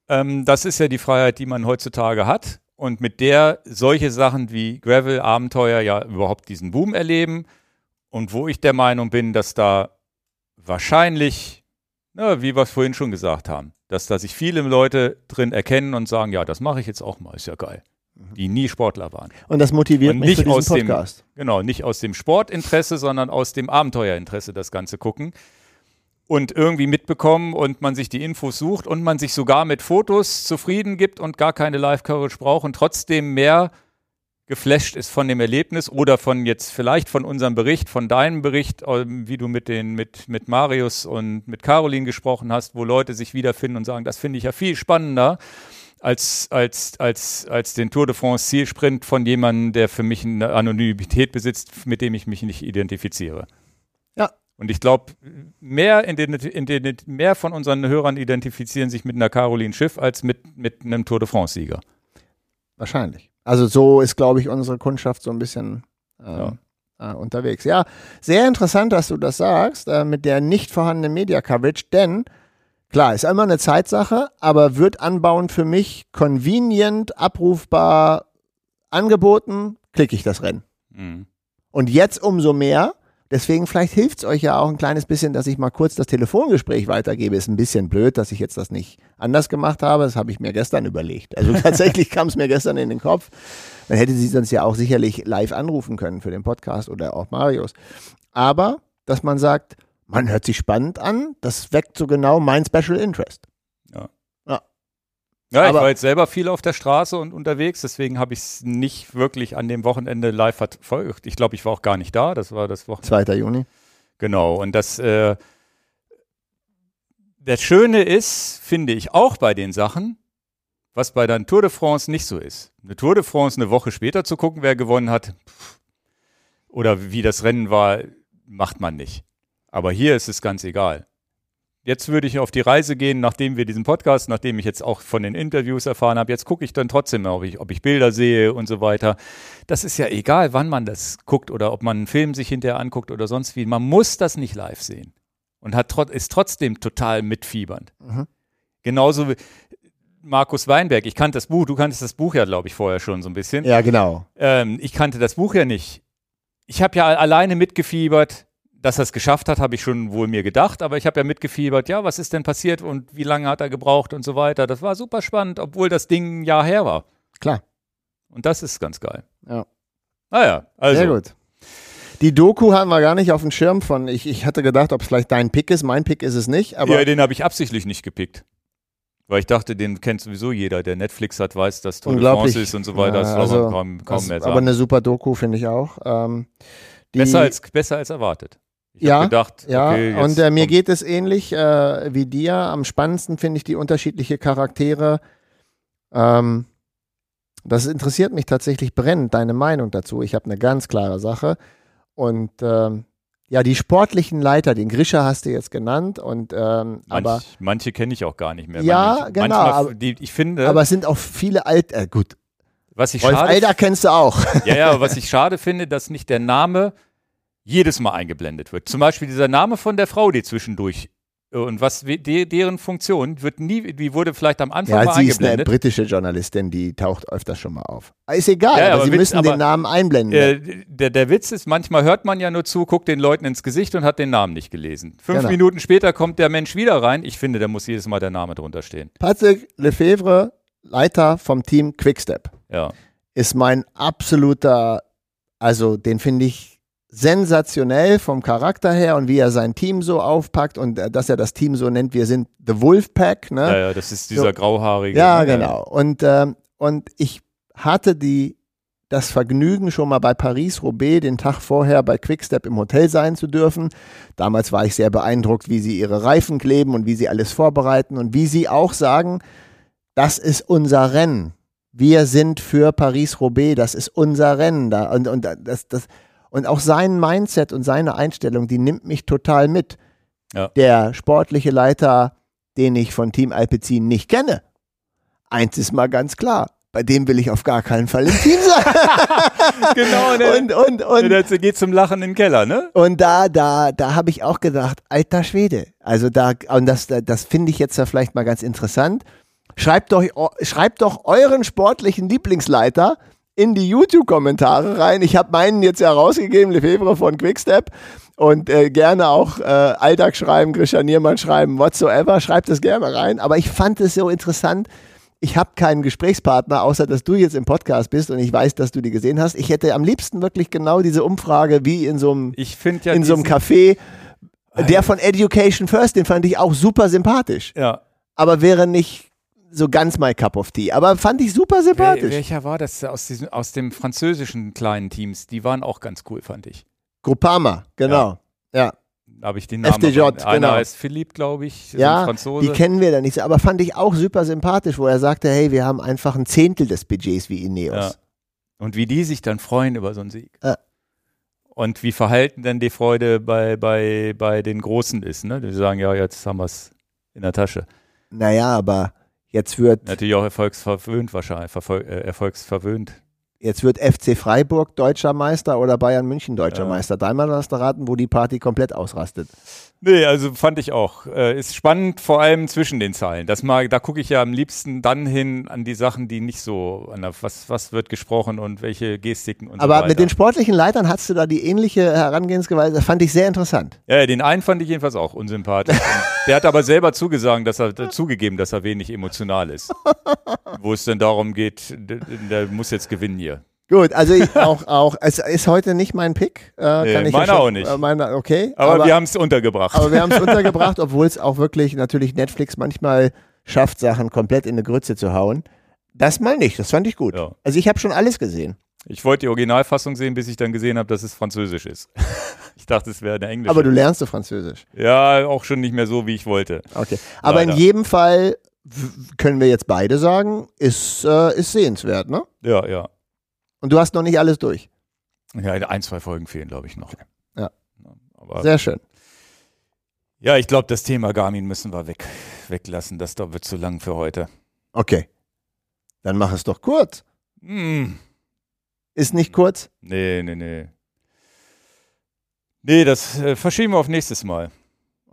ähm, das ist ja die Freiheit, die man heutzutage hat und mit der solche Sachen wie Gravel, Abenteuer ja überhaupt diesen Boom erleben und wo ich der Meinung bin, dass da wahrscheinlich, na, wie wir es vorhin schon gesagt haben, dass da sich viele Leute drin erkennen und sagen, ja, das mache ich jetzt auch mal, ist ja geil. Die nie Sportler waren. Und das motiviert Und mich nicht für diesen aus dem- Podcast. Genau, nicht aus dem Sportinteresse, sondern aus dem Abenteuerinteresse das Ganze gucken und irgendwie mitbekommen und man sich die Infos sucht und man sich sogar mit Fotos zufrieden gibt und gar keine Live-Coverage braucht und trotzdem mehr geflasht ist von dem Erlebnis oder von jetzt vielleicht von unserem Bericht, von deinem Bericht, ähm, wie du mit den mit mit Marius und mit Caroline gesprochen hast, wo Leute sich wiederfinden und sagen, das finde ich ja viel spannender als als als als den Tour de France Zielsprint von jemandem, der für mich eine Anonymität besitzt, mit dem ich mich nicht identifiziere. Ja. Und ich glaube, mehr, in den, in den, mehr von unseren Hörern identifizieren sich mit einer Caroline Schiff als mit, mit einem Tour de France-Sieger. Wahrscheinlich. Also so ist, glaube ich, unsere Kundschaft so ein bisschen äh, äh, unterwegs. Ja, sehr interessant, dass du das sagst, äh, mit der nicht vorhandenen Media-Coverage, denn klar, ist immer eine Zeitsache, aber wird anbauend für mich convenient, abrufbar angeboten, klicke ich das Rennen. Mhm. Und jetzt umso mehr. Deswegen vielleicht hilft es euch ja auch ein kleines bisschen, dass ich mal kurz das Telefongespräch weitergebe. Ist ein bisschen blöd, dass ich jetzt das nicht anders gemacht habe. Das habe ich mir gestern überlegt. Also tatsächlich kam es mir gestern in den Kopf. Man hätte sie sonst ja auch sicherlich live anrufen können für den Podcast oder auch Marius. Aber, dass man sagt, man hört sich spannend an, das weckt so genau mein Special Interest. Ja, ich Aber- war jetzt selber viel auf der Straße und unterwegs, deswegen habe ich es nicht wirklich an dem Wochenende live verfolgt. Ich glaube, ich war auch gar nicht da. Das war das Wochenende. 2. Juni. Genau. Und das, äh, das Schöne ist, finde ich, auch bei den Sachen, was bei der Tour de France nicht so ist. Eine Tour de France eine Woche später zu gucken, wer gewonnen hat, oder wie das Rennen war, macht man nicht. Aber hier ist es ganz egal. Jetzt würde ich auf die Reise gehen, nachdem wir diesen Podcast, nachdem ich jetzt auch von den Interviews erfahren habe. Jetzt gucke ich dann trotzdem, ob ich, ob ich Bilder sehe und so weiter. Das ist ja egal, wann man das guckt oder ob man einen Film sich hinterher anguckt oder sonst wie. Man muss das nicht live sehen und hat ist trotzdem total mitfiebernd. Mhm. Genauso wie Markus Weinberg. Ich kannte das Buch, du kanntest das Buch ja, glaube ich, vorher schon so ein bisschen. Ja, genau. Ähm, ich kannte das Buch ja nicht. Ich habe ja alleine mitgefiebert dass er es geschafft hat, habe ich schon wohl mir gedacht, aber ich habe ja mitgefiebert, ja, was ist denn passiert und wie lange hat er gebraucht und so weiter. Das war super spannend, obwohl das Ding ein Jahr her war. Klar. Und das ist ganz geil. Ja. Naja, also. Sehr gut. Die Doku haben wir gar nicht auf dem Schirm von. Ich, ich hatte gedacht, ob es vielleicht dein Pick ist. Mein Pick ist es nicht. Aber ja, den habe ich absichtlich nicht gepickt. Weil ich dachte, den kennt sowieso jeder, der Netflix hat, weiß, dass Tour de France ist und so weiter. das also, kaum, kaum mehr sagen. Aber eine super Doku, finde ich auch. Ähm, besser, als, besser als erwartet. Ich ja, gedacht, ja. Okay, und äh, mir geht es ähnlich äh, wie dir. Am spannendsten finde ich die unterschiedlichen Charaktere. Ähm, das interessiert mich tatsächlich brennend, deine Meinung dazu. Ich habe eine ganz klare Sache. Und ähm, ja, die sportlichen Leiter, den Grisha hast du jetzt genannt und ähm, Manch, aber manche kenne ich auch gar nicht mehr. Ja, ich, genau. aber, die, ich finde, aber es sind auch viele alt. Äh, gut. Was ich Rolf schade, Alder kennst du auch. Ja, ja, was ich schade finde, dass nicht der Name jedes Mal eingeblendet wird. Zum Beispiel dieser Name von der Frau, die zwischendurch äh, und was die, deren Funktion wird nie, die wurde vielleicht am Anfang ja, mal sie eingeblendet. ist eine britische Journalistin, die taucht öfters schon mal auf. Ist egal, ja, aber, aber sie Witz, müssen aber, den Namen einblenden. Äh, der, der Witz ist, manchmal hört man ja nur zu, guckt den Leuten ins Gesicht und hat den Namen nicht gelesen. Fünf genau. Minuten später kommt der Mensch wieder rein. Ich finde, da muss jedes Mal der Name drunter stehen. Patrick Lefebvre, Leiter vom Team Quickstep, ja. ist mein absoluter, also den finde ich sensationell vom Charakter her und wie er sein Team so aufpackt und äh, dass er das Team so nennt, wir sind The Wolfpack. Ne? Ja, ja, das ist dieser so, grauhaarige. Ja, genau. Und, ähm, und ich hatte die, das Vergnügen, schon mal bei Paris-Roubaix den Tag vorher bei Quickstep im Hotel sein zu dürfen. Damals war ich sehr beeindruckt, wie sie ihre Reifen kleben und wie sie alles vorbereiten und wie sie auch sagen, das ist unser Rennen. Wir sind für Paris-Roubaix, das ist unser Rennen. Da. Und, und das, das, und auch sein Mindset und seine Einstellung, die nimmt mich total mit. Ja. Der sportliche Leiter, den ich von Team Alpecin nicht kenne. Eins ist mal ganz klar. Bei dem will ich auf gar keinen Fall im Team sein. genau, ne? Und, und, und. Der geht zum Lachen in den Keller, ne? Und da, da, da habe ich auch gedacht, alter Schwede. Also da, und das, das finde ich jetzt da vielleicht mal ganz interessant. Schreibt doch, schreibt doch euren sportlichen Lieblingsleiter in die YouTube-Kommentare rein. Ich habe meinen jetzt ja rausgegeben, Lefebvre von Quickstep. Und äh, gerne auch äh, Alltag schreiben, Grisha Niermann schreiben, whatsoever. Schreibt es gerne rein. Aber ich fand es so interessant. Ich habe keinen Gesprächspartner, außer dass du jetzt im Podcast bist und ich weiß, dass du die gesehen hast. Ich hätte am liebsten wirklich genau diese Umfrage wie in so einem, ja in so einem Café. Der von Education First, den fand ich auch super sympathisch. Ja. Aber wäre nicht so ganz my cup of tea. Aber fand ich super sympathisch. Wel welcher war das aus, diesem, aus dem französischen kleinen Teams? Die waren auch ganz cool, fand ich. Groupama, genau. Ja. ja. Habe ich den Namen. FDJ, Einer genau. heißt Philippe, glaube ich. Ja, die kennen wir da nicht so. Aber fand ich auch super sympathisch, wo er sagte, hey, wir haben einfach ein Zehntel des Budgets wie Ineos. Ja. Und wie die sich dann freuen über so einen Sieg. Ja. Und wie verhalten denn die Freude bei, bei, bei den Großen ist. Ne? Die sagen, ja, jetzt haben wir es in der Tasche. Naja, aber Jetzt wird. Natürlich auch erfolgsverwöhnt wahrscheinlich, äh, erfolgsverwöhnt. Jetzt wird FC Freiburg deutscher Meister oder Bayern München deutscher ja. Meister. Dreimal hast du raten, wo die Party komplett ausrastet. Nee, also fand ich auch. Äh, ist spannend, vor allem zwischen den Zeilen. Das mal, da gucke ich ja am liebsten dann hin an die Sachen, die nicht so, an der, was, was wird gesprochen und welche Gestiken und Aber so weiter. mit den sportlichen Leitern hast du da die ähnliche Herangehensweise, das fand ich sehr interessant. Ja, den einen fand ich jedenfalls auch unsympathisch. der hat aber selber zugesagt, dass er zugegeben, dass er wenig emotional ist. Wo es dann darum geht, der, der muss jetzt gewinnen hier. Gut, also ich auch, auch, es ist heute nicht mein Pick. Äh, nee, kann ich meiner ja schon, auch nicht. Äh, meine, okay. Aber, aber wir haben es untergebracht. Aber wir haben es untergebracht, obwohl es auch wirklich natürlich Netflix manchmal schafft, Sachen komplett in eine Grütze zu hauen. Das mal nicht, das fand ich gut. Ja. Also ich habe schon alles gesehen. Ich wollte die Originalfassung sehen, bis ich dann gesehen habe, dass es Französisch ist. ich dachte, es wäre eine englische. Aber du lernst du Französisch? Ja, auch schon nicht mehr so, wie ich wollte. Okay. Aber Leider. in jedem Fall können wir jetzt beide sagen, ist, äh, ist sehenswert, ne? Ja, ja. Und du hast noch nicht alles durch. Ja, ein, zwei Folgen fehlen, glaube ich, noch. Ja. Aber Sehr schön. Ja, ich glaube, das Thema Garmin müssen wir weg, weglassen. Das wird zu lang für heute. Okay. Dann mach es doch kurz. Hm. Ist nicht kurz? Nee, nee, nee. Nee, das äh, verschieben wir auf nächstes Mal.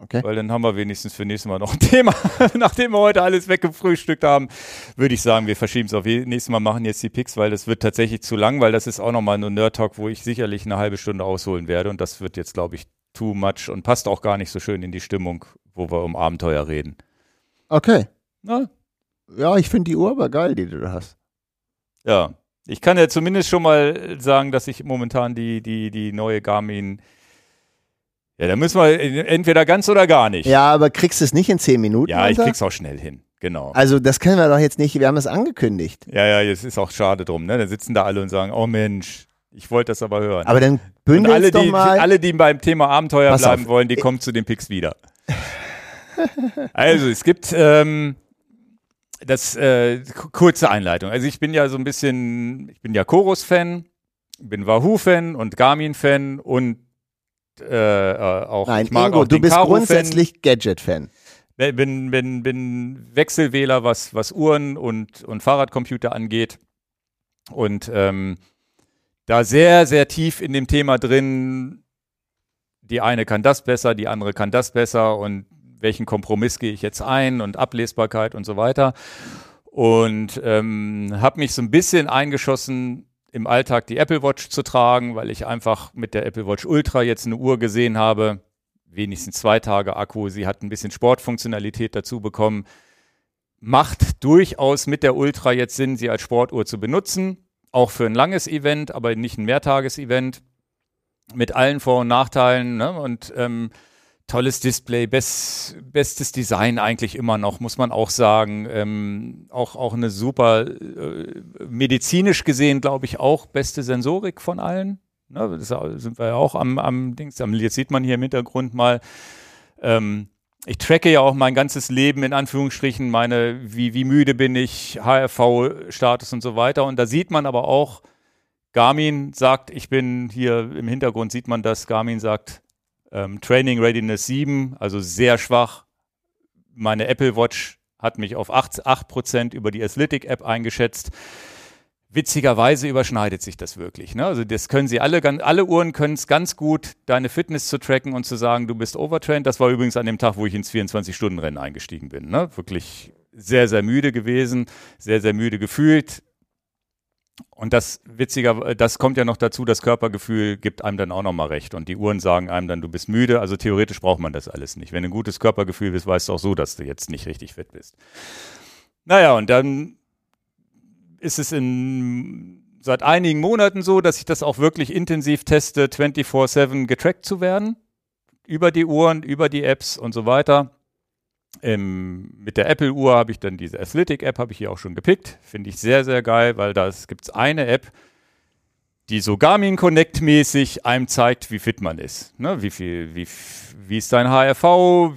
Okay. Weil dann haben wir wenigstens für nächstes Mal noch ein Thema. Nachdem wir heute alles weggefrühstückt haben, würde ich sagen, wir verschieben es auf nächstes Mal, machen jetzt die Picks, weil das wird tatsächlich zu lang, weil das ist auch nochmal ein Nerd-Talk, wo ich sicherlich eine halbe Stunde ausholen werde und das wird jetzt, glaube ich, too much und passt auch gar nicht so schön in die Stimmung, wo wir um Abenteuer reden. Okay. Na? Ja, ich finde die Uhr aber geil, die du da hast. Ja. Ich kann ja zumindest schon mal sagen, dass ich momentan die, die, die neue Garmin ja, da müssen wir entweder ganz oder gar nicht. Ja, aber kriegst du es nicht in zehn Minuten? Ja, ich krieg's auch schnell hin. Genau. Also das können wir doch jetzt nicht, wir haben es angekündigt. Ja, ja, es ist auch schade drum, ne? Da sitzen da alle und sagen, oh Mensch, ich wollte das aber hören. Aber dann und bündelst alle, doch die, mal. alle, die beim Thema Abenteuer Pass bleiben auf. wollen, die kommen zu den Picks wieder. also, es gibt ähm, das äh, kurze Einleitung. Also ich bin ja so ein bisschen, ich bin ja Chorus-Fan, bin Wahoo-Fan und Garmin-Fan und äh, äh, auch Nein, ich mag Ingo, auch du bist grundsätzlich Gadget-Fan. bin, bin, bin Wechselwähler, was, was Uhren und, und Fahrradcomputer angeht. Und ähm, da sehr, sehr tief in dem Thema drin, die eine kann das besser, die andere kann das besser und welchen Kompromiss gehe ich jetzt ein und Ablesbarkeit und so weiter. Und ähm, habe mich so ein bisschen eingeschossen, im Alltag die Apple Watch zu tragen, weil ich einfach mit der Apple Watch Ultra jetzt eine Uhr gesehen habe, wenigstens zwei Tage Akku. Sie hat ein bisschen Sportfunktionalität dazu bekommen. Macht durchaus mit der Ultra jetzt Sinn, sie als Sportuhr zu benutzen. Auch für ein langes Event, aber nicht ein Mehrtagesevent. Mit allen Vor- und Nachteilen. Ne? Und ähm, tolles Display, best, bestes Design eigentlich immer noch, muss man auch sagen. Ähm, auch, auch eine super, äh, medizinisch gesehen, glaube ich, auch beste Sensorik von allen. Ne, das sind wir ja auch am, am Dings. am- Jetzt sieht man hier im Hintergrund mal. Ähm, ich tracke ja auch mein ganzes Leben in Anführungsstrichen, meine, wie, wie müde bin ich, HRV-Status und so weiter. Und da sieht man aber auch, Garmin sagt, ich bin hier im Hintergrund sieht man das, Garmin sagt ähm, Training Readiness 7, also sehr schwach. Meine Apple Watch hat mich auf 8, 8% über die Athletic App eingeschätzt. Witzigerweise überschneidet sich das wirklich. Ne? Also das können sie alle, alle Uhren können es ganz gut, deine Fitness zu tracken und zu sagen, du bist overtrained. Das war übrigens an dem Tag, wo ich ins 24-Stunden-Rennen eingestiegen bin. Ne? Wirklich sehr, sehr müde gewesen, sehr, sehr müde gefühlt. Und das witziger, das kommt ja noch dazu, das Körpergefühl gibt einem dann auch nochmal recht. Und die Uhren sagen einem dann, du bist müde. Also theoretisch braucht man das alles nicht. Wenn du ein gutes Körpergefühl bist, weißt du auch so, dass du jetzt nicht richtig fit bist. Naja, und dann ist es in, seit einigen Monaten so, dass ich das auch wirklich intensiv teste, 24-7 getrackt zu werden. Über die Uhren, über die Apps und so weiter. Ähm, mit der Apple-Uhr habe ich dann diese Athletic-App, habe ich hier auch schon gepickt. Finde ich sehr, sehr geil, weil da gibt es eine App, die so Garmin Connect-mäßig einem zeigt, wie fit man ist. Ne? Wie viel, wie, wie ist dein HRV,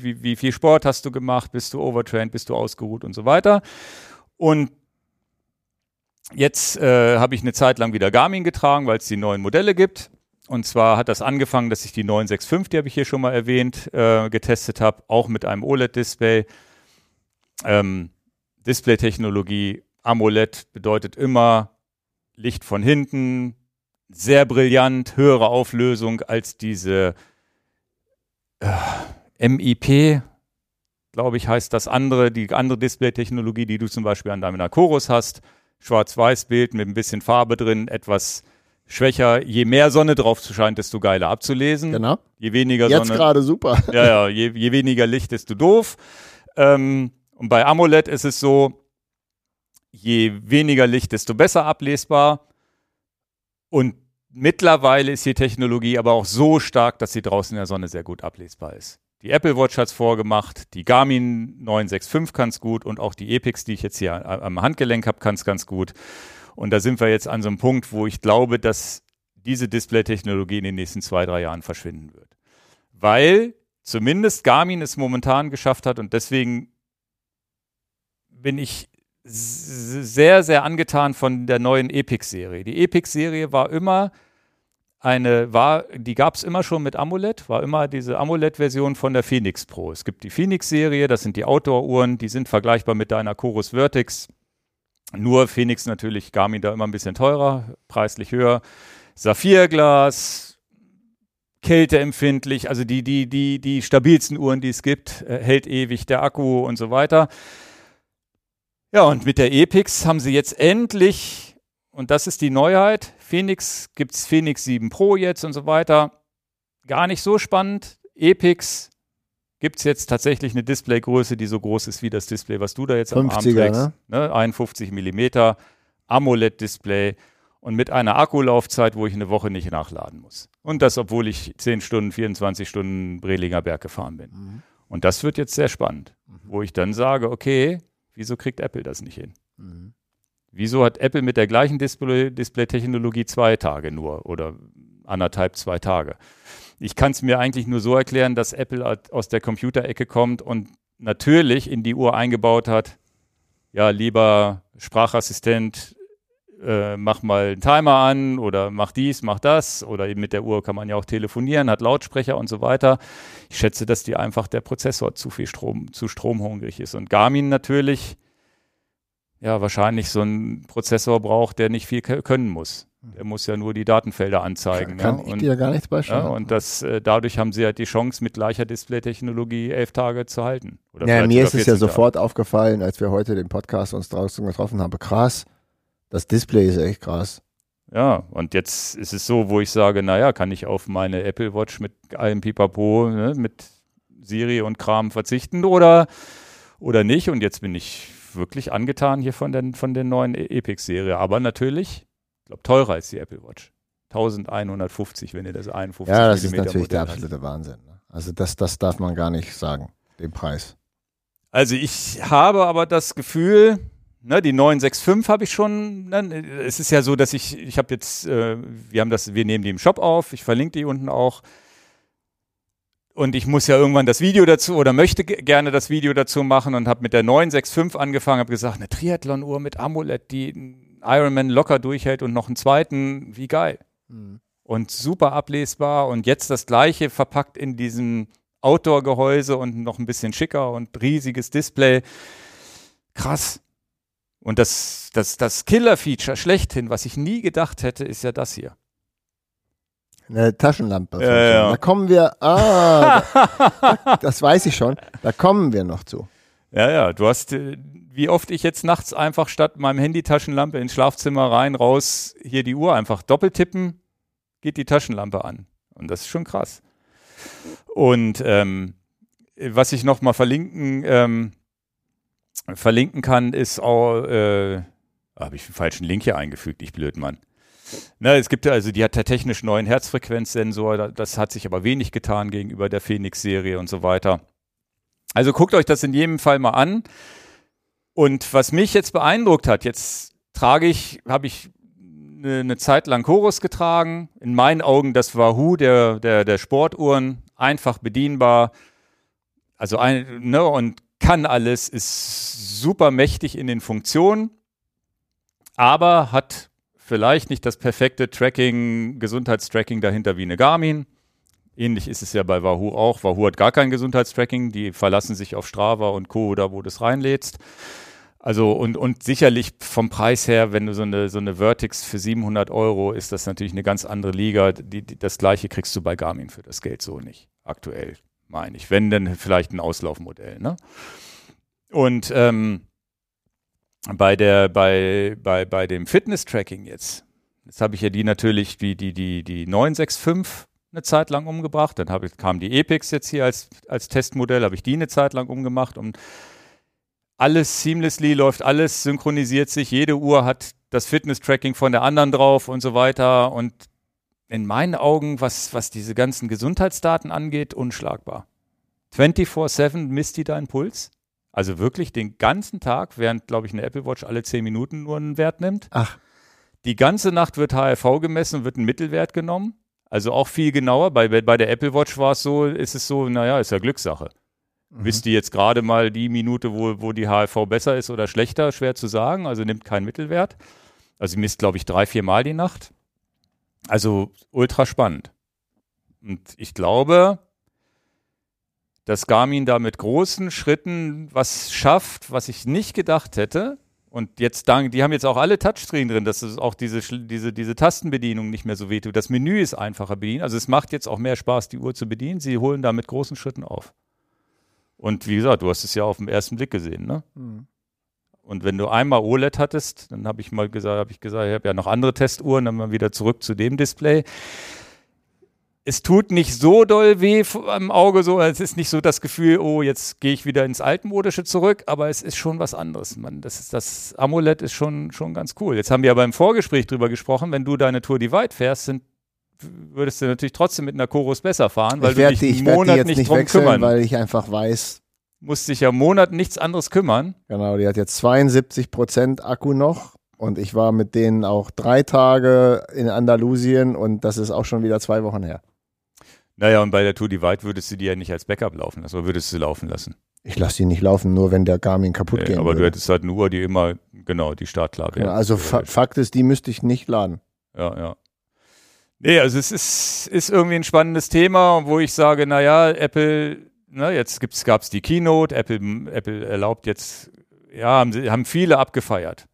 wie, wie viel Sport hast du gemacht, bist du overtrained, bist du ausgeruht und so weiter. Und jetzt äh, habe ich eine Zeit lang wieder Garmin getragen, weil es die neuen Modelle gibt. Und zwar hat das angefangen, dass ich die 965, die habe ich hier schon mal erwähnt, äh, getestet habe, auch mit einem OLED-Display. Ähm, Display-Technologie, AMOLED bedeutet immer Licht von hinten, sehr brillant, höhere Auflösung als diese äh, MIP, glaube ich, heißt das andere, die andere Display-Technologie, die du zum Beispiel an deiner Chorus hast. Schwarz-Weiß-Bild mit ein bisschen Farbe drin, etwas schwächer. Je mehr Sonne drauf scheint, desto geiler abzulesen. Genau. Je weniger Jetzt Sonne. gerade super. Ja, ja, je, je weniger Licht, desto doof. Ähm, und bei AMOLED ist es so, je weniger Licht, desto besser ablesbar. Und mittlerweile ist die Technologie aber auch so stark, dass sie draußen in der Sonne sehr gut ablesbar ist. Die Apple Watch hat es vorgemacht, die Garmin 965 kann es gut und auch die Epix, die ich jetzt hier am Handgelenk habe, kann es ganz gut. Und da sind wir jetzt an so einem Punkt, wo ich glaube, dass diese Display-Technologie in den nächsten zwei, drei Jahren verschwinden wird. Weil zumindest Garmin es momentan geschafft hat und deswegen bin ich sehr, sehr angetan von der neuen Epix-Serie. Die Epix-Serie war immer eine war, die gab es immer schon mit AMOLED, war immer diese AMOLED-Version von der Phoenix Pro. Es gibt die Phoenix-Serie, das sind die Outdoor-Uhren, die sind vergleichbar mit deiner Chorus Vertex. Nur Phoenix natürlich, Garmin da immer ein bisschen teurer, preislich höher. Saphirglas, kälteempfindlich, also die, die, die, die stabilsten Uhren, die es gibt, äh, hält ewig der Akku und so weiter. Ja, und mit der Epix haben sie jetzt endlich, und das ist die Neuheit, Phoenix gibt es Phoenix 7 Pro jetzt und so weiter. Gar nicht so spannend. Epix gibt es jetzt tatsächlich eine Displaygröße, die so groß ist wie das Display, was du da jetzt am Arm trägst. Ne? ne? 51 mm, AMOLED-Display und mit einer Akkulaufzeit, wo ich eine Woche nicht nachladen muss. Und das, obwohl ich 10 Stunden, 24 Stunden Brelinger Berg gefahren bin. Mhm. Und das wird jetzt sehr spannend, mhm. wo ich dann sage, okay, wieso kriegt Apple das nicht hin? Mhm. Wieso hat Apple mit der gleichen Display-Technologie zwei Tage nur oder anderthalb, zwei Tage? Ich kann es mir eigentlich nur so erklären, dass Apple aus der Computerecke kommt und natürlich in die Uhr eingebaut hat, ja, lieber Sprachassistent, äh, mach mal einen Timer an oder mach dies, mach das oder eben mit der Uhr kann man ja auch telefonieren, hat Lautsprecher und so weiter. Ich schätze, dass die einfach der Prozessor zu viel Strom, zu stromhungrig ist. Und Garmin natürlich ja wahrscheinlich so einen Prozessor braucht, der nicht viel können muss. Der muss ja nur die Datenfelder anzeigen. Kann, ne? ich und, dir gar nichts beispielsweise. Ja, und das, äh, dadurch haben sie halt die Chance, mit gleicher Display-Technologie elf Tage zu halten. ja, mir ist es ja sofort aufgefallen, als wir heute den Podcast uns draußen getroffen haben. Krass, das Display ist echt krass. Ja, und jetzt ist es so, wo ich sage, naja, kann ich auf meine Apple Watch mit allem Pipapo, ne, mit Siri und Kram verzichten oder, oder nicht? Und jetzt bin ich wirklich angetan hier von, den, von der neuen Epic-Serie. Aber natürlich, ich glaube, teurer als die Apple Watch. 1150, wenn ihr das 51 Ja, das ist natürlich der absolute hast. Wahnsinn. Ne? Also das, das darf man gar nicht sagen, den Preis. Also ich habe aber das Gefühl, ne, die 965 habe ich schon. Ne, es ist ja so, dass ich, ich habe jetzt, äh, wir haben das, wir nehmen die im Shop auf, ich verlinke die unten auch und ich muss ja irgendwann das Video dazu oder möchte gerne das Video dazu machen und habe mit der 965 angefangen, habe gesagt, eine Triathlon-Uhr mit AMOLED, die Ironman locker durchhält und noch einen zweiten, wie geil. Mhm. Und super ablesbar und jetzt das gleiche verpackt in diesem Outdoor-Gehäuse und noch ein bisschen schicker und riesiges Display. Krass. Und das, das, das Killer-Feature schlechthin, was ich nie gedacht hätte, ist ja das hier. Eine Taschenlampe. Ja, ja. Da kommen wir, ah, da, das weiß ich schon, da kommen wir noch zu. Ja, ja, du hast, äh, wie oft ich jetzt nachts einfach statt meinem Handy-Taschenlampe ins Schlafzimmer rein, raus, hier die Uhr einfach doppelt tippen, geht die Taschenlampe an. Und das ist schon krass. Und ähm, was ich noch mal verlinken, ähm, verlinken kann, ist auch, äh, habe ich den falschen Link hier eingefügt, ich blöd Mann. Na, es gibt ja, also die hat der technisch neuen Herzfrequenzsensor, das hat sich aber wenig getan gegenüber der Phoenix-Serie und so weiter. Also guckt euch das in jedem Fall mal an. Und was mich jetzt beeindruckt hat, jetzt trage ich, habe ich eine, eine, Zeit lang Chorus getragen. In meinen Augen das Wahoo der, der, der Sportuhren, einfach bedienbar. Also ein, ne, und kann alles, ist super mächtig in den Funktionen, aber hat vielleicht nicht das perfekte Tracking, Gesundheitstracking dahinter wie eine Garmin. Ähnlich ist es ja bei Wahoo auch. Wahoo hat gar kein Gesundheitstracking, die verlassen sich auf Strava und Co. oder wo du es reinlädst. Also und, und sicherlich vom Preis her, wenn du so eine, so eine Vertix für 700 Euro, ist das natürlich eine ganz andere Liga. Die, die, das gleiche kriegst du bei Garmin für das Geld so nicht. Aktuell, meine ich. Wenn, dann vielleicht ein Auslaufmodell. Ne? Und ähm, bei der, bei, bei, bei dem Fitness-Tracking jetzt, jetzt habe ich ja die natürlich, die, die, die, die 965 eine Zeit lang umgebracht. Dann ich, kam die Epix jetzt hier als, als Testmodell, habe ich die eine Zeit lang umgemacht und alles seamlessly läuft, alles synchronisiert sich, jede Uhr hat das Fitness-Tracking von der anderen drauf und so weiter. Und in meinen Augen, was, was diese ganzen Gesundheitsdaten angeht, unschlagbar. 24-7 misst die deinen Puls. Also wirklich den ganzen Tag, während, glaube ich, eine Apple Watch alle zehn Minuten nur einen Wert nimmt. Ach. Die ganze Nacht wird HRV gemessen, wird ein Mittelwert genommen. Also auch viel genauer. Bei, bei der Apple Watch war es so, ist es so, naja, ist ja Glückssache. Mhm. Wisst ihr jetzt gerade mal die Minute, wo, wo die HRV besser ist oder schlechter? Schwer zu sagen. Also nimmt keinen Mittelwert. Also sie misst, glaube ich, drei, vier Mal die Nacht. Also ultra spannend. Und ich glaube, dass Garmin da mit großen Schritten was schafft, was ich nicht gedacht hätte. Und jetzt dank, die haben jetzt auch alle Touchscreen drin, dass es auch diese, diese, diese Tastenbedienung nicht mehr so wehtut. Das Menü ist einfacher bedienen. Also es macht jetzt auch mehr Spaß, die Uhr zu bedienen. Sie holen da mit großen Schritten auf. Und wie gesagt, du hast es ja auf den ersten Blick gesehen, ne? Mhm. Und wenn du einmal OLED hattest, dann habe ich mal gesagt, habe ich gesagt, ich habe ja noch andere Testuhren, dann mal wieder zurück zu dem Display es tut nicht so doll weh am Auge, so, es ist nicht so das Gefühl, oh, jetzt gehe ich wieder ins Altmodische zurück, aber es ist schon was anderes. Man, das, ist, das AMOLED ist schon, schon ganz cool. Jetzt haben wir ja beim Vorgespräch drüber gesprochen, wenn du deine Tour Divide fährst, sind, würdest du natürlich trotzdem mit einer Chorus besser fahren, weil du dich einen Monat nicht, nicht drum wechseln, kümmern. Weil ich einfach weiß. Musst dich ja Monat nichts anderes kümmern. Genau, die hat jetzt 72 Prozent Akku noch. Und ich war mit denen auch drei Tage in Andalusien und das ist auch schon wieder zwei Wochen her. Naja, und bei der Tour Divide würdest du die ja nicht als Backup laufen lassen, oder würdest du sie laufen lassen? Ich lasse sie nicht laufen, nur wenn der Garmin kaputt nee, geht. Aber würde. du hättest halt eine Uhr, die immer, genau, die startklar wäre. Ja, also fa Fakt ist, die müsste ich nicht laden. Ja, ja. Nee, also es ist, ist irgendwie ein spannendes Thema, wo ich sage, naja, Apple, ne, jetzt gab es die Keynote, Apple, Apple erlaubt jetzt, ja, haben, haben viele abgefeiert.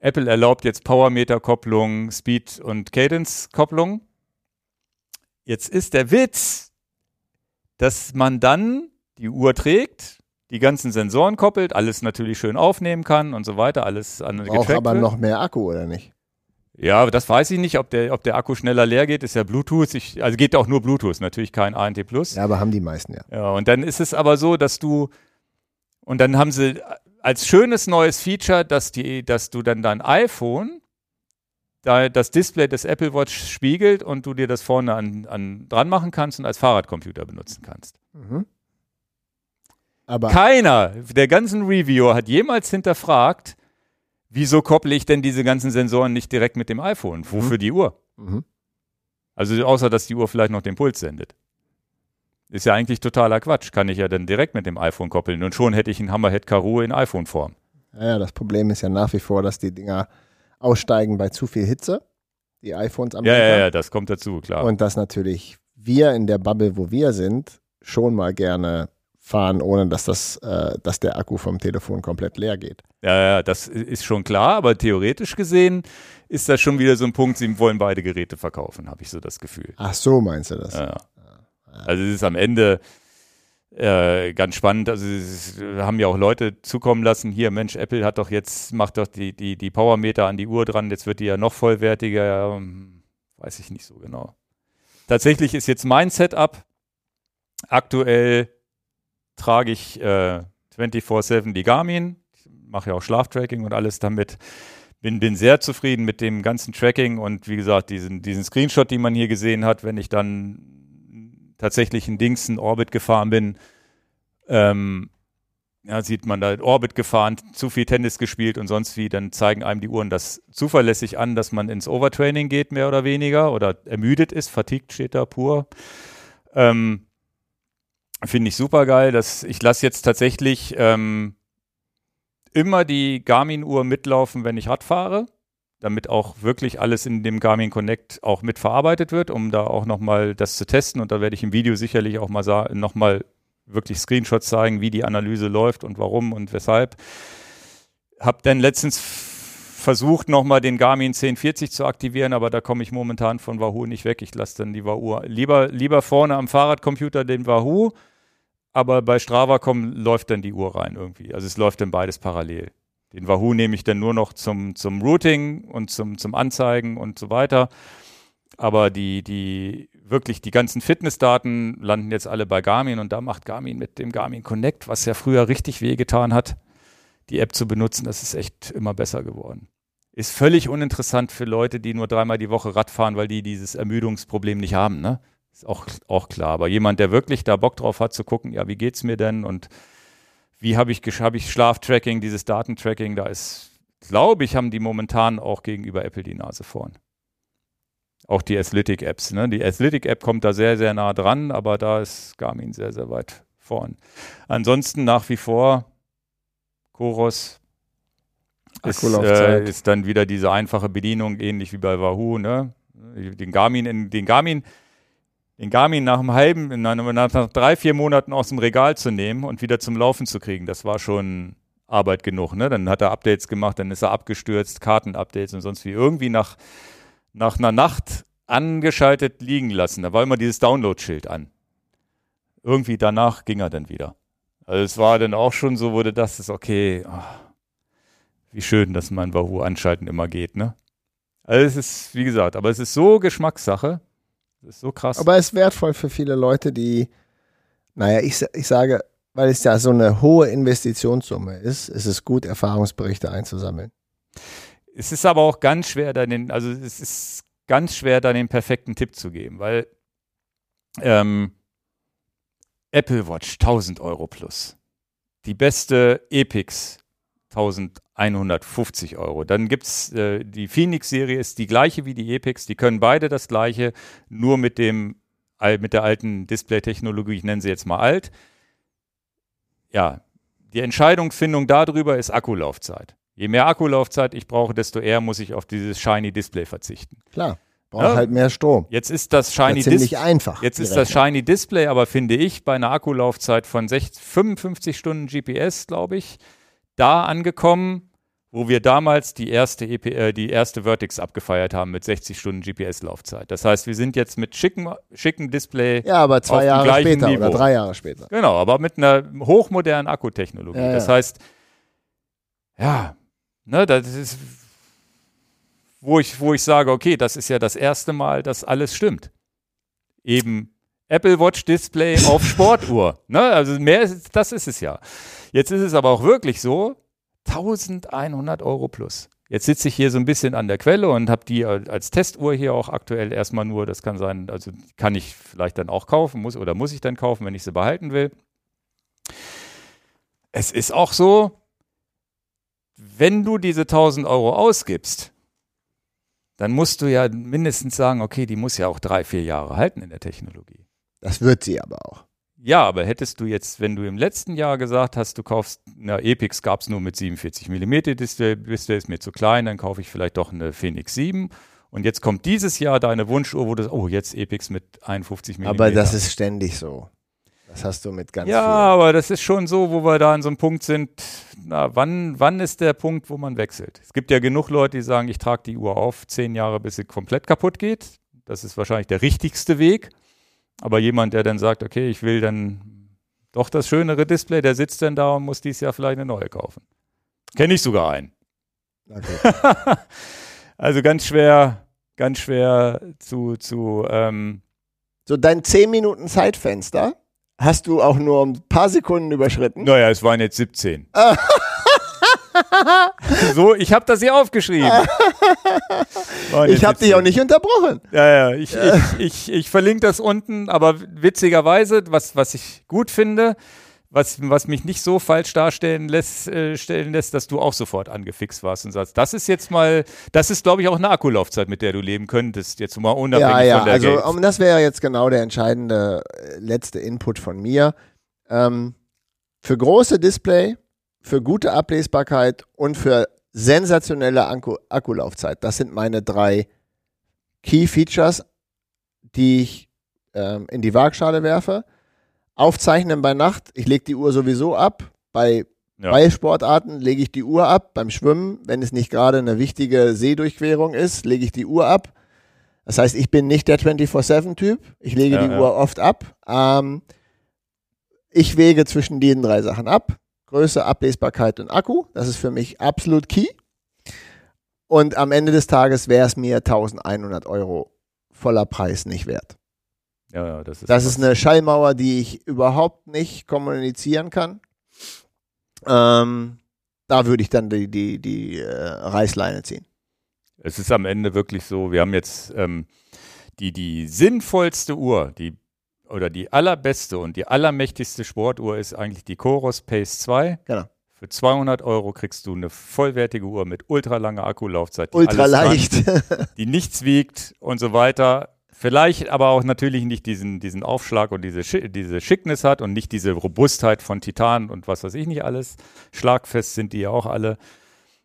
Apple erlaubt jetzt Powermeter-Kopplung, Speed- und Cadence-Kopplung. Jetzt ist der Witz, dass man dann die Uhr trägt, die ganzen Sensoren koppelt, alles natürlich schön aufnehmen kann und so weiter, alles an Braucht aber wird. noch mehr Akku, oder nicht? Ja, das weiß ich nicht, ob der, ob der Akku schneller leer geht, ist ja Bluetooth. Ich, also geht auch nur Bluetooth, natürlich kein ANT Plus. Ja, aber haben die meisten ja. Ja, und dann ist es aber so, dass du, und dann haben sie als schönes neues Feature, dass die, dass du dann dein iPhone da das Display des Apple Watch spiegelt und du dir das vorne an, an dran machen kannst und als Fahrradcomputer benutzen kannst. Mhm. Aber Keiner der ganzen Reviewer hat jemals hinterfragt, wieso kopple ich denn diese ganzen Sensoren nicht direkt mit dem iPhone? Wofür mhm. die Uhr? Mhm. Also außer, dass die Uhr vielleicht noch den Puls sendet. Ist ja eigentlich totaler Quatsch. Kann ich ja dann direkt mit dem iPhone koppeln und schon hätte ich einen Hammerhead Karo in iPhone-Form. Ja, das Problem ist ja nach wie vor, dass die Dinger aussteigen bei zu viel Hitze. Die iPhones am ja, ja, ja, das kommt dazu, klar. Und dass natürlich wir in der Bubble, wo wir sind, schon mal gerne fahren, ohne dass das, äh, dass der Akku vom Telefon komplett leer geht. Ja, ja, das ist schon klar, aber theoretisch gesehen ist das schon wieder so ein Punkt, sie wollen beide Geräte verkaufen, habe ich so das Gefühl. Ach so, meinst du das? Ja. Also es ist am Ende, äh, ganz spannend. Also wir haben ja auch Leute zukommen lassen. Hier, Mensch, Apple hat doch jetzt, macht doch die, die, die Powermeter an die Uhr dran, jetzt wird die ja noch vollwertiger. Ja, weiß ich nicht so genau. Tatsächlich ist jetzt mein Setup. Aktuell trage ich äh, 24-7 die Garmin. Mache ja auch Schlaftracking und alles damit. Bin, bin sehr zufrieden mit dem ganzen Tracking und wie gesagt, diesen, diesen Screenshot, den man hier gesehen hat, wenn ich dann tatsächlich in Dings in Orbit gefahren bin, ähm, ja, sieht man da Orbit gefahren, zu viel Tennis gespielt und sonst wie, dann zeigen einem die Uhren das zuverlässig an, dass man ins Overtraining geht, mehr oder weniger, oder ermüdet ist, fatigued steht da pur. Ähm, Finde ich super geil. Dass ich lasse jetzt tatsächlich ähm, immer die Garmin-Uhr mitlaufen, wenn ich Rad fahre damit auch wirklich alles in dem Garmin Connect auch mitverarbeitet wird, um da auch nochmal das zu testen. Und da werde ich im Video sicherlich auch mal nochmal wirklich Screenshots zeigen, wie die Analyse läuft und warum und weshalb. Hab dann letztens versucht, nochmal den Garmin 1040 zu aktivieren, aber da komme ich momentan von Wahoo nicht weg. Ich lasse dann die Wahoo lieber, lieber vorne am Fahrradcomputer den Wahoo, aber bei Strava kommen, läuft dann die Uhr rein irgendwie. Also es läuft dann beides parallel. Den Wahoo nehme ich dann nur noch zum, zum Routing und zum, zum Anzeigen und so weiter. Aber die, die, wirklich die ganzen Fitnessdaten landen jetzt alle bei Garmin und da macht Garmin mit dem Garmin Connect, was ja früher richtig wehgetan hat, die App zu benutzen, das ist echt immer besser geworden. Ist völlig uninteressant für Leute, die nur dreimal die Woche Rad fahren, weil die dieses Ermüdungsproblem nicht haben, ne? Ist auch, auch klar. Aber jemand, der wirklich da Bock drauf hat, zu gucken, ja, wie geht's mir denn und wie habe ich, hab ich Schlaftracking, dieses Datentracking, da ist, glaube ich, haben die momentan auch gegenüber Apple die Nase vorn. Auch die Athletic-Apps. Ne? Die Athletic-App kommt da sehr, sehr nah dran, aber da ist Garmin sehr, sehr weit vorn. Ansonsten nach wie vor Koros ist, äh, ist dann wieder diese einfache Bedienung, ähnlich wie bei Wahoo. Ne? den Garmin, in, den Garmin, den Garmin nach einem halben, nach, drei, vier Monaten aus dem Regal zu nehmen und wieder zum Laufen zu kriegen, das war schon Arbeit genug. Ne? Dann hat er Updates gemacht, dann ist er abgestürzt, Kartenupdates und sonst wie. Irgendwie nach, nach einer Nacht angeschaltet liegen lassen. Da war immer dieses Download-Schild an. Irgendwie danach ging er dann wieder. Also es war dann auch schon so, wurde das ist okay. Oh, wie schön, dass mein Wahoo anschalten immer geht, ne? Also es ist, wie gesagt, aber es ist so Geschmackssache. Es ist so krass. Aber es ist wertvoll für viele Leute, die, naja, ich, ich sage, weil es ja so eine hohe Investitionssumme ist, ist es gut, Erfahrungsberichte einzusammeln. Es ist aber auch ganz schwer, dann den, also es ist ganz schwer, da den perfekten Tipp zu geben, weil ähm, Apple Watch 1000 Euro plus, die beste Epix 1150 Euro. Dann gibt es äh, die Phoenix-Serie, ist die gleiche wie die Epix, die können beide das gleiche, nur mit dem mit der alten Display-Technologie, ich nenne sie jetzt mal alt. Ja, die Entscheidungsfindung darüber ist Akkulaufzeit. Je mehr Akkulaufzeit ich brauche, desto eher muss ich auf dieses Shiny Display verzichten. Klar. Braucht ja, halt mehr Strom. Jetzt ist das Shiny Display. einfach. Jetzt ist das Shiny Display, aber finde ich, bei einer Akkulaufzeit von 60, 55 Stunden GPS, glaube ich, da angekommen, wo wir damals die erste, EP, äh, die erste Vertex abgefeiert haben mit 60 Stunden GPS-Laufzeit. Das heißt, wir sind jetzt mit schicken, schicken Display. Ja, aber zwei Jahre später Niveau. oder drei Jahre später. Genau, aber mit einer hochmodernen Akkutechnologie. Ja, das heißt, ja, ne, das ist, wo ich, wo ich sage, okay, das ist ja das erste Mal, dass alles stimmt. Eben Apple Watch Display auf Sportuhr. Ne? Also mehr ist, das ist es ja. Jetzt ist es aber auch wirklich so, 1100 Euro plus. Jetzt sitze ich hier so ein bisschen an der Quelle und habe die als Testuhr hier auch aktuell erstmal nur. Das kann sein, also kann ich vielleicht dann auch kaufen, muss oder muss ich dann kaufen, wenn ich sie behalten will. Es ist auch so, wenn du diese 1000 Euro ausgibst, dann musst du ja mindestens sagen, okay, die muss ja auch drei, vier Jahre halten in der Technologie. Das wird sie aber auch. Ja, aber hättest du jetzt, wenn du im letzten Jahr gesagt hast, du kaufst, na, Epix gab es nur mit 47 mm Display, Display ist mir zu klein, dann kaufe ich vielleicht doch eine Phoenix 7. Und jetzt kommt dieses Jahr deine Wunschuhr, wo du, oh, jetzt Epix mit 51 mm. Aber das ist ständig so. Das hast du mit ganz Ja, vielen. aber das ist schon so, wo wir da an so einem Punkt sind, na, wann, wann ist der Punkt, wo man wechselt? Es gibt ja genug Leute, die sagen, ich trage die Uhr auf, zehn Jahre, bis sie komplett kaputt geht. Das ist wahrscheinlich der richtigste Weg. Aber jemand, der dann sagt, okay, ich will dann doch das schönere Display, der sitzt dann da und muss dieses Jahr vielleicht eine neue kaufen. Kenne ich sogar einen. Okay. also ganz schwer, ganz schwer zu, zu ähm so dein 10 Minuten Zeitfenster hast du auch nur ein paar Sekunden überschritten. Naja, es waren jetzt 17. so, ich habe das hier aufgeschrieben. ich habe dich auch nicht unterbrochen. Ja, ja, ich, ich, ich, ich verlinke das unten, aber witzigerweise, was, was ich gut finde, was, was mich nicht so falsch darstellen lässt, äh, stellen lässt, dass du auch sofort angefixt warst und sagst, das ist jetzt mal, das ist, glaube ich, auch eine Akkulaufzeit, mit der du leben könntest, jetzt mal unabhängig ja, ja, von der also Games. um, das wäre jetzt genau der entscheidende äh, letzte Input von mir. Ähm, für große Display für gute Ablesbarkeit und für sensationelle Akku Akkulaufzeit. Das sind meine drei Key Features, die ich ähm, in die Waagschale werfe. Aufzeichnen bei Nacht. Ich lege die Uhr sowieso ab. Bei ja. Ballsportarten lege ich die Uhr ab. Beim Schwimmen, wenn es nicht gerade eine wichtige Seedurchquerung ist, lege ich die Uhr ab. Das heißt, ich bin nicht der 24-7-Typ. Ich lege ja, die ja. Uhr oft ab. Ähm, ich wege zwischen diesen drei Sachen ab. Größe, Ablesbarkeit und Akku. Das ist für mich absolut key. Und am Ende des Tages wäre es mir 1100 Euro voller Preis nicht wert. Ja, ja, das ist, das ist eine Schallmauer, die ich überhaupt nicht kommunizieren kann. Ähm, da würde ich dann die, die, die äh, Reißleine ziehen. Es ist am Ende wirklich so, wir haben jetzt ähm, die, die sinnvollste Uhr, die oder die allerbeste und die allermächtigste Sportuhr ist eigentlich die Coros Pace 2. Genau. Für 200 Euro kriegst du eine vollwertige Uhr mit ultralanger Akkulaufzeit. Ultra leicht. Kann, die nichts wiegt und so weiter. Vielleicht aber auch natürlich nicht diesen, diesen Aufschlag und diese, diese Schickness hat und nicht diese Robustheit von Titan und was weiß ich nicht alles. Schlagfest sind die ja auch alle.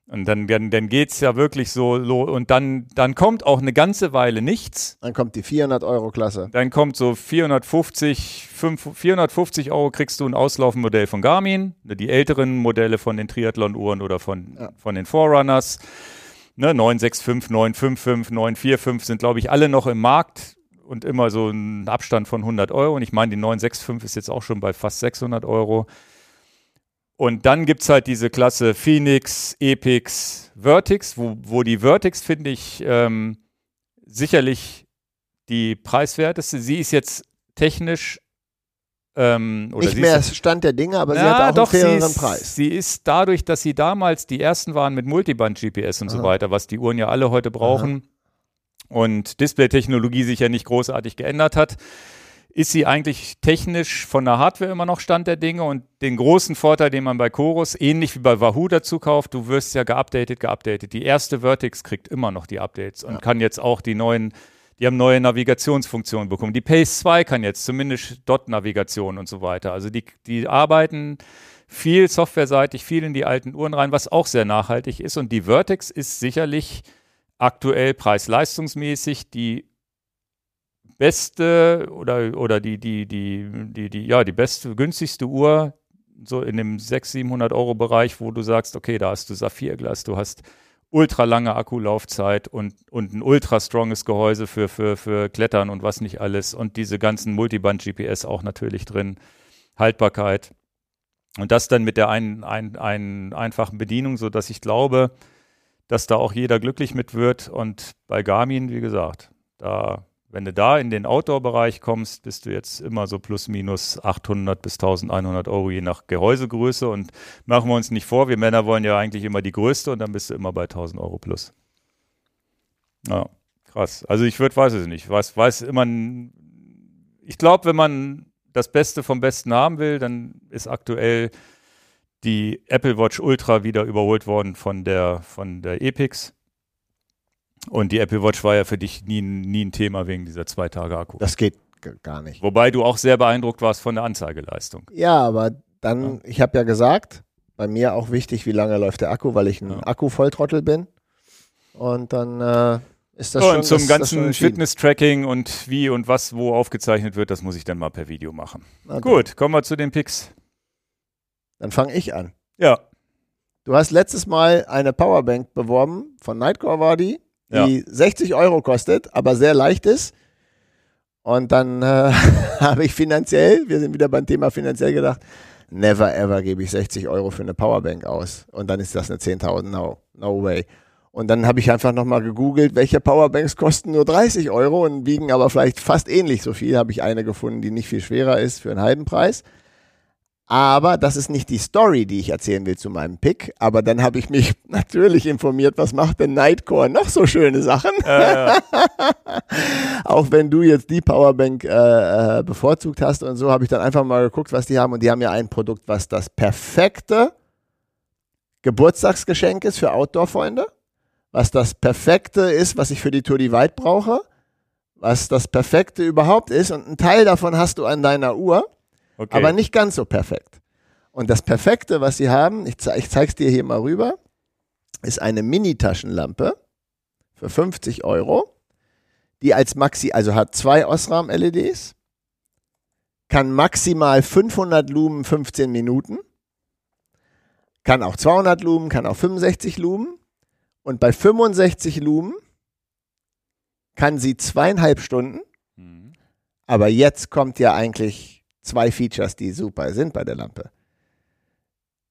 Und dann, dann, dann geht es ja wirklich so, und dann, dann kommt auch eine ganze Weile nichts. Dann kommt die 400-Euro-Klasse. Dann kommt so 450, 5, 450 Euro kriegst du ein Auslaufenmodell von Garmin, die älteren Modelle von den Triathlon-Uhren oder von, Ja. von den Forerunners. Ne, 965, 955, 945 sind, glaube ich, alle noch im Markt und immer so ein Abstand von 100 Euro. Und ich meine, die 965 ist jetzt auch schon bei fast 600 Euro. Und dann gibt es halt diese Klasse Phoenix, Epix, Vertix, wo, wo die Vertix, finde ich, ähm, sicherlich die preiswerteste. Sie ist jetzt technisch ähm, oder Nicht sie mehr ist, Stand der Dinge, aber sie ja, hat auch doch, einen faireren sie ist, Preis. Sie ist dadurch, dass sie damals die ersten waren mit Multiband-GPS und so Aha. weiter, was die Uhren ja alle heute brauchen und Display-Technologie sich ja nicht großartig geändert hat, ist sie eigentlich technisch von der Hardware immer noch Stand der Dinge und den großen Vorteil, den man bei Chorus, ähnlich wie bei Wahoo dazu kauft, du wirst ja geupdatet, geupdatet. Die erste Vertix kriegt immer noch die Updates und Ja. kann jetzt auch die neuen, die haben neue Navigationsfunktionen bekommen. Die Pace 2 kann jetzt zumindest Dot-Navigation und so weiter. Also die, die arbeiten viel softwareseitig, viel in die alten Uhren rein, was auch sehr nachhaltig ist. Und die Vertex ist sicherlich aktuell preis-leistungsmäßig die beste oder, oder die, die, die, die, die, ja, die beste, günstigste Uhr, so in dem 600, 700 Euro Bereich, wo du sagst, okay, da hast du Saphirglas, du hast ultra lange Akkulaufzeit und, und ein ultra stronges Gehäuse für, für, für Klettern und was nicht alles und diese ganzen Multiband-GPS auch natürlich drin, Haltbarkeit. Und das dann mit der ein, ein, ein einfachen Bedienung, so dass ich glaube, dass da auch jeder glücklich mit wird. Und bei Garmin, wie gesagt, da, wenn du da in den Outdoor-Bereich kommst, bist du jetzt immer so plus minus 800 bis 1100 Euro je nach Gehäusegröße. Und machen wir uns nicht vor, wir Männer wollen ja eigentlich immer die größte und dann bist du immer bei 1000 Euro plus. Ja, krass. Also ich würde, weiß es nicht, weiß, weiß immer, ich glaube, wenn man das Beste vom Besten haben will, dann ist aktuell die Apple Watch Ultra wieder überholt worden von der, von der Epix. Und die Apple Watch war ja für dich nie, nie ein Thema wegen dieser zwei Tage Akku. Das geht gar nicht. Wobei du auch sehr beeindruckt warst von der Anzeigeleistung. Ja, aber dann, ich habe ja gesagt, bei mir auch wichtig, wie lange läuft der Akku, weil ich ein Ja. Akku-Volltrottel bin. Und dann äh, ist das So, schon und zum das, ganzen. Fitness-Tracking und wie und was wo aufgezeichnet wird, das muss ich dann mal per Video machen. Na Gut, kommen wir zu den Picks. Dann fange ich an. Ja, Du hast letztes Mal eine Powerbank beworben, von Nightcore war die, die 60 Euro kostet, aber sehr leicht ist. Und dann äh, habe ich finanziell, wir sind wieder beim Thema finanziell gedacht, never ever gebe ich 60 Euro für eine Powerbank aus. Und dann ist das eine 10.000, no, no way. Und dann habe ich einfach nochmal gegoogelt, welche Powerbanks kosten nur 30 Euro und wiegen aber vielleicht fast ähnlich so viel. Habe ich eine gefunden, die nicht viel schwerer ist für einen halben Preis. Aber das ist nicht die Story, die ich erzählen will zu meinem Pick. Aber dann habe ich mich natürlich informiert, was macht denn Nightcore noch so schöne Sachen? äh, Auch wenn du jetzt die Powerbank äh, äh, bevorzugt hast und so, habe ich dann einfach mal geguckt, was die haben. Und die haben ja ein Produkt, was das perfekte Geburtstagsgeschenk ist für Outdoor-Freunde. Was das perfekte ist, was ich für die Tour Divide brauche. Was das perfekte überhaupt ist. Und einen Teil davon hast du an deiner Uhr. Okay. aber nicht ganz so perfekt. Und das Perfekte, was sie haben, ich, ich zeige es dir hier mal rüber, ist eine Mini-Taschenlampe für 50 Euro, die als Maxi, also hat zwei Osram-LEDs, kann maximal 500 Lumen 15 Minuten, kann auch 200 Lumen, kann auch 65 Lumen und bei 65 Lumen kann sie zweieinhalb Stunden Mhm. aber jetzt kommt ja eigentlich zwei Features, die super sind bei der Lampe.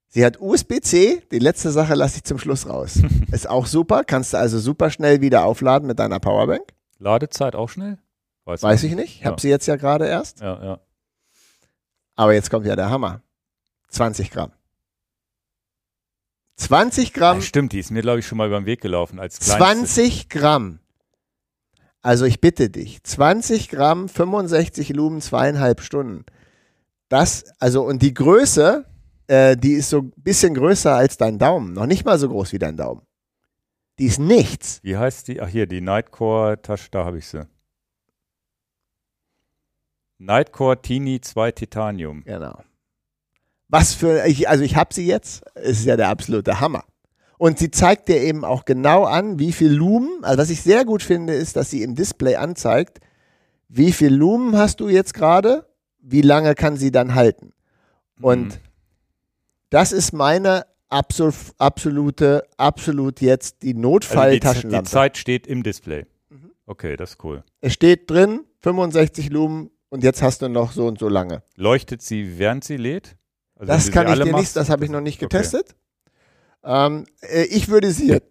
Sie hat USB-C, die letzte Sache lasse ich zum Schluss raus. Ist auch super, kannst du also super schnell wieder aufladen mit deiner Powerbank. Ladezeit auch schnell? Weiß noch ich nicht, ich habe Ja. sie jetzt ja gerade erst. Ja, ja. Aber jetzt kommt ja der Hammer. 20 Gramm. 20 Gramm ja. Stimmt, die ist mir, glaube ich, schon mal über den Weg gelaufen als kleinstes. 20 Gramm. Also ich bitte dich, 20 Gramm, 65 Lumen, zweieinhalb Stunden. Das, also und die Größe, äh, die ist so ein bisschen größer als dein Daumen. Noch nicht mal so groß wie dein Daumen. Die ist nichts. Wie heißt die? Ach hier, die Nightcore-Tasche, da habe ich sie. Nightcore Tini 2 Titanium. Genau. Was für, ich, also ich habe sie jetzt, es ist ja der absolute Hammer. Und sie zeigt dir eben auch genau an, wie viel Lumen, also was ich sehr gut finde, ist, dass sie im Display anzeigt, wie viel Lumen hast du jetzt gerade, wie lange kann sie dann halten. Und Mhm. das ist meine absol absolute, absolut jetzt die Also die, die Notfall-Taschenlampe. Zeit steht im Display. Mhm. Okay, das ist cool. es steht drin, 65 Lumen und jetzt hast du noch so und so lange. Leuchtet sie, während sie lädt? Also Das kann ich dir machst? nicht, das habe ich noch nicht Okay. getestet. Ähm, äh, ich würde sie jetzt.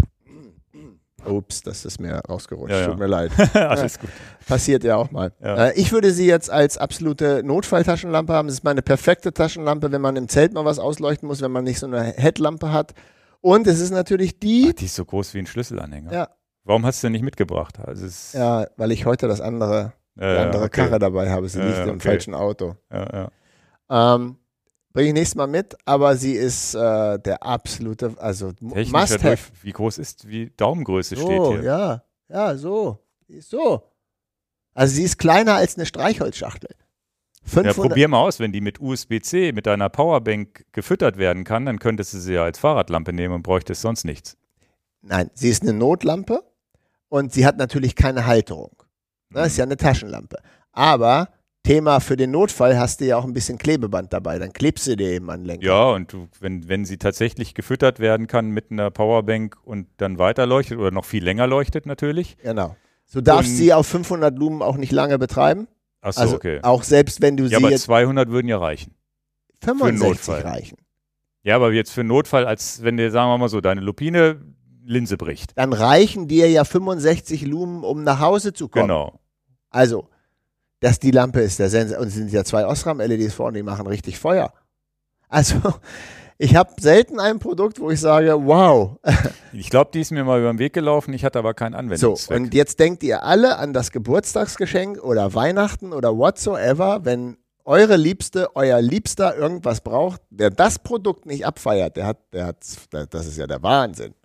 Ups, das ist mir rausgerutscht. Ja, ja. Tut mir leid. Alles gut. Passiert ja auch mal. Ja. Äh, ich würde sie jetzt als absolute Notfalltaschenlampe haben. Es ist meine perfekte Taschenlampe, wenn man im Zelt mal was ausleuchten muss, wenn man nicht so eine Headlampe hat. Und es ist natürlich die. Ach, die ist so groß wie ein Schlüsselanhänger. Ja, Warum hast du denn nicht mitgebracht? Also ja, weil ich heute das andere, die äh, andere okay. Karre dabei habe. Sie Ja, liegt ja, im okay. falschen Auto. Ja, ja. Ähm, Bringe ich nächstes Mal mit, aber sie ist äh, der absolute, also Technischer must have. Durch, wie groß ist, wie Daumengröße steht So, hier. ja, ja, so. So. Also sie ist kleiner als eine Streichholzschachtel. Ja, 500, probier mal aus, wenn die mit USB-C, mit deiner Powerbank gefüttert werden kann, dann könntest du sie ja als Fahrradlampe nehmen und bräuchtest sonst nichts. Nein, sie ist eine Notlampe und sie hat natürlich keine Halterung. Mhm. Das ist ja eine Taschenlampe. Aber Thema für den Notfall hast du ja auch ein bisschen Klebeband dabei. Dann klebst du dir eben an Lenker. Ja, und du, wenn, wenn sie tatsächlich gefüttert werden kann mit einer Powerbank und dann weiter leuchtet oder noch viel länger leuchtet natürlich. Genau. Du darfst Und- sie auf 500 Lumen auch nicht lange betreiben. Achso, Also okay. auch selbst wenn du Ja, sie aber jetzt 200 würden ja reichen. 65 Notfall. reichen. Ja, aber jetzt für Notfall, als wenn dir, sagen wir mal so, deine Lupine Linse bricht. Dann reichen dir ja 65 Lumen, um nach Hause zu kommen. Genau. Also, dass die Lampe ist der Sensor. Und es sind ja zwei Osram-LEDs vorne, die machen richtig Feuer. Also, ich habe selten ein Produkt, wo ich sage, wow. Ich glaube, die ist mir mal über den Weg gelaufen, ich hatte aber keinen So, Anwendungszweck. und jetzt denkt ihr alle an das Geburtstagsgeschenk oder Weihnachten oder whatsoever, wenn eure Liebste, euer Liebster irgendwas braucht, der das Produkt nicht abfeiert, der hat, der hat, das ist ja der Wahnsinn.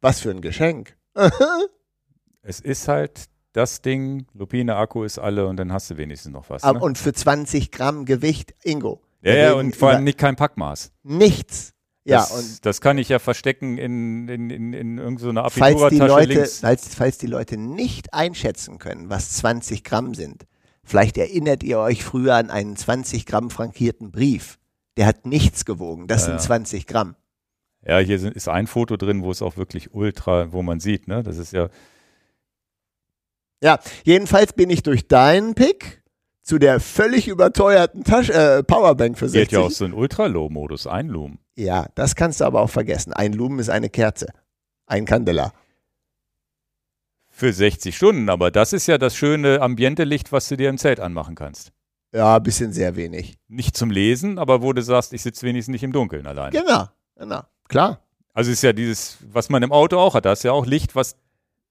Was für ein Geschenk. es ist halt das Ding, Lupine, Akku ist alle und dann hast du wenigstens noch was. Ne? Und für 20 Gramm Gewicht, Ingo. Ja, ja, und vor allem nicht kein Packmaß. nichts. Ja, Das, und das kann ich ja verstecken in, in, in, in irgendeiner falls die, Abiturtasche Leute, links. falls, falls die Leute nicht einschätzen können, was 20 Gramm sind, vielleicht erinnert ihr euch früher an einen 20 Gramm frankierten Brief. Der hat nichts gewogen. Das Ja, sind ja. 20 Gramm. Ja, hier sind, ist ein Foto drin, wo es auch wirklich ultra, wo man sieht, ne? Das ist ja, Ja, jedenfalls bin ich durch deinen Pick zu der völlig überteuerten Tasche, äh, Powerbank für geht 60. ja aus so einem Ultra-Low-Modus, ein Lumen. ja, das kannst du aber auch vergessen. Ein Lumen ist eine Kerze. Ein Kandela. Für 60 Stunden, aber das ist ja das schöne Ambiente-Licht, was du dir im Zelt anmachen kannst. Ja, ein bisschen sehr wenig. Nicht zum Lesen, aber wo du sagst, ich sitze wenigstens nicht im Dunkeln alleine. Genau, genau. Klar. Also ist ja dieses, was man im Auto auch hat, da ist ja auch Licht, was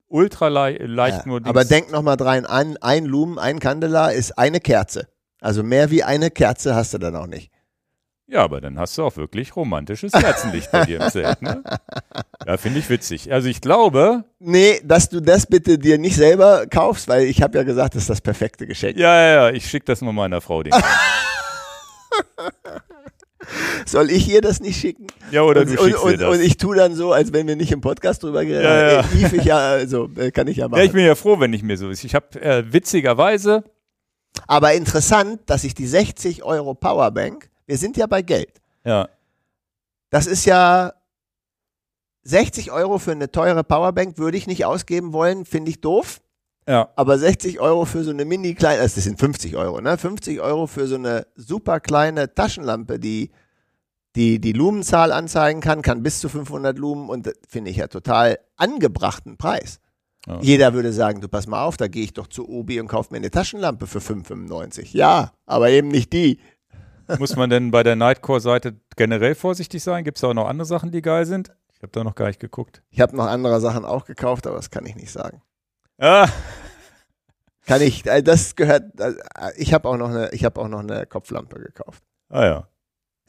ultra lei leicht Ja, nur aber denk noch mal dran, ein, ein Lumen, ein Kandela ist eine Kerze. Also mehr wie eine Kerze hast du dann auch nicht. Ja, aber dann hast du auch wirklich romantisches Kerzenlicht bei dir im Zelt, ne? Ja, finde ich witzig. Also ich glaube, Nee, dass du das bitte dir nicht selber kaufst, weil ich habe ja gesagt, das ist das perfekte Geschenk. ja, ja, ja, ich schicke das mal meiner Frau. Den Soll ich ihr das nicht schicken? ja, oder und, du und, schickst mir und, das. und ich tue dann so, als wenn wir nicht im Podcast drüber geredet Ja, ja. Äh, ich ja, also, äh, kann ich ja machen. ja, ich bin ja froh, wenn ich mir so ist. Ich habe äh, witzigerweise, Aber interessant, dass ich die 60 Euro Powerbank, wir sind ja bei Geld. ja, Das ist ja 60 Euro für eine teure Powerbank würde ich nicht ausgeben wollen, finde ich doof. Ja, Aber 60 Euro für so eine mini kleine, also das sind 50 Euro, ne? 50 Euro für so eine super kleine Taschenlampe, die die, die Lumenzahl anzeigen kann, kann bis zu 500 Lumen und finde ich ja total angebrachten Preis. Ja. Jeder würde sagen, du pass mal auf, da gehe ich doch zu Obi und kaufe mir eine Taschenlampe für 5,95. Ja, aber eben nicht die. muss man denn bei der Nightcore-Seite generell vorsichtig sein? Gibt es auch noch andere Sachen, die geil sind? Ich habe da noch gar nicht geguckt. Ich habe noch andere Sachen auch gekauft, aber das kann ich nicht sagen. Ah, Kann ich, äh, das gehört, äh, ich habe auch noch eine, ich habe auch noch eine Kopflampe gekauft. ah ja,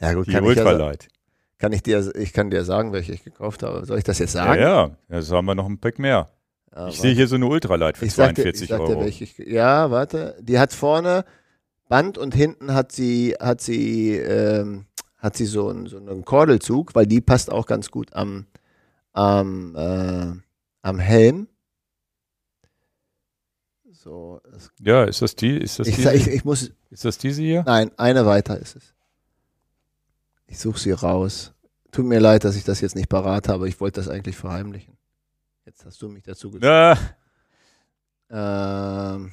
Ja gut, die kann ich, ja, sa- Ultralight. kann ich dir, ich kann dir sagen, welche ich gekauft habe. Soll ich das jetzt Ja, sagen? ja, jetzt haben wir noch einen Pick mehr. Ja, Ich sehe hier so eine Ultralight für ich sag dir, 42 ich sag dir, Euro. welche ich, ja, warte. Die hat vorne Band und hinten hat sie, hat sie, ähm, hat sie so einen, so einen Kordelzug, weil die passt auch ganz gut am, am, äh, am Helm. So, Ja, ist das die? Ist das ich, diese? ich, ich muss, ist das diese hier? nein, eine weiter ist es. Ich suche sie raus. Tut mir leid, dass ich das jetzt nicht parat habe. Ich wollte das eigentlich verheimlichen. Jetzt hast du mich dazu gezwungen. Ja. Ähm,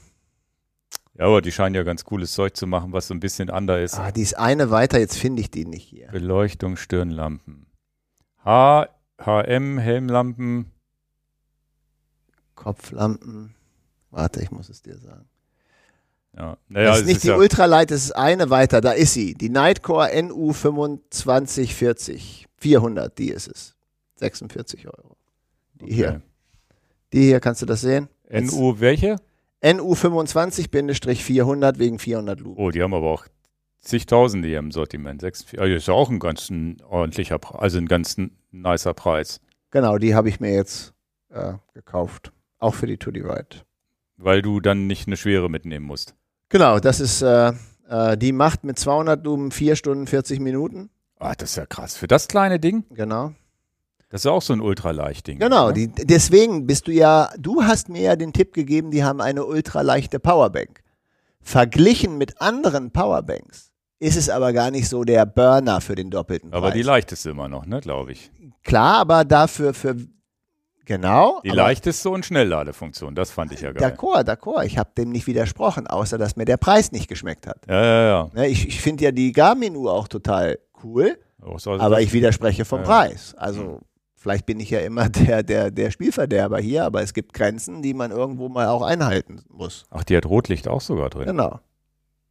ja, aber die scheinen ja ganz cooles Zeug zu machen, was so ein bisschen anders ist. ah, die ist eine weiter, jetzt finde ich die nicht hier. Beleuchtung, Stirnlampen. H, HM, Helmlampen. Kopflampen. Warte, ich muss es dir sagen. Ja, naja, das es ist nicht ist die ja, Ultralight, das ist eine weiter. Da ist sie. Die Nightcore NU 2540. 400, die ist es. 46 Euro. Die hier. okay. Die hier, kannst du das sehen? Jetzt- NU welche? NU 25-400 wegen 400 Lumen. Oh, die haben aber auch zigtausende hier im Sortiment. 46, also ist ja auch ein ganz ein ordentlicher, also ein ganz nicer Preis. Genau, die habe ich mir jetzt äh, gekauft. Auch für die To The Ride. Weil du dann nicht eine schwere mitnehmen musst. Genau, das ist, äh, äh, die macht mit 200 Lumen 4 Stunden 40 Minuten. Ah, das ist ja krass. Für das kleine Ding, Genau. das ist ja auch so ein Ultraleicht-Ding. Genau, die, deswegen bist du ja, du hast mir ja den Tipp gegeben, die haben eine ultraleichte Powerbank. Verglichen mit anderen Powerbanks ist es aber gar nicht so der Burner für den doppelten Preis. Aber die leichteste immer noch, ne, glaube ich. Klar, aber dafür für genau. Die leichteste und Schnellladefunktion, das fand ich ja geil. D'accord, d'accord. Ich habe dem nicht widersprochen, außer dass mir der Preis nicht geschmeckt hat. Ja, ja, ja. Ne, ich ich finde ja die Garmin-Uhr auch total cool, so- aber ich widerspreche vom Ja. Preis. Also vielleicht bin ich ja immer der, der, der Spielverderber hier, aber es gibt Grenzen, die man irgendwo mal auch einhalten muss. Ach, die hat Rotlicht auch sogar drin. Genau.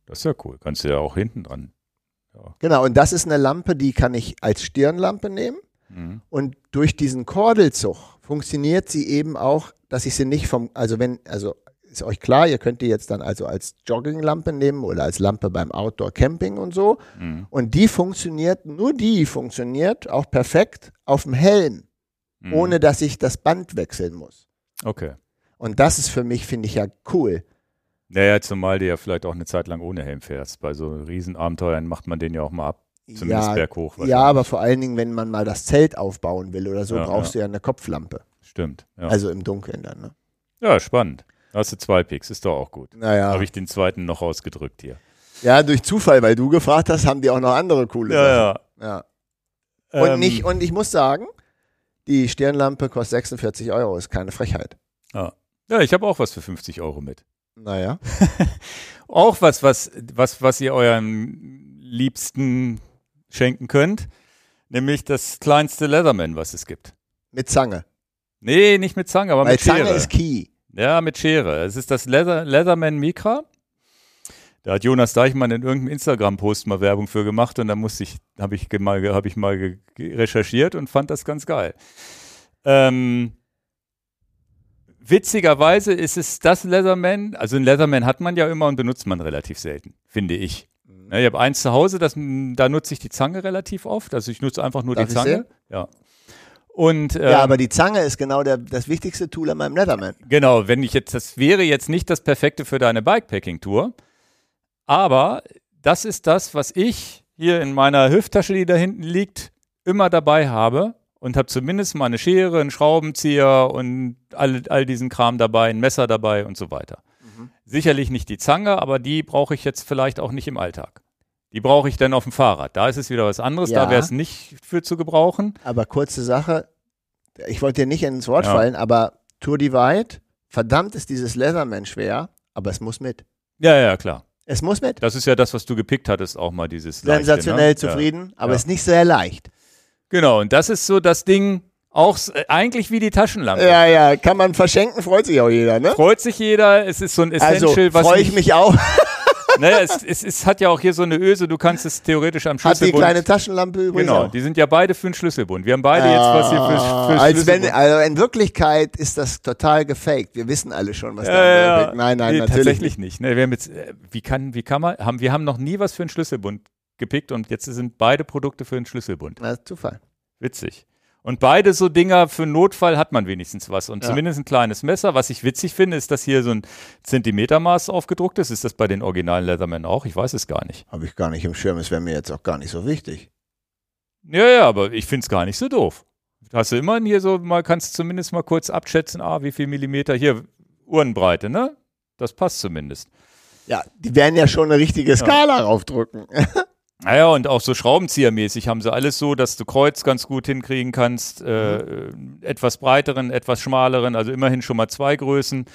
Das ist ja cool. Kannst du ja auch hinten dran. Genau, und das ist eine Lampe, die kann ich als Stirnlampe nehmen. Mhm. Und durch diesen Kordelzug funktioniert sie eben auch, dass ich sie nicht vom, also wenn, also ist euch klar, ihr könnt die jetzt dann also als Jogginglampe nehmen oder als Lampe beim Outdoor Camping und so. Mhm. Und die funktioniert, nur die funktioniert auch perfekt auf dem Helm, Mhm. ohne dass ich das Band wechseln muss. Okay. Und das ist für mich, finde ich ja cool. Naja, zumal du ja vielleicht auch eine Zeit lang ohne Helm fährst. Bei so Riesenabenteuern macht man den ja auch mal ab. Zumindest ja, berghoch. ja, aber vor allen Dingen, wenn man mal das Zelt aufbauen will oder so, Ja, brauchst du ja eine Kopflampe. Stimmt. Ja. Also im Dunkeln dann. Ne? ja, spannend. Hast du zwei Picks, ist doch auch gut. Naja. Habe ich den zweiten noch ausgedrückt hier. Ja, durch Zufall, weil du gefragt hast, haben die auch noch andere coole Sachen. Ja. Und, Ähm, nicht, und ich muss sagen, die Stirnlampe kostet 46 Euro, ist keine Frechheit. Ja, ich habe auch was für 50 Euro mit. Naja. Auch was, was, was, was ihr euren Liebsten schenken könnt. Nämlich das kleinste Leatherman, was es gibt. Mit Zange. Nee, nicht mit Zange, aber weil mit Zange Schere. ist Key. Ja, mit Schere. Es ist das Leather, Leatherman Micra. Da hat Jonas Deichmann in irgendeinem Instagram-Post mal Werbung für gemacht und da musste ich, habe ich mal, hab ich mal recherchiert und fand das ganz geil. Ähm, witzigerweise ist es das Leatherman, also ein Leatherman hat man ja immer und benutzt man relativ selten, finde ich. Ja, ich habe eins zu Hause, das, da nutze ich die Zange relativ oft. Also ich nutze einfach nur Darf die Zange. sehen? Ja. Und ähm, ja, aber die Zange ist genau der, das wichtigste Tool an meinem Leatherman. Genau, wenn ich jetzt, das wäre jetzt nicht das Perfekte für deine Bikepacking-Tour, aber das ist das, was ich hier in meiner Hüfttasche, die da hinten liegt, immer dabei habe und habe zumindest mal eine Schere, einen Schraubenzieher und all, all diesen Kram dabei, ein Messer dabei und so weiter. Sicherlich nicht die Zange, aber die brauche ich jetzt vielleicht auch nicht im Alltag. Die brauche ich dann auf dem Fahrrad. Da ist es wieder was anderes, Ja. da wäre es nicht für zu gebrauchen. Aber kurze Sache, ich wollte dir nicht ins Wort Ja. fallen, aber Tour Divide, verdammt ist dieses Leatherman schwer, aber es muss mit. Ja, ja, klar. Es muss mit. Das ist ja das, was du gepickt hattest, auch mal dieses leichte, Sensationell ne? zufrieden, aber Ja. es ist nicht sehr leicht. Genau, und das ist so das Ding, auch äh, eigentlich wie die Taschenlampe. Ja, ja, kann man verschenken, freut sich auch jeder, ne? Freut sich jeder, es ist so ein Also Essential, was freue ich mich auch. Naja, es, es, es hat ja auch hier so eine Öse, du kannst es theoretisch am Hat die Schlüsselbund. kleine Taschenlampe übrigens genau, auch. die sind ja beide für den Schlüsselbund. Wir haben beide jetzt was hier für, für als wenn, Schlüsselbund. also in Wirklichkeit ist das total gefaked. Wir wissen alle schon, was Ja, da ja, ja. Nein, nein, nee, natürlich tatsächlich nicht. Ne, wir haben jetzt, äh, wie kann, wie kann man, haben, wir haben noch nie was für einen Schlüsselbund gepickt und jetzt sind beide Produkte für den Schlüsselbund. Na, Zufall. Witzig. Und beide so Dinger für Notfall hat man wenigstens was. Und Ja. zumindest ein kleines Messer. Was ich witzig finde, ist, dass hier so ein Zentimetermaß aufgedruckt ist. Ist das bei den originalen Leatherman auch? Ich weiß es gar nicht. Habe ich gar nicht im Schirm. Es wäre mir jetzt auch gar nicht so wichtig. Ja, ja, aber ich finde es gar nicht so doof. hast du immer hier so mal, kannst zumindest mal kurz abschätzen, ah, wie viel Millimeter hier Uhrenbreite, ne? Das passt zumindest. Ja, die werden ja schon eine richtige Skala ja. raufdrücken. Naja, und auch so Schraubenziehermäßig haben sie alles so, dass du Kreuz ganz gut hinkriegen kannst, äh, mhm. etwas breiteren, etwas schmaleren, also immerhin schon mal zwei Größen.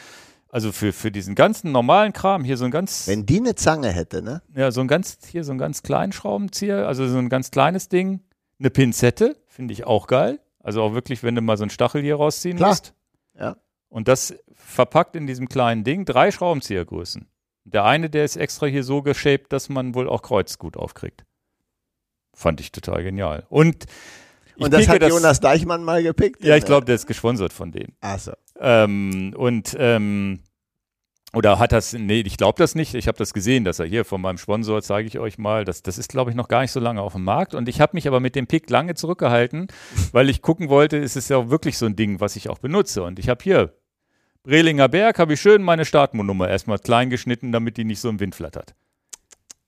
Also für, für diesen ganzen normalen Kram hier so ein ganz. Wenn die eine Zange hätte, ne? Ja, so ein ganz, hier so ein ganz kleinen Schraubenzieher, also so ein ganz kleines Ding. Eine Pinzette, finde ich auch geil. Also auch wirklich, wenn du mal so einen Stachel hier rausziehen Klar. musst. Ja. Und das verpackt in diesem kleinen Ding drei Schraubenziehergrößen. Der eine, der ist extra hier so geshaped, dass man wohl auch Kreuz gut aufkriegt. Fand ich total genial. Und und das hat das, Jonas Deichmann mal gepickt? Ja, ich glaube, der ist gesponsert von denen. Ach so. Ähm, und ähm, oder hat das, nee, ich glaube das nicht. Ich habe das gesehen, dass er hier von meinem Sponsor, zeige ich euch mal, das, das ist, glaube ich, noch gar nicht so lange auf dem Markt. Und ich habe mich aber mit dem Pick lange zurückgehalten, weil ich gucken wollte, ist es ja wirklich so ein Ding, was ich auch benutze. Und ich habe hier Brelinger Berg, habe ich schön meine Startnummer erstmal klein geschnitten, damit die nicht so im Wind flattert.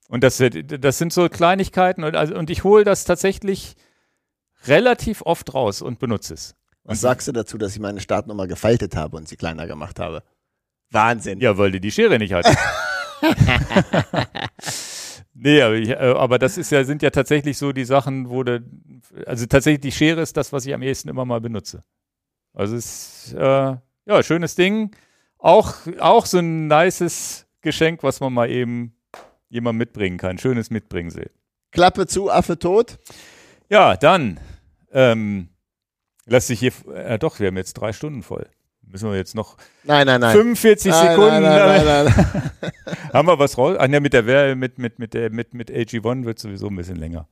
Und das, das sind so Kleinigkeiten und, also, und ich hole das tatsächlich relativ oft raus und benutze es. Was sagst du dazu, dass ich meine Startnummer gefaltet habe und sie kleiner gemacht habe? Wahnsinn. Ja, weil die die Schere nicht hat. nee, aber, ich, äh, aber, das ist ja, sind ja tatsächlich so die Sachen, wo du, also tatsächlich die Schere ist das, was ich am ehesten immer mal benutze. Also es ist, äh, ja, schönes Ding. Auch, auch so ein nices Geschenk, was man mal eben jemand mitbringen kann. Schönes Mitbringsel. Klappe zu, Affe tot. Ja, dann ähm, lass sich hier, äh, doch, wir haben jetzt drei Stunden voll. Müssen wir jetzt noch nein, nein, nein. 45 nein, Sekunden. Nein, nein, nein, haben wir was raus? Ah, ne, mit der mit, mit, mit, der, mit, mit AG1 wird sowieso ein bisschen länger.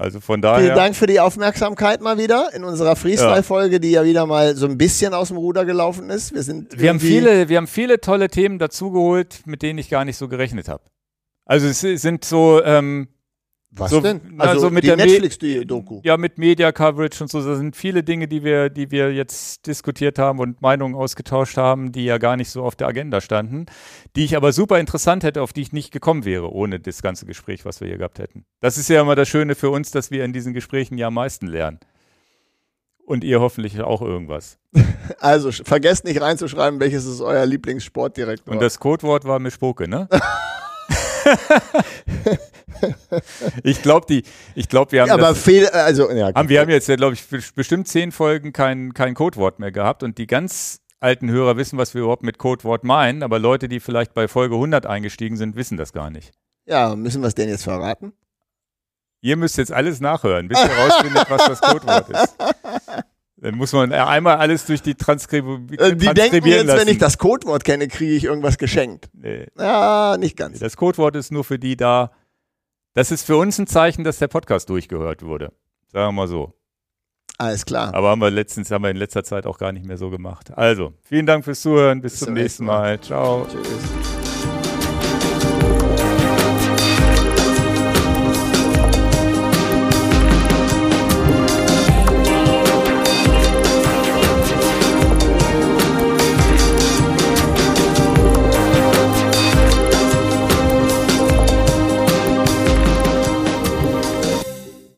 Also von daher. Vielen Dank für die Aufmerksamkeit mal wieder in unserer Freestyle-Folge, die ja wieder mal so ein bisschen aus dem Ruder gelaufen ist. Wir, sind wir, haben viele, wir haben viele tolle Themen dazugeholt, mit denen ich gar nicht so gerechnet habe. Also es sind so, ähm, was so, denn? Also, also mit die Netflix-Doku. Ja, mit Media-Coverage und so. Da sind viele Dinge, die wir, die wir jetzt diskutiert haben und Meinungen ausgetauscht haben, die ja gar nicht so auf der Agenda standen, die ich aber super interessant hätte, auf die ich nicht gekommen wäre, ohne das ganze Gespräch, was wir hier gehabt hätten. Das ist ja immer das Schöne für uns, dass wir in diesen Gesprächen ja am meisten lernen. Und ihr hoffentlich auch irgendwas. Also vergesst nicht reinzuschreiben, welches ist euer Lieblingssportdirektor. Und das Codewort war Mischpoke, ne? ich glaube, die, ich glaube, wir haben. Ja, aber fehl, also, ja, haben, wir haben jetzt, glaube ich, bestimmt zehn Folgen kein, kein Codewort mehr gehabt und die ganz alten Hörer wissen, was wir überhaupt mit Codewort meinen, aber Leute, die vielleicht bei Folge 100 eingestiegen sind, wissen das gar nicht. Ja, müssen wir es denn jetzt verraten? Ihr müsst jetzt alles nachhören, bis ihr rausfindet, was das Codewort ist. Dann muss man einmal alles durch die Transkribieren äh, Die denken jetzt, lassen. wenn ich das Codewort kenne, kriege ich irgendwas geschenkt. Nee. Ja, nicht ganz. Das Codewort ist nur für die da. Das ist für uns ein Zeichen, dass der Podcast durchgehört wurde. Sagen wir mal so. Alles klar. Aber haben wir letztens, haben wir in letzter Zeit auch gar nicht mehr so gemacht. Also, vielen Dank fürs Zuhören. Bis, Bis zum nächsten Mal. mal. Ciao. Tschüss.